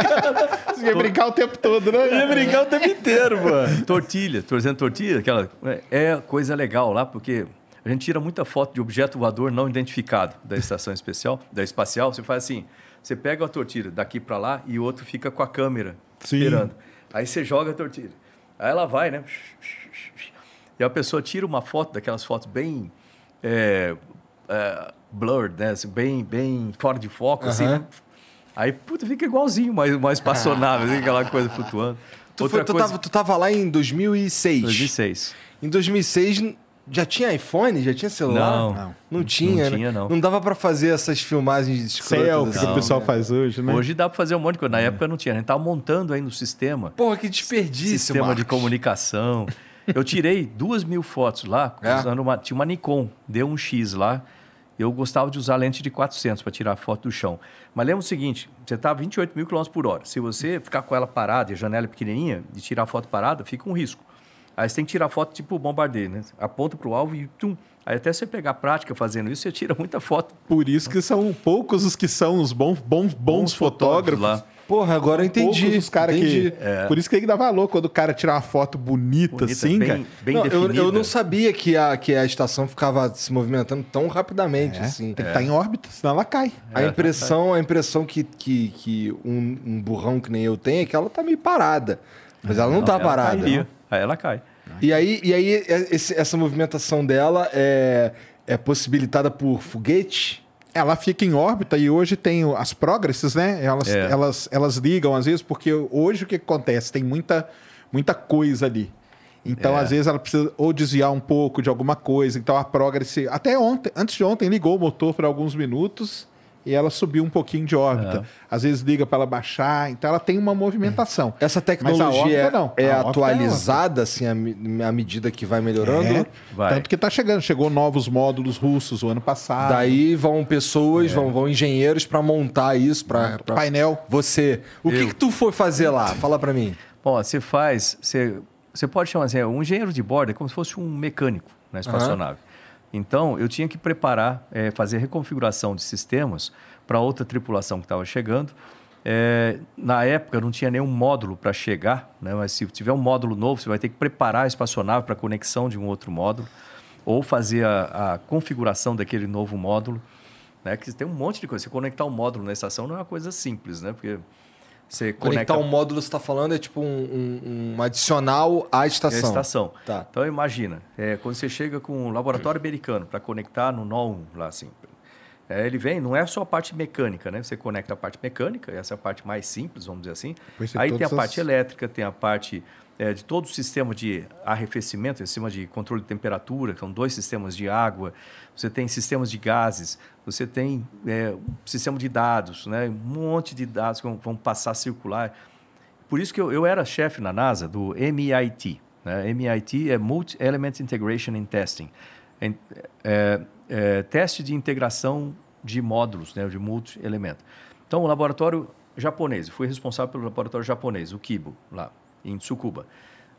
Você ia brincar o tempo todo, né? ia brincar o tempo inteiro, mano. tortilha, tô dizendo tortilha, aquela é coisa legal lá, porque a gente tira muita foto de objeto voador não identificado da estação especial, da espacial. Você faz assim, você pega a tortilha daqui para lá e o outro fica com a câmera Sim. esperando. Aí você joga a tortilha. Aí ela vai, né? E a pessoa tira uma foto daquelas fotos bem é, é, blurred, né? Assim, bem, bem fora de foco, assim, Aham. né? Aí, puta, fica igualzinho, mais, mais espaçonável, assim, aquela coisa flutuando. Tu, Outra foi- tu coisa, tava, tu tava lá em 2006. 2006. Em 2006 já tinha iPhone? Já tinha celular? Não. Não, não tinha, Não né? tinha, não. Não dava pra fazer essas filmagens escrotas Selfie que o pessoal faz hoje, né? Hoje dá para fazer um monte de coisa. Na época não tinha. A gente estava montando aí no sistema. Porra, que desperdício, sistema de Marcos. comunicação. Eu tirei duas mil fotos lá, É? usando uma, tinha uma Nikon, deu um X lá. Eu gostava de usar lente de 400 para tirar foto do chão. Mas lembra o seguinte, você está a 28 mil km por hora. Se você ficar com ela parada e a janela é pequenininha, de tirar foto parada, fica um risco. Aí você tem que tirar foto tipo bombardeio, né? Aponta para o alvo e tum. Aí até você pegar a prática fazendo isso, você tira muita foto. Por isso que são poucos os que são os bons, bons, bons, fotógrafos. lá. Porra, agora eu entendi. Poucos os cara entendi. que. Por isso que tem que dar valor quando o cara tira uma foto bonita, Bonita, assim, bem, cara. bem Não, eu, definida. eu não sabia que a, que a estação ficava se movimentando tão rapidamente, É, assim. Tem que estar em órbita, senão ela cai. A impressão, a impressão que, que, que um, um burrão que nem eu tenho é que ela tá meio parada. Mas ela não, tá ela parada. cairia. Aí ela cai. E aí, e aí é- esse- essa movimentação dela é, é possibilitada por foguete? Ela fica em órbita e hoje tem as progresses, né? Elas, É. elas, elas ligam às vezes, porque hoje o que acontece? Tem muita, muita coisa ali. Então, É. às vezes, ela precisa ou desviar um pouco de alguma coisa. Então, a Progress, até ontem, antes de ontem, ligou o motor por alguns minutos e ela subiu um pouquinho de órbita. É. Às vezes liga para ela baixar. Então, ela tem uma movimentação. Essa Mas a tecnologia órbita não. é A é atualizada assim à, me- à medida que vai melhorando? É, Vai. Tanto que está chegando. Chegou novos módulos russos o ano passado. Daí vão É. pessoas, vão, vão engenheiros para montar isso para Painel. você. O que, Eu. que tu foi fazer lá? Fala para mim. Bom, você faz, você, você pode chamar assim, um engenheiro de bordo é como se fosse um mecânico na espaçonave. Então, eu tinha que preparar, eh, fazer reconfiguração de sistemas para outra tripulação que estava chegando. Eh, na época, não tinha nenhum módulo para chegar, né? mas se tiver um módulo novo, você vai ter que preparar a espaçonave para conexão de um outro módulo ou fazer a, a configuração daquele novo módulo. Né? Que tem um monte de coisa. Você conectar um módulo na estação não é uma coisa simples, né? porque você Conectar conecta um módulo, você está falando, é tipo um, um- um adicional à é a estação. estação. Tá. Então imagina, é, quando você chega com um laboratório americano para conectar no NOM lá assim, é, ele vem, não é só a parte mecânica, né? Você conecta a parte mecânica, essa é a parte mais simples, vamos dizer assim. É, Aí tem a parte as- elétrica, tem a parte é, de todo o sistema de arrefecimento, sistema de controle de temperatura, são dois sistemas de água. Você tem sistemas de gases, você tem é, um sistema de dados, né? Um monte de dados que vão, vão passar a circular. Por isso que eu, eu era chefe na NASA do MIT. Né? MIT é Multi-Element Integration and Testing. É, é, teste de integração de módulos, né? de multi-elemento. Então, o laboratório japonês, fui responsável pelo laboratório japonês, o Kibo, lá em Tsukuba.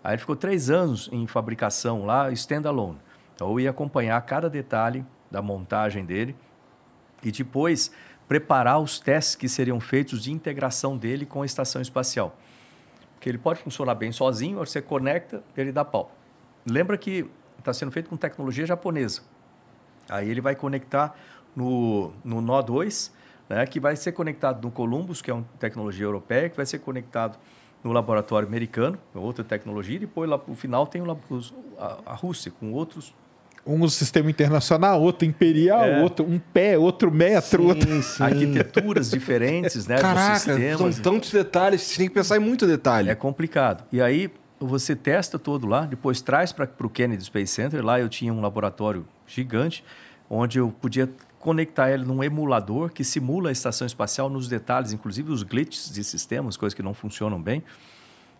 Aí ele ficou três anos em fabricação lá, standalone. Então, eu ia acompanhar cada detalhe da montagem dele e depois preparar os testes que seriam feitos de integração dele com a estação espacial. Porque ele pode funcionar bem sozinho, você conecta, ele dá pau. Lembra que está sendo feito com tecnologia japonesa. Aí ele vai conectar no, no nó 2, né, que vai ser conectado no Columbus, que é uma tecnologia europeia, que vai ser conectado no laboratório americano, outra tecnologia, e depois lá no final tem o a, a Rússia com outros Um sistema internacional, outro imperial, É. outro um pé, outro metro, outro. Sim, sim. arquiteturas diferentes, né, dos Caraca, sistemas. são tantos detalhes, você tem que pensar em muito detalhe. É complicado. E aí você testa todo lá, depois traz para o Kennedy Space Center. Lá eu tinha um laboratório gigante, onde eu podia conectar ele num emulador que simula a estação espacial nos detalhes, inclusive os glitches de sistemas, coisas que não funcionam bem.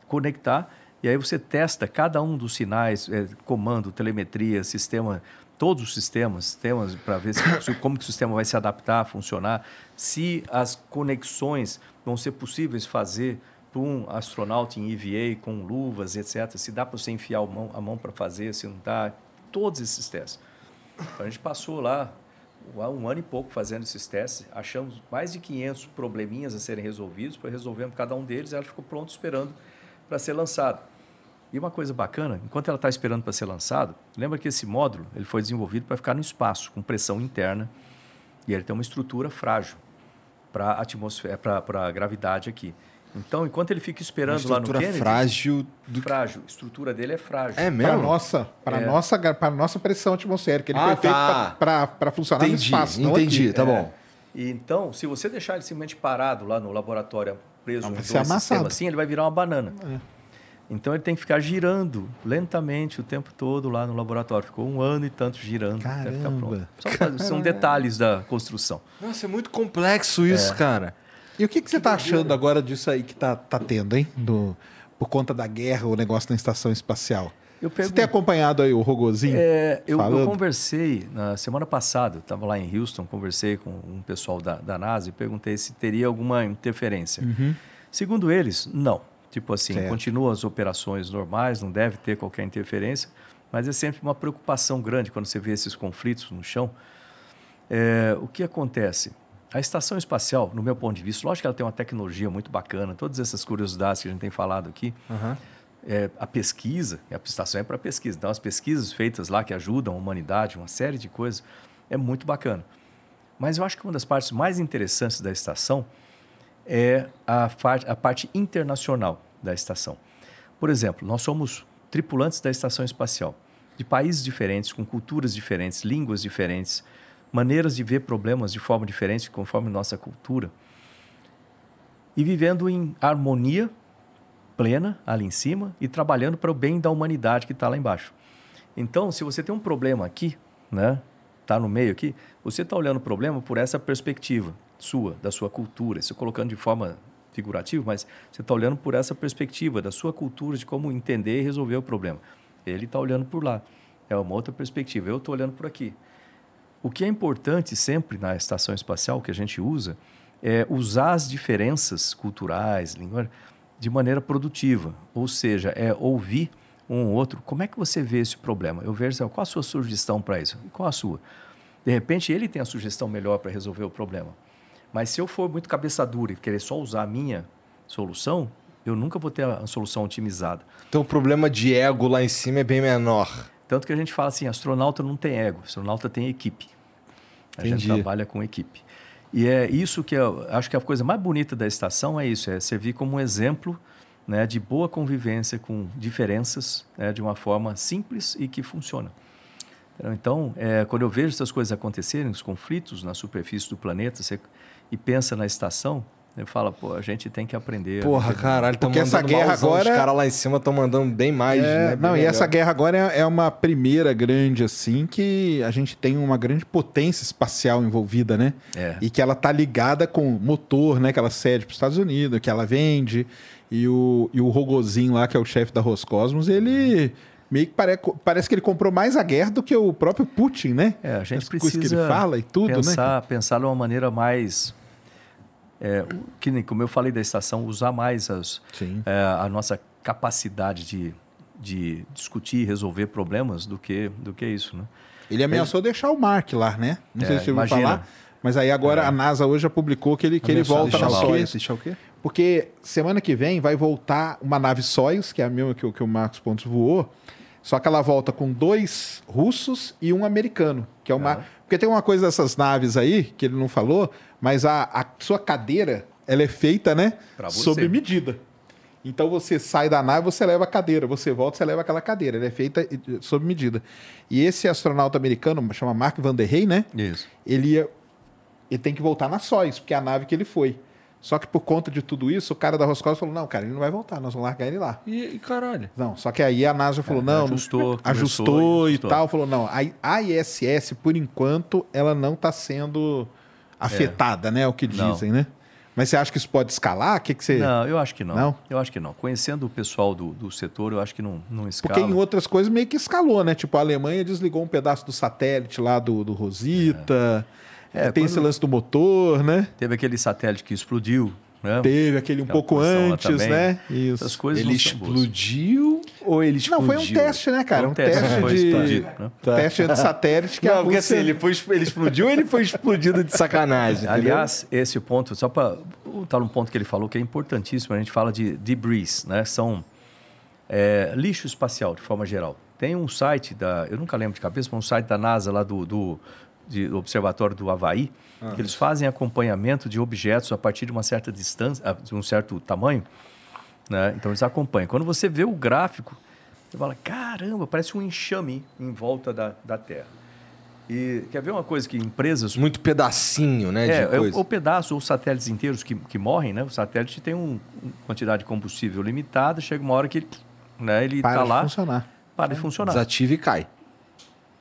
Conectar e aí você testa cada um dos sinais, eh, comando, telemetria, sistema, todos os sistemas, sistemas para ver se, como que o sistema vai se adaptar, funcionar, se as conexões vão ser possíveis fazer para um astronauta em EVA com luvas, etc. Se dá para você enfiar a mão, mão para fazer, se não dá, todos esses testes. Então, a gente passou lá um ano e pouco fazendo esses testes, achamos mais de 500 probleminhas a serem resolvidos, para resolvendo cada um deles, ela ficou pronta esperando para ser lançado. E uma coisa bacana, enquanto ela está esperando para ser lançado, lembra que esse módulo ele foi desenvolvido para ficar no espaço, com pressão interna, e ele tem uma estrutura frágil para a gravidade aqui. Então, enquanto ele fica esperando lá no estrutura Kennedy, frágil do frágil, a estrutura dele é frágil. É Para mesmo? nossa, para É. nossa, para nossa pressão atmosférica. Ele Ah, foi tá. feito para funcionar no Entendi, espaço. não entendi, aqui. tá É. bom. E então, se você deixar ele simplesmente parado lá no laboratório, preso amassado. sistemas assim, ele vai virar uma banana. Então ele tem que ficar girando lentamente o tempo todo lá no laboratório. Ficou um ano e tanto girando até ficar Caramba. pronto. Só são detalhes da construção. Nossa, é muito complexo isso, cara. E o que, que você está achando agora disso aí que tá, tá tendo, hein? Do, por conta da guerra, o negócio na estação espacial. Eu Você pergunto- tem acompanhado aí o Rogozinho? É, eu, eu conversei na semana passada, estava lá em Houston, conversei com um pessoal da, da NASA e perguntei se teria alguma interferência. Segundo eles, não. Tipo assim, Certo. continuam as operações normais, não deve ter qualquer interferência, mas é sempre uma preocupação grande quando você vê esses conflitos no chão. É, o que acontece? A estação espacial, no meu ponto de vista, lógico que ela tem uma tecnologia muito bacana, todas essas curiosidades que a gente tem falado aqui, é, a pesquisa, a estação é para pesquisa, então as pesquisas feitas lá que ajudam a humanidade, uma série de coisas, é muito bacana. Mas eu acho que uma das partes mais interessantes da estação é a, a parte internacional da estação. Por exemplo, nós somos tripulantes da estação espacial, de países diferentes, com culturas diferentes, línguas diferentes, maneiras de ver problemas de forma diferente, conforme nossa cultura, e vivendo em harmonia plena ali em cima e trabalhando para o bem da humanidade que está lá embaixo. Então, se você tem um problema aqui, né, tá no meio aqui, você está olhando o problema por essa perspectiva sua, da sua cultura, isso colocando de forma figurativa, mas você está olhando por essa perspectiva da sua cultura de como entender e resolver o problema. Ele está olhando por lá, é uma outra perspectiva. Eu estou olhando por aqui. O que é importante sempre na estação espacial que a gente usa é usar as diferenças culturais, linguagens, de maneira produtiva. Ou seja, é ouvir um ou outro. Como é que você vê esse problema? Eu vejo qual a sua sugestão para isso? Qual a sua? De repente, ele tem a sugestão melhor para resolver o problema. Mas se eu for muito cabeça dura e querer só usar a minha solução, eu nunca vou ter a solução otimizada. Então o problema de ego lá em cima é bem menor. Tanto que a gente fala assim, astronauta não tem ego, astronauta tem equipe. A Entendi. gente trabalha com equipe. E é isso que eu acho que a coisa mais bonita da estação é isso, é servir como um exemplo né, de boa convivência com diferenças né, de uma forma simples e que funciona. Então, é, quando eu vejo essas coisas acontecerem, os conflitos na superfície do planeta, você, e pensa na estação, eu falo, pô, a gente tem que aprender. a Porra, caralho, Porque mandando essa guerra malzão. agora- Os caras lá em cima estão mandando bem mais, É, né? não, Bem e essa guerra agora é, é uma primeira grande, assim, que a gente tem uma grande potência espacial envolvida, né? É. E que ela tá ligada com motor, né? Que ela cede para os Estados Unidos, que ela vende. E o, e o Rogozinho lá, que é o chefe da Roscosmos, ele meio que pare, parece que ele comprou mais a guerra do que o próprio Putin, né? É, a gente As precisa que ele fala e tudo, né? pensar, pensar de uma maneira mais, é, que nem como eu falei da estação, usar mais as, é, a nossa capacidade de, de discutir e resolver problemas do que do que isso, né? Ele ameaçou deixar o Mark lá, né? Não sei É, se você ouviu imagina. falar. Mas aí agora a NASA hoje já publicou que ele, que ele volta deixar na? Soyuz. Deixar o quê? Porque semana que vem vai voltar uma nave Soyuz, que é a mesma que, o- que o Marcos Pontes voou. Só que ela volta com dois russos e um americano. Que é uma. Porque tem uma coisa dessas naves aí, que ele não falou, mas a, a sua cadeira ela é feita, né? Pra você. Sob medida. Então você sai da nave, você leva a cadeira, você volta, você leva aquela cadeira. Ela é feita eh, sob medida. E esse astronauta americano, chama Mark Van der Hey, né? Isso. ele ia, ele tem que voltar na Soyuz, porque é a nave que ele foi. Só que por conta de tudo isso, o cara da Roscosmos falou: não, cara, ele não vai voltar, nós vamos largar ele lá. E, e caralho. Não, só que aí a NASA falou: É, não, ajustou, não, ajustou e ajustou. tal. Falou: não, a ISS, por enquanto, ela não está sendo afetada, né? É o que Não. dizem, né? Mas você acha que isso pode escalar? O que, que você. Não, eu acho que não. Não? Eu acho que não. Conhecendo o pessoal do, do setor, eu acho que não, não escala. Porque em outras coisas meio que escalou, né? Tipo, a Alemanha desligou um pedaço do satélite lá do, do Rosita. É, É, tem quando- esse lance do motor, né? Teve aquele satélite que explodiu né? Teve aquele um Aquela pouco antes, né? Isso. Essas coisas Ele explodiu ou ele explodiu? Não, foi um teste, né, cara? Foi Um um teste, de. explodido, né? Teste de satélite que a Não, porque Rússia... assim, ele, foi, ele explodiu ou ele foi explodido de sacanagem? entendeu? Aliás, esse ponto, só para voltar um ponto que ele falou que é importantíssimo, a gente fala de debris, né? São é, lixo espacial, de forma geral. Tem um site da, eu nunca lembro de cabeça, mas um site da NASA lá do, do, de- do Observatório do Havaí, que eles fazem acompanhamento de objetos a partir de uma certa distância, ah, de um certo tamanho, né? Então eles acompanham. Quando você vê o gráfico, você fala, caramba, parece um enxame em volta da, da Terra. E quer ver uma coisa que empresas Muito pedacinho, né? é, de coisa. ou pedaços ou satélites inteiros que, que morrem, né? O satélite tem um- uma quantidade de combustível limitada, chega uma hora que ele, né, ele Para tá de lá, funcionar. para de funcionar. Desativa e cai.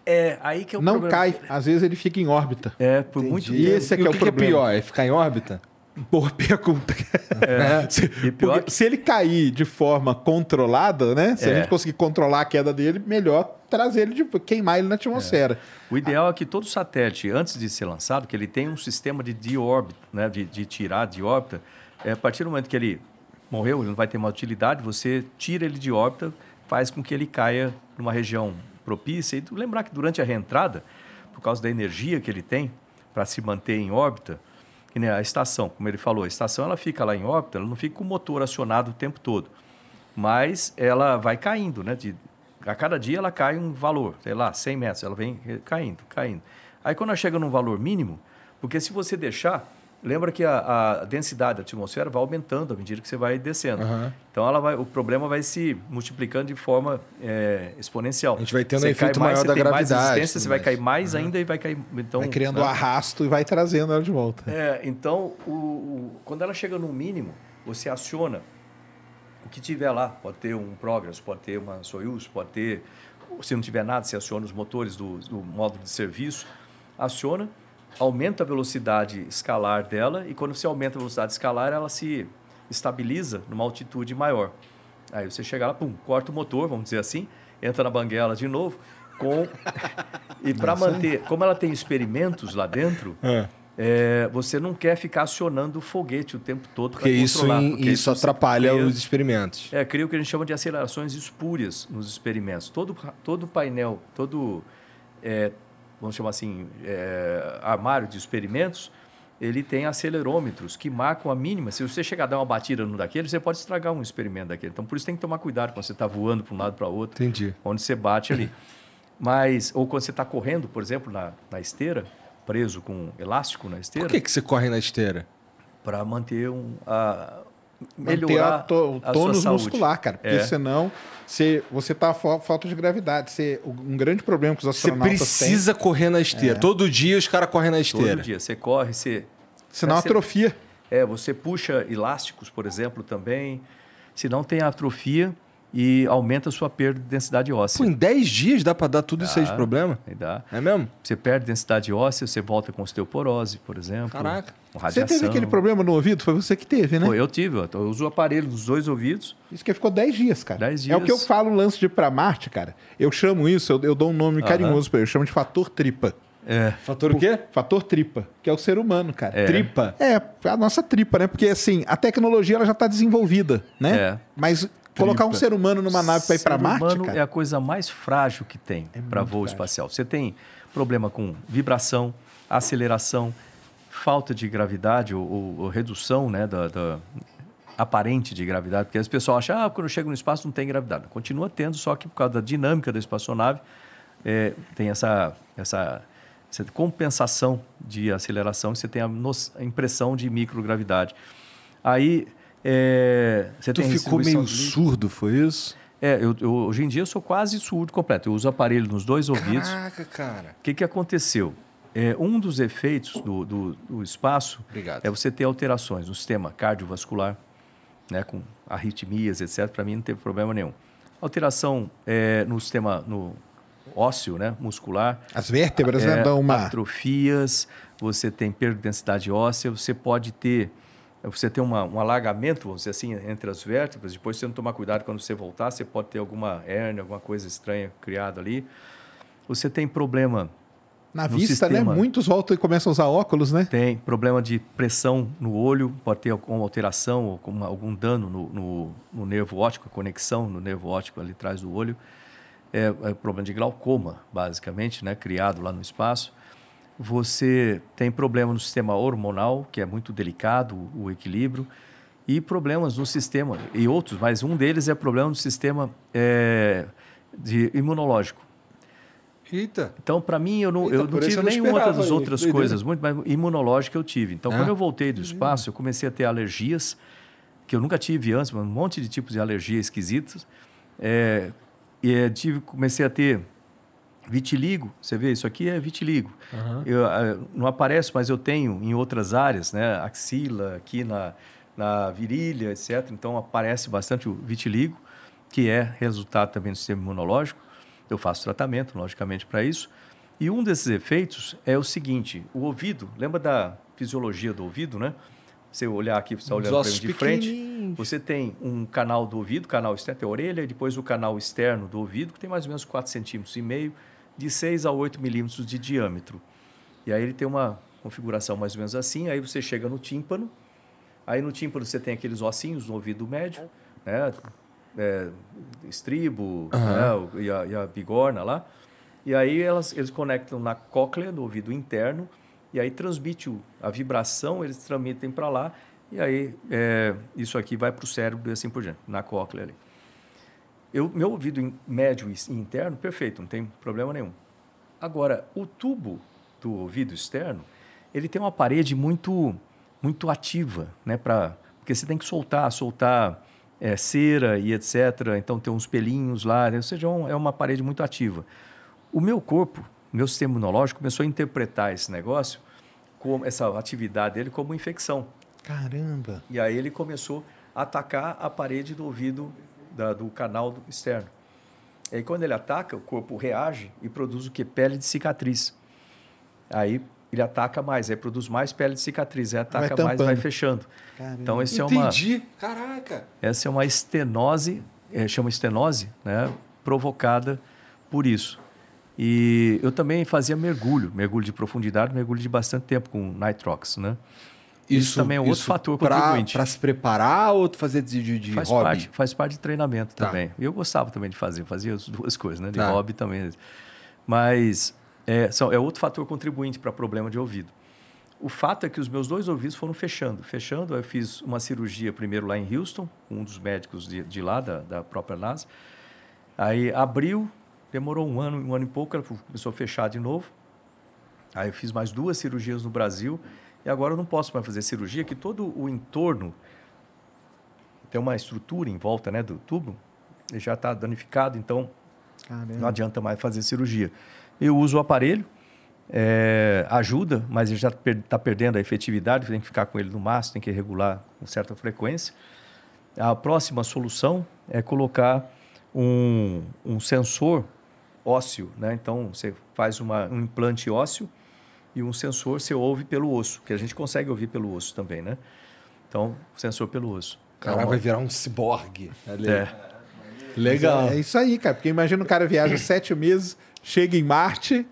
É, aí que é o Não problema. cai, às vezes ele fica em órbita. É, por muito E esse é e que é o o que, que é pior? É ficar em órbita? Boa pergunta. se, E pior porque que- se ele cair de forma controlada, né? Se a É. gente conseguir controlar a queda dele, melhor trazer ele de queimar ele na atmosfera. O ideal é que todo satélite, antes de ser lançado, que ele tenha um sistema de de-órbita, né, de, de tirar de órbita. É, a partir do momento que ele morreu, ele não vai ter uma utilidade, você tira ele de órbita, faz com que ele caia numa região propícia. E lembrar que durante a reentrada, por causa da energia que ele tem para se manter em órbita, que nem a estação, como ele falou, a estação ela fica lá em órbita, ela não fica com o motor acionado o tempo todo, mas ela vai caindo, né? De, a cada dia ela cai um valor, sei lá, 100 metros, ela vem caindo, caindo. Aí quando ela chega num valor mínimo, porque se você deixar, lembra que a, a densidade da atmosfera vai aumentando à medida que você vai descendo. Aham. Então ela vai, o problema vai se multiplicando de forma é, exponencial. A gente vai tendo Você um efeito mais, maior da tem mais gravidade, resistência, você vai cair mais ainda e vai cair. Então, vai criando né? arrasto e vai trazendo ela de volta. É, então, o, o- quando ela chega no mínimo, você aciona o que tiver lá. Pode ter um Progress, pode ter uma Soyuz, pode ter... Se não tiver nada, você aciona os motores do, do módulo de serviço. Aciona, aumenta a velocidade escalar dela e quando você aumenta a velocidade escalar, ela se estabiliza numa altitude maior. Aí você chega lá, pum, corta o motor, vamos dizer assim, entra na banguela de novo, com... e para manter... Como ela tem experimentos lá dentro... É, você não quer ficar acionando o foguete o tempo todo para isso, controlar. em- porque isso você atrapalha cria- os experimentos. É, cria o que a gente chama de acelerações espúrias nos experimentos. Todo, todo painel, todo, é, vamos chamar assim, é, armário de experimentos, ele tem acelerômetros que marcam a mínima. Se você chegar a dar uma batida no daquele, você pode estragar um experimento daquele. Então, por isso tem que tomar cuidado quando você está voando para um lado para outro Entendi. onde você bate ali. Mas, ou quando você está correndo, por exemplo, na, na esteira, preso com um elástico na esteira, Por que, que você corre na esteira? para manter um. A, melhorar to- o tônus muscular, cara. Porque É. senão você, você tá fa- falta de gravidade. Você, um grande problema que os Você astronautas precisa correr na esteira. Todo dia os caras correm na esteira. Todo dia. Você corre, você. têm, senão você- atrofia. É, você puxa elásticos, por exemplo, também. Se não tem atrofia e aumenta a sua perda de densidade óssea. Pô, em 10 dias dá pra dar tudo isso aí de Dá. problema? Dá. É mesmo? Você perde densidade óssea, você volta com osteoporose, por exemplo. Caraca. Com Você teve aquele problema no ouvido? Foi você que teve, né? Pô, eu tive, eu uso o aparelho dos dois ouvidos. Isso que ficou 10 dias, cara. 10 É o que eu dias. falo, o lance de ir pra Marte, cara. Eu chamo isso, eu, eu dou um nome carinhoso pra ele. Eu chamo de fator tripa. É. Fator o quê? Fator tripa, que é o ser humano, cara. É. Tripa. É, a nossa tripa, né? Porque assim, a tecnologia ela já está desenvolvida, né? É. Mas colocar um ser humano numa nave para ir para ser Marte, humano cara, é a coisa mais frágil que tem para muito voo frágil. espacial. Você tem problema com vibração, aceleração, falta de gravidade ou, ou- ou redução né, da, da aparente de gravidade, porque as pessoas acham ah, quando eu chego no espaço não tem gravidade. Continua tendo, só que por causa da dinâmica da espaçonave é, tem essa, essa, essa compensação de aceleração você tem a, no- a impressão de microgravidade. Aí é, você Tu tem ficou meio surdo, foi isso? É, eu, eu- hoje em dia eu sou quase surdo completo. Eu uso aparelho nos dois ouvidos. Caraca, cara. O que, que aconteceu? É, um dos efeitos do, do- do espaço Obrigado. é você ter alterações no sistema cardiovascular, né, com arritmias, etc. Para mim não teve problema nenhum. Alteração é, no sistema no ósseo, né, muscular. as vértebras, né, É, dão uma... atrofias, você tem perda de densidade óssea, você pode ter você tem uma, um alagamento, vamos dizer assim, entre as vértebras. Depois, você não tomar cuidado quando você voltar, você pode ter alguma hérnia, alguma coisa estranha criada ali. Você tem problema Na vista, sistema. né? Muitos voltam e começam a usar óculos, né? Tem problema de pressão no olho, pode ter alguma alteração ou alguma- algum dano no, no- no nervo óptico, a conexão no nervo óptico ali atrás do olho. É, é problema de glaucoma, basicamente, né, criado lá no espaço. Você tem problema no sistema hormonal, que é muito delicado, o, equilíbrio, e problemas no sistema, e outros, mas um deles é problema no sistema é, de imunológico. Eita. Então, para mim, eu não, Eita, eu não tive nenhuma das aí, outras doideira. coisas, muito mais imunológica eu tive. Então, Ah. quando eu voltei do espaço, eu comecei a ter alergias, que eu nunca tive antes, mas um monte de tipos de alergia esquisitos. É, e é, tive, comecei a ter vitiligo. Você vê, isso aqui é vitiligo. Eu, ah, não aparece, mas eu tenho em outras áreas, né? Axila, aqui na, na virilha, etc. Então, aparece bastante o vitiligo, que é resultado também do sistema imunológico. Eu faço tratamento, logicamente, para isso. E um desses efeitos é o seguinte: o ouvido, lembra da fisiologia do ouvido, né? Você olhar aqui, você está olhando para de frente, você tem um canal do ouvido, canal externo, tem a orelha, e depois o canal externo do ouvido, que tem mais ou menos 4 centímetros e meio, de 6 a 8 milímetros de diâmetro. E aí ele tem uma configuração mais ou menos assim, aí você chega no tímpano, aí no tímpano você tem aqueles ossinhos no ouvido médio, né? É, estribo né? o- e, a, e a bigorna lá. E aí elas, eles conectam na cóclea do ouvido interno e aí transmite o- a vibração, eles transmitem para lá e aí é, isso aqui vai para o cérebro e assim por diante, na cóclea ali. Eu, meu ouvido médio e interno, perfeito, não tem problema nenhum. Agora, o tubo do ouvido externo, ele tem uma parede muito, muito ativa, né? Pra, porque você tem que soltar, soltar é, cera e etc. Então tem uns pelinhos lá, né? ou seja, é um- é uma parede muito ativa. O meu corpo, meu sistema imunológico começou a interpretar esse negócio, como essa atividade dele como infecção. Caramba. E aí ele começou a atacar a parede do ouvido da- do canal externo. E aí quando ele ataca, o corpo reage e produz o que? Pele de cicatriz. Aí ele ataca mais, aí produz mais pele de cicatriz, aí ataca mais, tampando. vai fechando. Caramba. Então esse é uma, Entendi. Caraca. essa é uma estenose, é, chama estenose, né, provocada por isso. E eu também fazia mergulho, mergulho de profundidade, mergulho de bastante tempo com nitrox, né? Isso também é outro fator pra, contribuinte. Pra se preparar ou fazer de, de, faz hobby? parte, faz parte de treinamento Tá. também. Eu gostava também de fazer, fazia as duas coisas, né? De Tá. hobby também. Mas é, são, é outro fator contribuinte para problema de ouvido. O fato é que os meus dois ouvidos foram fechando. Fechando, eu fiz uma cirurgia primeiro lá em Houston, com um dos médicos de, de lá, da, da própria NASA. Aí abriu, demorou um ano, um ano e pouco, ela começou a fechar de novo. Aí eu fiz mais duas cirurgias no Brasil e agora eu não posso mais fazer cirurgia, que todo o entorno tem uma estrutura em volta né, do tubo, ele já está danificado, então não Caramba. adianta mais fazer cirurgia. Eu uso o aparelho, é, ajuda, mas ele já está perdendo a efetividade, tem que ficar com ele no máximo, tem que regular com certa frequência. A próxima solução é colocar um, um sensor ósseo, né? Então você faz uma, um implante ósseo e um sensor você ouve pelo osso, que a gente consegue ouvir pelo osso também, né? Então, sensor pelo osso. O cara É uma- vai virar um ciborgue. É. Legal. É isso aí, cara. Porque imagina o cara viaja sete meses, chega em Marte.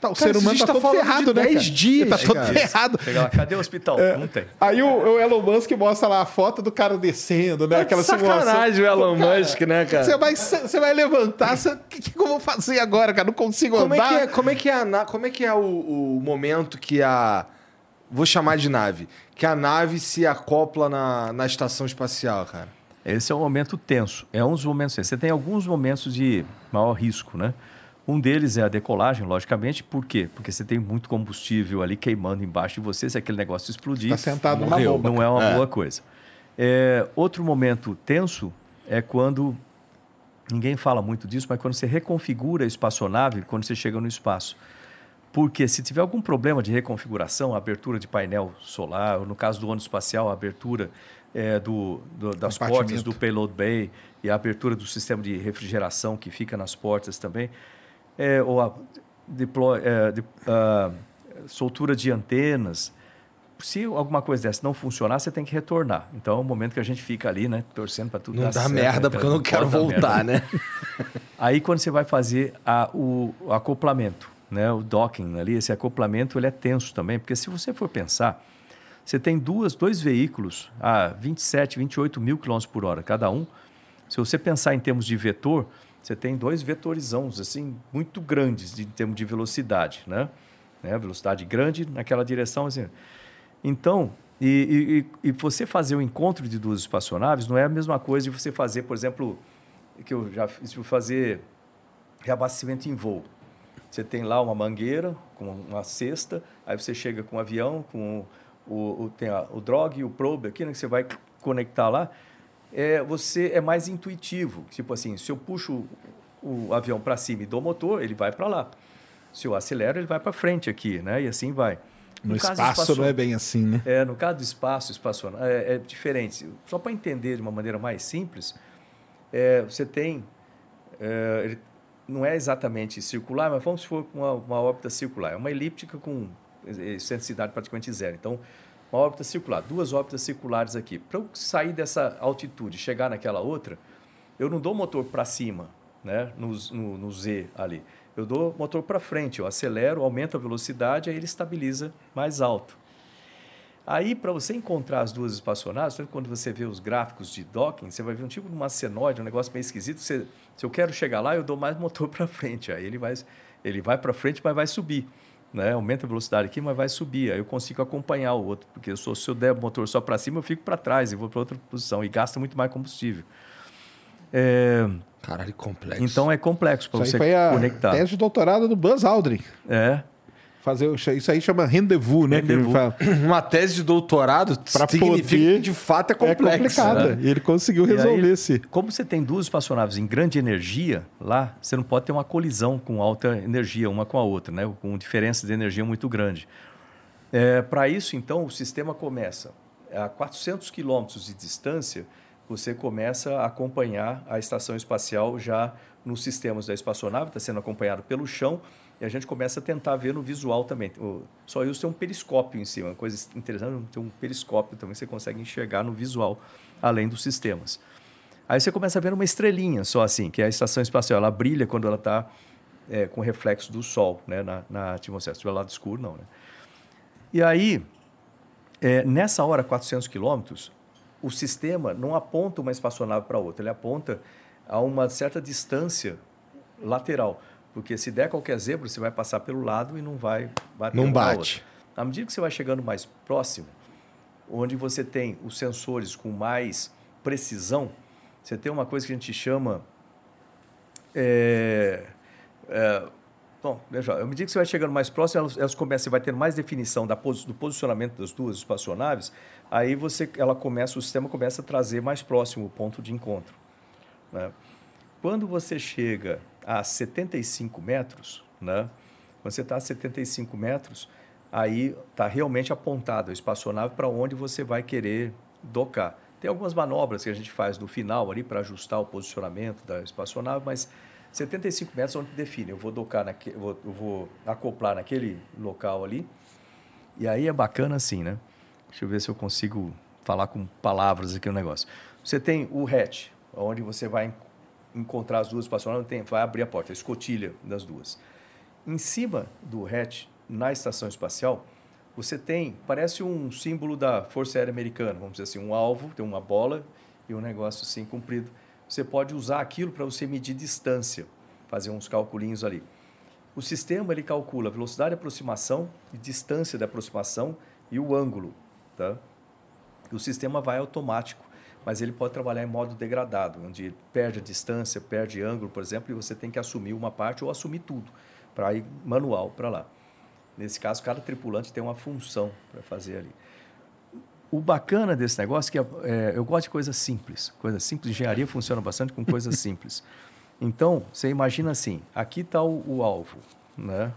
Tá, o Cara, ser humano tá, tá todo ferrado, de né? 10 cara? dias, Ele tá todo cara. ferrado. Lá, cadê o hospital? Não tem. Aí o, o Elon Musk mostra lá a foto do cara descendo, né? Aquela simulação. Sacanagem o Elon Cara, Musk, né, cara? Você vai, você vai levantar, você- o que, que eu vou fazer agora, cara? Não consigo Como é, andar. que é, como é que é, a como é, que é o, o momento que a. Vou chamar de nave. Que a nave se acopla na, na estação espacial, cara. Esse é um momento tenso. É um dos momentos tensos. Você tem alguns momentos de maior risco, né? Um deles é a decolagem, logicamente. Por quê? Porque você tem muito combustível ali queimando embaixo de você. Se aquele negócio explodir, Tá sentado Morreu. bomba. não é uma É. boa coisa. É, outro momento tenso é quando ninguém fala muito disso, mas quando você reconfigura a espaçonave, quando você chega no espaço. Porque se tiver algum problema de reconfiguração, abertura de painel solar, ou no caso do ônibus espacial, a abertura é, do, do- das portas do payload bay e a abertura do sistema de refrigeração que fica nas portas também, é, ou a deploy, é, de- soltura de antenas. Se alguma coisa dessa não funcionar, você tem que retornar. Então é o momento que a gente fica ali, né, torcendo para tudo Não dar dá certo, merda, né, porque eu não quero dar merda. voltar, né? Aí quando você vai fazer a- o, o acoplamento, né, o docking ali, esse acoplamento, ele é tenso também, porque se você for pensar, você tem duas, dois veículos a 27, 28 mil quilômetros por hora cada um. Se você pensar em termos de vetor, você tem dois vetorizãos assim muito grandes de, em termos de velocidade, né? né? Velocidade grande naquela direção assim. Então, e, e, e, você fazer o encontro de duas espaçonaves não é a mesma coisa de você fazer, por exemplo, que eu já fiz, fazer reabastecimento em voo. Você tem lá uma mangueira com uma cesta, aí você chega com o avião, com o, o, tem a, o drog e o probe aqui, né, que você vai conectar lá. É, você é mais intuitivo. Tipo assim, se eu puxo o, avião para cima e dou motor, ele vai para lá. Se eu acelero, ele vai para frente aqui, né? E assim vai. No, no espaço não é bem assim, né? É, no caso do espaço espaçonal, é, é diferente. Só para entender de uma maneira mais simples, é, você tem. É, ele não é exatamente circular, mas vamos supor uma, uma órbita circular. É uma elíptica com excentricidade praticamente zero. Então, uma órbita circular, duas órbitas circulares aqui. Para eu sair dessa altitude chegar naquela outra, eu não dou motor para cima, né? No, no, no Z ali eu dou motor para frente, eu acelero, aumento a velocidade, aí ele estabiliza mais alto. Aí, para você encontrar as duas espaçonaves, quando você vê os gráficos de docking, você vai ver um tipo de uma senoide, um negócio meio esquisito. Você, se eu quero chegar lá, eu dou mais motor para frente. Aí ele vai, ele vai para frente, mas vai subir. Né? Aumenta a velocidade aqui, mas vai subir. Aí eu consigo acompanhar o outro, porque eu sou, se eu der o motor só para cima, eu fico para trás e vou para outra posição e gasta muito mais combustível. É, Caralho, complexo. Então é complexo para você foi a conectar. Tese de doutorado do Buzz Aldrin. É. Fazer isso aí chama rendezvous, né? Rendezvous. Uma tese de doutorado para poder que de fato é complexo. É complicada. Né? E ele conseguiu resolver aí, esse. Como você tem duas espaçonaves em grande energia lá, você não pode ter uma colisão com alta energia uma com a outra, né? Com diferença de energia muito grande. É, para isso, então, o sistema começa a 400 quilômetros de distância você começa a acompanhar a estação espacial já nos sistemas da espaçonave, está sendo acompanhado pelo chão, e a gente começa a tentar ver no visual também. O Soyuz tem um periscópio em cima, uma coisa interessante, tem um periscópio também, você consegue enxergar no visual, além dos sistemas. Aí você começa a ver uma estrelinha só assim, que é a estação espacial. Ela brilha quando ela está é, com reflexo do Sol né, na, na atmosfera. Se estiver lado escuro, não. Né? E aí, é, nessa hora, 400 quilômetros, o sistema não aponta uma espaçonave para outra, ele aponta a uma certa distância lateral. Porque se der qualquer zebra, você vai passar pelo lado e não vai bater Não bate. À medida que você vai chegando mais próximo, onde você tem os sensores com mais precisão, você tem uma coisa que a gente chama. É, é, bom, veja, à medida que você vai chegando mais próximo, elas, elas começam, você vai ter mais definição da, do posicionamento das duas espaçonaves aí você, ela começa, o sistema começa a trazer mais próximo o ponto de encontro. Né? Quando você chega a 75 metros, né? quando você está a 75 metros, aí está realmente apontado a espaçonave para onde você vai querer docar. Tem algumas manobras que a gente faz no final ali para ajustar o posicionamento da espaçonave, mas 75 metros é onde define. Eu vou docar, naque, eu vou, vou acoplar naquele local ali. E aí é bacana assim, né? Deixa eu ver se eu consigo falar com palavras aqui o negócio. Você tem o hatch, onde você vai encontrar as duas espaçonaves, tem, vai abrir a porta, a escotilha das duas. Em cima do hatch, na estação espacial, você tem, parece um símbolo da Força Aérea Americana, vamos dizer assim, um alvo, tem uma bola e um negócio assim comprido. Você pode usar aquilo para você medir distância, fazer uns calculinhos ali. O sistema ele calcula velocidade de aproximação e distância de aproximação e o ângulo Tá? O sistema vai automático, mas ele pode trabalhar em modo degradado, onde perde a distância, perde ângulo, por exemplo, e você tem que assumir uma parte ou assumir tudo para ir manual para lá. Nesse caso, cada tripulante tem uma função para fazer ali. O bacana desse negócio é que é, eu gosto de coisas simples. Coisas simples, engenharia funciona bastante com coisas simples. Então, você imagina assim: aqui está o, o, alvo, né?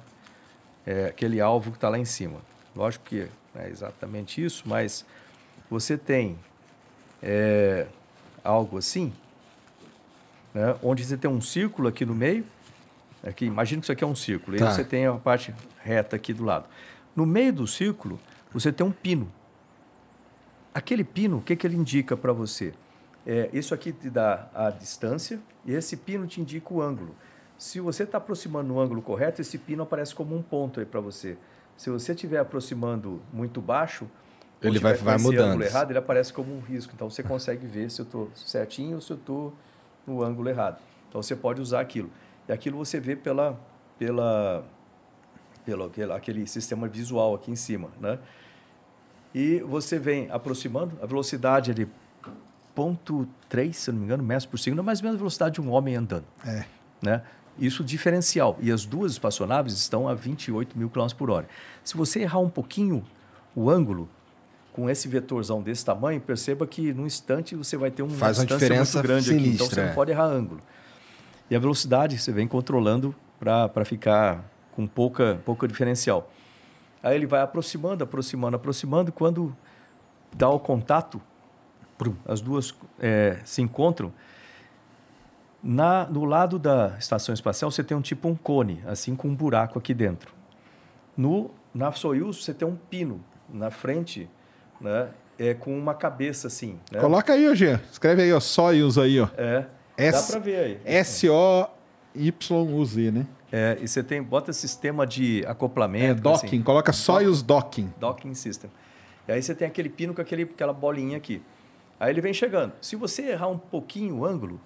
É aquele alvo que está lá em cima. Lógico que é exatamente isso, mas você tem é, algo assim, né, onde você tem um círculo aqui no meio, aqui, imagina que isso aqui é um círculo, tá. e você tem a parte reta aqui do lado. No meio do círculo, você tem um pino. Aquele pino, o que, que ele indica para você? É, isso aqui te dá a distância e esse pino te indica o ângulo. Se você está aproximando no ângulo correto, esse pino aparece como um ponto aí para você. Se você estiver aproximando muito baixo, Ele vai- vai mudando. ângulo errado, ele aparece como um risco. Então você consegue ver se eu estou certinho ou se eu estou no ângulo errado. Então você pode usar aquilo. E aquilo você vê pela, pela, pelo aquele, sistema visual aqui em cima, né? E você vem aproximando, a velocidade é de 0.3, se não me engano, metros por segundo, é mais ou menos a velocidade de um homem andando. É. Né? Isso diferencial. E as duas espaçonaves estão a 28 mil km por hora. Se você errar um pouquinho o ângulo, com esse vetorzão desse tamanho, perceba que num instante você vai ter uma Faz uma diferença muito grande aqui. Então sinistra, você é. não pode errar ângulo. E a velocidade você vem controlando para ficar com pouca, pouca diferencial. Aí ele vai aproximando, aproximando, aproximando. Quando dá o contato, as duas eh, se encontram. Na, no lado da estação espacial você tem um tipo um cone, assim com um buraco aqui dentro. No, na Soyuz você tem um pino na frente, né? É com uma cabeça assim. Né? Coloca aí, ô Jean. Escreve aí, ó. Soyuz aí, ó. É. Dá S- para ver aí. S-O-Y-U-Z, né? É, e você tem bota sistema de É, acoplamento, docking. assim, Coloca Soyuz Docking. docking system. E aí você tem aquele pino com aquele, aquela bolinha aqui. Aí ele vem chegando. Se você errar um pouquinho o ângulo,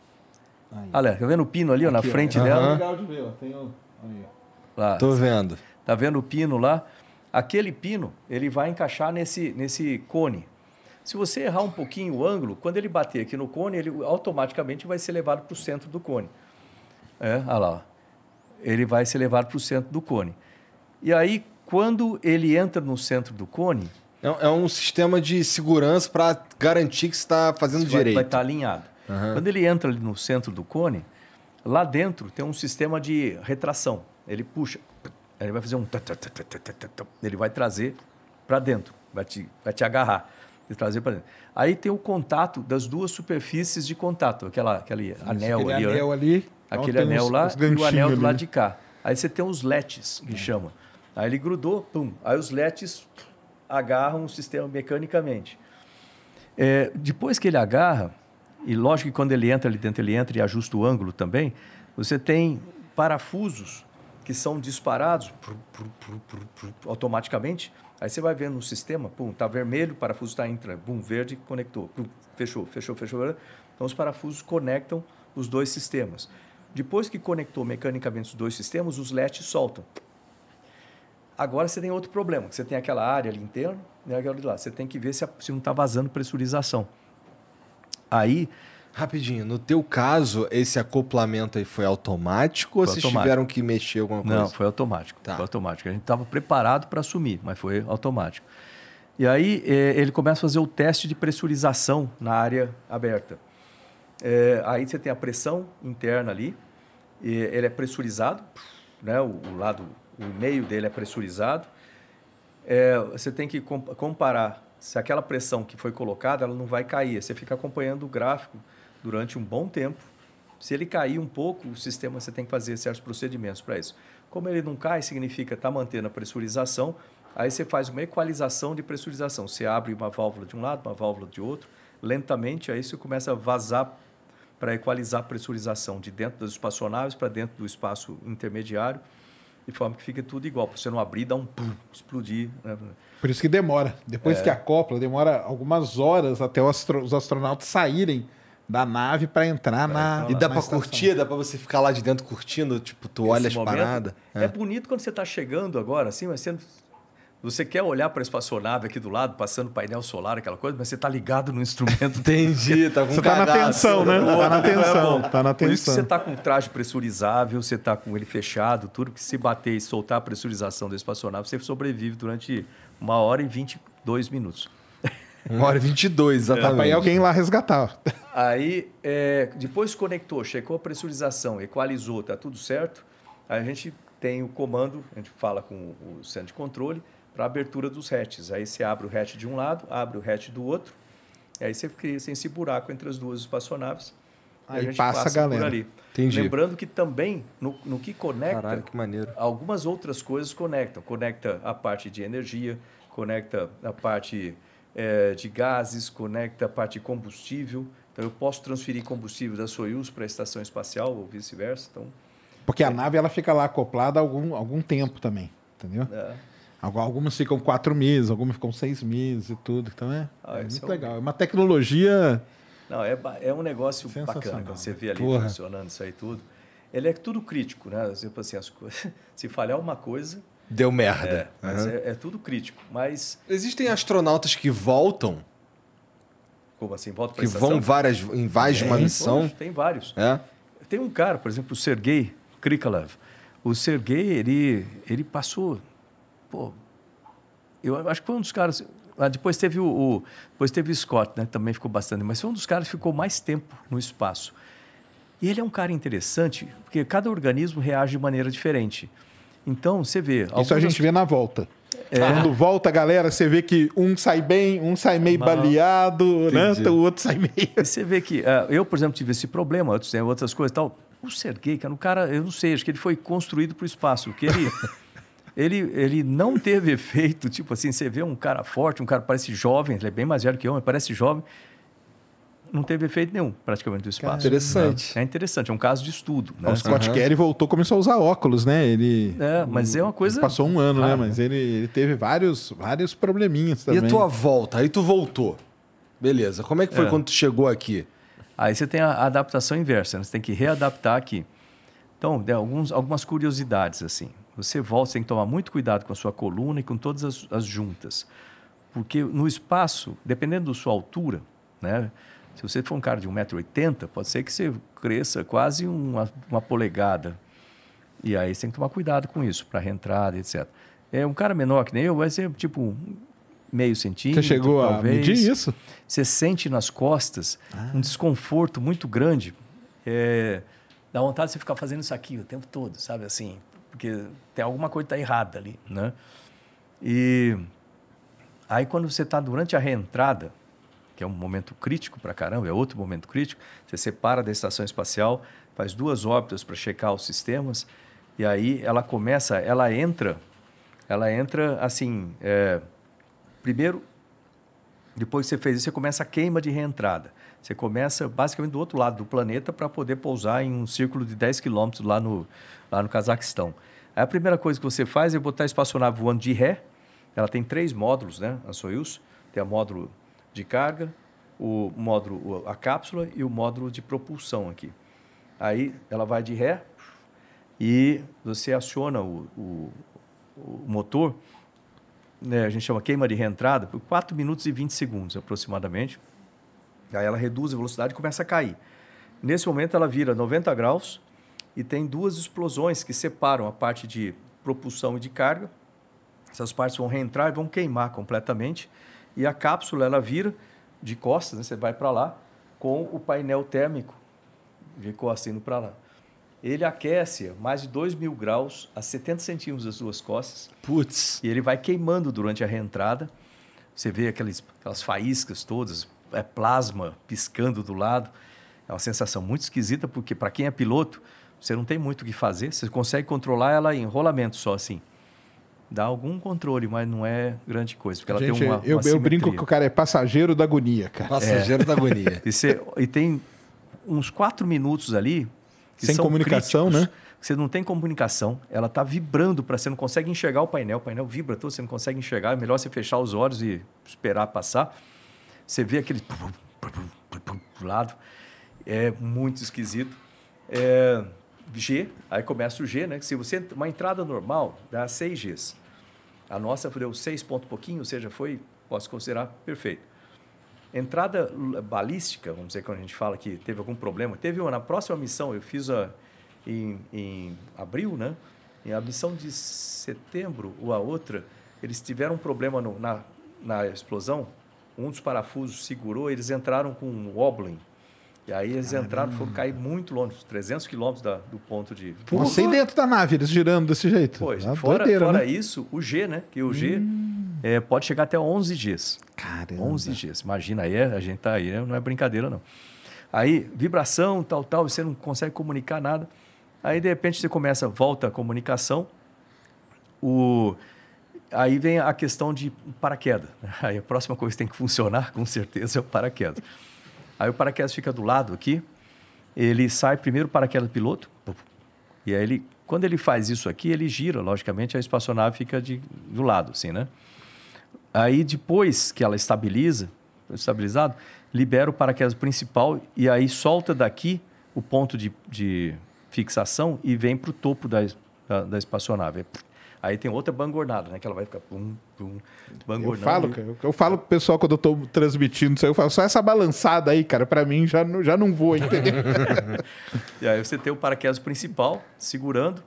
olha, tá vendo o pino ali ó, na frente dela? Legal de ver, ó. Tem aí, ó. Lá, Tô vendo. Tá vendo o pino lá? Aquele pino, ele vai encaixar nesse, nesse cone. Se você errar um pouquinho o ângulo, quando ele bater aqui no cone, ele automaticamente vai ser levado para o centro do cone. É, olha lá. Ele vai ser levado para o centro do cone. E aí, quando ele entra no centro do cone, É, é um sistema de segurança para garantir que você está fazendo vai- direito. vai estar alinhado. Quando ele entra no centro do cone, lá dentro tem um sistema de retração. Ele puxa, ele vai fazer um... Ele vai trazer para dentro, vai te, vai te agarrar e trazer para dentro. Aí tem o contato das duas superfícies de contato, aquela, aquele anel Aquele ali. ó, né? anel ali. Então aquele anel lá e o anel do ali, lado né? de cá. Aí você tem os letes, que chama. Aí ele grudou, pum. Aí os letes agarram o sistema mecanicamente. É, depois que ele agarra, e lógico que quando ele entra ali dentro, ele entra e ajusta o ângulo também, você tem parafusos que são disparados automaticamente. Aí você vai vendo no sistema, pum, tá vermelho, parafuso está entrando, pum, verde, conectou, pum, fechou, fechou, fechou. Então os parafusos conectam os dois sistemas. Depois que conectou mecanicamente os dois sistemas, os LEDs soltam. Agora você tem outro problema, você tem aquela área ali interna e aquela de lá. Você tem que ver se, a- se não está vazando pressurização. Aí, Rapidinho, no teu caso, esse acoplamento aí foi automático ou Foi vocês automático. tiveram que mexer alguma coisa? Não, foi automático. Tá. Foi automático. A gente estava preparado para assumir, mas foi automático. E aí eh, ele começa a fazer o teste de pressurização na área aberta. Eh, aí você tem a pressão interna ali, ele é pressurizado, né? o, o lado, o meio dele é pressurizado. Eh, você tem que com- comparar se aquela pressão que foi colocada ela não vai cair. Você fica acompanhando o gráfico durante um bom tempo. Se ele cair um pouco, o sistema você tem que fazer certos procedimentos para isso. Como ele não cai, significa estar mantendo a pressurização. Aí você faz uma equalização de pressurização. Você abre uma válvula de um lado, uma válvula de outro, lentamente, aí você começa a vazar para equalizar a pressurização de dentro das espaçonaves para dentro do espaço intermediário, de forma que fica tudo igual, para você não abrir dar um pum, explodir. né? Por isso que demora. É. Depois que acopla, demora algumas horas até os astronautas saírem da nave para entrar na. E dá estação. curtir? Dá pra você ficar lá de dentro curtindo? Tipo, tu olha as Esse paradas? É. bonito quando você está chegando agora, assim, mas você, você quer olhar para a espaçonave aqui do lado, passando painel solar, aquela coisa, mas você está ligado no instrumento. Entendi, tá com Você tá na cagaço. tensão, né? Tá na tensão. Tá na Por isso que tensão. você está com o traje pressurizável, você está com ele fechado, tudo que se bater e soltar a pressurização da espaçonave, você sobrevive durante uma hora e 22 minutos. Uma hora e 22, Dá pra ir exatamente. alguém ir lá resgatar. Aí, é, depois conectou, checou a pressurização, equalizou, tá tudo certo. Aí a gente tem o comando, a gente fala com o centro de controle para abertura dos hatches. Aí você abre o hatch de um lado, abre o hatch do outro. E aí você cria assim, esse buraco entre as duas espaçonaves. Aí passa a galera. por ali. Entendi. Lembrando que também, no, no que conecta, Caralho, que maneiro. algumas outras coisas conectam. Conecta a parte de energia, conecta a parte eh, de gases, conecta a parte de combustível. Então, eu posso transferir combustível da Soyuz para a estação espacial ou vice-versa. Então, Porque a nave ela fica lá acoplada algum, algum tempo também, entendeu? É. Algu- Algumas ficam quatro meses, algumas ficam seis meses e tudo. Então é, Ah, é muito é um- legal. É uma tecnologia. Não, é, é um negócio bacana quando você né? vê ali Porra. funcionando isso aí tudo. Ele é tudo crítico, né? Tipo assim, as coisas, se falhar uma coisa, Deu é, merda. mas Aham. é, é tudo crítico. Mas, Existem astronautas que voltam, como assim, volta para que vão várias, em mais de uma missão. Tem vários. É? Tem um cara, por exemplo, o Sergei Krikalev. O Sergei, ele, ele passou. Pô, eu acho que foi um dos caras. ah, Depois teve o, o- depois teve o Scott, né? Também ficou bastante. Mas foi um dos caras que ficou mais tempo no espaço. E ele é um cara interessante, porque cada organismo reage de maneira diferente. Então, você vê. Isso a gente vê na volta. Quando volta, galera, você vê que um sai bem, um sai meio baleado, né? Entendi. O outro sai meio. E você vê que ah, eu, por exemplo, tive esse problema, outros têm outras coisas e tal. O Sergei, cara, um cara, eu não sei, acho que ele foi construído para o espaço, que ele, ele, ele não teve efeito, tipo assim, você vê um cara forte, um cara parece jovem, ele é bem mais velho que eu, mas parece jovem, não teve efeito nenhum, praticamente, do espaço. Interessante. É interessante, é um caso de estudo. Né? O Scott Kelly voltou, começou a usar óculos, né? Ele. É, mas é uma coisa... Passou um ano, né? Mas ele, ele teve vários, vários probleminhas E também. a tua volta? Aí tu voltou. Beleza. Como é que foi É. quando tu chegou aqui? Aí você tem a adaptação inversa, né? você tem que readaptar aqui. Então, tem alguns, algumas curiosidades assim. Você volta, você tem que tomar muito cuidado com a sua coluna e com todas as, as juntas. Porque no espaço, dependendo da sua altura, né? Se você for um cara de 1,80m, pode ser que você cresça quase uma, uma polegada. E aí você tem que tomar cuidado com isso, para reentrada, etc. É um cara menor que nem eu, vai ser tipo meio centímetro. Você chegou a talvez. medir isso? Você sente nas costas um desconforto muito grande. É, dá vontade de você ficar fazendo isso aqui o tempo todo, sabe? Assim, porque tem alguma coisa que está errada ali, né? E aí quando você está durante a reentrada, que é um momento crítico para caramba, é outro momento crítico, você separa da estação espacial, faz duas órbitas para checar os sistemas, e aí ela começa, ela entra, ela entra assim, é, primeiro depois que você fez isso, você começa a queima de reentrada. Você começa basicamente do outro lado do planeta para poder pousar em um círculo de 10 quilômetros lá no, lá no Cazaquistão. Aí a primeira coisa que você faz é botar a espaçonave voando de ré. Ela tem três módulos, né? A Soyuz. Tem o módulo de carga, o módulo, a cápsula e o módulo de propulsão aqui. Aí ela vai de ré e você aciona o, o, o motor né, a gente chama queima de reentrada, por 4 minutos e 20 segundos aproximadamente. Aí ela reduz a velocidade e começa a cair. Nesse momento ela vira 90 graus e tem duas explosões que separam a parte de propulsão e de carga. Essas partes vão reentrar e vão queimar completamente. E a cápsula ela vira de costas, né, você vai para lá, com o painel térmico de costas indo para lá. Ele aquece a mais de 2 mil graus a 70 centímetros das duas costas. Putz. E ele vai queimando durante a reentrada. Você vê aqueles, aquelas faíscas todas, é plasma piscando do lado. É uma sensação muito esquisita, porque para quem é piloto, você não tem muito o que fazer. Você consegue controlar ela em rolamento só assim. Dá algum controle, mas não é grande coisa, porque ela Gente, tem uma, eu, uma eu brinco que o cara é passageiro da agonia, cara. Passageiro da agonia. E, você- e tem uns quatro minutos ali. que Sem são comunicação, críticos. né? Você não tem comunicação, ela está vibrando para você não consegue enxergar o painel, o painel vibra todo, você não consegue enxergar. É melhor você fechar os olhos e esperar passar. Você vê aquele do lado, é muito esquisito. É, G, aí começa o G, né? Se você uma entrada normal dá 6 Gs. A nossa deu 6 ponto pouquinho, ou seja, foi, posso considerar perfeito. Entrada balística, vamos dizer, quando a gente fala que teve algum problema. Teve uma, na próxima missão, eu fiz a, em, em abril, né? Em a missão de setembro, ou a outra, eles tiveram um problema no- na, na explosão. Um dos parafusos segurou, eles entraram com um wobbling. E aí eles entraram, foram cair muito longe, 300 quilômetros da- do ponto de... Você aí dentro da nave, eles girando desse jeito. Pois, É fora, doideira, fora né? Hum. isso, o G, né? Que o G é, pode chegar até 11 Gs. Caramba. 11 Gs. Imagina aí, a gente tá aí, né? não é brincadeira não. Aí, vibração, tal, tal, você não consegue comunicar nada. Aí, de repente, você começa, volta a comunicação. O... Aí vem a questão de paraquedas. Aí a próxima coisa que tem que funcionar, com certeza, é o paraquedas. Aí o paraquedas fica do lado aqui. Ele sai primeiro paraquedas piloto, E aí ele, quando ele faz isso aqui, ele gira, logicamente a espaçonave fica de, do lado, assim, né? Aí depois que ela estabiliza, estabilizado, libera o paraquedas principal e aí solta daqui o ponto de, de fixação e vem para o topo da, da, da espaçonave. Aí tem outra bangornada, né? Que ela vai ficar pum, pum, Eu bangornando. falo, cara, eu falo pro pessoal quando eu tô transmitindo isso aí, eu falo, só essa balançada aí, cara, pra mim já, não- já não voa, entendeu? E aí você tem o paraquedas principal segurando.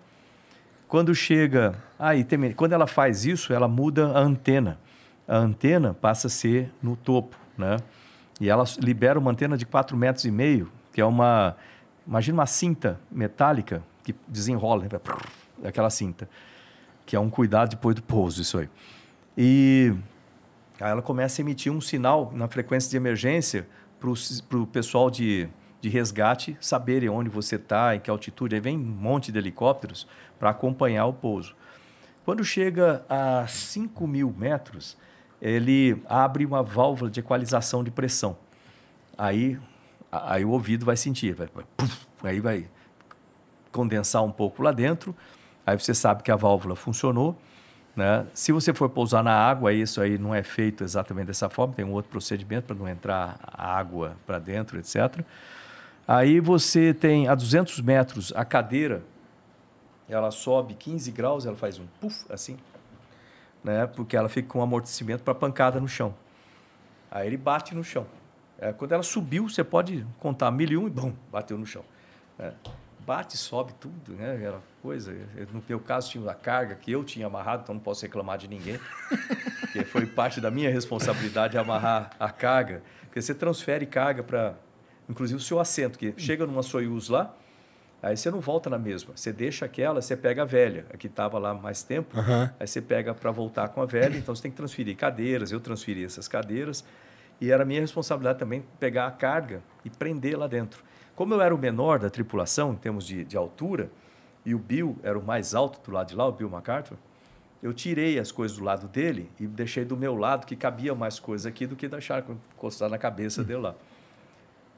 Quando chega. Aí, tem, quando ela faz isso, ela muda a antena. A antena passa a ser no topo, né? E ela libera uma antena de 4,5 metros, e meio, que é uma. Imagina uma cinta metálica que desenrola, né? aquela cinta. Que é um cuidado depois do pouso, isso aí. E Aí ela começa a emitir um sinal na frequência de emergência para o pessoal de, de resgate saberem onde você está, em que altitude. Aí vem um monte de helicópteros para acompanhar o pouso. Quando chega a 5 mil metros, ele abre uma válvula de equalização de pressão. Aí, aí o ouvido vai sentir, vai, aí vai condensar um pouco lá dentro. Aí você sabe que a válvula funcionou. Né? Se você for pousar na água, isso aí não é feito exatamente dessa forma, tem um outro procedimento para não entrar água para dentro, etc. Aí você tem a 200 metros a cadeira, ela sobe 15 graus, ela faz um puff assim, né? porque ela fica com amortecimento para pancada no chão. Aí ele bate no chão. É, quando ela subiu, você pode contar mil e um e bum, bateu no chão. É, bate, sobe tudo, né? Aquela coisa. Eu, No meu caso, tinha a carga que eu tinha amarrado, então não posso reclamar de ninguém. porque foi parte da minha responsabilidade amarrar a carga. Porque você transfere carga para, inclusive, o seu assento, que chega numa Soyuz lá, aí você não volta na mesma. Você deixa aquela, você pega a velha, a que estava lá mais tempo, aí você pega para voltar com a velha, então você tem que transferir cadeiras. Eu transferi essas cadeiras. E era minha responsabilidade também pegar a carga e prender lá dentro. Como eu era o menor da tripulação, em termos de, de altura, e o Bill era o mais alto do lado de lá, o Bill MacArthur, eu tirei as coisas do lado dele e deixei do meu lado, que cabia mais coisa aqui do que deixar encostar na cabeça dele lá.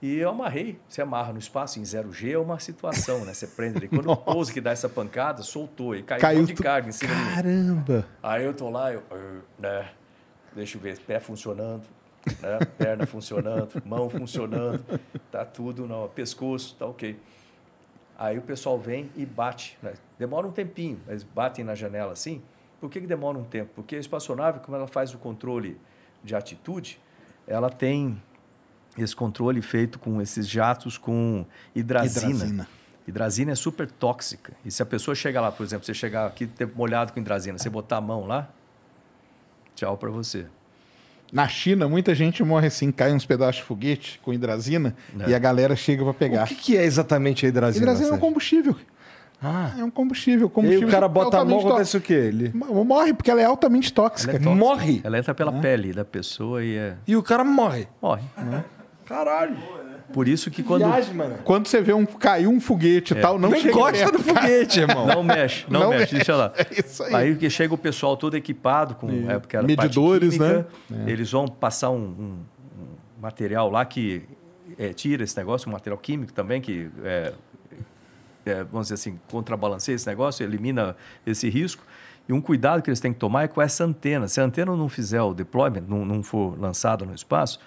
E eu amarrei. Você amarra no espaço em 0G, é uma situação, né? Você prende ele. Quando o pouso que dá essa pancada, soltou e caiu, um Caiu monte de tu- carga em cima de mim. Caramba! Aí eu tô lá, eu, "Ah, né? Deixa eu ver, pé funcionando, né? Perna funcionando, mão funcionando, tá tudo, não, pescoço, tá ok. Aí o pessoal vem e bate, né? Demora um tempinho, eles batem na janela assim. Por que, que demora um tempo? Porque a espaçonave, como ela faz o controle de atitude, ela tem esse controle feito com esses jatos com hidrazina. Hidrazina. Hidrazina é super tóxica. E se a pessoa chegar lá, por exemplo, você chegar aqui molhado com hidrazina, você botar a mão lá, tchau para você. Na China, muita gente morre assim, cai uns pedaços de foguete com hidrazina É. e a galera chega pra pegar. O que, que é exatamente a hidrazina? Hidrazina é um combustível. Ah. É um combustível. E combustível o cara bota a mão, acontece o quê? Ele... Morre, porque ela é altamente tóxica. Ela é tóxica. Morre? Ela entra pela pele da pessoa e é... E o cara morre. morre. Caralho. Por isso que quando Viagem, mano. Quando você vê um caiu um foguete e tal, não, Não chega encosta perto, no foguete, irmão. não mexe, não, Não mexe, mexe. deixa lá. É isso aí. Aí que chega o pessoal todo equipado com é, porque era parte Medidores, química, né? Eles vão passar um, um- um material lá que é, tira esse negócio, um material químico também que é, é, vamos dizer assim, contrabalanceia esse negócio, elimina esse risco. E um cuidado que eles têm que tomar é com essa antena. Se a antena não fizer o deployment, não, não for lançada no espaço,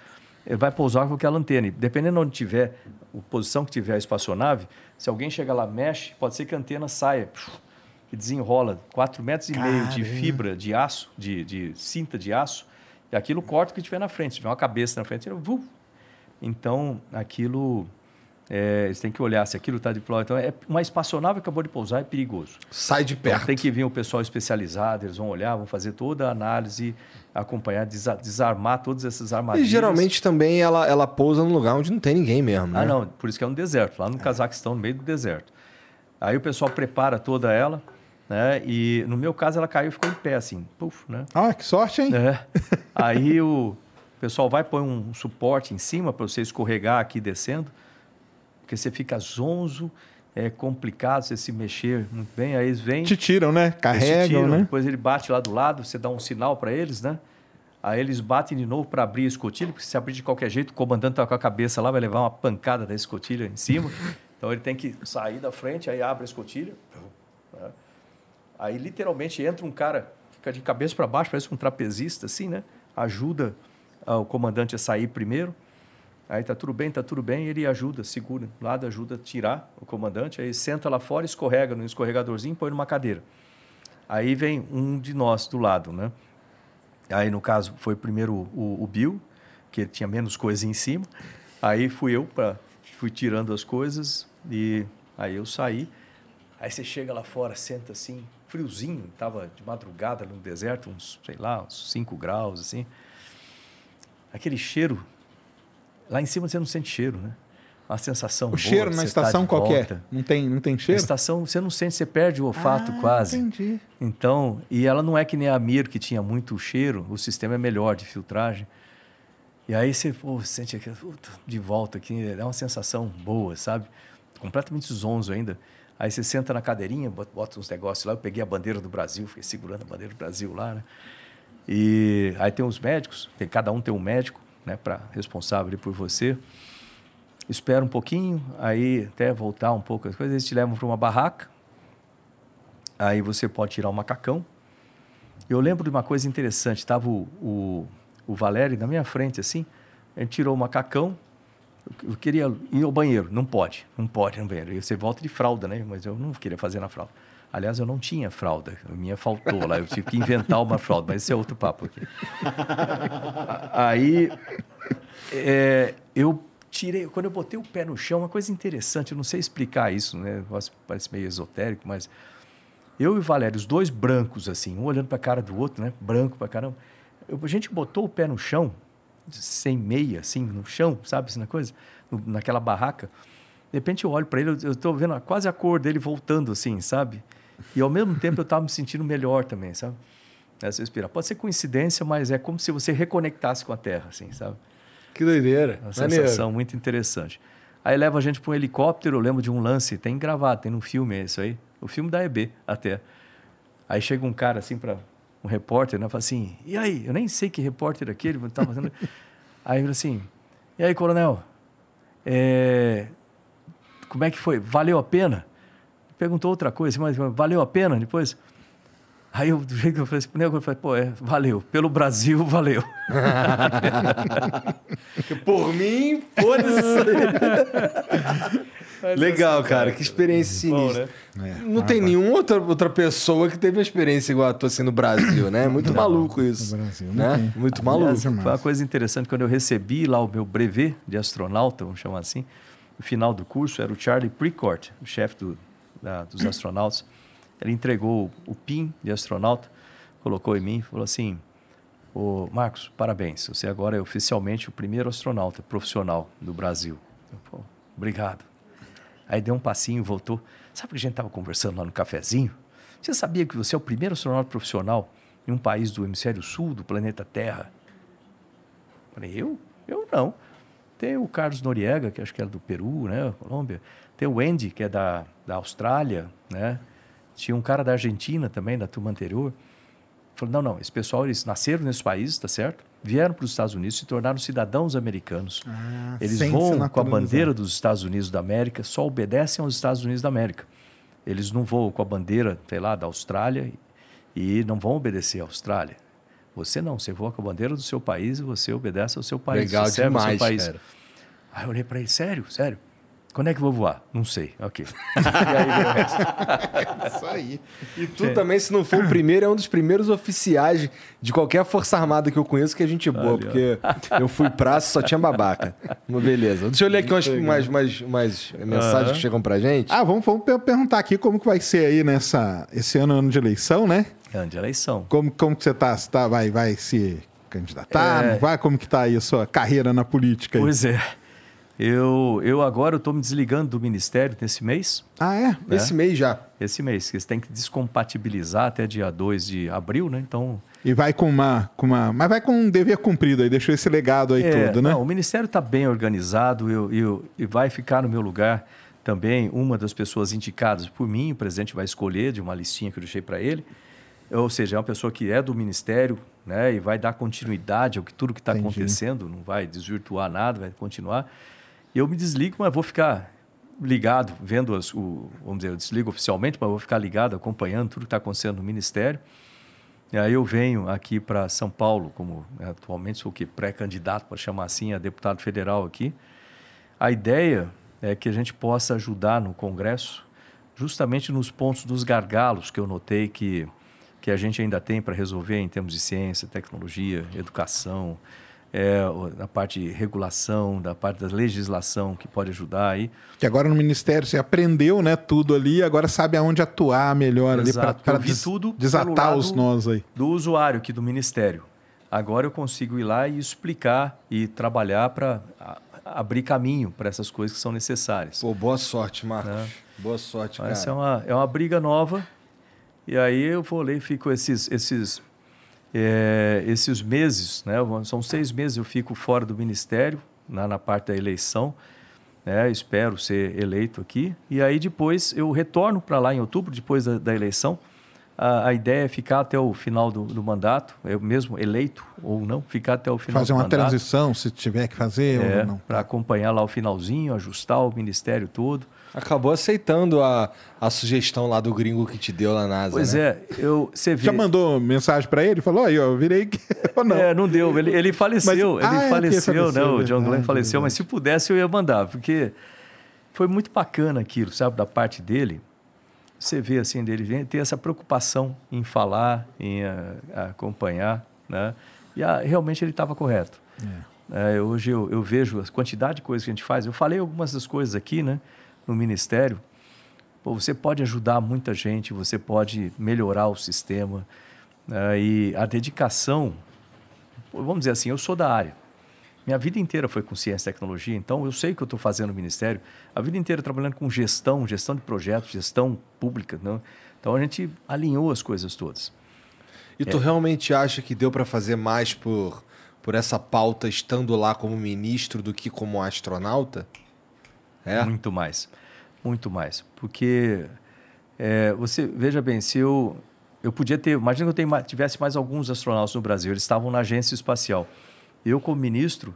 ele vai pousar com aquela antena. E dependendo de onde tiver, a posição que tiver a espaçonave, se alguém chegar lá, mexe, pode ser que a antena saia, que desenrola 4 metros e meio de fibra de aço, de, de cinta de aço, e aquilo corta o que tiver na frente. Se tiver uma cabeça na frente, ele, então aquilo é, eles têm que olhar se aquilo está deployado. Então, é uma espaçonave que acabou de pousar é perigoso. Sai de Então, perto. tem que vir o pessoal especializado, eles vão olhar, vão fazer toda a análise, acompanhar, desa- desarmar todas essas E armadilhas. geralmente também ela, ela pousa num lugar onde não tem ninguém mesmo, né? Ah, não, por isso que é um deserto, lá no Cazaquistão, no meio do deserto. Aí o pessoal prepara toda ela, né? E no meu caso ela caiu e ficou em pé, assim, puf, né? Ah, que sorte, hein? É. Aí o pessoal vai pôr um suporte em cima para você escorregar aqui descendo, porque você fica zonzo, é complicado você se mexer muito bem. Aí eles vêm, Te tiram, né? Carregam, tiram, né? depois ele bate lá do lado, você dá um sinal para eles, né? Aí eles batem de novo para abrir a escotilha, porque se abrir de qualquer jeito, o comandante tá com a cabeça lá, vai levar uma pancada da escotilha em cima. Então ele tem que sair da frente, aí abre a escotilha. né? Aí literalmente entra um cara, fica de cabeça para baixo, parece um trapezista assim, né? Ajuda ah, o comandante a sair primeiro. Aí tá tudo bem, tá tudo bem, ele ajuda, segura, lado ajuda a tirar o comandante, aí senta lá fora, escorrega no escorregadorzinho, põe numa cadeira. Aí vem um de nós do lado, né? Aí, no caso, foi primeiro o, o Bill, que tinha menos coisa em cima. Aí fui eu, pra, fui tirando as coisas e aí eu saí. Aí você chega lá fora, senta assim, friozinho, tava de madrugada no deserto, uns, sei lá, uns 5 graus, assim. Aquele cheiro, lá em cima você não sente cheiro, né? Uma sensação O boa, cheiro na tá estação de qual que é? volta. Não tem, não tem Na cheiro? estação você não sente, você perde o olfato Ah, quase. Entendi. Então, e ela não é que nem a Mir, que tinha muito cheiro, o sistema é melhor de filtragem. E aí você pô, sente aquilo, de volta aqui, é uma sensação boa, sabe? Completamente zonzo ainda. Aí você senta na cadeirinha, bota, bota uns negócios lá. Eu peguei a bandeira do Brasil, fiquei segurando a bandeira do Brasil lá, né? E aí tem os médicos, tem, cada um tem um médico, né, para responsável por você. Espera um pouquinho, aí até voltar um pouco as coisas, eles te levam para uma barraca. Aí você pode tirar o macacão. Eu lembro de uma coisa interessante, estava o, o, o Valério na minha frente assim, ele tirou o macacão, eu queria ir ao banheiro, não pode, não pode ir no banheiro. E você volta de fralda, né? Mas eu não queria fazer na fralda. Aliás, eu não tinha fralda, a minha faltou lá, eu tive que inventar uma fralda, mas esse é outro papo aqui. Aí, é, eu tirei, quando eu botei o pé no chão, uma coisa interessante, eu não sei explicar isso, né? Parece- meio esotérico, mas eu e o Valério, os dois brancos, assim, um olhando para a cara do outro, né? Branco pra caramba. Eu- a gente botou o pé no chão, sem meia, assim, no chão, sabe, assim, na coisa, no- naquela barraca. De repente eu olho para ele, eu- estou vendo quase a cor dele voltando, assim, sabe? E ao mesmo tempo eu estava me sentindo melhor também, sabe? Essa respirar. Pode ser coincidência, mas é como se você reconectasse com a Terra, assim, sabe? Que doideira. Uma Maneiro. sensação muito interessante. Aí leva a gente para um helicóptero, eu lembro de um lance, tem gravado, tem no filme isso aí, o filme da EB até. Aí chega um cara assim para um repórter, né, fala assim: "E aí, eu nem sei que repórter é aquele, ele tá fazendo". aí ele assim: "E aí, coronel? É, como é que foi? Valeu a pena?" Perguntou outra coisa, mas valeu a pena depois? Aí eu, do jeito que eu falei assim, nego, eu falei, pô, é, valeu. Pelo Brasil, valeu. Por mim, foda-se. Legal, cara. Que experiência Bom, sinistra. né? Não tem nenhuma outra, outra pessoa que teve uma experiência igual a tua assim no Brasil, né? Muito maluco isso. No Brasil, não né? Muito Aliás, maluco. demais. foi uma coisa interessante, quando eu recebi lá o meu brevet de astronauta, vamos chamar assim, no final do curso, era o Charlie Precourt, o chefe do- da- dos astronautas. Ele entregou o PIN de astronauta, colocou em mim e falou assim, Ô, Marcos, parabéns, você agora é oficialmente o primeiro astronauta profissional do Brasil. Eu, Pô, obrigado. Aí deu um passinho, voltou. Sabe que a gente estava conversando lá no cafezinho? Você sabia que você é o primeiro astronauta profissional em um país do hemisfério sul do planeta Terra? Falei, eu? Eu não. Tem o Carlos Noriega, que acho que era do Peru, né, Colômbia. Tem o Andy, que é da, da Austrália, né? Tinha um cara da Argentina também, da turma anterior. Falei, não, não, esse pessoal, eles nasceram nesse país, tá certo? Vieram para os Estados Unidos, se tornaram cidadãos americanos. Ah, Eles voam com a bandeira dos Estados Unidos da América, só obedecem aos Estados Unidos da América. Eles não voam com a bandeira, sei lá, da Austrália e não vão obedecer à Austrália. Você não, você voa com a bandeira do seu país e você obedece ao seu país. Legal ao seu demais, país. cara. Aí eu olhei para ele, sério, sério? Quando é que eu vou voar? Não sei. Ok. e aí resto. Isso aí. E tu também, se não for o primeiro, é um dos primeiros oficiais de qualquer força armada que eu conheço que é gente boa, porque eu fui praça só tinha babaca. Mas beleza. Deixa eu ler aqui umas, umas, umas, umas mensagens que chegam pra gente. Ah, vamos, vamos per- perguntar aqui como que vai ser aí nessa... Esse ano, ano de eleição, né? Ano de eleição. Como, como que você tá? Você tá vai, vai se candidatar? É. Não vai? Como que tá aí a sua carreira na política? Aí? Pois é. Eu, eu agora estou me desligando do ministério nesse mês. Ah, é? Esse mês já. Esse mês, que eles têm que descompatibilizar até dia 2 de abril, né? Então. E vai com uma, com uma... Mas vai com um dever cumprido aí, deixou esse legado aí é, todo, né? não, o ministério está bem organizado eu, eu, e vai ficar no meu lugar também uma das pessoas indicadas por mim. O presidente vai escolher de uma listinha que eu deixei para ele. Ou seja, é uma pessoa que é do ministério né, e vai dar continuidade ao que tudo que está acontecendo, não vai desvirtuar nada, vai continuar. Eu me desligo, mas vou ficar ligado, vendo as, o, vamos dizer, eu desligo oficialmente, mas vou ficar ligado, acompanhando tudo que está acontecendo no Ministério. E aí eu venho aqui para São Paulo, como né, atualmente sou que pré-candidato, para chamar assim, a deputado federal aqui. A ideia é que a gente possa ajudar no Congresso, justamente nos pontos dos gargalos que eu notei que, que a gente ainda tem para resolver em termos de ciência, tecnologia, educação, é, na parte de regulação, da parte da legislação que pode ajudar aí. Que agora no Ministério você aprendeu né, tudo ali, agora sabe aonde atuar melhor Exato. ali para des tudo desatar os nós aí. Do usuário aqui do Ministério. Agora eu consigo ir lá e explicar e trabalhar para abrir caminho para essas coisas que são necessárias. Pô, boa sorte, Marcos. É. Boa sorte, cara. Essa é uma, é uma briga nova. E aí eu vou ler, fico esses, esses é, esses meses, né, são seis meses eu fico fora do ministério, na, na parte da eleição, né, espero ser eleito aqui, e aí depois eu retorno para lá em outubro, depois da, da eleição. A, a, ideia é ficar até o final do, do, mandato, eu mesmo eleito ou não, ficar até o final fazer do mandato. Fazer uma transição, se tiver que fazer é, ou não. Para acompanhar lá o finalzinho, ajustar o ministério todo. Acabou aceitando a, a sugestão lá do gringo que te deu lá na NASA. Pois né? é, eu, você vê... Já mandou mensagem para ele? Falou, aí, eu virei. ou não? É, não deu. Ele, ele faleceu. Mas, ele ah, faleceu, é faleceu, não. O John Glenn faleceu, mas se pudesse eu ia mandar, porque foi muito bacana aquilo, sabe, da parte dele. Você vê assim dele ter essa preocupação em falar, em a, a acompanhar, né? E a, realmente ele estava correto. É. É, hoje eu, eu vejo a quantidade de coisas que a gente faz. Eu falei algumas das coisas aqui, né? No ministério, pô, você pode ajudar muita gente, você pode melhorar o sistema. Né? E a dedicação, vamos dizer assim, eu sou da área. Minha vida inteira foi com ciência e tecnologia, então eu sei o que eu estou fazendo no ministério. A vida inteira trabalhando com gestão, gestão de projetos, gestão pública. Né? Então a gente alinhou as coisas todas. E tu é. realmente acha que deu para fazer mais por, por essa pauta estando lá como ministro do que como astronauta? É? Muito mais. Muito mais. Porque é, você, veja bem, se eu, eu podia ter. Imagina que eu tivesse mais alguns astronautas no Brasil, eles estavam na agência espacial. Eu, como ministro,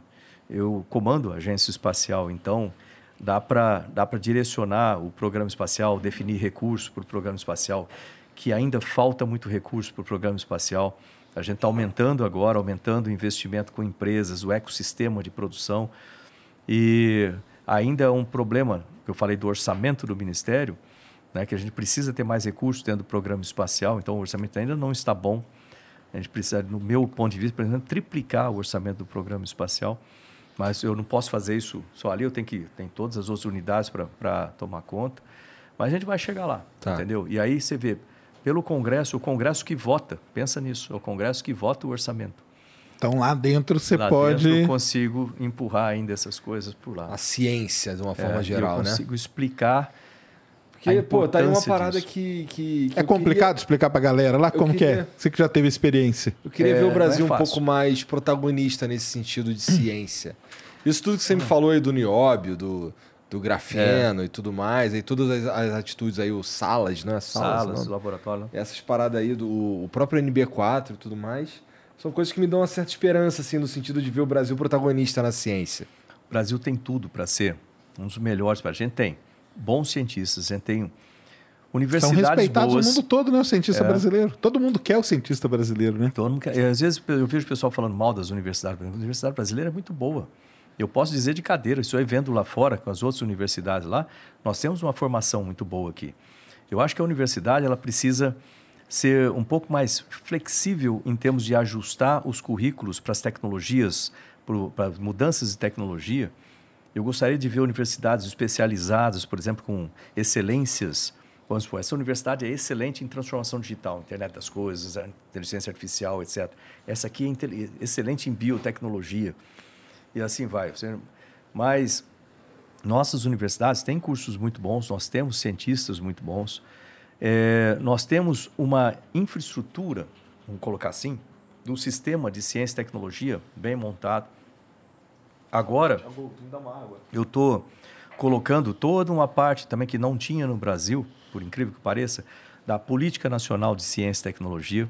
eu comando a agência espacial, então dá para dá direcionar o programa espacial, definir recursos para o programa espacial, que ainda falta muito recurso para o programa espacial. A gente está aumentando agora, aumentando o investimento com empresas, o ecossistema de produção. E ainda é um problema, que eu falei do orçamento do Ministério, né, que a gente precisa ter mais recursos dentro do programa espacial, então o orçamento ainda não está bom. A gente precisa, no meu ponto de vista, por exemplo, triplicar o orçamento do programa espacial. Mas eu não posso fazer isso só ali, eu tenho que tem todas as outras unidades para tomar conta. Mas a gente vai chegar lá, tá. entendeu? E aí você vê, pelo Congresso, o Congresso que vota, pensa nisso, é o Congresso que vota o orçamento. Então lá dentro você lá pode. Dentro eu consigo empurrar ainda essas coisas por lá. A ciência, de uma forma é, geral, eu né? Eu consigo explicar. Porque, pô, tá aí uma parada que, que, que, É complicado queria... explicar pra galera lá eu como queria... que é. Você que já teve experiência. Eu queria é, ver o Brasil é um pouco mais protagonista nesse sentido de ciência. Isso tudo que você me falou aí do nióbio, do, do grafeno é. e tudo mais, aí todas as, as, atitudes aí, o salas, né? Salas, salas laboratório. Essas paradas aí do o próprio NB4 e tudo mais são coisas que me dão uma certa esperança, assim, no sentido de ver o Brasil protagonista na ciência. O Brasil tem tudo para ser um dos melhores. A gente tem bons cientistas, a gente tem universidades São respeitados boas. no mundo todo, né, o cientista é. brasileiro. Todo mundo quer o cientista brasileiro, né? Todo mundo quer. Às vezes eu vejo o pessoal falando mal das universidades. A universidade brasileira é muito boa. Eu posso dizer de cadeira, estou vendo lá fora com as outras universidades lá, nós temos uma formação muito boa aqui. Eu acho que a universidade ela precisa ser um pouco mais flexível em termos de ajustar os currículos para as tecnologias, para as mudanças de tecnologia. Eu gostaria de ver universidades especializadas, por exemplo, com excelências. Vamos supor, essa universidade é excelente em transformação digital, internet das coisas, inteligência artificial, etc. Essa aqui é excelente em biotecnologia. E assim vai. Mas nossas universidades têm cursos muito bons, nós temos cientistas muito bons, é, nós temos uma infraestrutura, vamos colocar assim, do sistema de ciência e tecnologia bem montado. Agora, eu estou colocando toda uma parte também que não tinha no Brasil, por incrível que pareça, da Política Nacional de Ciência e Tecnologia.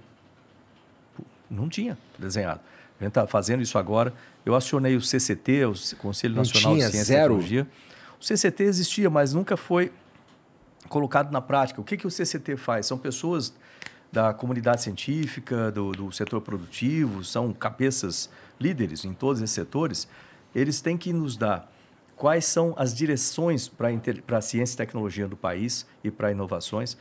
Não tinha desenhado. A gente está fazendo isso agora. Eu acionei o CCT, o Conselho Nacional de Ciência zero. e Tecnologia. O CCT existia, mas nunca foi colocado na prática. O que, que o CCT faz? São pessoas da comunidade científica, do, do setor produtivo, são cabeças líderes em todos esses setores. Eles têm que nos dar quais são as direções para a ciência e tecnologia do país e para inovações.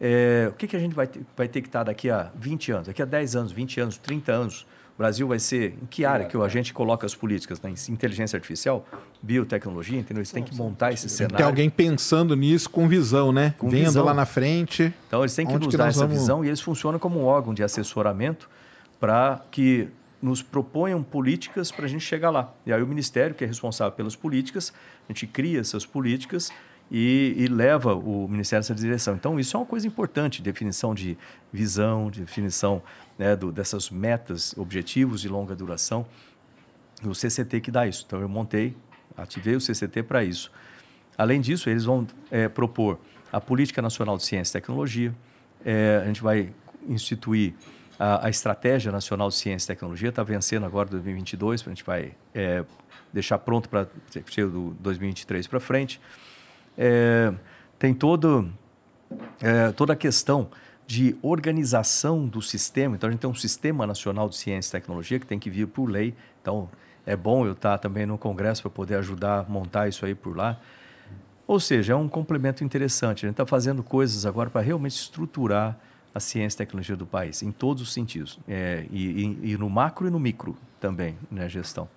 É, o que, que a gente vai ter, vai ter que estar daqui a 20 anos, daqui a 10 anos, 20 anos, 30 anos? O Brasil vai ser. Em que área que a gente coloca as políticas? Na inteligência artificial, biotecnologia, entendeu? Eles têm que montar esse cenário. Tem alguém pensando nisso com visão, né? Com Vendo visão. lá na frente. Então, eles têm que nos que dar essa vamos- visão e eles funcionam como um órgão de assessoramento para que nos proponham políticas para a gente chegar lá. E aí o Ministério, que é responsável pelas políticas, a gente cria essas políticas e, e leva o Ministério nessa direção. Então, isso é uma coisa importante, definição de visão, definição né, do, dessas metas, objetivos de longa duração. E o CCT que dá isso. Então, eu montei, ativei o CCT para isso. Além disso, eles vão eh, propor a Política Nacional de Ciência e Tecnologia. Eh, a gente vai instituir a, a Estratégia Nacional de Ciência e Tecnologia. Está vencendo agora 2022, a gente vai eh, deixar pronto para ser do 2023 para frente. Eh, tem todo, eh, toda a questão de organização do sistema. Então, a gente tem um Sistema Nacional de Ciência e Tecnologia que tem que vir por lei. Então, é bom eu estar também no Congresso para poder ajudar a montar isso aí por lá. Ou seja, é um complemento interessante. A gente está fazendo coisas agora para realmente estruturar a ciência e tecnologia do país, em todos os sentidos. É, e, e- e no macro e no micro também, na gestão.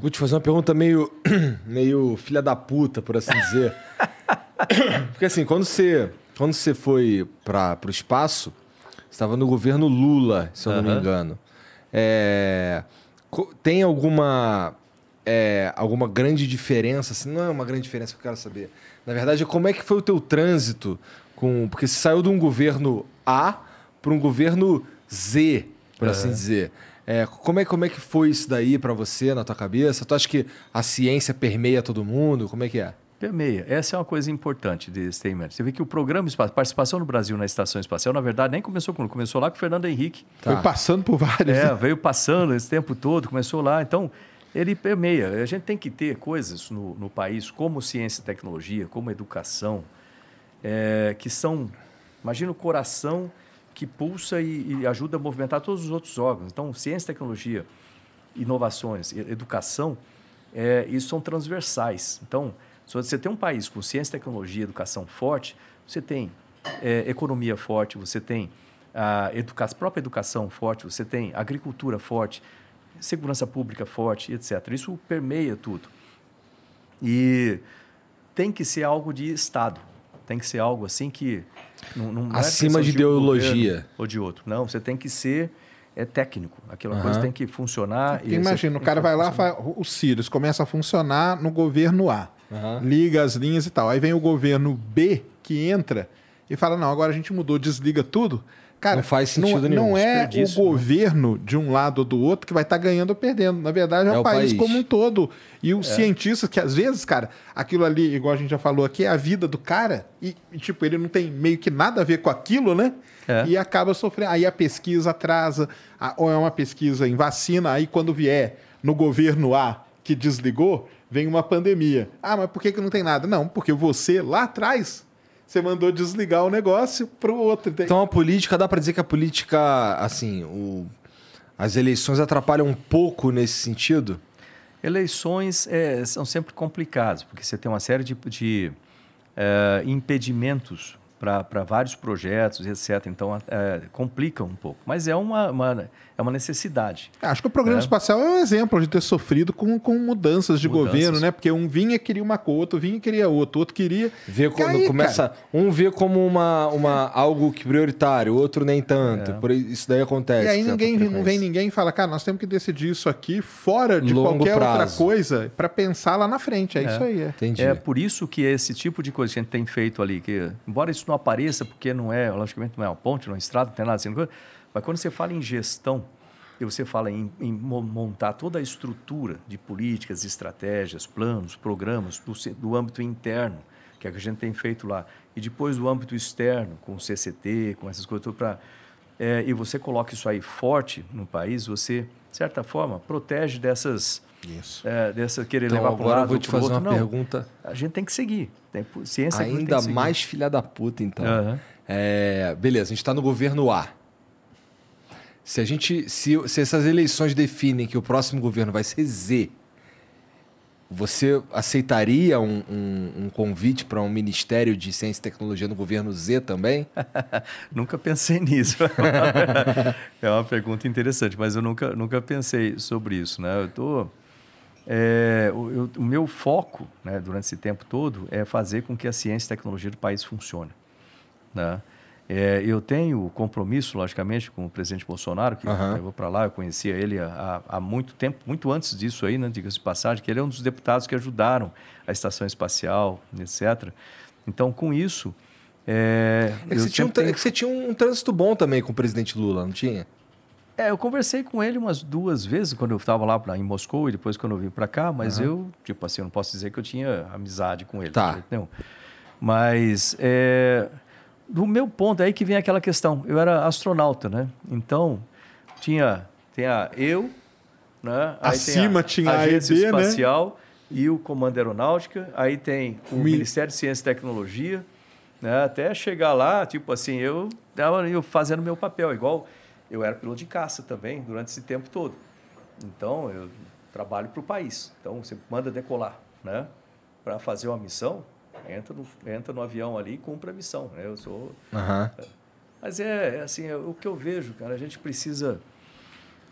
Vou te fazer uma pergunta meio, meio filha da puta, por assim dizer. Porque assim, quando você, quando você foi para o espaço, você estava no governo Lula, se eu não me engano. É, tem alguma, é, alguma grande diferença? Assim, não é uma grande diferença que eu quero saber. Na verdade, como é que foi o teu trânsito com... Porque você saiu de um governo A para um governo Z, por assim dizer. É, como, é, como é que foi isso daí para você, na tua cabeça? Tu acha que a ciência permeia todo mundo? Como é que é? Permeia. Essa é uma coisa importante de Steinmetz. Você vê que o programa Espaço, participação no Brasil na Estação Espacial, na verdade, nem começou com começou lá com o Fernando Henrique. Foi passando por vários. É, né? veio passando esse tempo todo, começou lá. Então, ele permeia. A gente tem que ter coisas no, no país, como ciência e tecnologia, como educação, é, que são. Imagina o coração que pulsa e, e ajuda a movimentar todos os outros órgãos. Então, ciência e tecnologia, inovações, educação, é, isso são transversais. Então, se você tem um país com ciência, tecnologia educação forte, você tem é, economia forte, você tem a educa própria educação forte, você tem agricultura forte, segurança pública forte, etc. Isso permeia tudo. E tem que ser algo de Estado. Tem que ser algo assim que. Não, não é Acima questão de um ideologia. governo Ou de outro. Não, você tem que ser é, técnico. Aquela Aham. coisa tem que funcionar. Porque imagina, o cara vai lá, faz, o Sirius começa a funcionar no governo A. Aham. Liga as linhas e tal. Aí vem o governo B que entra e fala: não, agora a gente mudou, desliga tudo. Cara, Não faz sentido não, nenhum. Não é o né? governo de um lado ou do outro que vai estar ganhando ou perdendo. Na verdade, é, É o país, país. como um todo. E os cientistas, que às vezes, cara, aquilo ali, igual a gente já falou aqui, é a vida do cara. E, e, tipo, ele não tem meio que nada a ver com aquilo, né? É. E acaba sofrendo. Aí a pesquisa atrasa, a- ou é uma pesquisa em vacina, aí quando vier no governo A que desligou, vem uma pandemia. Ah, mas por que, que não tem nada? Não, porque você lá atrás, você mandou desligar o negócio para o outro. Então a política, dá para dizer que a política, assim, o- as eleições atrapalham um pouco nesse sentido? Eleições é, são sempre complicadas, porque você tem uma série de, de eh, impedimentos para vários projetos, etc. Então, eh, complica um pouco. Mas é uma, uma- é uma necessidade. Acho que o programa É. espacial é um exemplo de ter sofrido com, com mudanças de Mudanças. governo, né? Porque um vinha queria uma coisa, outro vinha queria outro, outro queria. Vê quando Aí, começa. Um vê como uma, uma, algo que prioritário, o outro nem tanto. É. Por isso daí acontece. E aí ninguém, não vem ninguém e fala, cara, nós temos que decidir isso aqui fora de Longo qualquer outra prazo. coisa para pensar lá na frente. É, É. isso aí. É. Entendi. É por isso que esse tipo de coisa que a gente tem feito ali, que embora isso não apareça, porque não é, logicamente não é uma ponte, não é uma estrada, não tem nada assim, mas quando você fala em gestão, e você fala em, em mo- montar toda a estrutura de políticas, estratégias, planos, programas do, do âmbito interno, que é que a gente tem feito lá, e depois do âmbito externo, com o CCT, com essas coisas, para e você coloca isso aí forte no país, você, de certa forma, protege dessas Isso. é, dessa querer Então, levar para um agora lado eu vou ou te fazer outro. uma Não, pergunta a gente tem que seguir. Tem, ciência é tem ainda que seguir. mais filha da puta, então. Aham. É, beleza, a gente está no governo A. Se a gente, se, se essas eleições definem que o próximo governo vai ser Z, você aceitaria um, um- um convite para um ministério de ciência e tecnologia no governo Z também? Nunca pensei nisso. é uma pergunta interessante, mas eu nunca, nunca pensei sobre isso. Né? Eu tô, é, o, eu- o meu foco né, durante esse tempo todo é fazer com que a ciência e tecnologia do país funcione. Né? É, eu tenho compromisso, logicamente, com o presidente Bolsonaro, que Aham. eu vou para lá, eu conhecia ele há, há muito tempo, muito antes disso aí, né, diga-se de passagem, que ele é um dos deputados que ajudaram a estação espacial, etc. Então, com isso, é, É que, você tinha um, tenho- é que você tinha um trânsito bom também com o presidente Lula, não tinha? É, eu conversei com ele umas duas vezes quando eu estava lá pra, em Moscou e depois quando eu vim para cá, mas eu, tipo assim, eu não posso dizer que eu tinha amizade com ele. Tá. nenhum. Mas, é, do meu ponto, é aí que vem aquela questão. Eu era astronauta, né? Então, tinha, tinha eu, né? Aí Acima tem tinha a Agência AED, né? Espacial e o Comando Aeronáutica. Aí tem o Mi- Ministério de Ciência e Tecnologia, né? Até chegar lá, tipo assim, eu estava eu fazendo meu papel, igual eu era piloto de caça também durante esse tempo todo. Então, eu trabalho para o país. Então, você manda decolar, né? Para fazer uma missão, entra no, entra no avião ali e cumpre a missão. Né? Eu sou... Aham. Mas é, é assim, é o que eu vejo, cara, a gente precisa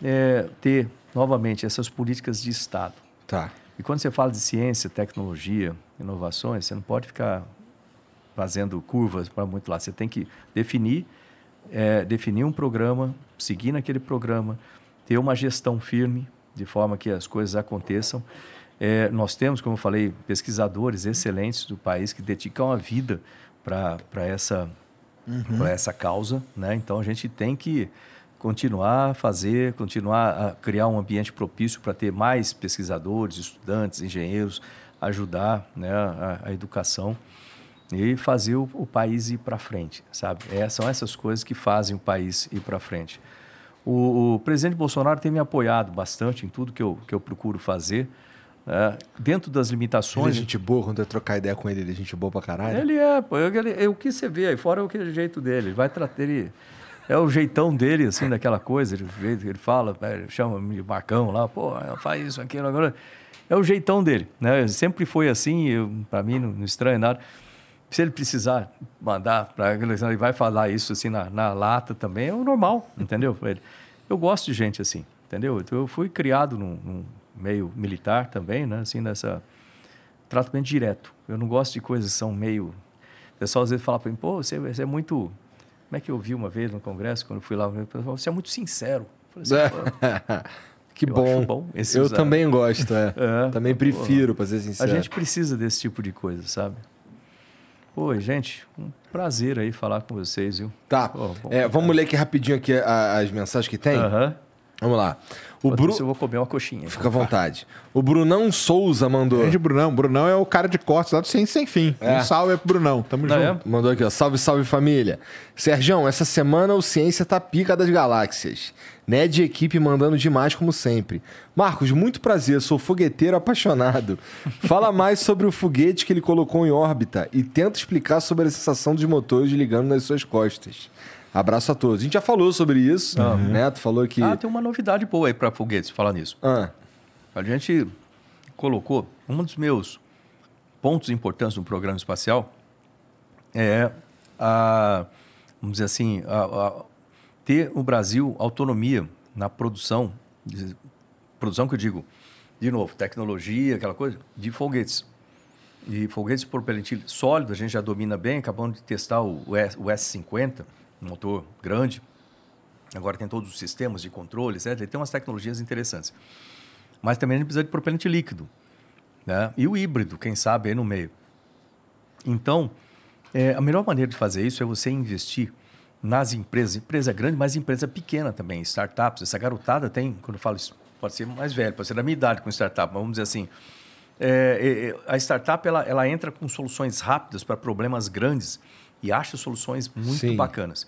é, ter, novamente, essas políticas de Estado. Tá. E quando você fala de ciência, tecnologia, inovações, você não pode ficar fazendo curvas para muito lá. Você tem que definir, é, definir um programa, seguir naquele programa, ter uma gestão firme, de forma que as coisas aconteçam. É, nós temos, como eu falei, pesquisadores excelentes do país que dedicam a vida para essa, pra essa causa. Né? Então, a gente tem que continuar a fazer, continuar a criar um ambiente propício para ter mais pesquisadores, estudantes, engenheiros, ajudar né, a, a educação e fazer o, o país ir para frente, sabe? É, são essas coisas que fazem o país ir para frente. O, o presidente Bolsonaro tem me apoiado bastante em tudo que eu, que eu procuro fazer, né? dentro das Ele é limitações. gente boa, quando eu trocar ideia com ele, ele é gente boa pra caralho. Ele é, pô, ele, é o que você vê aí fora é o jeito dele. Ele vai tratar ele é o jeitão dele assim daquela coisa, ele, ele fala, né, ele chama de Marcão lá, pô, faz isso aquilo agora. É o jeitão dele, né? Sempre foi assim, para mim não, não estranha nada. Se ele precisar mandar para ele vai falar isso assim na, na lata também, é o normal, entendeu? Ele, eu gosto de gente assim, entendeu? Então, eu fui criado num, num meio militar também, né? Assim nessa tratamento direto. Eu não gosto de coisas que são meio. O pessoal às vezes fala para mim, pô, você, você é muito. Como é que eu vi uma vez no congresso, quando eu fui lá, pessoal, você é muito sincero. Eu falei assim, "Pô, que Eu bom. bom eu usar. também gosto, é. É. Também prefiro, pra ser a sincero. gente precisa desse tipo de coisa, sabe? Pô, gente, um prazer aí falar com vocês, viu? Tá. É, vamos ler aqui rapidinho aqui as mensagens que tem? Aham. Vamos lá. O Bru... eu vou comer uma coxinha. Fica à vontade. O Brunão Souza mandou. Grande Brunão. Brunão é o cara de cortes lá do Ciência Sem Fim. É. Um salve pro Brunão. Tamo Não junto. é? Mandou aqui, ó. Salve, salve família. Sergião, essa semana o Ciência tá pica das galáxias. Ned e equipe mandando demais, como sempre. Marcos, muito prazer, sou fogueteiro apaixonado. Fala mais sobre o foguete que ele colocou em órbita e tenta explicar sobre a sensação dos motores ligando nas suas costas. Abraço a todos. A gente já falou sobre isso, né? Tu falou que. Ah, tem uma novidade boa aí para foguetes, falar nisso. Ah, A gente colocou um dos meus pontos importantes no programa espacial é a, vamos dizer assim, a- a- ter o Brasil autonomia na produção, de- produção que eu digo, de novo, tecnologia, aquela coisa, de foguetes. E foguetes por propelente sólido, a gente já domina bem, acabamos de testar o, o S- o S50, um motor grande, agora tem todos os sistemas de controle, etc. Ele tem umas tecnologias interessantes mas também a gente precisa de propelente líquido. Né? E o híbrido, quem sabe, aí no meio. Então, é, a melhor maneira de fazer isso é você investir nas empresas, empresa grande, mas empresa pequena também, startups. Essa garotada tem, quando eu falo isso, pode ser mais velho, pode ser da minha idade com startup, vamos dizer assim, é, é, é, a startup ela, ela entra com soluções rápidas para problemas grandes e acha soluções muito Sim. bacanas.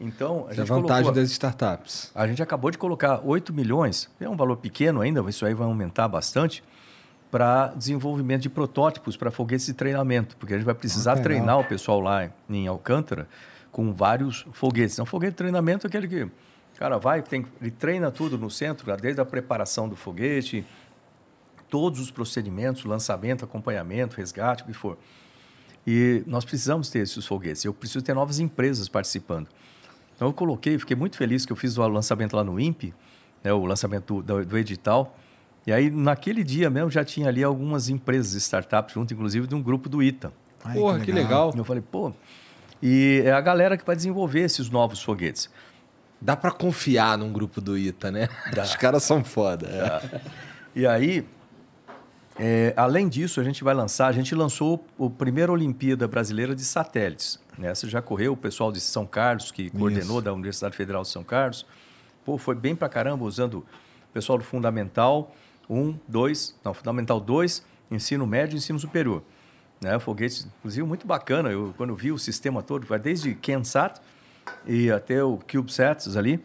Então, a Essa é a gente vantagem colocou- das startups. a gente acabou de colocar 8 milhões, é um valor pequeno ainda, mas isso aí vai aumentar bastante, para desenvolvimento de protótipos para foguetes de treinamento, porque a gente vai precisar Ah, treinar o pessoal lá em Alcântara com vários foguetes. Então, foguete de treinamento é aquele que o cara vai, tem, ele treina tudo no centro, desde a preparação do foguete, todos os procedimentos, lançamento, acompanhamento, resgate, o que for. E nós precisamos ter esses foguetes. Eu preciso ter novas empresas participando. Então eu coloquei, fiquei muito feliz que eu fiz o lançamento lá no INPE, né, o lançamento do, do- edital. E aí, naquele dia mesmo, já tinha ali algumas empresas, startups, junto, inclusive, de um grupo do ITA. Ai, Porra, que legal. E eu falei, pô. E é a galera que vai desenvolver esses novos foguetes. Dá pra confiar num grupo do ITA, né? Os caras são foda. é. E aí, é, além disso, a gente vai lançar, a gente lançou o primeiro Olimpíada Brasileira de Satélites. né? Essa já correu, o pessoal de São Carlos, que coordenou da Universidade Federal de São Carlos. Pô, foi bem pra caramba, usando o pessoal do Fundamental 1, 2, não, Fundamental 2, Ensino Médio e Ensino Superior. Né? Foguetes, inclusive, muito bacana. Eu, quando eu vi o sistema todo, vai desde Kensat e até o CubeSats ali,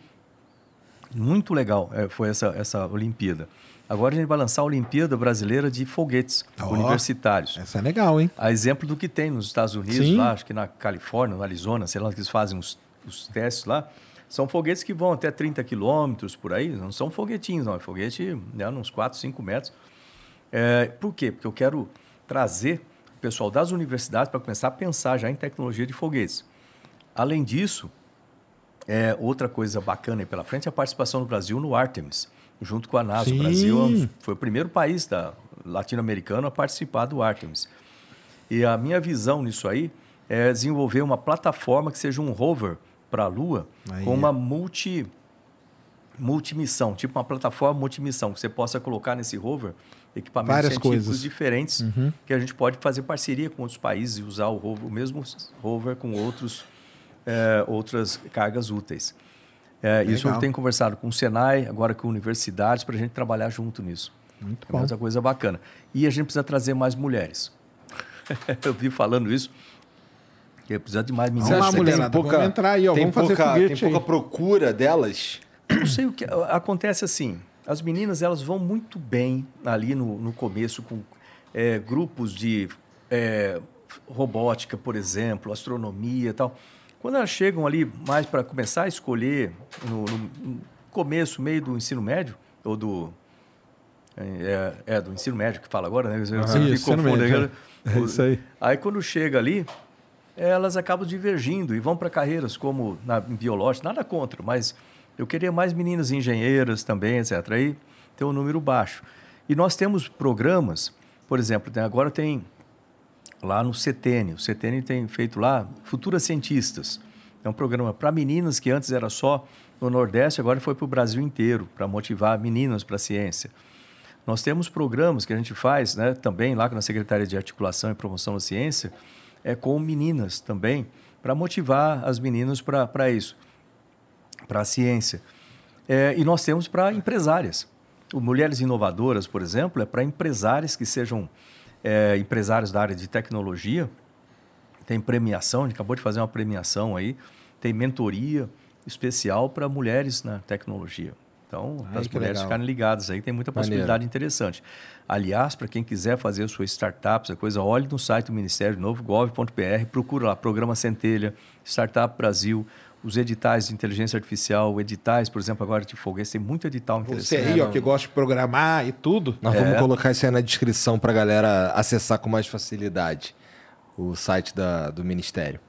muito legal é, foi essa, essa Olimpíada. Agora a gente vai lançar a Olimpíada Brasileira de Foguetes Ó. Universitários. Essa é legal, hein? A exemplo do que tem nos Estados Unidos, Sim. lá, acho que na Califórnia, no Arizona, sei lá, que eles fazem os, os testes lá. São foguetes que vão até 30 quilômetros por aí, não são foguetinhos, não. É foguete né, uns 4, 5 metros. É, por quê? Porque eu quero trazer o pessoal das universidades para começar a pensar já em tecnologia de foguetes. Além disso, é, outra coisa bacana aí pela frente é a participação do Brasil no Artemis, junto com a NASA. Sim. O Brasil é foi o primeiro país da latino-americano a participar do Artemis. E a minha visão nisso aí é desenvolver uma plataforma que seja um rover para a Lua Aí. com uma multi multimissão, tipo uma plataforma multimissão, que você possa colocar nesse rover equipamentos Várias científicos coisas. diferentes, que a gente pode fazer parceria com outros países e usar o, rover, o mesmo rover com outros, eh, outras cargas úteis. É, isso eu tenho conversado com o Senai, agora com universidades, para a gente trabalhar junto nisso. Muito É bom. outra coisa bacana. E a gente precisa trazer mais mulheres. eu vi falando isso, que precisa de mais meninas. lá, acha que tem pouca- vamos entrar aí, ó, tem vamos fazer pouca, foguete Tem pouca aí. procura delas? Não sei o que acontece assim. As meninas elas vão muito bem ali no, no começo com é, grupos de é, robótica, por exemplo, astronomia e tal. Quando elas chegam ali mais para começar a escolher no, no- começo, meio do ensino médio ou do é, é, do ensino médio que fala agora, né? Eu me Isso, confundo, médio, né? é. É isso aí. Aí quando chega ali, elas acabam divergindo e vão para carreiras como na biológica, nada contra, mas eu queria mais meninas engenheiras também, etc. Aí tem um número baixo. E nós temos programas, por exemplo, agora tem lá no CETENE, o CETENE tem feito lá Futuras Cientistas. É um programa para meninas que antes era só no Nordeste, agora foi para o Brasil inteiro, para motivar meninas para a ciência. Nós temos programas que a gente faz né, também lá na Secretaria de Articulação e Promoção da Ciência, é, com meninas também, para motivar as meninas para isso, para a ciência. É, e nós temos para empresárias. O Mulheres Inovadoras, por exemplo, é para empresárias que sejam é, empresários da área de tecnologia. Tem premiação, a gente acabou de fazer uma premiação aí. Tem mentoria especial para mulheres na tecnologia. Então, para as mulheres legal. ficarem ligadas aí, tem muita possibilidade interessante. Aliás, para quem quiser fazer a sua startup, essa coisa, olhe no site do Ministério novo, gov.br, procura lá, Programa Centelha, Startup Brasil, os editais de inteligência artificial, editais, por exemplo, agora de foguete, tem muito edital Você interessante. aí, ó, que gosta de programar e tudo. Nós É. vamos colocar isso aí na descrição para galera acessar com mais facilidade o site da- do Ministério.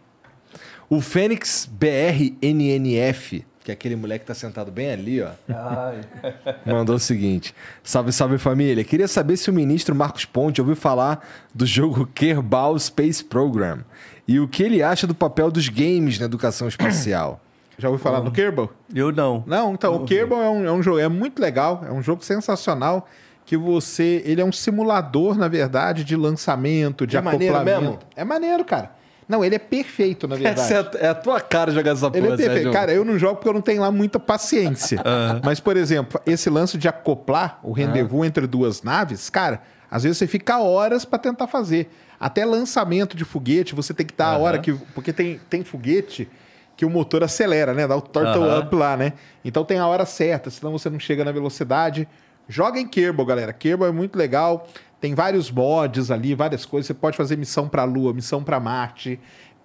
O Fênix BRNNF, que é aquele moleque que tá sentado bem ali, ó, mandou o seguinte: Salve, salve família. Queria saber se o ministro Marcos Ponte ouviu falar do jogo Kerbal Space Program e o que ele acha do papel dos games na educação espacial. Já ouviu falar no Kerbal? Eu não. Não, então, o Kerbal é um, é um jogo, é muito legal, é um jogo sensacional que você, ele é um simulador, na verdade, de lançamento, de É maneiro acoplamento. mesmo? É maneiro, cara. Não, ele é perfeito, na verdade. Essa é a, é a tua cara jogar essa porra, Ele é perfeito. Sérgio. Cara, eu não jogo porque eu não tenho lá muita paciência. Mas, por exemplo, esse lance de acoplar o rendezvous entre duas naves, cara, às vezes você fica horas pra tentar fazer. Até lançamento de foguete, você tem que dar a hora que. Porque tem, tem foguete que o motor acelera, né? Dá o turtle Aham. up lá, né? Então tem a hora certa, senão você não chega na velocidade. Joga em Kerbal, galera. Kerbal é muito legal. Tem vários mods ali, várias coisas. Você pode fazer missão pra Lua, missão pra Marte,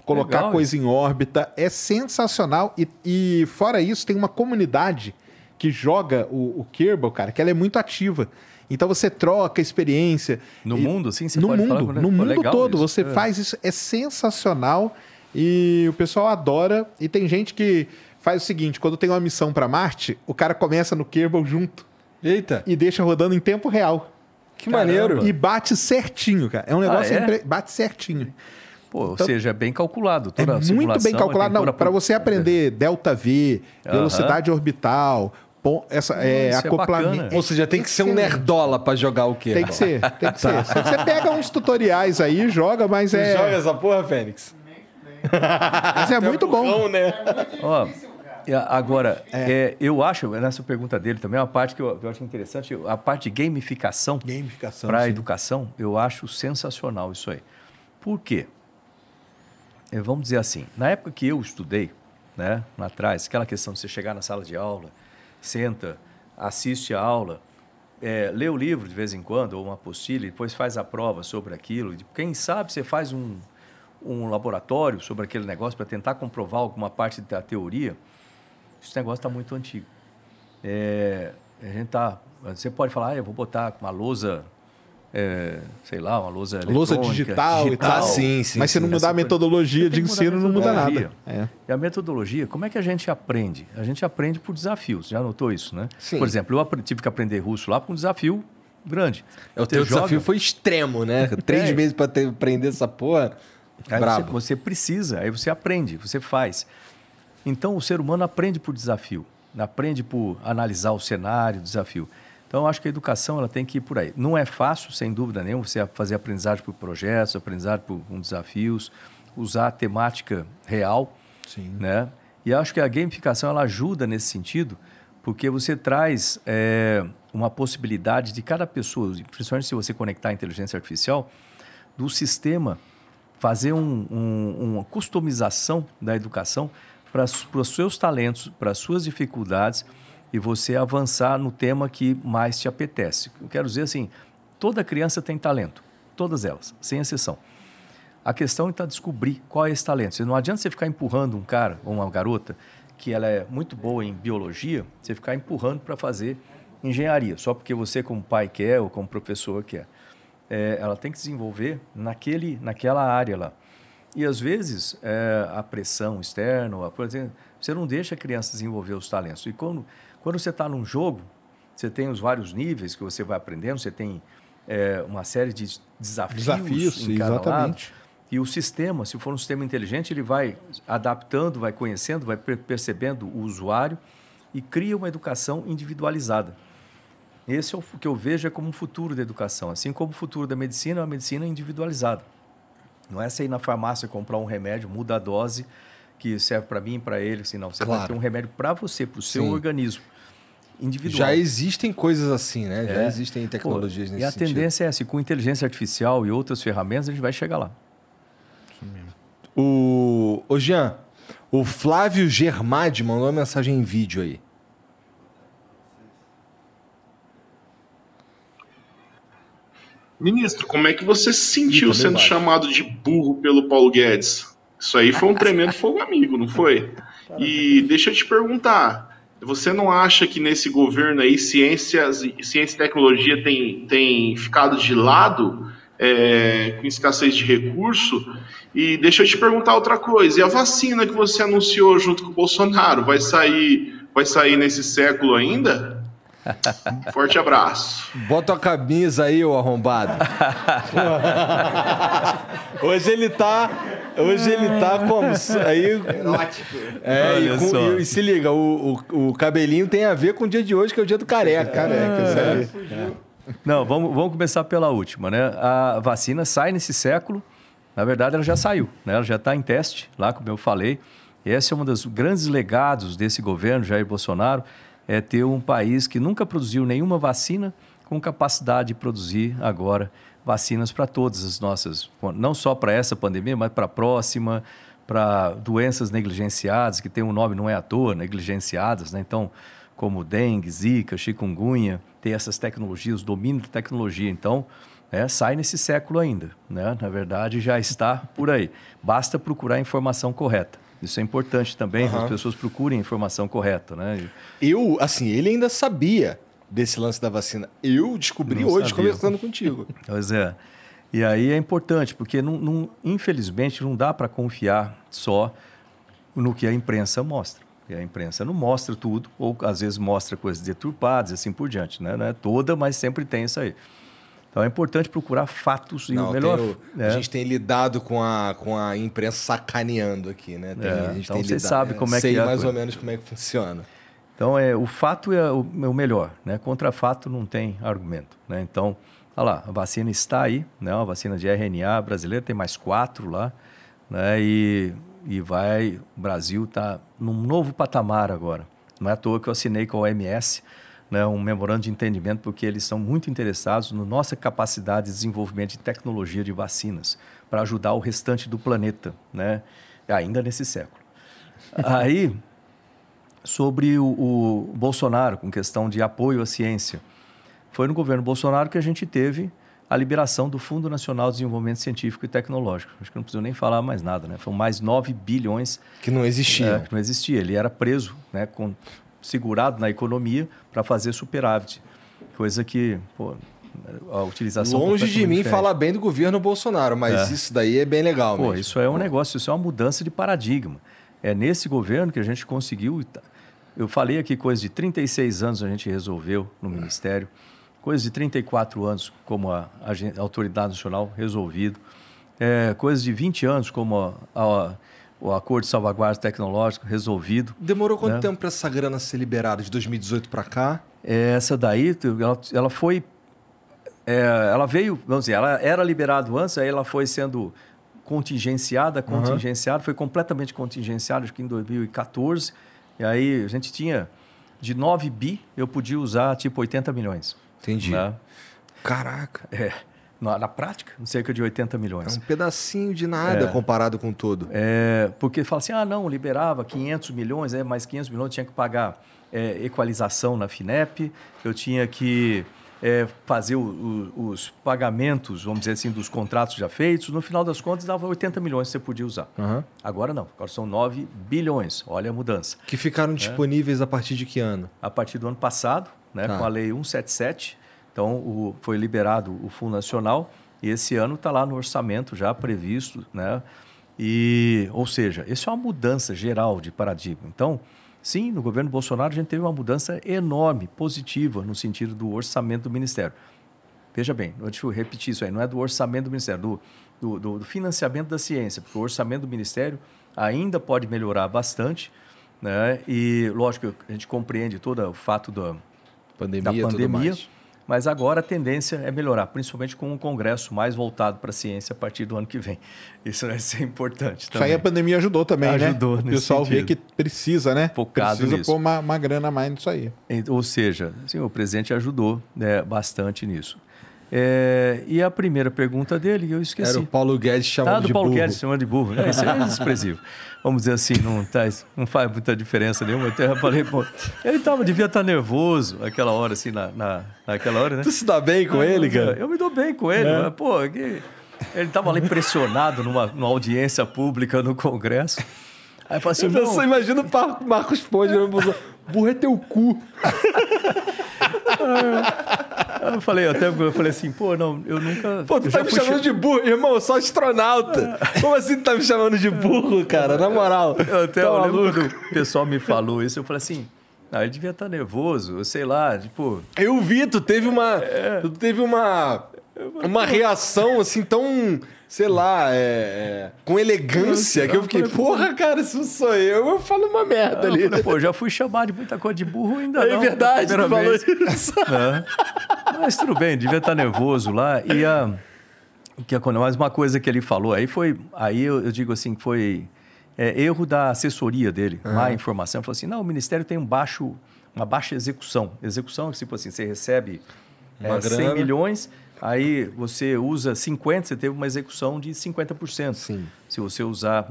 colocar Legal coisa em órbita. É sensacional. E, e fora isso, tem uma comunidade que joga o, o Kerbal, cara, que ela é muito ativa. Então você troca experiência. No E- mundo, sim? Você no pode falar mundo, com- no Pô, mundo legal todo. isso. Você É. faz isso, é sensacional e o pessoal adora. E tem gente que faz o seguinte: quando tem uma missão para Marte, o cara começa no Kerbal junto Eita, e deixa rodando em tempo real. que maneiro. E bate certinho, cara. É um negócio é? impre- bate certinho. Pô, ou Então- seja, é bem calculado. É Toda a muito bem calculado. Não, para você aprender delta V, velocidade orbital, essa é, isso é acoplamento. Ou seja, tem que ser um nerdola pra jogar o quê? Tem que ser, tem que ser. Você pega uns tutoriais aí, joga, mas Você é, joga essa porra, Fênix? mas é muito bom. Né? Ó, a- agora, é, eu acho, nessa pergunta dele também, uma parte que eu, eu acho interessante, a parte de gamificação Gamificação. para a educação, eu acho sensacional isso aí. Por quê? É, vamos dizer assim, na época que eu estudei, né, lá atrás, aquela questão de você chegar na sala de aula, senta, assiste a aula, é, lê o livro de vez em quando, ou uma apostila, e depois faz a prova sobre aquilo. Quem sabe você faz um, um laboratório sobre aquele negócio para tentar comprovar alguma parte da teoria. Esse negócio está muito antigo. É, a gente tá, você pode falar, ah, eu vou botar uma lousa, é, sei lá, uma lousa Lousa eletrônica, digital, e tal. Ah, sim, sim, Mas se não mudar a metodologia Você de ensino, não muda metodologia. nada. É. E a metodologia, como é que a gente aprende? A gente aprende por desafios. Já notou isso, né? Sim. Por exemplo, eu tive que aprender russo lá por um desafio grande. É, O Você teu joga, desafio foi extremo, né? Três É. meses ter, aprender essa porra. Aí você, Brabo. você precisa, aí você aprende, você faz. Então o ser humano aprende por desafio, aprende por analisar o cenário, o desafio. Então eu acho que a educação ela tem que ir por aí. Não é fácil, sem dúvida nenhuma, você fazer aprendizagem por projetos, aprendizagem por com desafios, usar a temática real, Sim. né? E acho que a gamificação ela ajuda nesse sentido, porque você traz é, uma possibilidade de cada pessoa, principalmente se você conectar a inteligência artificial, do sistema fazer um- um- uma customização da educação para os seus talentos, para as suas dificuldades e você avançar no tema que mais te apetece. Eu quero dizer assim, toda criança tem talento, todas elas, sem exceção. A questão está descobrir qual é esse talento. Não adianta você ficar empurrando um cara ou uma garota que ela é muito boa em biologia, você ficar empurrando para fazer engenharia, só porque você como pai quer ou como professor quer. É, ela tem que desenvolver naquele, naquela área lá. E às vezes é, a pressão externa, a- por exemplo, você não deixa a criança desenvolver os talentos. E quando, quando você está num jogo, você tem os vários níveis que você vai aprendendo, você tem é, uma série de desafios, Desafios, em cada exatamente. lado. E o sistema, se for um sistema inteligente, ele vai adaptando, vai conhecendo, vai per- percebendo o usuário e cria uma educação individualizada. Esse é o que eu vejo é como um futuro da educação, assim como o futuro da medicina é uma medicina individualizada. Não é você ir na farmácia comprar um remédio, muda a dose que serve para mim, para ele, assim, não. Você vai Claro. ter um remédio para você, para o seu Sim. organismo individual. Já existem coisas assim, né? Já É. existem tecnologias Pô, nesse E a sentido. tendência é essa, com inteligência artificial e outras ferramentas, a gente vai chegar lá. O, o Jean, o Flávio Germade mandou uma mensagem em vídeo aí. Ministro, como é que você se sentiu sendo baixo. chamado de burro pelo Paulo Guedes? Isso aí foi um tremendo fogo amigo, não foi? E deixa eu te perguntar, você não acha que nesse governo aí ciências, ciência e tecnologia tem, tem ficado de lado é, com escassez de recurso? E deixa eu te perguntar outra coisa, e a vacina que você anunciou junto com o Bolsonaro, vai sair, vai sair nesse século ainda? Forte abraço. Bota a camisa aí, ô arrombado. hoje ele tá. Hoje ele tá como? Aí, é, e, com- e- e se liga, o, o, o cabelinho tem a ver com o dia de hoje, que é o dia do careca. Careca, isso aí. Não, vamos, vamos começar pela última, né? A vacina sai nesse século. Na verdade, ela já saiu, né? Ela já está em teste, lá como eu falei. Esse é um dos grandes legados desse governo, Jair Bolsonaro, é ter um país que nunca produziu nenhuma vacina com capacidade de produzir agora vacinas para todas as nossas, não só para essa pandemia, mas para a próxima, para doenças negligenciadas, que tem um nome não é à toa, negligenciadas, né? Então, como dengue, zika, chikungunya, tem essas tecnologias, o domínio da tecnologia. Então, é, sai nesse século ainda, né? Na verdade, já está por aí. Basta procurar a informação correta. Isso é importante também, que as pessoas procurem a informação correta, né? Eu, assim, ele ainda sabia desse lance da vacina. Eu descobri Não hoje sabia. conversando contigo. Pois é. E aí é importante, porque não, não- infelizmente não dá para confiar só no que a imprensa mostra. E a imprensa não mostra tudo, ou às vezes mostra coisas deturpadas e assim por diante. Né? Não é toda, mas sempre tem isso aí. Então é importante procurar fatos e Não, o melhor. tem o- é, A gente tem lidado com a, com a imprensa sacaneando aqui, né? Tem- É, a gente então tem você lidado- sabe como é sei que é a mais ou menos como é que funciona. Então, é, o fato é o, é o melhor, né? Contra fato não tem argumento, né? Então, olha lá, a vacina está aí, né? A vacina de RNA brasileira tem mais quatro lá, né? E, e vai, o Brasil está num novo patamar agora. Não é à toa que eu assinei com a OMS, né? Um memorando de entendimento, porque eles são muito interessados na nossa capacidade de desenvolvimento de tecnologia de vacinas para ajudar o restante do planeta, né? Ainda nesse século. Aí, sobre o, o Bolsonaro, com questão de apoio à ciência. Foi no governo Bolsonaro que a gente teve a liberação do Fundo Nacional de Desenvolvimento Científico e Tecnológico. Acho que não preciso nem falar mais nada, né? Foram mais 9 bilhões Que não existia. é, que não existia. Ele era preso, né, com, segurado na economia para fazer superávit. Coisa que, pô, a utilização... Longe de mim diferente. falar bem do governo Bolsonaro, mas É. isso daí é bem legal Pô, mesmo. isso é um negócio, isso é uma mudança de paradigma. É nesse governo que a gente conseguiu. Eu falei aqui coisa de 36 anos a gente resolveu no Ministério, coisa de 34 anos como a, a Autoridade Nacional resolvido, é, coisas de 20 anos como a- a- o Acordo de Salvaguarda Tecnológica resolvido. Demorou quanto né? tempo para essa grana ser liberada? De 2018 para cá? Essa daí, ela, ela foi. é, ela veio, vamos dizer, ela era liberada antes, aí ela foi sendo contingenciada, contingenciada, foi completamente contingenciada, acho que em 2014. E aí a gente tinha de 9 bi, eu podia usar tipo 80 milhões. Entendi. né? Caraca. É, na, na prática, cerca de 80 É milhões. um pedacinho de nada comparado com tudo. É, porque fala assim, ah, não, liberava 500 milhões, é, mais 500 milhões, tinha que pagar é, equalização na FINEP, eu tinha que é, fazer o- o- os pagamentos, vamos dizer assim, dos contratos já feitos. No final das contas, dava 80 milhões que você podia usar. Aham. Agora não, agora são 9 bilhões. Olha a mudança. Que ficaram disponíveis a partir de que ano? A partir do ano passado, né, Tá. com a Lei 177, então o- foi liberado o Fundo Nacional e esse ano está lá no orçamento já previsto, né? E, ou seja, isso é uma mudança geral de paradigma. Então, sim, no governo Bolsonaro a gente teve uma mudança enorme, positiva, no sentido do orçamento do Ministério. Veja bem, deixa eu repetir isso aí, não é do orçamento do Ministério, do, do, do- do financiamento da ciência, porque o orçamento do Ministério ainda pode melhorar bastante, né? E, lógico, a gente compreende todo o fato da, Pandemia, da tudo pandemia, mais. Mas agora a tendência é melhorar, principalmente com um congresso mais voltado para a ciência a partir do ano que vem. Isso vai ser importante Isso também. aí a pandemia ajudou também, Ajudou né? O nesse pessoal vê que precisa, né? Focado precisa nisso. pôr uma, uma grana a mais nisso aí. Ou seja, sim, o presidente ajudou né, bastante nisso. É, e a primeira pergunta dele, eu esqueci. Era o Paulo Guedes chamando Ah, do de Paulo burro. Guedes chamando de burro. né? Isso é desprezível. Vamos dizer assim, não, tá, não faz muita diferença nenhuma. Até eu falei, pô, ele tava, devia estar nervoso aquela hora, assim, na, na, naquela hora, né? Tu se dá bem com ele, cara? Eu me dou bem com ele. mas, pô, que- ele tava lá impressionado numa, numa audiência pública no Congresso. Aí eu falei assim, Eu só imagino o Marcos Ponte outro, burro é teu cu. eu falei, até eu falei assim, pô, não, eu nunca. Pô, tu tá me chamando cha- de burro? Irmão, eu sou astronauta. Como assim tu tá me chamando de burro, cara? Na moral. Eu até Tá eu lembro quando o pessoal me falou isso, eu falei assim, ah, ele devia estar nervoso, eu sei lá, tipo, Eu vi, tu teve uma. É. Tu teve uma. Uma reação assim tão. Sei lá, é, é, com elegância, que eu fiquei, porra, cara, se sou eu, eu falo uma merda ali. falei, pô, já fui chamado de muita coisa de burro ainda É não. verdade, tu falou vez. isso. Mas tudo bem, devia estar nervoso lá. E a, o que aconteceu? Mas uma coisa que ele falou aí foi. Aí eu, eu digo assim, foi é, erro da assessoria dele, má informação. Ele falou assim: não, o Ministério tem um baixo, uma baixa execução. Execução, tipo assim, você recebe é, Uma 100 grana. milhões, aí você usa 50, você teve uma execução de 50%. Sim. Se você usar.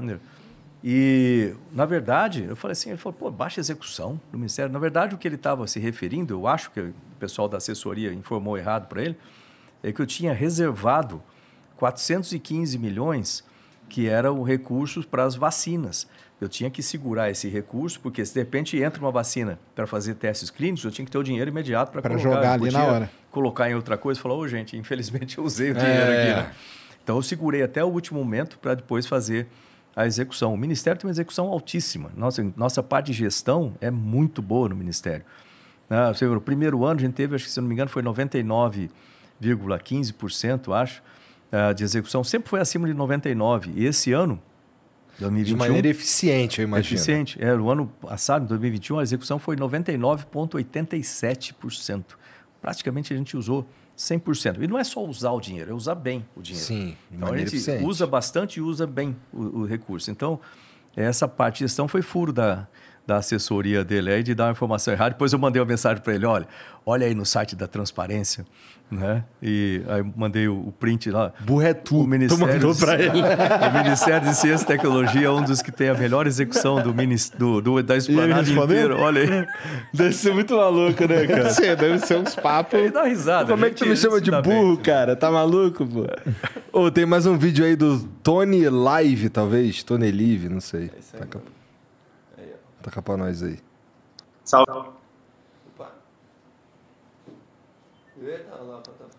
E, na verdade, eu falei assim, ele falou, pô, baixa execução do Ministério. Na verdade, o que ele estava se referindo, eu acho que o pessoal da assessoria informou errado para ele, é que eu tinha reservado 415 milhões, que eram recursos para as vacinas. Eu tinha que segurar esse recurso, porque se de repente entra uma vacina para fazer testes clínicos, eu tinha que ter o dinheiro imediato para colocar. jogar Eu ali podia na hora. Colocar em outra coisa falar, ô gente, infelizmente eu usei o dinheiro É. aqui. né? Então eu segurei até o último momento para depois fazer a execução. O Ministério tem uma execução altíssima. Nossa, nossa parte de gestão é muito boa no Ministério. Ah, você viu, o primeiro ano a gente teve, acho que se não me engano, foi 99,15%, acho, ah, de execução. Sempre foi acima de 99%. E esse ano, De 2021, maneira eficiente, eu imagino. eficiente. É, o ano passado, em 2021, a execução foi 99,87%. Praticamente a gente usou 100%. E não é só usar o dinheiro, é usar bem o dinheiro. Sim, Então a gente eficiente. usa bastante e usa bem o, o recurso. Então, essa parte de gestão foi furo da, da assessoria dele aí de dar uma informação errada. Depois eu mandei uma mensagem para ele: olha, olha aí no site da transparência. Né? E aí eu mandei o, o print lá. Burro é tu. O Ministério, de- pra ele. o Ministério de Ciência e Tecnologia é um dos que tem a melhor execução do, minis- do, do- da esplanada inteira. Olha aí. Deve ser muito maluco, né, cara? Você deve ser uns papos. Ele dá risada. Como é que tu me chama de dá bem. burro, cara? Tá maluco, pô? Ô, tem mais um vídeo aí do Tony Live, talvez. Tony Live, não sei. Taca, taca pra nós aí. Salve.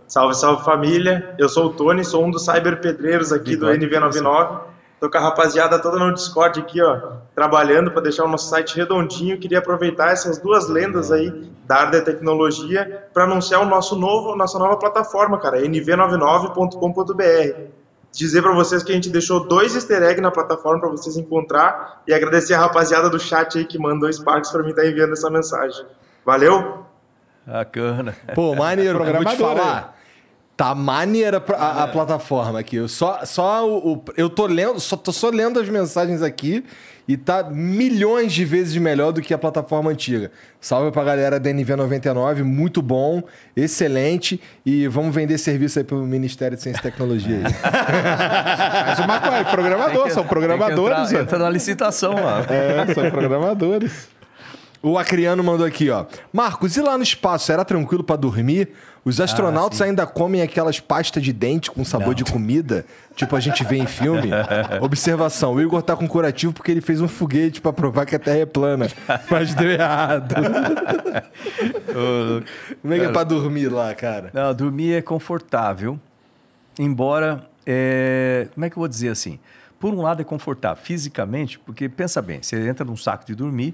Salve, salve família. Eu sou o Tony, sou um dos cyberpedreiros aqui do NV99. Tô com a rapaziada toda no Discord aqui, ó, trabalhando para deixar o nosso site redondinho. Queria aproveitar essas duas lendas aí da área da tecnologia para anunciar o nosso novo, nossa nova plataforma, cara, nv99.com.br. Dizer para vocês que a gente deixou dois easter eggs na plataforma para vocês encontrar e agradecer a rapaziada do chat aí que mandou Sparks para mim estar enviando essa mensagem. Valeu! Bacana. Pô, maneiro, eu vou te falar. Tá maneira a, a plataforma aqui. Eu só, só o, o- eu tô lendo, só tô só lendo as mensagens aqui e tá milhões de vezes melhor do que a plataforma antiga. Salve pra galera da NV99, muito bom, excelente e vamos vender serviço aí pro Ministério de Ciência e Tecnologia. aí. Mas uma coisa, programador, são programadores. Entra, ó. entra na licitação lá. É, são programadores. O Acriano mandou aqui, ó. Marcos, e lá no espaço, era tranquilo pra dormir? Os astronautas ainda comem aquelas pastas de dente com sabor de comida? Tipo a gente vê em filme? Observação, o Igor tá com curativo porque ele fez um foguete pra provar que a Terra é plana. Mas deu errado. Como é que é pra dormir lá, cara? Não, dormir é confortável, embora, é, como é que eu vou dizer assim? Por um lado é confortável fisicamente, porque pensa bem, você entra num saco de dormir,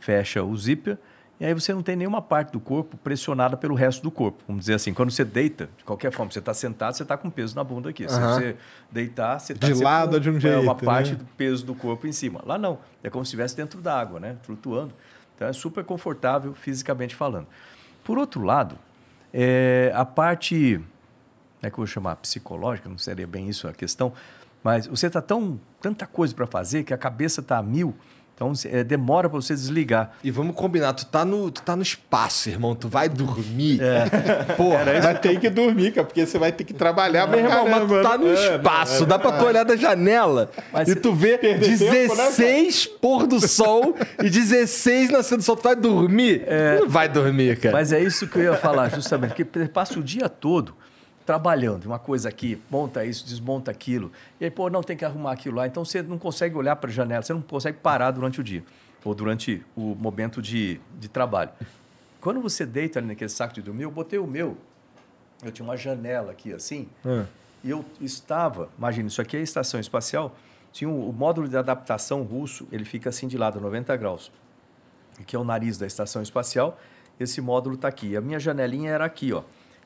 fecha o zíper, e aí você não tem nenhuma parte do corpo pressionada pelo resto do corpo. Vamos dizer assim, quando você deita, de qualquer forma, você está sentado, você está com peso na bunda aqui. Se você deitar, você está De lado de um é, jeito, uma né? parte do peso do corpo em cima. Lá não, é como se estivesse dentro da água, né? flutuando. Então é super confortável fisicamente falando. Por outro lado, é, a parte, como é que eu vou chamar? Psicológica, não seria bem isso a questão, mas você está tão tanta coisa para fazer que a cabeça está a mil, então é, demora para você desligar. E vamos combinar, tu tá no, tu tá no espaço, irmão. Tu vai dormir. Porra, Mas tem que dormir, cara, porque você vai ter que trabalhar pra irmão, mas tu tá no É, espaço, dá pra tu olhar da janela Mas e tu vê Perder tempo, né? 16 pôr do sol e 16 nascendo do sol. Tu vai dormir? Não vai dormir, cara. Mas é isso que eu ia falar, justamente, porque passa o dia todo trabalhando, uma coisa aqui, monta isso, desmonta aquilo, e aí, pô, não, tem que arrumar aquilo lá, então você não consegue olhar para a janela, você não consegue parar durante o dia, ou durante o momento de, de trabalho. Quando você deita ali naquele saco de dormir, eu botei o meu, eu tinha uma janela aqui assim, Ah. e eu estava, imagina, isso aqui é a estação espacial, tinha um- o módulo de adaptação russo, ele fica assim de lado, 90 graus que é o nariz da estação espacial. Esse módulo está aqui. A minha janelinha era aqui, ó.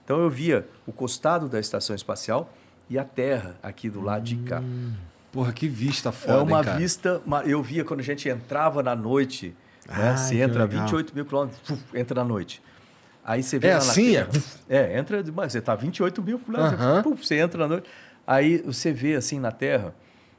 Então eu via o costado da estação espacial e a Terra aqui do lado de cá. Porra, que vista É foda, uma hein, vista. Eu via quando a gente entrava na noite, né? Ai, Você entra legal. 28 mil quilômetros, entra na noite. Aí você vê É assim, Terra- É, entra, você tá 28 mil quilômetros, Aham. puf, você entra na noite. Aí você vê assim na Terra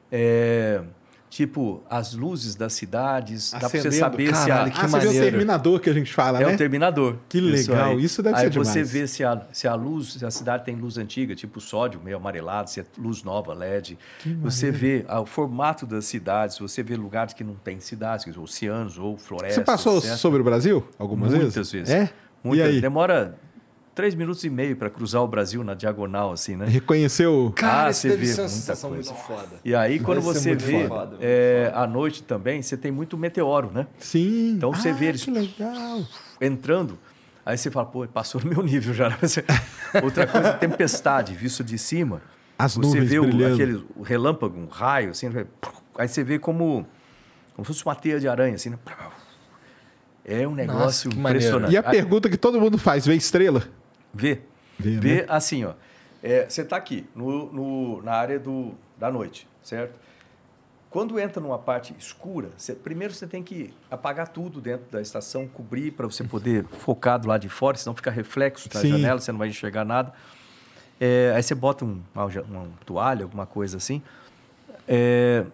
é, tipo as luzes das cidades, dá para você Acendendo. saber se a, Caralho, que ah, você vê o maneiro. terminador que a gente fala, é né? o terminador. Que legal, aí. isso deve aí ser demais. você vê se a, se a luz, se a cidade tem luz antiga, tipo sódio, meio amarelado, se é luz nova, LED. Você vê ah, o formato das cidades, você vê lugares que não tem cidades, que são oceanos ou florestas. Você passou etc. sobre o Brasil algumas Muitas vezes? vezes. É? Muitas. E aí? Demora três minutos e meio para cruzar o Brasil na diagonal, assim, né? Reconheceu? Ah, isso você vê uma muita sensação coisa. muito foda. E aí, quando Deve você vê foda. é, à noite também, você tem muito meteoro, né? Sim. Então você Ah, vê eles- Que legal. entrando, aí você fala, pô, passou no meu nível já. né? Outra coisa, tempestade, visto de cima. As você nuvens vê o, brilhando. aquele o relâmpago, um raio, assim, aí você vê como, como se fosse uma teia de aranha, assim, né? É um negócio maneiro. impressionante. E a Aí- pergunta que todo mundo faz, vê estrela? Vê. Vê, Vê, né? assim, ó. É, você está aqui, no, no- na área do, da noite, certo? Quando entra numa parte escura, você- primeiro você tem que apagar tudo dentro da estação, cobrir para você poder focar do lado de fora, senão fica reflexo da Sim. janela, você não vai enxergar nada. É, aí você bota um, uma, uma toalha, alguma coisa assim. É,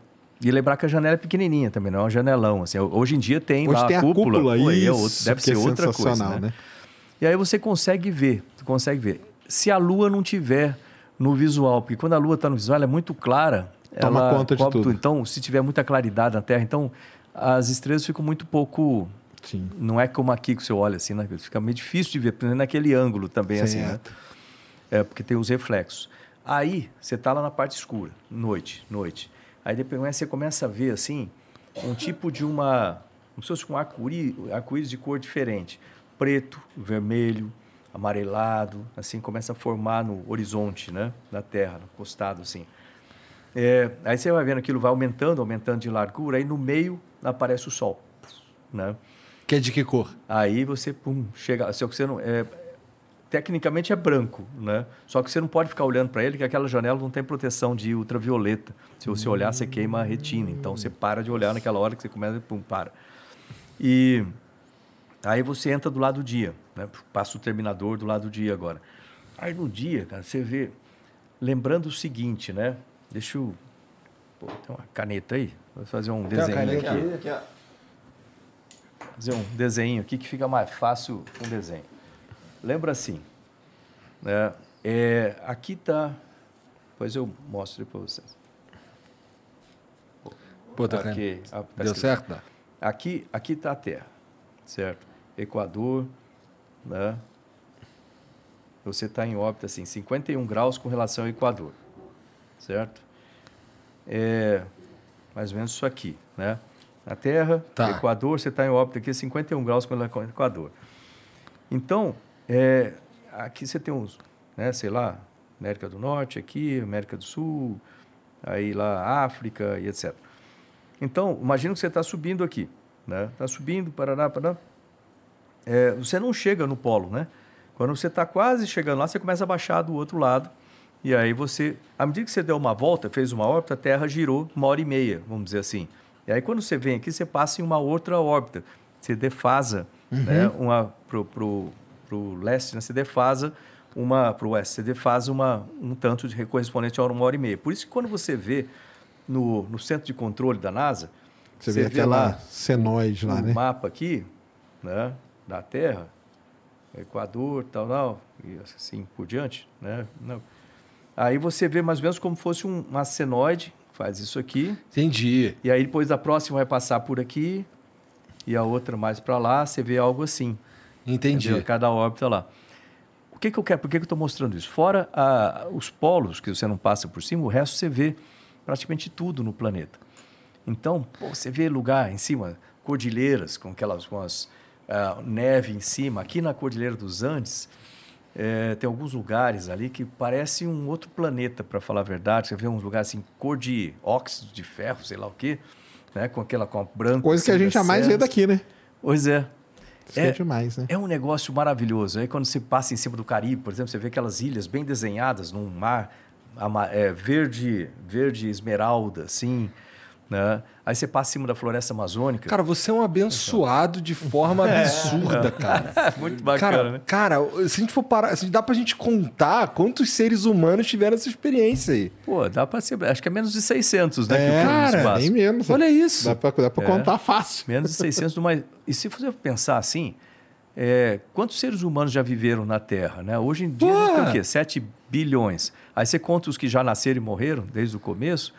e lembrar que a janela é pequenininha também, não é um janelão. Assim. Hoje em dia tem Hoje lá tem a cúpula. cúpula, pô, é isso, deve que ser é outra coisa, né? né? E aí você consegue ver, você consegue ver. Se a lua não tiver no visual, porque quando a lua está no visual, ela é muito clara. Toma ela conta de tudo. Então, se tiver muita claridade na Terra, então as estrelas ficam muito pouco. Sim. Não é como aqui que você olha assim, né? Fica meio difícil de ver, principalmente naquele ângulo também, assim, né? Certo. É, porque tem os reflexos. Aí, você está lá na parte escura, noite, noite. Aí depois você começa a ver, assim, um tipo de uma... Como se fosse um arco-íris arco de cor diferente. Preto, vermelho, amarelado, assim, começa a formar no horizonte, né? Da Terra, no costado, assim. É, aí você vai vendo aquilo vai aumentando, aumentando de largura, aí no meio aparece o Sol, né? Que é de que cor? Aí você, pum, chega. Só que você não. É, tecnicamente é branco, né? Só que você não pode ficar olhando para ele, que aquela janela não tem proteção de ultravioleta. Se você olhar, você queima a retina. Então você para de olhar naquela hora que você começa, pum, para. E aí você entra do lado do dia, né? Passa o terminador do lado do dia agora. Aí no dia, cara, você vê. Lembrando o seguinte, né? Deixa eu. Pô, tem uma caneta aí? Vou fazer um Tem desenho aqui aí? fazer um desenho aqui que fica mais fácil com desenho. Lembra assim, né? É, aqui tá, depois eu mostro para vocês. Pô, tá Aqui, ah, tá Deu escrito. certo? Tá. Aqui, aqui está a Terra, certo? Equador, né? Você está em órbita assim, 51 graus com relação ao Equador, certo? É mais ou menos isso aqui, né? A Terra, Tá. Equador, você está em órbita aqui 51 graus com relação ao Equador. Então, é, aqui você tem uns, né, sei lá, América do Norte aqui, América do Sul, aí lá África e etc. Então, imagina que você está subindo aqui, né? Está subindo, Paraná, Paraná. É, você não chega no polo, né? Quando você está quase chegando lá, você começa a baixar do outro lado. E aí você, à medida que você deu uma volta, fez uma órbita, a Terra girou uma hora e meia, vamos dizer assim. E aí quando você vem aqui, você passa em uma outra órbita. Você defasa, né? Uma pro, pro, pro leste, né? Você defasa uma para o oeste, você defasa uma, um tanto de correspondente a uma hora e meia. Por isso que quando você vê no, no centro de controle da NASA, Você, vê aquela senoide lá, né? mapa aqui, né, da Terra, Equador, tal, tal, e assim por diante, né? Não. Aí você vê mais ou menos como fosse um, uma senoide, faz isso aqui, Entendi. e aí depois a próxima vai passar por aqui, e a outra mais para lá, você vê algo assim. Entendi. Entendeu? Cada órbita lá. O que, que eu quero? Por que, que eu estou mostrando isso? Fora a- os polos, que você não passa por cima, o resto você vê praticamente tudo no planeta. Então, pô, você vê lugar em cima, cordilheiras com aquelas com neve em cima. Aqui na Cordilheira dos Andes, eh, tem alguns lugares ali que parece um outro planeta, para falar a verdade. Você vê uns lugares assim, cor de óxido de ferro, sei lá o quê, né? com aquela com a branca. Coisa que a gente jamais vê daqui, né? Pois é. Isso é, demais, né? É um negócio maravilhoso. Aí quando você passa em cima do Caribe, por exemplo, você vê aquelas ilhas bem desenhadas num mar é, verde, verde esmeralda, assim, Né? Aí você passa em cima da floresta amazônica. Cara, você é um abençoado de forma absurda, cara. muito bacana, Cara, né? cara, se a gente for parar, se dá pra gente contar quantos seres humanos tiveram essa experiência aí. Pô, dá pra ser. Acho que é menos de 600, né? É, cara. Nem menos. Olha isso. Dá pra, dá pra É. contar fácil. Menos de 600 do mais. E se você pensar assim, é, quantos seres humanos já viveram na Terra? Né? Hoje em dia tem o quê? 7 bilhões. Aí você conta os que já nasceram e morreram desde o começo,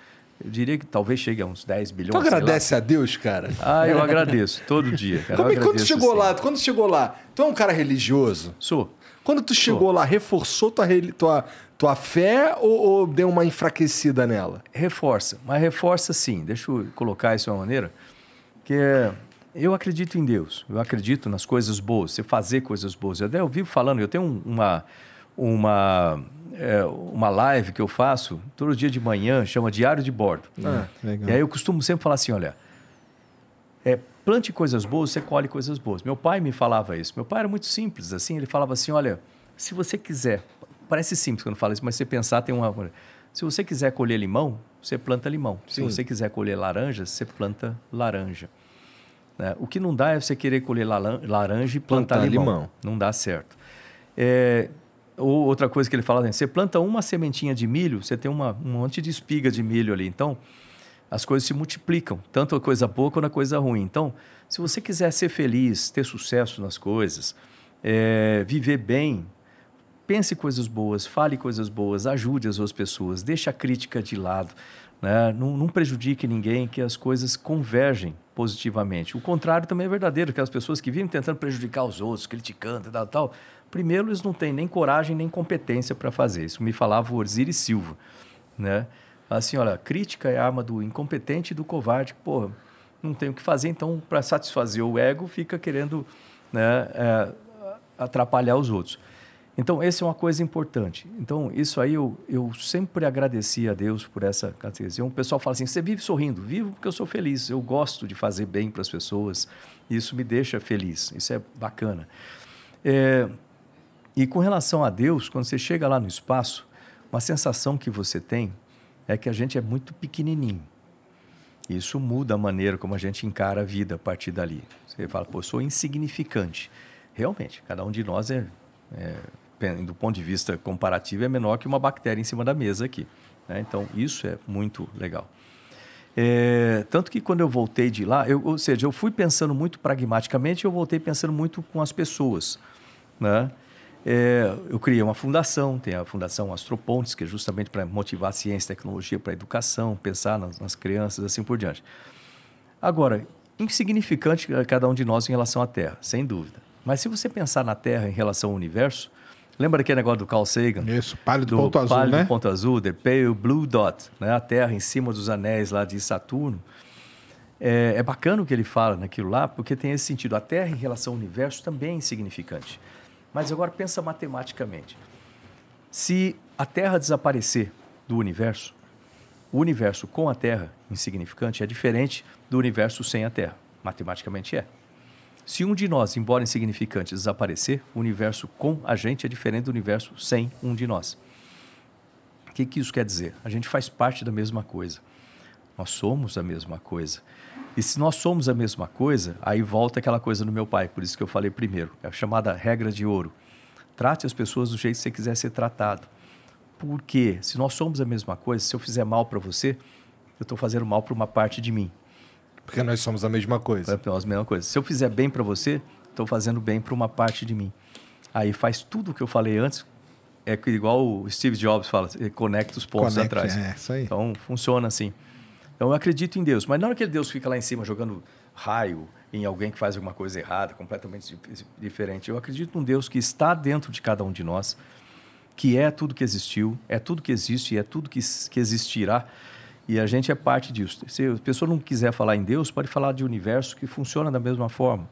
eu diria que talvez chegue a uns 10 bilhões. Tu agradece a Deus, cara? Ah, eu agradeço, todo dia. Cara, Como é quando chegou assim. lá? Quando chegou lá, tu é um cara religioso? Sou. Quando tu chegou lá, reforçou tua, tua, tua fé ou, ou deu uma enfraquecida nela? Reforça, mas reforça sim. Deixa eu colocar isso de uma maneira que é, eu acredito em Deus, eu acredito nas coisas boas, você fazer coisas boas. Eu, até eu vivo falando, eu tenho um- uma uma é, uma live que eu faço todo dia de manhã, chama Diário de Bordo. Ah, legal. E aí eu costumo sempre falar assim, olha, é, plante coisas boas, você colhe coisas boas. Meu pai me falava isso. Meu pai era muito simples, assim, ele falava assim, olha, se você quiser, parece simples quando fala isso, mas se você pensar tem uma... Se você quiser colher limão, você planta limão. Se Sim. você quiser colher laranja, você planta laranja. né? O que não dá é você querer colher laran- laranja e plantar, Plantar limão. limão. Não dá certo. É, ou outra coisa que ele fala, né, você planta uma sementinha de milho, você tem uma, um monte de espiga de milho ali. Então, as coisas se multiplicam, tanto a coisa boa quanto a coisa ruim. Então, se você quiser ser feliz, ter sucesso nas coisas, é, viver bem, pense coisas boas, fale coisas boas, ajude as outras pessoas, deixe a crítica de lado, né? não, não prejudique ninguém, que as coisas convergem positivamente. O contrário também é verdadeiro, que as pessoas que vivem tentando prejudicar os outros, criticando e tal, tal, primeiro eles não têm nem coragem nem competência para fazer. Isso me falava o Orziri Silva, né? Assim, olha, crítica é a arma do incompetente e do covarde. Porra, não tem o que fazer, então, para satisfazer o ego, fica querendo né, é, atrapalhar os outros. Então, essa é uma coisa importante. Então, isso aí eu, eu sempre agradeci a Deus por essa catequese. O pessoal fala assim: você vive sorrindo? Vivo porque eu sou feliz. Eu gosto de fazer bem para as pessoas. Isso me deixa feliz. Isso é bacana. É, e com relação a Deus, quando você chega lá no espaço, uma sensação que você tem é que a gente é muito pequenininho. Isso muda a maneira como a gente encara a vida a partir dali. Você fala, pô, eu sou insignificante. Realmente, cada um de nós é, é, do ponto de vista comparativo, é menor que uma bactéria em cima da mesa aqui. né? Então, isso é muito legal. É, tanto que quando eu voltei de lá, eu, ou seja, eu fui pensando muito pragmaticamente eu voltei pensando muito com as pessoas. Né? É, eu criei uma fundação, tem a Fundação Astropontes, que é justamente para motivar a ciência e tecnologia para a educação, pensar nas, nas crianças, assim por diante. Agora, insignificante é cada um de nós em relação à Terra, sem dúvida. Mas se você pensar na Terra em relação ao universo, lembra daquele negócio do Carl Sagan? Isso, pálido do ponto azul, pálido né? ponto azul, the pale blue dot, né? a Terra em cima dos anéis lá de Saturno. É, é bacana o que ele fala naquilo lá, porque tem esse sentido. A Terra em relação ao universo também é insignificante. Mas agora pensa matematicamente. Se a Terra desaparecer do universo, o universo com a Terra insignificante é diferente do universo sem a Terra. Matematicamente é. Se um de nós, embora insignificante, desaparecer, o universo com a gente é diferente do universo sem um de nós. O que, que isso quer dizer? A gente faz parte da mesma coisa. Nós somos a mesma coisa. E se nós somos a mesma coisa, aí volta aquela coisa do meu pai, por isso que eu falei primeiro, é a chamada regra de ouro. Trate as pessoas do jeito que você quiser ser tratado. Porque se nós somos a mesma coisa, se eu fizer mal para você, eu estou fazendo mal para uma parte de mim. Porque nós somos a mesma coisa. É a mesma coisa. Se eu fizer bem para você, estou fazendo bem para uma parte de mim. Aí faz tudo o que eu falei antes, é igual o Steve Jobs fala, conecta os pontos Conecta, atrás. é, isso aí. Então funciona assim. Então eu acredito em Deus, mas não é aquele Deus que fica lá em cima jogando raio em alguém que faz alguma coisa errada, completamente di- diferente. Eu acredito num Deus que está dentro de cada um de nós, que é tudo que existiu, é tudo que existe e é tudo que, que existirá. E a gente é parte disso. Se a pessoa não quiser falar em Deus, pode falar de universo que funciona da mesma forma.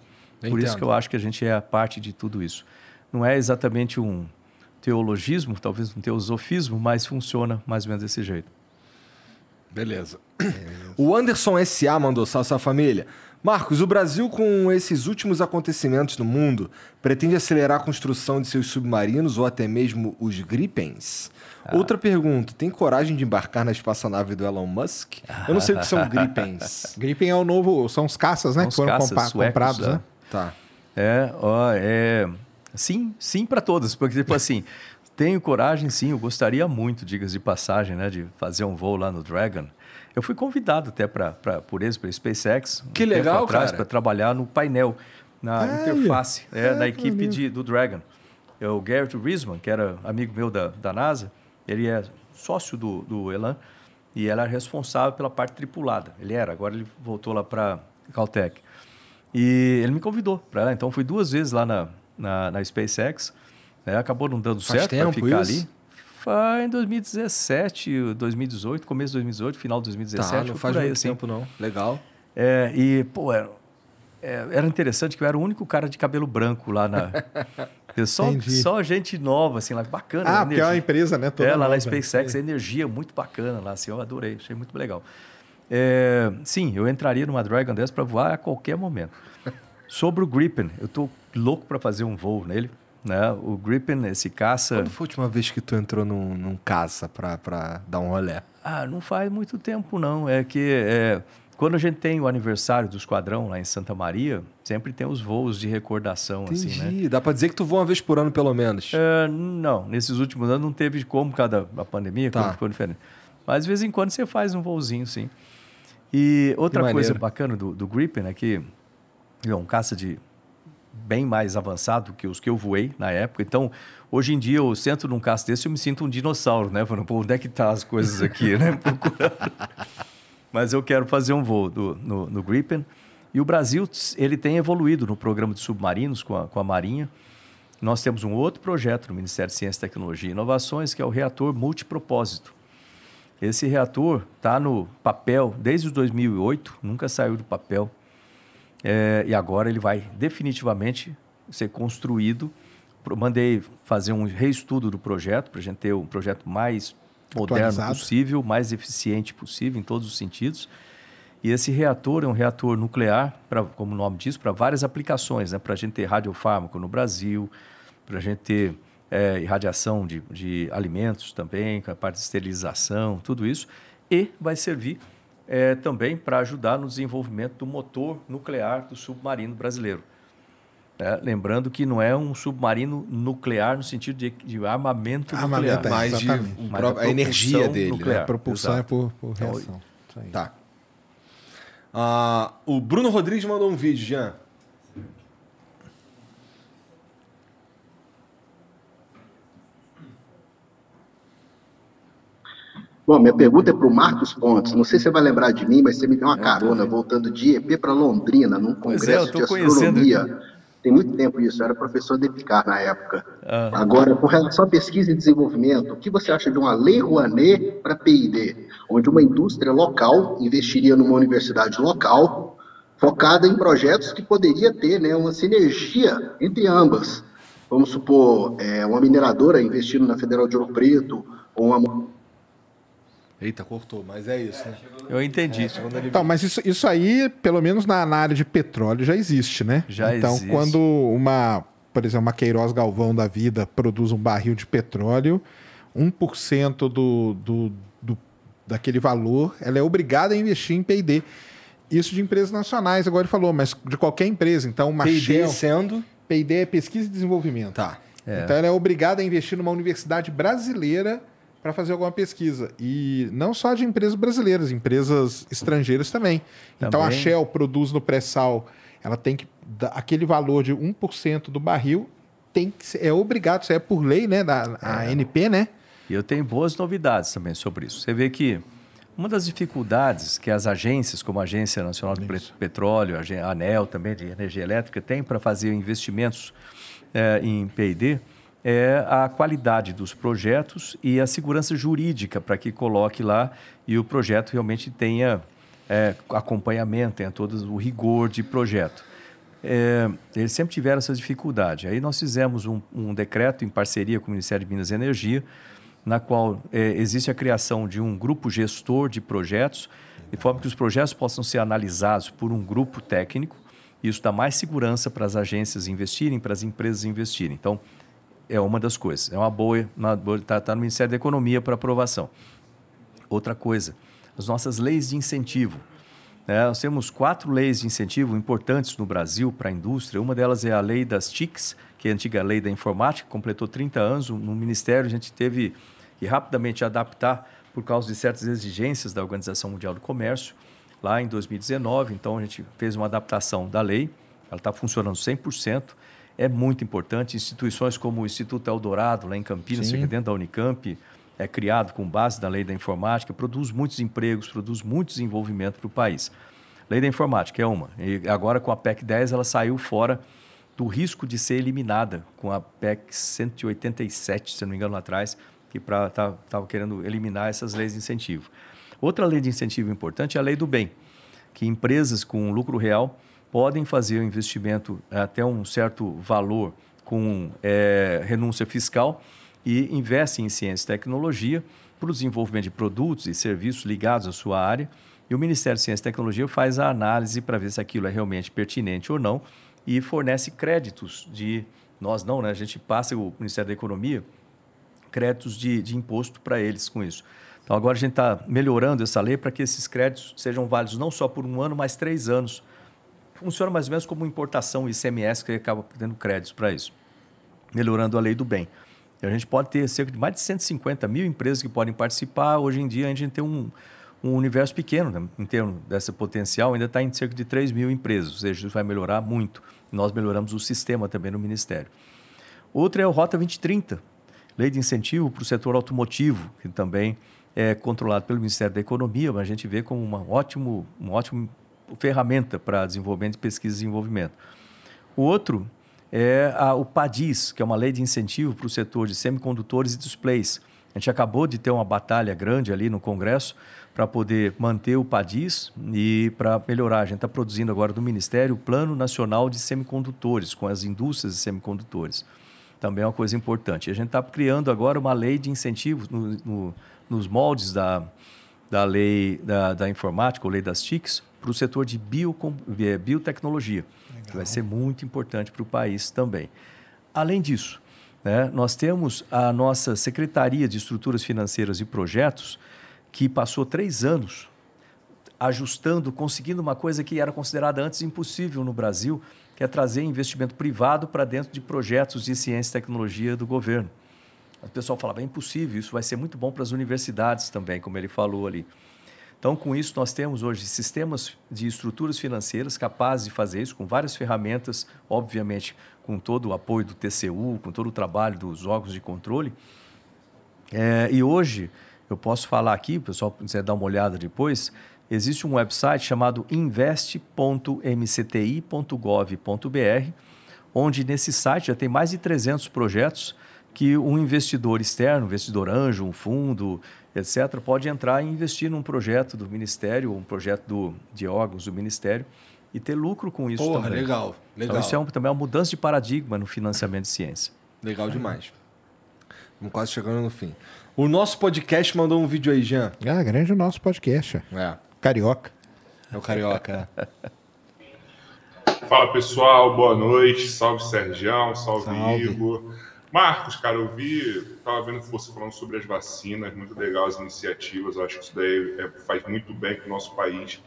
Por isso que eu acho que a gente é a parte de tudo isso. Não é exatamente um teologismo, talvez um teosofismo, mas funciona mais ou menos desse jeito. Beleza. O Anderson SA mandou salve sua família. Marcos, o Brasil, com esses últimos acontecimentos no mundo, pretende acelerar a construção de seus submarinos ou até mesmo os Gripens? Ah. Outra pergunta: tem coragem de embarcar na espaçonave do Elon Musk? Eu não sei o que são Gripens. Gripen é o novo, são os caças, né? São que os foram caças compa- suecos, comprados, né? né? Tá. É, ó, é. Sim, sim para todos. Porque, tipo assim, tenho coragem, sim. Eu gostaria muito, digas de passagem, né, de fazer um voo lá no Dragon. Eu fui convidado até pra, por eles, pela SpaceX, um Que tempo legal, atrás, cara. para trabalhar no painel, na Ai, interface, é, é, na equipe de, do Dragon. É o Garrett Riesman, que era amigo meu da, da NASA, ele é sócio do, do Elan e ela é responsável pela parte tripulada. Ele era, agora ele voltou lá para Caltech. E ele me convidou para lá. Então, fui duas vezes lá na, na, na SpaceX. Né? Acabou não dando Faz certo para ficar isso? ali. Foi em 2017, 2018, começo de 2018, final de 2017. Tá, não faz muito assim. tempo, não. Legal. É, e, pô, era, é, era interessante que eu era o único cara de cabelo branco lá na. só, Entendi. só gente nova, assim, lá, bacana. Ah, a porque é uma empresa, né? toda É, lá na nova. SpaceX, a energia muito bacana lá, assim, eu adorei, achei muito legal. É, sim, eu entraria numa Dragon dessa para voar a qualquer momento. Sobre o Gripen, eu tô louco para fazer um voo nele, né? O Gripen, esse caça, Quando foi a última vez que tu entrou num, num caça pra dar um rolê? ah, não faz muito tempo não, é que é, quando a gente tem o aniversário do esquadrão lá em Santa Maria, sempre tem os voos de recordação, Entendi. assim, né? Dá pra dizer que tu voa uma vez por ano, pelo menos. É, não, nesses últimos anos não teve como, por causa da pandemia, Tá. como ficou diferente. Mas de vez em quando você faz um voozinho, sim. E outra coisa bacana do, do Gripen é que é um caça de bem mais avançado que os que eu voei na época. Então, hoje em dia, eu sento num caça desse e eu me sinto um dinossauro, né? Falando, pô, onde é que tá as coisas aqui, né? Procurando. Mas eu quero fazer um voo do- no, no Gripen. E o Brasil, ele tem evoluído no programa de submarinos com a, com a Marinha. Nós temos um outro projeto no Ministério de Ciência, Tecnologia e Inovações, que é o reator multipropósito. Esse reator está no papel desde os 2008, nunca saiu do papel. É, e agora ele vai definitivamente ser construído. Mandei fazer um reestudo do projeto, para a gente ter um projeto mais moderno Atualizado. possível, mais eficiente possível em todos os sentidos. E esse reator é um reator nuclear, pra, como o nome diz, para várias aplicações, né? para a gente ter radiofármaco no Brasil, para a gente ter é, irradiação de, de alimentos também, com a parte de esterilização, tudo isso. E vai servir é, também para ajudar no desenvolvimento do motor nuclear do submarino brasileiro. É, lembrando que não é um submarino nuclear no sentido de, de armamento, Armamento, nuclear. é. Mas de, Mas a a energia propulsão dele, nuclear. né? A propulsão Exato. é por, por Então, reação. Aí. Tá. Ah, o Bruno Rodrigues mandou um vídeo, Jean. Bom, minha pergunta é para o Marcos Pontes. Não sei se você vai lembrar de mim, mas você me deu uma carona voltando de EP para Londrina, num é, congresso tô de conhecendo astronomia. Tem muito tempo isso, eu era professor de EPICAR na época. Ah. Agora, com relação à pesquisa e desenvolvimento, o que você acha de uma lei Rouanet para PID, onde uma indústria local investiria numa universidade local, focada em projetos que poderia ter né, uma sinergia entre ambas? Vamos supor, é, uma mineradora investindo na Federal de Ouro Preto, ou uma Eita, cortou, mas é isso, né? Eu entendi. Então, mas isso, isso aí, pelo menos na, na área de petróleo, já existe, né? Já então, existe. quando uma, por exemplo, uma Queiroz Galvão da vida produz um barril de petróleo, 1% do, do, do, daquele valor, ela é obrigada a investir em P&D. Isso de empresas nacionais, agora ele falou, mas de qualquer empresa. Então, uma P&D Shell... sendo... P&D é pesquisa e desenvolvimento. Tá. Então ela é obrigada a investir numa universidade brasileira para fazer alguma pesquisa. E não só de empresas brasileiras, empresas estrangeiras também. Então a Também. Shell produz no pré-sal, ela tem que aquele valor de 1% do barril tem que é obrigado, isso é por lei, né, da a ANP, né? E eu tenho boas novidades também sobre isso. Você vê que uma das dificuldades que as agências, como a Agência Nacional de Pre- Petróleo, a ANEL também de Energia Elétrica, tem para fazer investimentos eh, em P&D, é a qualidade dos projetos e a segurança jurídica para que coloque lá e o projeto realmente tenha eh, acompanhamento, tenha todo o rigor de projeto. É, eles sempre tiveram essa dificuldade. Aí nós fizemos um, um decreto em parceria com o Ministério de Minas e Energia, na qual eh, existe a criação de um grupo gestor de projetos, de forma que os projetos possam ser analisados por um grupo técnico. Isso dá mais segurança para as agências investirem, para as empresas investirem. Então, é uma das coisas. É uma boa, está tá no Ministério da Economia para aprovação. Outra coisa, as nossas leis de incentivo. É, nós temos quatro leis de incentivo importantes no Brasil para a indústria. Uma delas é a lei das TICs, que é a antiga lei da informática, completou 30 anos. No Ministério, a gente teve que rapidamente adaptar por causa de certas exigências da Organização Mundial do Comércio, lá em 2019. Então, a gente fez uma adaptação da lei, ela está funcionando 100%. É muito importante. Instituições como o Instituto Eldorado, lá em Campinas, dentro da Unicamp, é criado com base na lei da informática, produz muitos empregos, produz muito desenvolvimento para o país. Lei da informática é uma. E agora, com a PEC 10, ela saiu fora do risco de ser eliminada com a PEC 187, se não me engano, lá atrás, que estava tá, querendo eliminar essas leis de incentivo. Outra lei de incentivo importante é a lei do bem, que empresas com lucro real podem fazer o investimento até um certo valor com é, renúncia fiscal e investem em ciência e tecnologia para o desenvolvimento de produtos e serviços ligados à sua área. E o Ministério de Ciência e Tecnologia faz a análise para ver se aquilo é realmente pertinente ou não e fornece créditos de. Nós não, né? A gente passa o Ministério da Economia créditos de, de imposto para eles com isso. Então agora a gente está melhorando essa lei para que esses créditos sejam válidos não só por um ano, mas três anos. Funciona mais ou menos como importação ICMS, que acaba tendo créditos para isso. Melhorando a lei do bem. E a gente pode ter cerca de mais de 150 mil empresas que podem participar. Hoje em dia, a gente tem um, um universo pequeno né? em termos dessa potencial, ainda está em cerca de 3 mil empresas, ou seja, isso vai melhorar muito. Nós melhoramos o sistema também no Ministério. Outra é o Rota 2030, lei de incentivo para o setor automotivo, que também é controlado pelo Ministério da Economia, mas a gente vê como uma, ótimo, uma ótima ferramenta para desenvolvimento de pesquisa e desenvolvimento. O outro é a, o PADIS, que é uma lei de incentivo para o setor de semicondutores e displays. A gente acabou de ter uma batalha grande ali no Congresso para poder manter o PADIS e para melhorar. A gente está produzindo agora do Ministério o Plano Nacional de Semicondutores, com as indústrias de semicondutores. Também é uma coisa importante. A gente está criando agora uma lei de incentivos no, no, nos moldes da, da lei da, da informática, ou lei das TICs, para o setor de é, biotecnologia, Legal. que vai ser muito importante para o país também. Além disso, né, nós temos a nossa Secretaria de Estruturas Financeiras e Projetos, que passou três anos ajustando, conseguindo uma coisa que era considerada antes impossível no Brasil, que é trazer investimento privado para dentro de projetos de ciência e tecnologia do governo. O pessoal falava, é impossível, isso vai ser muito bom para as universidades também, como ele falou ali. Então, com isso, nós temos hoje sistemas de estruturas financeiras capazes de fazer isso, com várias ferramentas, obviamente, com todo o apoio do TCU, com todo o trabalho dos órgãos de controle. É, e hoje, eu posso falar aqui, o pessoal quiser dar uma olhada depois, existe um website chamado invest.mcti.gov.br, onde nesse site já tem mais de 300 projetos que um investidor externo, um investidor anjo, um fundo, etc., pode entrar e investir num projeto do Ministério, um projeto do, de órgãos do Ministério, e ter lucro com isso Porra, também. legal, legal. Então, isso é um, também é uma mudança de paradigma no financiamento de ciência. Legal demais. Estamos quase chegando no fim. O nosso podcast mandou um vídeo aí, Jean. Ah, grande o nosso podcast. É. Carioca. É o Carioca. é. Fala pessoal, boa noite. Salve Sergião, salve, Salve. Igor. Marcos, cara, eu vi, tava vendo você falando sobre as vacinas, muito legal as iniciativas, acho que isso daí é- faz muito bem para o nosso país.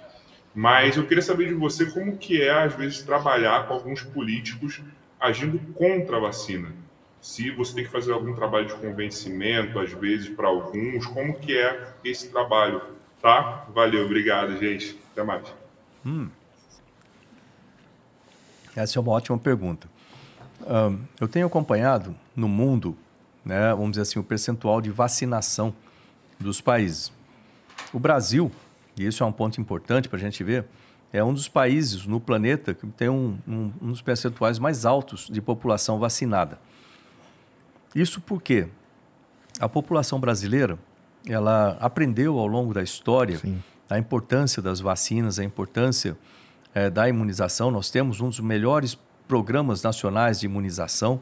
Mas eu queria saber de você como que é, às vezes, trabalhar com alguns políticos agindo contra a vacina. Se você tem que fazer algum trabalho de convencimento, às vezes, para alguns, como que é esse trabalho, tá? Valeu, obrigado, gente. Até mais. Essa é uma ótima pergunta. Ahn, eu tenho acompanhado no mundo, né, vamos dizer assim, o percentual de vacinação dos países. O Brasil, e isso é um ponto importante para a gente ver, é um dos países no planeta que tem um, um, um dos percentuais mais altos de população vacinada. Isso porque a população brasileira ela aprendeu ao longo da história Sim. a importância das vacinas, a importância eh, da imunização. Nós temos um dos melhores programas nacionais de imunização.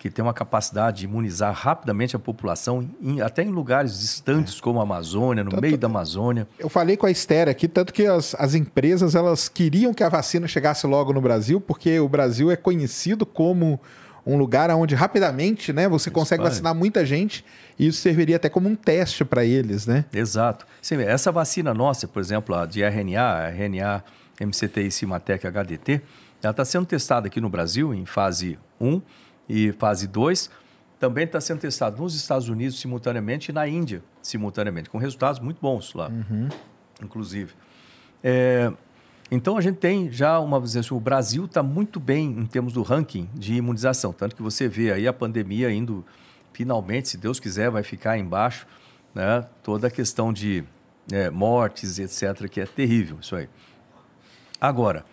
Que tem uma capacidade de imunizar rapidamente a população, em- até em lugares distantes como a Amazônia, no meio da Amazônia. Eu falei com a Esther aqui, tanto que as, as empresas elas queriam que a vacina chegasse logo no Brasil, porque o Brasil é conhecido como um lugar onde rapidamente né, você consegue vacinar muita gente e isso serviria até como um teste para eles, né? Exato. Sim, essa vacina nossa, por exemplo, a de RNA, a RNA MCTI Cimatec HDT, ela está sendo testada aqui no Brasil em fase 1 e fase 2. Também está sendo testada nos Estados Unidos simultaneamente e na Índia simultaneamente, com resultados muito bons lá, inclusive. É, então a gente tem já uma dizer assim, o Brasil está muito bem em termos do ranking de imunização, tanto que você vê aí a pandemia indo finalmente, se Deus quiser, vai ficar embaixo, né? Toda a questão de é, mortes, etc, que é terrível isso aí. Agora,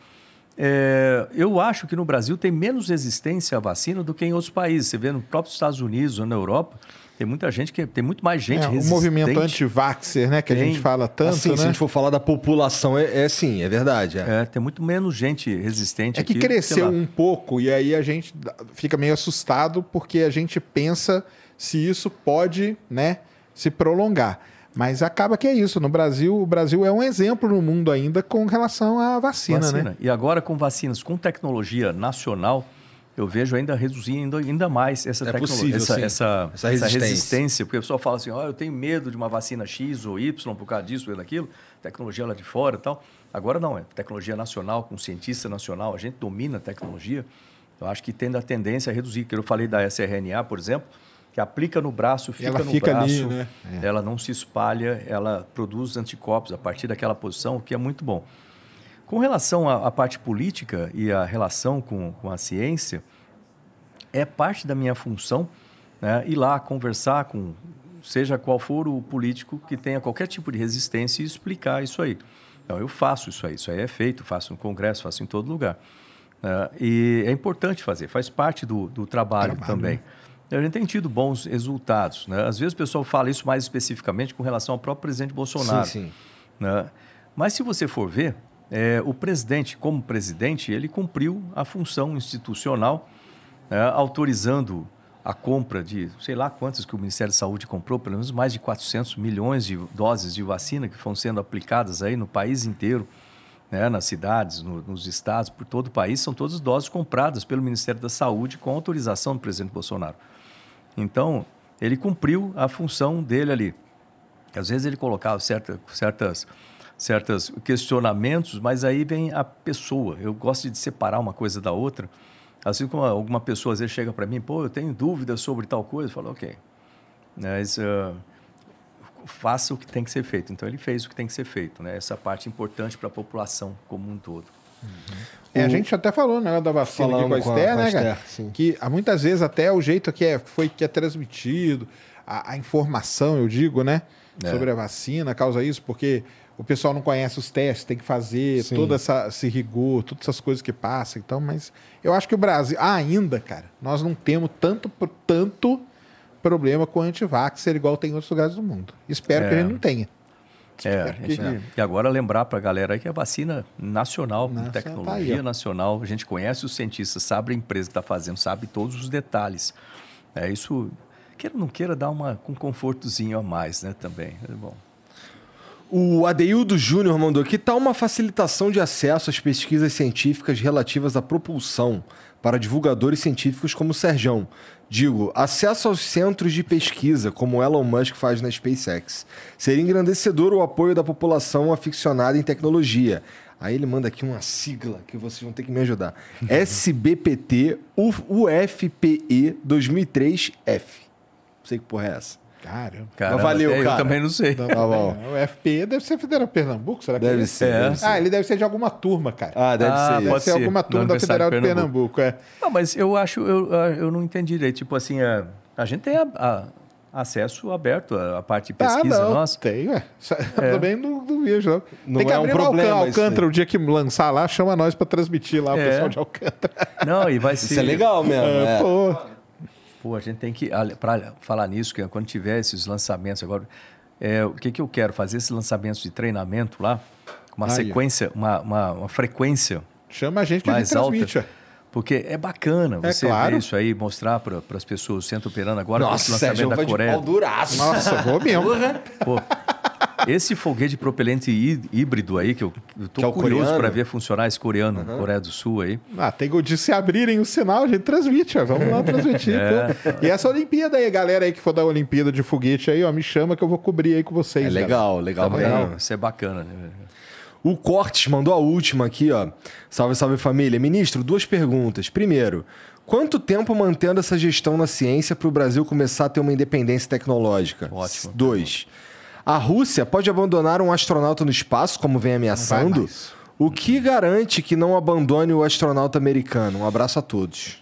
é, eu acho que no Brasil tem menos resistência à vacina do que em outros países. Você vê no próprio Estados Unidos ou na Europa, tem muita gente que tem muito mais gente É, o resistente. movimento anti-vaxxer, né, que a Tem. gente fala tanto, assim, né? se a gente for falar da população, é, é sim, é verdade. É. É, tem muito menos gente resistente É que aqui cresceu um pouco e aí a gente fica meio assustado porque a gente pensa se isso pode, né, se prolongar. Mas acaba que é isso. No Brasil, o Brasil é um exemplo no mundo ainda com relação à vacina, né? Vacina. E agora com vacinas com tecnologia nacional, eu vejo ainda reduzindo ainda mais essa É tecnologia, possível, essa, essa, Essa essa resistência. resistência. Porque o pessoal fala assim, ó, eu tenho medo de uma vacina X ou Y por causa disso ou daquilo, tecnologia lá de fora e tal. Agora não, é tecnologia nacional, com cientista nacional, a gente domina a tecnologia. Eu acho que tende a tendência a reduzir. Que eu falei da sRNA, por exemplo, que aplica no braço, fica ela no fica braço, ali, né? ela não se espalha, ela produz anticorpos a partir daquela posição, o que é muito bom. Com relação à, à parte política e a relação com, com a ciência, é parte da minha função né, ir lá conversar com, seja qual for o político que tenha qualquer tipo de resistência e explicar isso aí. Então, eu faço isso aí, isso aí é feito, faço no Congresso, faço em todo lugar. né, e é importante fazer, faz parte do, do trabalho, também. E A gente tem tido bons resultados. Né? Às vezes o pessoal fala isso mais especificamente com relação ao próprio presidente Bolsonaro. Sim, sim. né? Mas se você for ver, é, o presidente, como presidente, ele cumpriu a função institucional, né, autorizando a compra de, sei lá quantas que o Ministério da Saúde comprou, pelo menos mais de 400 milhões de doses de vacina que foram sendo aplicadas aí no país inteiro, né, nas cidades, no- nos estados, por todo o país, são todas doses compradas pelo Ministério da Saúde com autorização do presidente Bolsonaro. Então, ele cumpriu a função dele ali. Às vezes ele colocava certa, certas, certas questionamentos, mas aí vem a pessoa. Eu gosto de separar uma coisa da outra. Assim como alguma pessoa às vezes chega para mim, pô, eu tenho dúvidas sobre tal coisa, eu falo, ok. Mas ah, faça o que tem que ser feito. Então ele fez o que tem que ser feito, né? Essa parte importante para a população como um todo. É, a gente até falou né, da vacina aqui Falando com a com a- Esther, né, cara? Sim. Que há muitas vezes até o jeito que é, foi que é transmitido, a, a informação, eu digo, né? É. Sobre a vacina, causa isso, porque o pessoal não conhece os testes, tem que fazer Sim. todo essa, esse rigor, todas essas coisas que passam. Então, mas eu acho que o Brasil, ah, ainda, cara, nós não temos tanto, tanto problema com antivaxxer igual tem em outros lugares do mundo. Espero que É. gente não tenha. É, a que- gente- e agora lembrar para a galera aí que a vacina nacional, com Nacional, tá tecnologia aí, ó. nacional, a gente conhece os cientistas, sabe a empresa que está fazendo, sabe todos os detalhes. É isso, queira ou não queira, dar uma, com um confortozinho a mais, né, também. É bom. O Adeildo Júnior mandou aqui: tal uma facilitação de acesso às pesquisas científicas relativas à propulsão para divulgadores científicos como o Serjão. Digo, acesso aos centros de pesquisa, como Elon Musk faz na SpaceX. Seria engrandecedor o apoio da população aficionada em tecnologia. Aí ele manda aqui uma sigla que vocês vão ter que me ajudar. SBPT UFPE 2003F. Não sei que porra é essa. Caramba. Caramba, valeu, é, cara. Eu também não sei. Tá bom. O FPE deve ser Federal Pernambuco, será que Deve é? ser, É. deve ser. Ah, ele deve ser de alguma turma, cara. Ah, deve Ah, ser. Deve ser ser, alguma turma da Federal de de Pernambuco. Pernambuco. é. Não, mas eu acho, eu, eu não entendi direito. Tipo assim, a, a gente tem a- a- acesso aberto à, parte de pesquisa ah, não, nossa. tem, ué. Eu também não, não vejo, não. Não tem que é um abrir no problema Alcântara, Alcântara o dia que lançar lá, chama nós pra transmitir lá, o É. pessoal de Alcântara. Não, e vai ser. Isso é legal mesmo. é. Pô, Pô, a gente tem que, para falar nisso, que quando tiver esses lançamentos agora, é, o que, que eu quero? Fazer esses lançamentos de treinamento lá, uma sequência, uma, uma, uma frequência chama a gente que a gente mais alta. transmite, ué. Porque é bacana É você claro. ver isso aí, mostrar para as pessoas o centro operando agora com esse Nossa, Sérgio, lançamento vai da Coreia. duraço. Nossa, vou mesmo. Pô, esse foguete de propelente hí- híbrido aí, que eu, eu tô Que é curioso para ver funcionar esse coreano, Coreia do Sul aí. Ah, tem de se abrirem o sinal, a gente transmite, ó. Vamos lá transmitir. É. então. E essa Olimpíada aí, galera aí que for da Olimpíada de foguete aí, ó, me chama que eu vou cobrir aí com vocês. É galera. legal, legal. Também, legal. isso é bacana, né? O Cortes mandou a última aqui, ó. Salve, salve família. Ministro, duas perguntas. Primeiro, quanto tempo mantendo essa gestão na ciência para o Brasil começar a ter uma independência tecnológica? Ótimo. Dois, a Rússia pode abandonar um astronauta no espaço, como vem ameaçando? O que garante que não abandone o astronauta americano? Um abraço a todos.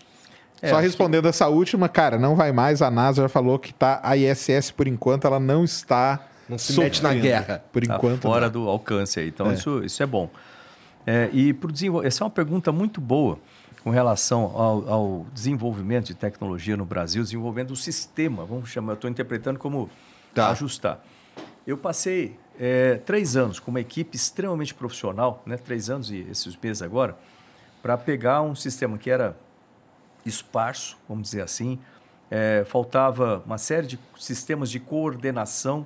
É, Só respondendo essa última, cara, não vai mais. A NASA já falou que tá, a ISS, por enquanto, ela não está. Não se mete na guerra. Por Tá enquanto. fora não. do alcance aí. Então, isso, isso é bom. É, e desenvol... essa é uma pergunta muito boa com relação ao, ao desenvolvimento de tecnologia no Brasil, desenvolvimento do sistema, vamos chamar, eu estou interpretando como Tá. ajustar. Eu passei é, três anos com uma equipe extremamente profissional, né, três anos e esses meses agora, para pegar um sistema que era esparso, vamos dizer assim, é, faltava uma série de sistemas de coordenação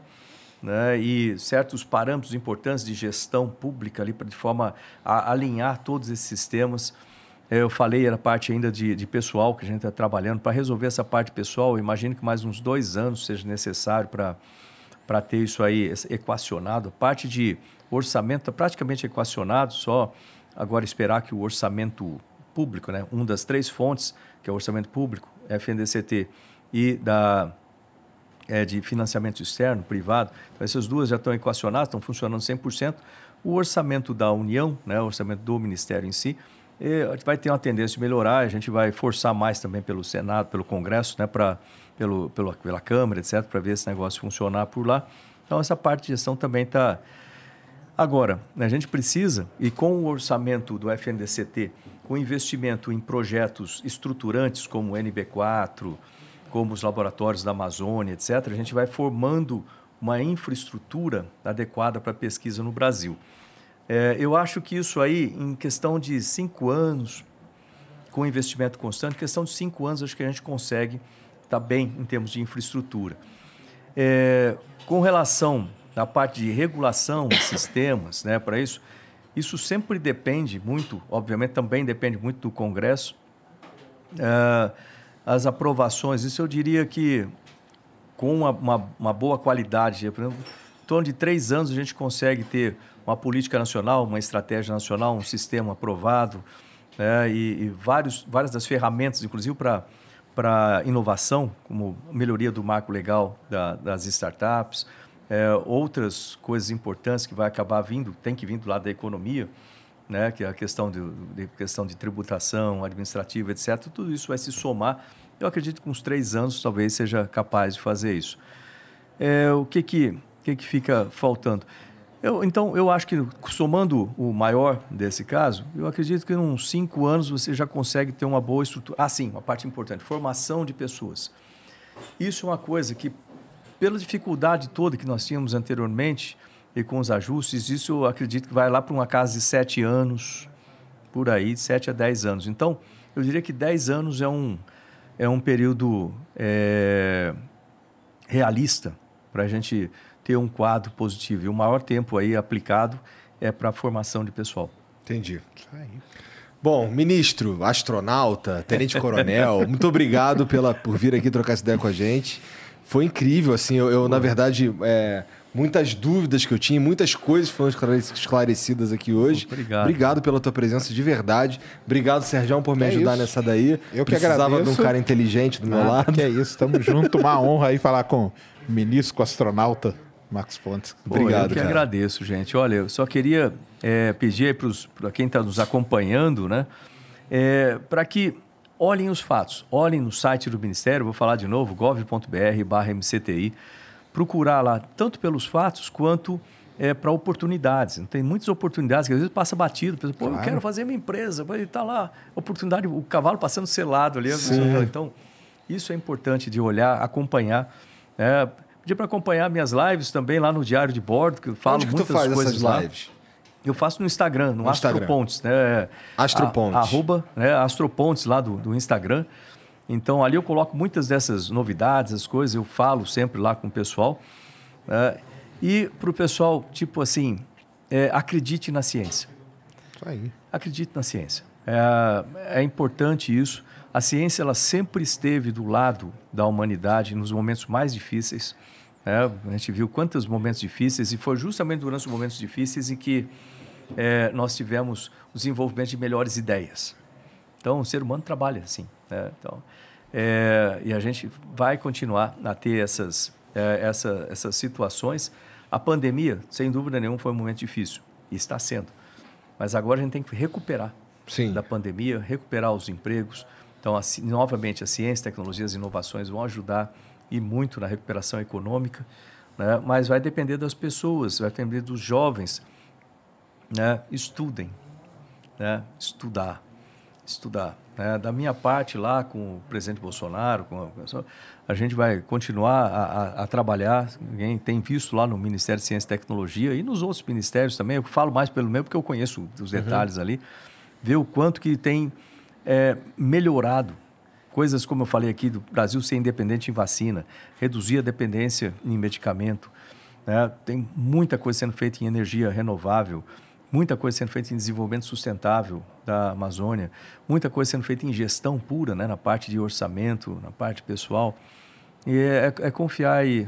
né, e certos parâmetros importantes de gestão pública ali, de forma a alinhar todos esses sistemas. É, Eu falei, era parte ainda de, de pessoal que a gente está trabalhando. Para resolver essa parte pessoal, imagino que mais uns dois anos seja necessário para para ter isso aí equacionado. Parte de orçamento está praticamente equacionado, só agora esperar que o orçamento público, né, uma das três fontes, que é o orçamento público, FNDCT, e da é, de financiamento externo, privado, então essas duas já estão equacionadas, estão funcionando 100%. O orçamento da União, né, o orçamento do Ministério em si, eh, vai ter uma tendência de melhorar, a gente vai forçar mais também pelo Senado, pelo Congresso, né, pra, pelo, pelo, pela Câmara, etc., para ver esse negócio funcionar por lá. Então, essa parte de gestão também está. Agora, a gente precisa, e com o orçamento do FNDCT, com investimento em projetos estruturantes como o NB4, como os laboratórios da Amazônia, etc., a gente vai formando uma infraestrutura adequada para pesquisa no Brasil. É, eu acho que isso aí, em questão de cinco anos, com investimento constante, questão de cinco anos, acho que a gente consegue estar bem em termos de infraestrutura. É, com relação à parte de regulação de sistemas, né, para isso, isso sempre depende muito, obviamente também depende muito do Congresso, ah, as aprovações, isso eu diria que com uma, uma, uma boa qualidade, por exemplo, em torno de três anos a gente consegue ter uma política nacional, uma estratégia nacional, um sistema aprovado, né, e, e vários, várias das ferramentas, inclusive para para inovação, como melhoria do marco legal da, das startups, é, outras coisas importantes que vai acabar vindo, tem que vir do lado da economia, né, que é a questão de, de questão de tributação administrativa, etc. Tudo isso vai se somar. Eu acredito que com uns três anos talvez seja capaz de fazer isso. É, o que que, que que fica faltando? Eu, então, eu acho que somando o maior desse caso, eu acredito que em uns cinco anos você já consegue ter uma boa estrutura. Ah, sim, uma parte importante, formação de pessoas. Isso é uma coisa que, pela dificuldade toda que nós tínhamos anteriormente e com os ajustes, isso eu acredito que vai lá para uma casa de sete anos, por aí, de sete a dez anos. Então, eu diria que dez anos é um, é um período é, realista para a gente ter um quadro positivo. E o maior tempo aí aplicado é para a formação de pessoal. Entendi. Bom, ministro, astronauta, tenente-coronel, muito obrigado pela, por vir aqui trocar essa ideia com a gente. Foi incrível, assim, eu, eu, na verdade, é, muitas dúvidas que eu tinha, muitas coisas foram esclarec- esclarecidas aqui hoje. Obrigado. Obrigado pela tua presença de verdade. Obrigado, Sérgio, por me É ajudar isso. nessa daí. Eu que Precisava de um agradeço. cara inteligente do meu Ah, lado. Que é isso, tamo junto. Uma honra aí falar com o ministro astronauta Max Pontes. Pô, Obrigado, eu que cara. agradeço, gente. Olha, eu só queria é, pedir para quem está nos acompanhando, né, para que olhem os fatos, olhem no site do Ministério, vou falar de novo, gov.br/mcti, procurar lá tanto pelos fatos quanto é, para oportunidades. Tem muitas oportunidades que às vezes passa batido, pensa, pô, eu Claro. quero fazer minha empresa, e está lá, oportunidade, o cavalo passando selado ali. fala, Então, isso é importante de olhar, acompanhar. É, pedir para acompanhar minhas lives também lá no Diário de Bordo, que eu falo Onde que tu muitas faz coisas essas lá. lives? Eu faço no Instagram, no, No Instagram. Astropontes. Né? Astropontes. A, arroba né? Astropontes lá do, do Instagram. Então ali eu coloco muitas dessas novidades, as coisas, eu falo sempre lá com o pessoal. né? e para o pessoal, tipo assim, é, acredite na ciência. Isso aí. Acredite na ciência. É, é importante isso. A ciência ela sempre esteve do lado da humanidade nos momentos mais difíceis. né? A gente viu quantos momentos difíceis e foi justamente durante os momentos difíceis em que é, nós tivemos o desenvolvimento de melhores ideias. Então, o ser humano trabalha assim. né? Então, é, e a gente vai continuar a ter essas, é, essa, essas situações. A pandemia, sem dúvida nenhuma, foi um momento difícil e está sendo. Mas agora a gente tem que recuperar Sim. da pandemia, recuperar os empregos. Então, a novamente, a ciência, tecnologias inovações vão ajudar e muito na recuperação econômica, né? mas vai depender das pessoas, vai depender dos jovens. Né? Estudem, né? estudar, estudar. né? Da minha parte lá com o presidente Bolsonaro, com a, a gente vai continuar a, a- a trabalhar. Quem tem visto lá no Ministério de Ciência e Tecnologia e nos outros ministérios também, eu falo mais pelo meu porque eu conheço os detalhes ali, ver o quanto que tem é, melhorado coisas como eu falei aqui do Brasil ser independente em vacina, reduzir a dependência em medicamento, né? tem muita coisa sendo feita em energia renovável, muita coisa sendo feita em desenvolvimento sustentável da Amazônia, muita coisa sendo feita em gestão pura, né? na parte de orçamento, na parte pessoal. E é, é confiar e,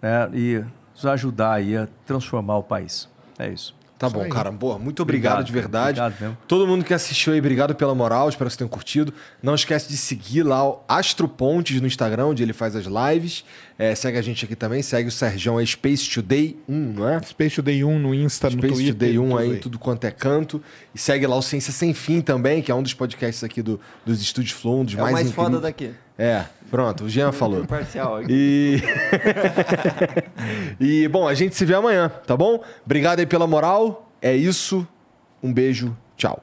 né? e ajudar a transformar o país. É isso. Tá bom, aí. cara. Boa, muito obrigado, Obrigado, de verdade. obrigado mesmo. Todo mundo que assistiu aí, obrigado pela moral. Espero que vocês tenham curtido. Não esquece de seguir lá o Astro Pontes no Instagram, onde ele faz as lives. É, segue a gente aqui também. Segue o Sergião aí, Space Today 1, não é? Space Today 1 no Insta, no Space Twitter. Today 1 tudo aí, tudo quanto é canto. E segue lá o Ciência Sem Fim também, que é um dos podcasts aqui do, dos Estúdios Flow, um dos É o mais, mais incríveis. foda daqui. É, pronto, o Jean falou. Imparcial aqui. E... e, bom, a gente se vê amanhã, tá bom? Obrigado aí pela moral. É isso. Um beijo. Tchau.